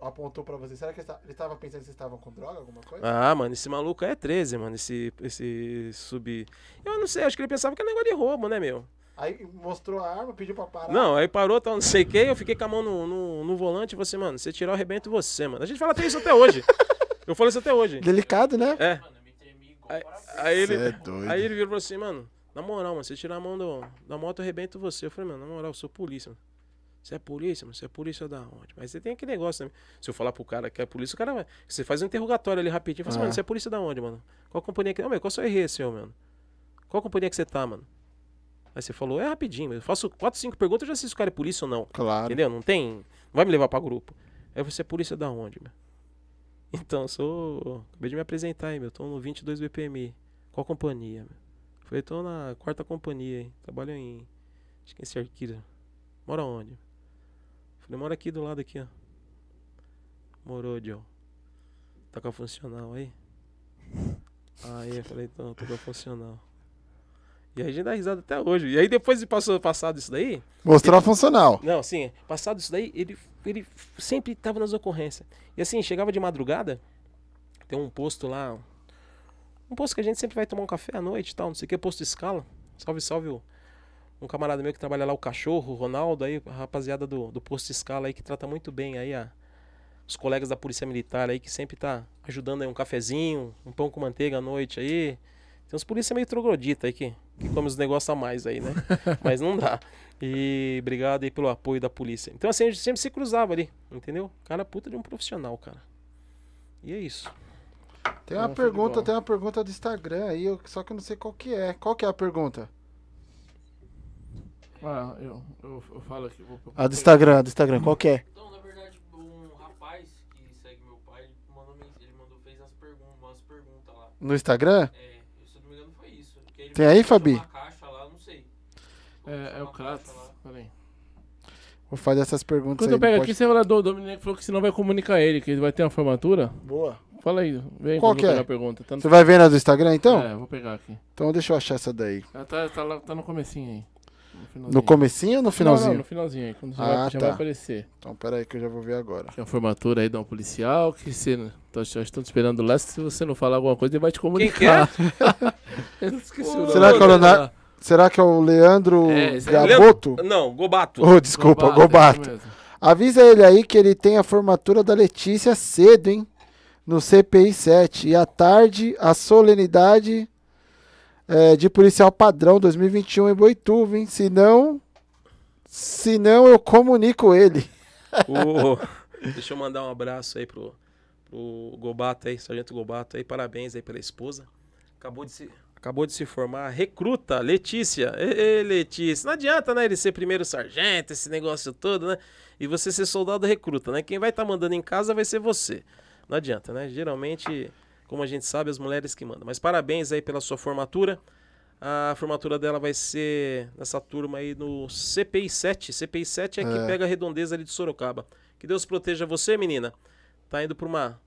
apontou pra você, será que ele, tava pensando que vocês estavam com droga, alguma coisa? Ah, mano, esse maluco é 13, mano, esse, esse sub... Eu não sei, acho que ele pensava que era negócio de roubo, né, meu? Aí mostrou a arma, pediu pra parar. Não, aí parou, tal, não sei o que, eu fiquei com a mão no, no, no volante e falei assim, mano, você tirar o arrebento você, mano. A gente fala até isso até hoje. Eu falo isso até hoje. Delicado, né? É. Mano, eu me tremi igual Aí, aí ele, é doido. aí ele virou e falou assim, mano, na moral, mano, você tirar a mão do, da moto, eu arrebento você. Eu falei, mano, na moral, eu sou polícia, mano. Você é polícia, mano? Você é polícia da onde? Mas você tem aquele negócio também. Se eu falar pro cara que é polícia, o cara vai. Você faz um interrogatório ali rapidinho. Fala assim, Ah. mano, você é polícia da onde, mano? Qual companhia que. Ô, meu, qual seu RE, seu, mano? Qual companhia que você tá, mano? Aí você falou, é rapidinho, eu faço quatro, cinco perguntas, eu já sei se o cara é polícia ou não. Claro. Entendeu? Não tem. Não vai me levar pra grupo. Aí você é polícia da onde, meu? Então, eu sou. Acabei de me apresentar aí, meu. Tô no 22 BPMI. Qual companhia, meu? Falei, tô na quarta companhia, hein? Trabalho em. Acho que é em Cerquira. Mora onde? Falei, mora aqui do lado aqui, ó. Morou, Joe. Tá com a funcional aí? Aí eu falei, então, tô com a funcional. E aí a gente dá risada até hoje. E aí depois de passou, passado isso daí, Mostrou a funcional. não, assim, passado isso daí, ele, ele sempre tava nas ocorrências. E assim, chegava de madrugada, tem um posto lá, um posto que a gente sempre vai tomar um café à noite e tal, não sei o que, posto escala. Salve, salve o, um camarada meu que trabalha lá, o cachorro, o Ronaldo, aí, a rapaziada do, do posto escala aí, que trata muito bem aí a, os colegas da polícia militar aí, que sempre tá ajudando aí um cafezinho, um pão com manteiga à noite aí. Tem uns polícia meio troglodita aí que, que come os negócios a mais aí, né? Mas não dá. E obrigado aí pelo apoio da polícia. Então assim, a gente sempre se cruzava ali, entendeu? Cara puta de um profissional, cara. E é isso. Tem uma de pergunta, tem uma pergunta do Instagram aí, eu- só que eu não sei qual que é. Qual que é a pergunta? Ah, eu, eu, eu falo aqui. Vou, A do Instagram, a do Instagram, qual que é? Então, na verdade, um rapaz que segue meu pai, ele mandou, ele mandou fez as perguntas, umas perguntas lá. No Instagram? É, se eu não me engano foi isso. Tem aí, Fabi? Uma caixa lá, não sei. É, é o Kratos. lá. Peraí. Vou fazer essas perguntas Quando aí. eu pego aqui, pode- você fala do Dominique falou que senão vai comunicar ele, que ele vai ter uma formatura. Boa. Fala aí, vem Qual quando que é? a pergunta. Tá no... Você vai ver na do Instagram então? É, vou pegar aqui. Então deixa eu achar essa daí. Ela tá, tá, lá- tá no comecinho aí. Finalzinho. No comecinho ou no finalzinho? Não, não, no finalzinho aí, quando já, Ah, vai, já tá. vai aparecer. Então, pera aí que eu já vou ver agora. Tem a formatura aí de um policial que se. Estão te esperando lá. Se você não falar alguma coisa, ele vai te comunicar. Quem Eu não esqueci o nome. Será que é o Leonardo-. Será que é o Leandro É, é Gaboto? Não, Gobato. Oh, desculpa, Gobato, Gobato. é. Avisa ele aí que ele tem a formatura da Letícia cedo, hein? No CPI 7. E à tarde, a solenidade é, de policial padrão 2021 em Boituva, hein? Se não, se não eu comunico ele. O- Deixa eu mandar um abraço aí pro, pro Gobato aí, Sargento Gobato aí. Parabéns aí pela esposa. Acabou de se, acabou de se formar. Recruta, Letícia. Ê, ê, Letícia. Não adianta, né, ele ser primeiro sargento, esse negócio todo, né? E você ser soldado recruta, né? Quem vai estar mandando em casa vai ser você. Não adianta, né? Geralmente, como a gente sabe, as mulheres que mandam. Mas parabéns aí pela sua formatura. A formatura dela vai ser nessa turma aí no CPI 7. CPI 7 é que É. pega a redondeza ali de Sorocaba. Que Deus proteja você, menina. Tá indo pra uma,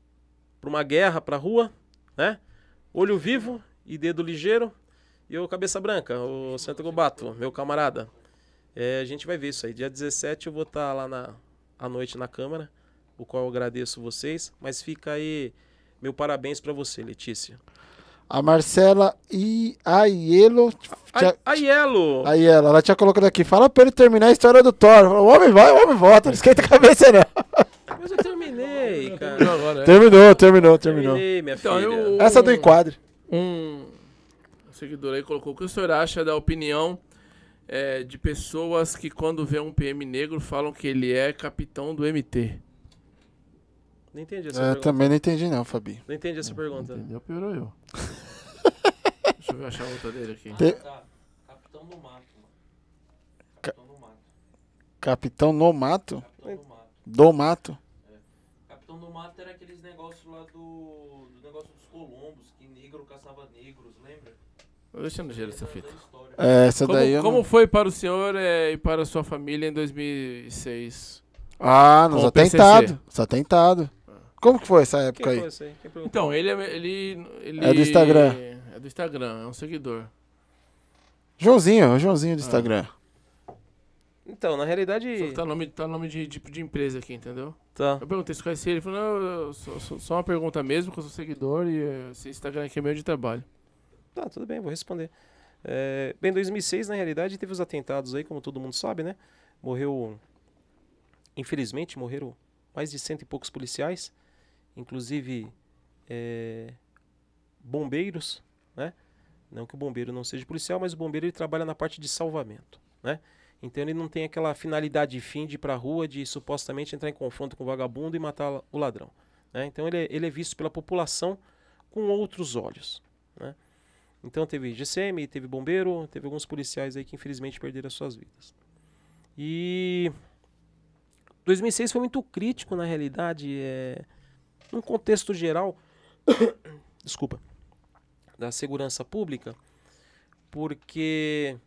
pra uma guerra, pra rua, né? Olho vivo e dedo ligeiro. E o cabeça branca, o Santo Gobato, meu camarada. É, a gente vai ver isso aí. Dia 17 eu vou estar lá na, à noite na Câmara, o qual eu agradeço vocês. Mas fica aí meu parabéns pra você, Letícia. A Marcela I Aiello. Ai, Aiello! Aí ela, ela tinha colocado aqui. Fala pra ele terminar a história do Thor. O homem vai, o homem volta. Não esquenta a cabeça, não. Mas eu terminei, cara. Terminou agora, é. Terminou, terminou, terminou. Terminei, minha Então, filha. eu- Essa do enquadre. Um seguidor aí colocou: o que o senhor acha da opinião é, de pessoas que, quando vê um PM negro, falam que ele é capitão do MT? Não entendi essa É, pergunta. também não entendi, não, Fabi. Não entendi essa pergunta. Entendeu? Piorou eu. Deixa eu ver achar a outra dele aqui. Te- Tá, Capitão do Mato, mano. Ca- Capitão do Mato. Capitão no mato? Capitão do Mato. Do mato? Capitão do Mato era aqueles negócios lá do. do negócio dos colombos, que negro caçava negros, lembra? Deixa no gelo essa fita. é. É, essa Como, daí eu como não... foi para o senhor é, e para a sua família em 2006? Ah, nos Com o PCC. Como que foi essa Quem época aí? aí? Então, ele é, ele, ele É do Instagram. É do Instagram, é um seguidor. Joãozinho, o Joãozinho do Instagram. Então, na realidade. Só que tá nome, tá nome de, de, de empresa aqui, entendeu? Tá. Eu perguntei se conhecia ele, ele falou, não, eu só, só- só uma pergunta mesmo, que eu sou seguidor e esse Instagram aqui é meu de trabalho. Tá, tudo bem, vou responder. É, bem, 2006, na realidade, teve os atentados aí, como todo mundo sabe, né? Morreu. Infelizmente, morreram mais de cento e poucos policiais, inclusive é, bombeiros, né? Não que o bombeiro não seja policial, mas o bombeiro ele trabalha na parte de salvamento, né? Então ele não tem aquela finalidade de fim de ir pra rua, de supostamente entrar em confronto com o vagabundo e matar o ladrão. né? Então ele é, ele é visto pela população com outros olhos. Né? Então teve GCM, teve bombeiro, teve alguns policiais aí que infelizmente perderam as suas vidas. E 2006 foi muito crítico na realidade, é, num contexto geral, desculpa, da segurança pública, porque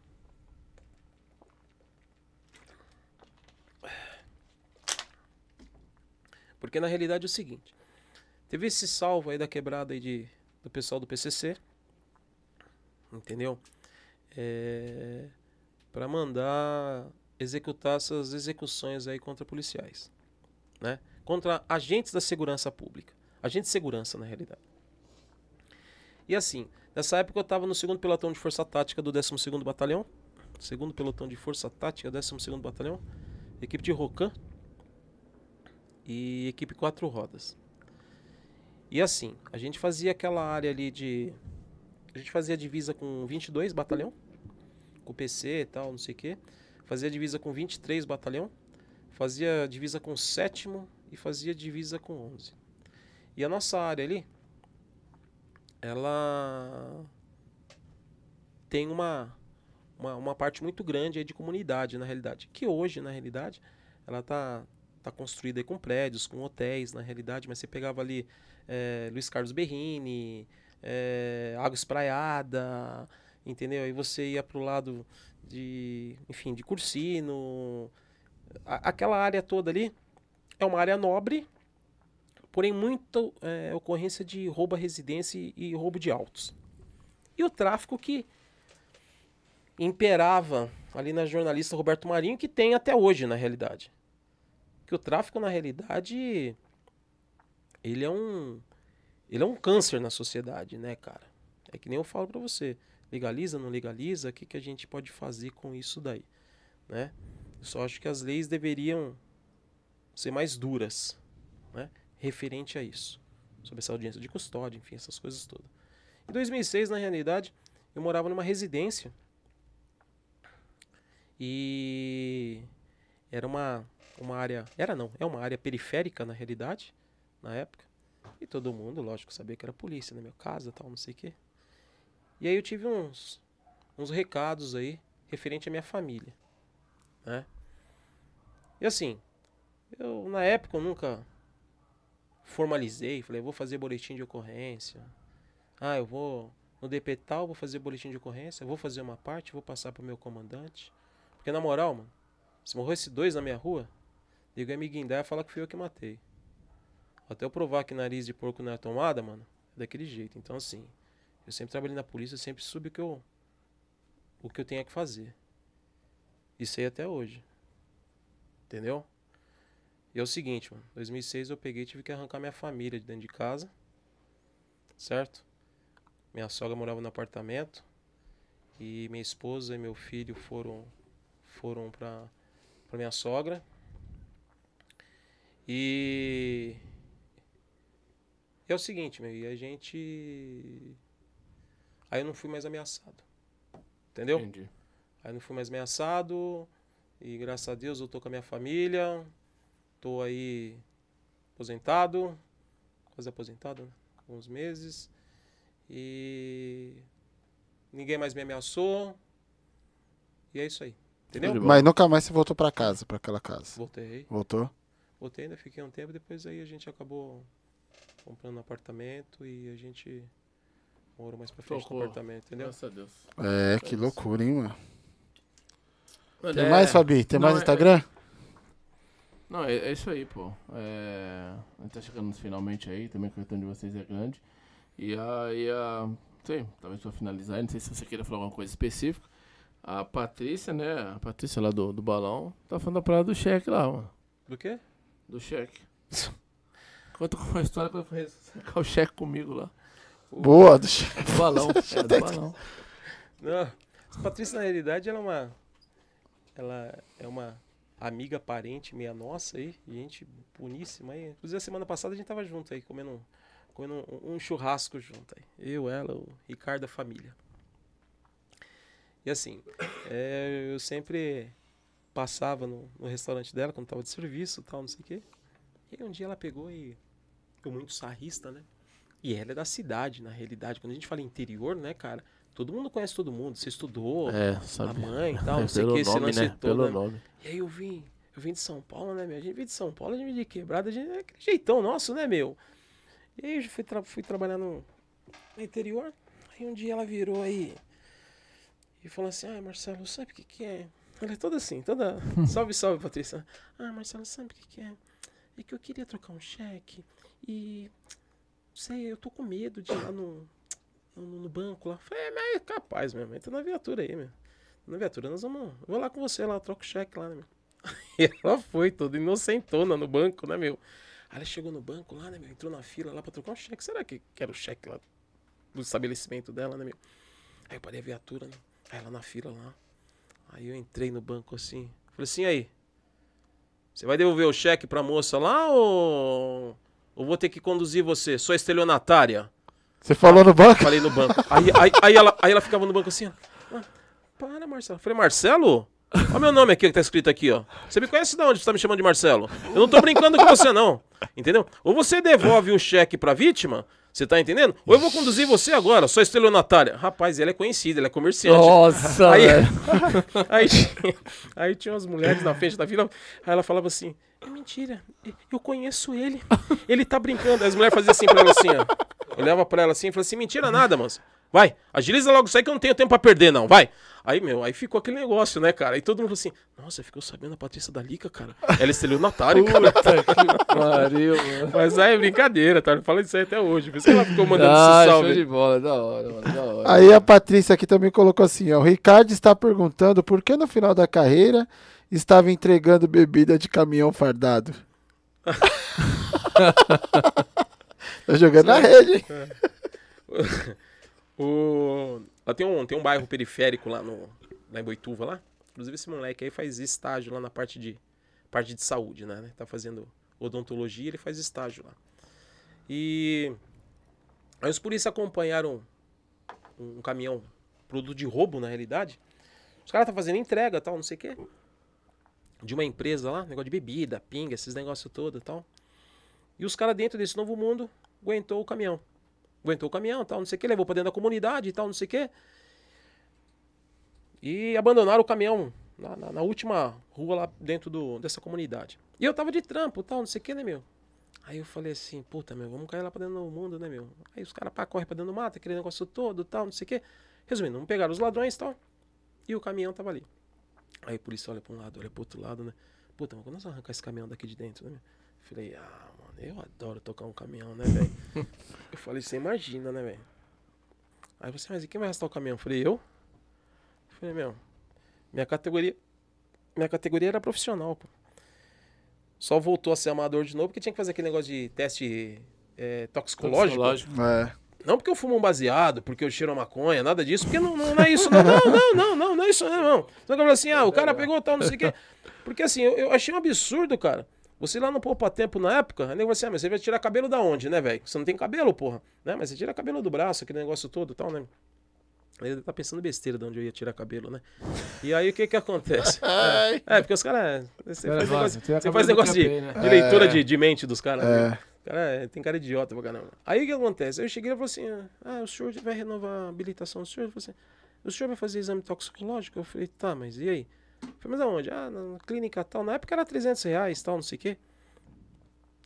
porque na realidade é o seguinte, teve esse salvo aí da quebrada aí de, do pessoal do PCC, entendeu? É, para mandar executar essas execuções aí contra policiais, né? Contra agentes da segurança pública, agentes de segurança na realidade. E assim, nessa época eu estava no segundo pelotão de força tática do 12º Batalhão, segundo pelotão de força tática, 12º Batalhão, equipe de Rocan e equipe quatro rodas. E assim, a gente fazia aquela área ali de a gente fazia divisa com 22 batalhão, com PC e tal, não sei o quê. Fazia divisa com 23 batalhão, fazia divisa com 7 e fazia divisa com 11. E a nossa área ali, ela tem uma, uma, uma parte muito grande aí de comunidade, na realidade. Que hoje, na realidade, ela tá, tá construída com prédios, com hotéis, na realidade. Mas você pegava ali eh, Luiz Carlos Berrini, é, Água Espraiada, entendeu? Aí você ia pro lado de, enfim, de Cursino. A- aquela área toda ali é uma área nobre, porém muita é, ocorrência de roubo à residência e, roubo de autos. E o tráfico que imperava ali na jornalista Roberto Marinho, que tem até hoje, na realidade. Que o tráfico, na realidade, ele é um. Ele é um câncer na sociedade, né, cara? É que nem eu falo pra você. Legaliza, não legaliza, o que, que a gente pode fazer com isso daí? Né? Eu só acho que as leis deveriam ser mais duras, né? Referente a isso. Sobre essa audiência de custódia, enfim, essas coisas todas. Em 2006, na realidade, eu morava numa residência. E era uma, uma área. Era não, é uma área periférica na realidade, na época. E todo mundo, lógico, sabia que era polícia na minha casa tal, não sei o quê. E aí eu tive uns, uns recados aí referente à minha família. Né? E assim, eu na época eu nunca formalizei, falei, vou fazer boletim de ocorrência. Ah, eu vou no DP tal, vou fazer boletim de ocorrência, vou fazer uma parte, vou passar pro meu comandante. Porque na moral, mano, se morresse dois na minha rua, liga me guindar e falar que fui eu que matei. Até eu provar que nariz de porco não é tomada, mano, é daquele jeito. Então assim, eu sempre trabalhei na polícia, eu sempre soube o que eu o que eu tinha que fazer. E sei até hoje. Entendeu? E é o seguinte, mano. 2006 eu peguei e tive que arrancar minha família de dentro de casa. Certo? Minha sogra morava no apartamento. E minha esposa e meu filho foram foram pra, pra minha sogra. E é o seguinte, meu, e a gente. Aí eu não fui mais ameaçado. Entendeu? Entendi. Aí não fui mais ameaçado. E graças a Deus eu tô com a minha família. Tô aí aposentado. Quase aposentado, né? Alguns meses. E ninguém mais me ameaçou. E é isso aí. Entendeu? Mas nunca mais você voltou pra casa, pra aquela casa. Voltei. Voltou? Voltei, ainda fiquei um tempo. Depois aí a gente acabou comprando um apartamento. E a gente morou mais pra frente Tocou. no apartamento, entendeu? Graças a Deus. É, que loucura, hein, mano. Tem é- mais, Fabi? Tem mais é- Instagram? Não, é, é isso aí, pô. É, a gente tá chegando finalmente aí, também o cartão de vocês é grande. E aí, a, sei, talvez pra finalizar, não sei se você queira falar alguma coisa específica. A Patrícia, né? A Patrícia lá do, do balão, tá falando da parada do cheque lá, mano. Do quê? Do cheque. Conta uma história quando foi sacar o cheque comigo lá. Boa, do che- Do balão. é, do balão. Não, a Patrícia, na realidade, ela é uma. Ela é uma amiga, parente meia nossa aí, gente boníssima aí. Inclusive, a semana passada a gente tava junto aí, comendo, comendo um, um churrasco junto aí. Eu, ela, o Ricardo, a família. E assim, é, eu sempre passava no, no restaurante dela quando tava de serviço tal, não sei o quê. E aí um dia ela pegou e. Eu muito sarrista, né? E ela é da cidade, na realidade. Quando a gente fala interior, né, cara? Todo mundo conhece todo mundo. Você estudou, É, a mãe e tal, não sei o que, esse lance né? todo, Pelo né? nome. E aí eu vim, eu vim de São Paulo, né, meu? A gente veio de São Paulo, a gente veio de quebrada, a gente é aquele jeitão nosso, né, meu? E aí eu fui, tra- fui trabalhar no, no interior. Aí um dia ela virou aí e falou assim: Ah, Marcelo, sabe o que, que é? Ela é toda assim, toda. Salve, salve, Patrícia. Ah, Marcelo, sabe o que, que é? É que eu queria trocar um cheque e. Não sei, eu tô com medo de ir lá no, no, no banco lá. Falei, é, mas é capaz mesmo, entra na viatura aí, meu. Na viatura, nós vamos. Vou lá com você lá, troco o cheque lá, né, meu? E ela foi toda inocentona no banco, né, meu? Aí ela chegou no banco lá, né, meu? Entrou na fila lá pra trocar um cheque. Será que, que era o cheque lá do estabelecimento dela, né, meu? Aí eu parei a viatura, né? Aí ela na fila lá. Aí eu entrei no banco assim. Falei assim, aí. Você vai devolver o cheque pra moça lá ou. Ou vou ter que conduzir você? Sou estelionatária? Você falou no banco? Falei no banco. Aí, aí, aí, ela, aí ela ficava no banco assim, ó. Ah, para, Marcelo. Falei, Marcelo? Olha meu nome aqui que tá escrito aqui, ó. Você me conhece de onde você tá me chamando de Marcelo? Eu não tô brincando com você, não. Entendeu? Ou você devolve o cheque pra vítima, você tá entendendo? Ou eu vou conduzir você agora, sou estelionatária. Rapaz, ela é conhecida, ela é comerciante. Nossa, Aí- velho. Aí, tinha- aí tinha umas mulheres na frente da fila, aí ela falava assim: É mentira, eu conheço ele. Ele tá brincando. Aí as mulheres faziam assim pra ela assim, ó. Olhava pra ela assim e falava assim: Mentira nada, moça. Vai, agiliza logo isso aí que eu não tenho tempo pra perder, não. Vai. Aí, meu, aí ficou aquele negócio, né, cara? Aí todo mundo falou assim: Nossa, ficou sabendo a Patrícia da Lica, cara. Ela estrelou no Atari, cara. Puta que pariu, mano. Mas aí é brincadeira, tá? Fala isso aí até hoje. Por isso que ela ficou mandando Ah, esse show salve. de bola, da hora, mano, da hora. Aí a Patrícia aqui também colocou assim, ó. O Ricardo está perguntando por que no final da carreira estava entregando bebida de caminhão fardado. tá jogando na rede, hein? O... Lá tem um, tem um bairro periférico lá, no, lá em Boituva, lá. Inclusive esse moleque aí faz estágio lá na parte de, parte de saúde, né? Tá fazendo odontologia, ele faz estágio lá. E aí os polícias acompanharam um, caminhão, produto de roubo na realidade. Os caras tá fazendo entrega tal, não sei o quê. De uma empresa lá, negócio de bebida, pinga, esses negócios todos e tal. E os caras dentro desse novo mundo aguentou o caminhão aguentou o caminhão, tal, não sei o que, levou pra dentro da comunidade e tal, não sei o que. E abandonaram o caminhão na, na- na última rua lá dentro do, dessa comunidade. E eu tava de trampo, tal, não sei o que, né, meu? Aí eu falei assim, puta, meu, vamos cair lá pra dentro do mundo, né, meu? Aí os caras pá, correm pra dentro do mato, aquele negócio todo, tal, não sei o que. Resumindo, vamos pegar os ladrões tal. E o caminhão tava ali. Aí por isso olha pra um lado, olha pro outro lado, né? Puta, mas quando nós arrancar esse caminhão daqui de dentro, né? meu? Falei, ah, mano, eu adoro tocar um caminhão, né, velho? eu falei, você imagina, né, velho? Aí você, mas e quem vai arrastar o caminhão? Eu falei, eu? Falei, meu, minha categoria. Minha categoria era profissional, pô. Só voltou a ser amador de novo porque tinha que fazer aquele negócio de teste é, toxicológico. Toxicológico. É. Não porque eu fumo um baseado, porque eu cheiro a maconha, nada disso, porque não, não, não é isso, não, não, não, não, não, não é isso, não, não. Só que eu falei assim, ah, o cara pegou tal, não sei o quê. Porque assim, eu, eu achei um absurdo, cara. Você lá no Poupa Tempo na época, aí nego vai assim, ah, mas você vai tirar cabelo da onde, né, velho? Você não tem cabelo, porra. Né? Mas você tira cabelo do braço, aquele negócio todo e tal, né? Aí ele tá pensando besteira de onde eu ia tirar cabelo, né? E aí o que que acontece? É, é, porque os caras. Você Cara, faz gosta, negócio, você faz negócio de, né? de leitura de, de mente dos caras. É. né? Cara, é, tem cara idiota pra caramba. Aí o que acontece? Aí eu cheguei e falei assim: ah, o senhor vai renovar a habilitação do senhor? Ele falou assim: o senhor vai fazer exame toxicológico? Eu falei: tá, mas e aí? Falei, mas aonde? Ah, na clínica tal. Na época era 300 reais, tal, não sei o quê.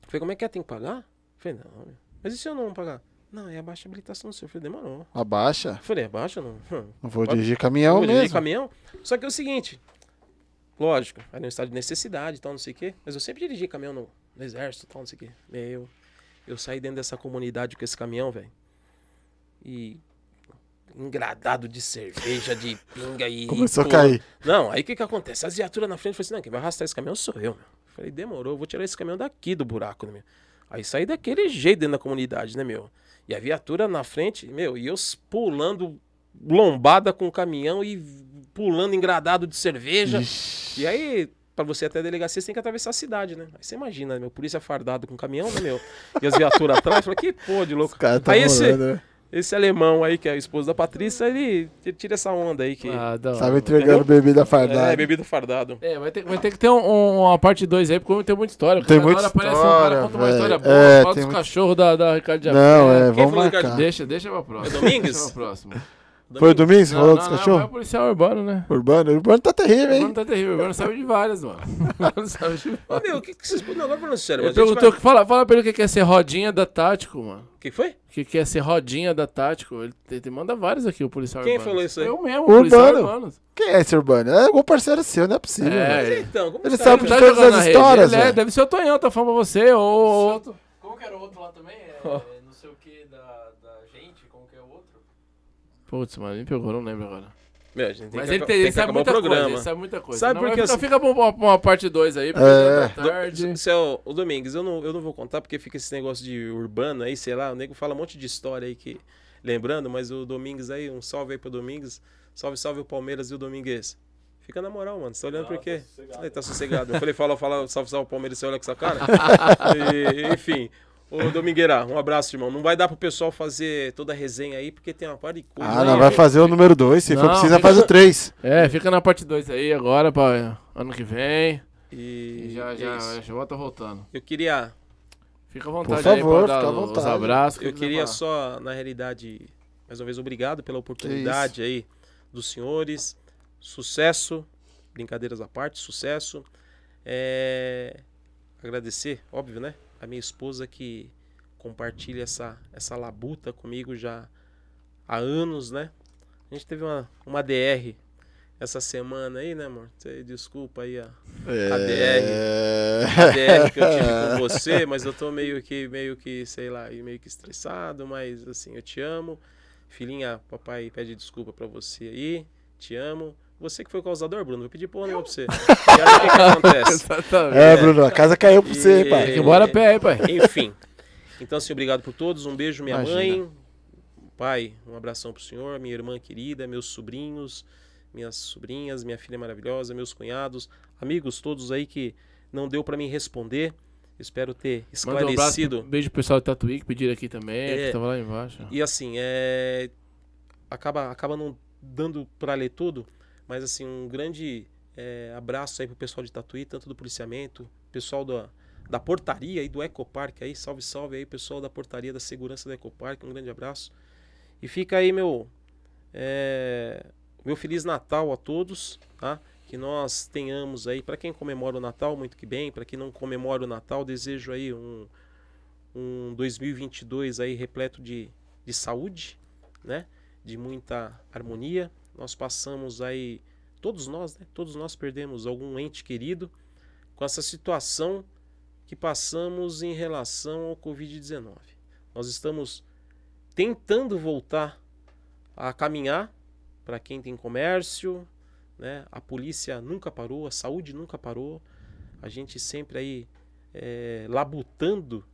Falei, como é que é? Tem que pagar? Falei, não, meu. mas e se eu não pagar? Não, é abaixo a habilitação do senhor. Eu falei, demorou. Abaixa. Falei, abaixa não. Hum. Não vou Pode- dirigir caminhão vou dirigir mesmo. caminhão. Só que é o seguinte, lógico, era um estado de necessidade tal, não sei o quê. Mas eu sempre dirigi caminhão no, no exército tal, não sei o quê. Meu, eu saí dentro dessa comunidade com esse caminhão, velho. E engradado de cerveja, de pinga e... Começou a cair. Não, aí o que que acontece? As viaturas na frente, eu falei assim, não, quem vai arrastar esse caminhão sou eu, meu. Falei, demorou, vou tirar esse caminhão daqui do buraco, né, meu? Aí saí daquele jeito dentro da comunidade, né, meu? E a viatura na frente, meu, e eu pulando lombada com o caminhão e pulando engradado de cerveja. E aí, pra você até a delegacia, você tem que atravessar a cidade, né? Aí você imagina, meu, polícia fardado com caminhão, né, meu? E as viaturas atrás, eu falei, que pô de louco. Os caras tão Aí esse, rolando, né? Esse alemão aí, que é o esposo da Patrícia, ele, ele tira essa onda aí que... Ah, Tava mano. entregando bebida fardada. É, bebida fardado. É, vai ter, vai ter que ter um- um- uma parte 2 aí, porque tem muita história. Tem muita hora aparece um cara, história, conta uma história boa, É, fala tem dos muito- cachorros da, da Ricardo Jafé. Não, é, Quem vamos falou, Ricardo? marcar. Deixa, deixa pra próxima. É Domingues? Deixa pra próxima. Foi o Domingos que Não, falou não, dos não, cachorros? é policial urbano, né? Urbano? Urbano tá terrível, O hein? Urbano tá terrível, o Urbano sabe de várias, mano. O Urbano sabe de Ô, várias. meu, o que, que vocês... Não, agora falando sério, Ele mas gente perguntou, vai- fala, fala pra ele o que é ser rodinha da Tático, mano. O que foi? O que que é ser rodinha da Tático? Ele, ele manda vários aqui, o policial Quem urbano. falou isso aí? Eu mesmo, Urbano. o policial urbano. Quem é esse Urbano? É algum parceiro seu, não é possível. É, velho. Então, como Ele tá sabe aí, de Tá todas as histórias, Ele é, velho. deve ser o Tonhão, tá falando pra você, ou... ou- Como que era o outro lá também? É, não sei o que da, da gente, como que é o outro? Putz, mano, me pegou, não lembro agora. Meu, a gente tem Mas que, ele, tem, tem ele que sabe o muita coisa, programa. ele sabe muita coisa. Sabe Não, porque ficar- assim- Fica pra uma, pra uma parte 2 aí, porque É. é. tarde. Céu, o Domingues, eu não, eu não vou contar porque fica esse negócio de urbano aí, sei lá, o nego fala um monte de história aí que. Lembrando, mas o Domingues aí, um salve aí pro Domingues. Salve, salve o Palmeiras e o Domingues. Fica na moral, mano. Você tá olhando Ah, por quê? tá sossegado. Aí tá sossegado. Eu falei, fala, fala, salve, salve o Palmeiras, você olha com essa cara. E, enfim. Ô, Domingueira, um abraço, irmão. Não vai dar pro pessoal fazer toda a resenha aí, porque tem uma par de coisa. Ah, aí, não, vai fazer o número 2. Se for Não, precisa, fica- faz o 3. É, fica na parte 2 aí agora, pra ano que vem. E, E já, é já, já volta voltando. Eu queria Fica à vontade Por aí favor, pra dar fica à os vontade. abraços. que Eu queria só, na realidade, mais uma vez, obrigado pela oportunidade aí dos senhores. Sucesso, brincadeiras à parte, sucesso. É, Agradecer, óbvio, né? A minha esposa que compartilha essa, essa labuta comigo já há anos, né? A gente teve uma, uma DR essa semana aí, né, amor? Você desculpa aí a, a DR. A DR que eu tive com você, mas eu tô meio que, meio que, sei lá, meio que estressado, mas assim, eu te amo. Filhinha, papai pede desculpa pra você aí. Te amo. Você que foi o causador, Bruno, vou pedir porra nenhuma pra você. E aí o que, que acontece? Exatamente. É, Bruno, a casa caiu pra você, E- pai. Que bora a pé aí, pai. Enfim. Então, assim, obrigado por todos. Um beijo, minha Imagina. mãe. Pai, um abração pro senhor, minha irmã querida, meus sobrinhos, minhas sobrinhas, minha filha maravilhosa, meus cunhados, amigos todos aí que não deu pra mim responder. Espero ter Manda um abraço, esclarecido. um beijo pro pessoal do Tatuí que pediram aqui também, É. que tava lá embaixo. E assim, é. Acaba, acaba não dando pra ler tudo, mas assim, um grande é, abraço aí pro pessoal de Tatuí, tanto do policiamento, pessoal da, da portaria aí do Ecopark aí, salve, salve aí, pessoal da portaria da segurança do Ecopark, um grande abraço. E fica aí meu. é, meu Feliz Natal a todos, tá? Que nós tenhamos aí, para quem comemora o Natal, muito que bem, para quem não comemora o Natal, desejo aí um, um 2022 aí repleto de, de saúde, né? De muita harmonia. Nós passamos aí, todos nós, né? Todos nós perdemos algum ente querido com essa situação que passamos em relação ao Covid-19. Nós estamos tentando voltar a caminhar para quem tem comércio, né? A polícia nunca parou, a saúde nunca parou. A gente sempre aí eh, labutando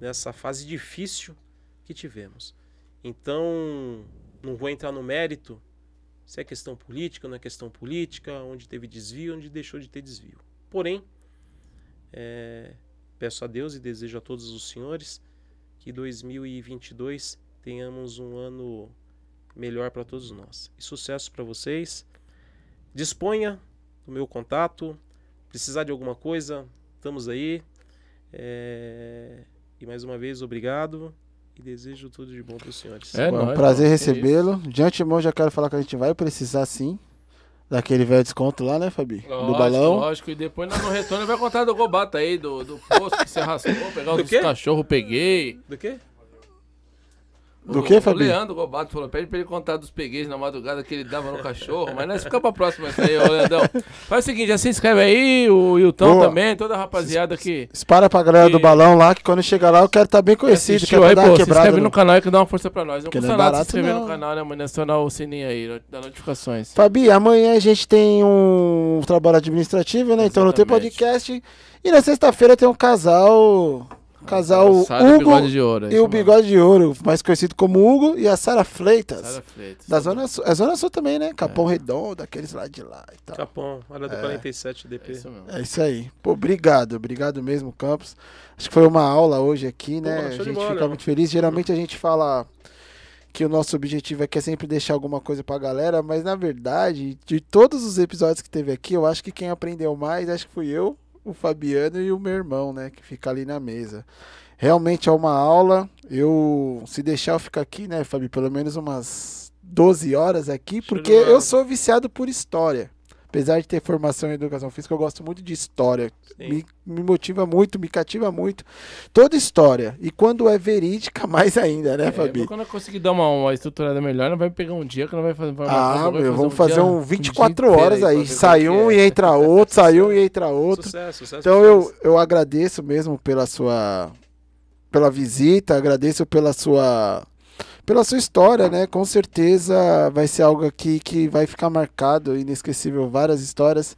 nessa fase difícil que tivemos. Então, não vou entrar no mérito se é questão política, não é questão política, onde teve desvio, onde deixou de ter desvio. Porém, eh, peço a Deus e desejo a todos os senhores que 2022 tenhamos um ano melhor para todos nós. E sucesso para vocês. Disponha do meu contato. Precisar de alguma coisa, estamos aí. É, E mais uma vez, obrigado. E desejo tudo de bom para os senhores. É Bom, nóis, prazer pô, que recebê-lo. De antemão já quero falar que a gente vai precisar sim. Daquele velho desconto lá, né, Fabi? isso. do Lógico, balão. Lógico, e depois no retorno vai contar do Gobata aí, do, do posto que você raspou, pegar Do os quê? cachorros, peguei. Do quê? Do O- que, O Fabi? Leandro Gobato falou, pede pra ele contar dos pegueis na madrugada que ele dava no cachorro, mas nós fica pra próxima isso aí, ô Leandão. Faz o seguinte, já se inscreve aí, o Hilton também, toda a rapaziada que Espara pra galera do E- balão lá, que quando chegar lá eu quero estar bem conhecido. Quero aí, dar pô, uma se inscreve no no- canal que dá uma força pra nós. Não Que custa não é nada se inscrever no não. canal, né, mano? Acionar o sininho aí, das notificações. Fabi, amanhã a gente tem um trabalho administrativo, né? Então não tem Exatamente. podcast. E na sexta-feira tem um casal. Casal Sara Hugo Bigode de Ouro. é e isso o Bigode de Ouro, mais conhecido como Hugo, e a Sara. Freitas. Sara Freitas. Da Zona Sul. É Zona Sul também, né? Capão Redondo, aqueles lá de lá e tal. Capão, área do 47 É DP. isso mesmo. É isso aí. Pô, obrigado, obrigado mesmo, Campos. Acho que foi uma aula hoje aqui, né? Pô, a gente bola, fica muito feliz. Geralmente a gente fala que o nosso objetivo aqui é sempre deixar alguma coisa pra galera, mas na verdade, de todos os episódios que teve aqui, eu acho que quem aprendeu mais, acho que fui eu, o Fabiano e o meu irmão, né? Que fica ali na mesa. Realmente é uma aula. Eu, se deixar eu ficar aqui, né, Fabi, pelo menos umas 12 horas aqui, porque eu sou viciado por história. Apesar de ter formação em educação física, eu gosto muito de história. Me, me motiva muito, me cativa muito. Toda história. E quando é verídica, mais ainda, né, É, Fabi? quando eu conseguir dar uma, uma estruturada melhor, não vai pegar um dia que não vai fazer. Vai marcar Ah, meu, vamos fazer dia- um dia 24 inteiro horas aí. ver Sai um e é. entra outro, sai um e entra outro. Sucesso, sucesso. Então eu, eu agradeço mesmo pela sua pela visita, agradeço pela sua pela sua história, né? Com certeza vai ser algo aqui que vai ficar marcado, inesquecível, várias histórias.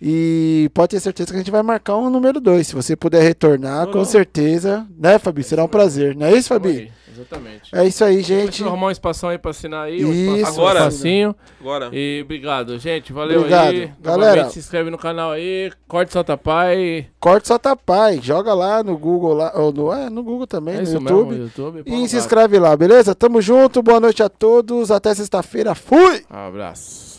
E pode ter certeza que a gente vai marcar um número 2. Se você puder retornar, Não, com não. certeza, né, Fabi? Será um prazer. Não é isso, Vamos Fabi? Exatamente. É isso aí, Gente. gente. arrumar um espação aí pra assinar aí. Um Isso, espaço, Agora. Um espacinho. Agora. E obrigado, gente. Valeu Obrigado. aí. Galera. Novamente, se inscreve no canal aí. Corte Solta Pai. Corte só pai. Joga lá no Google, lá, ou no, é, no Google também, É no YouTube. mesmo, YouTube. E se inscreve lá, beleza? Tamo junto, boa noite a todos. Até sexta-feira. Fui! Um abraço.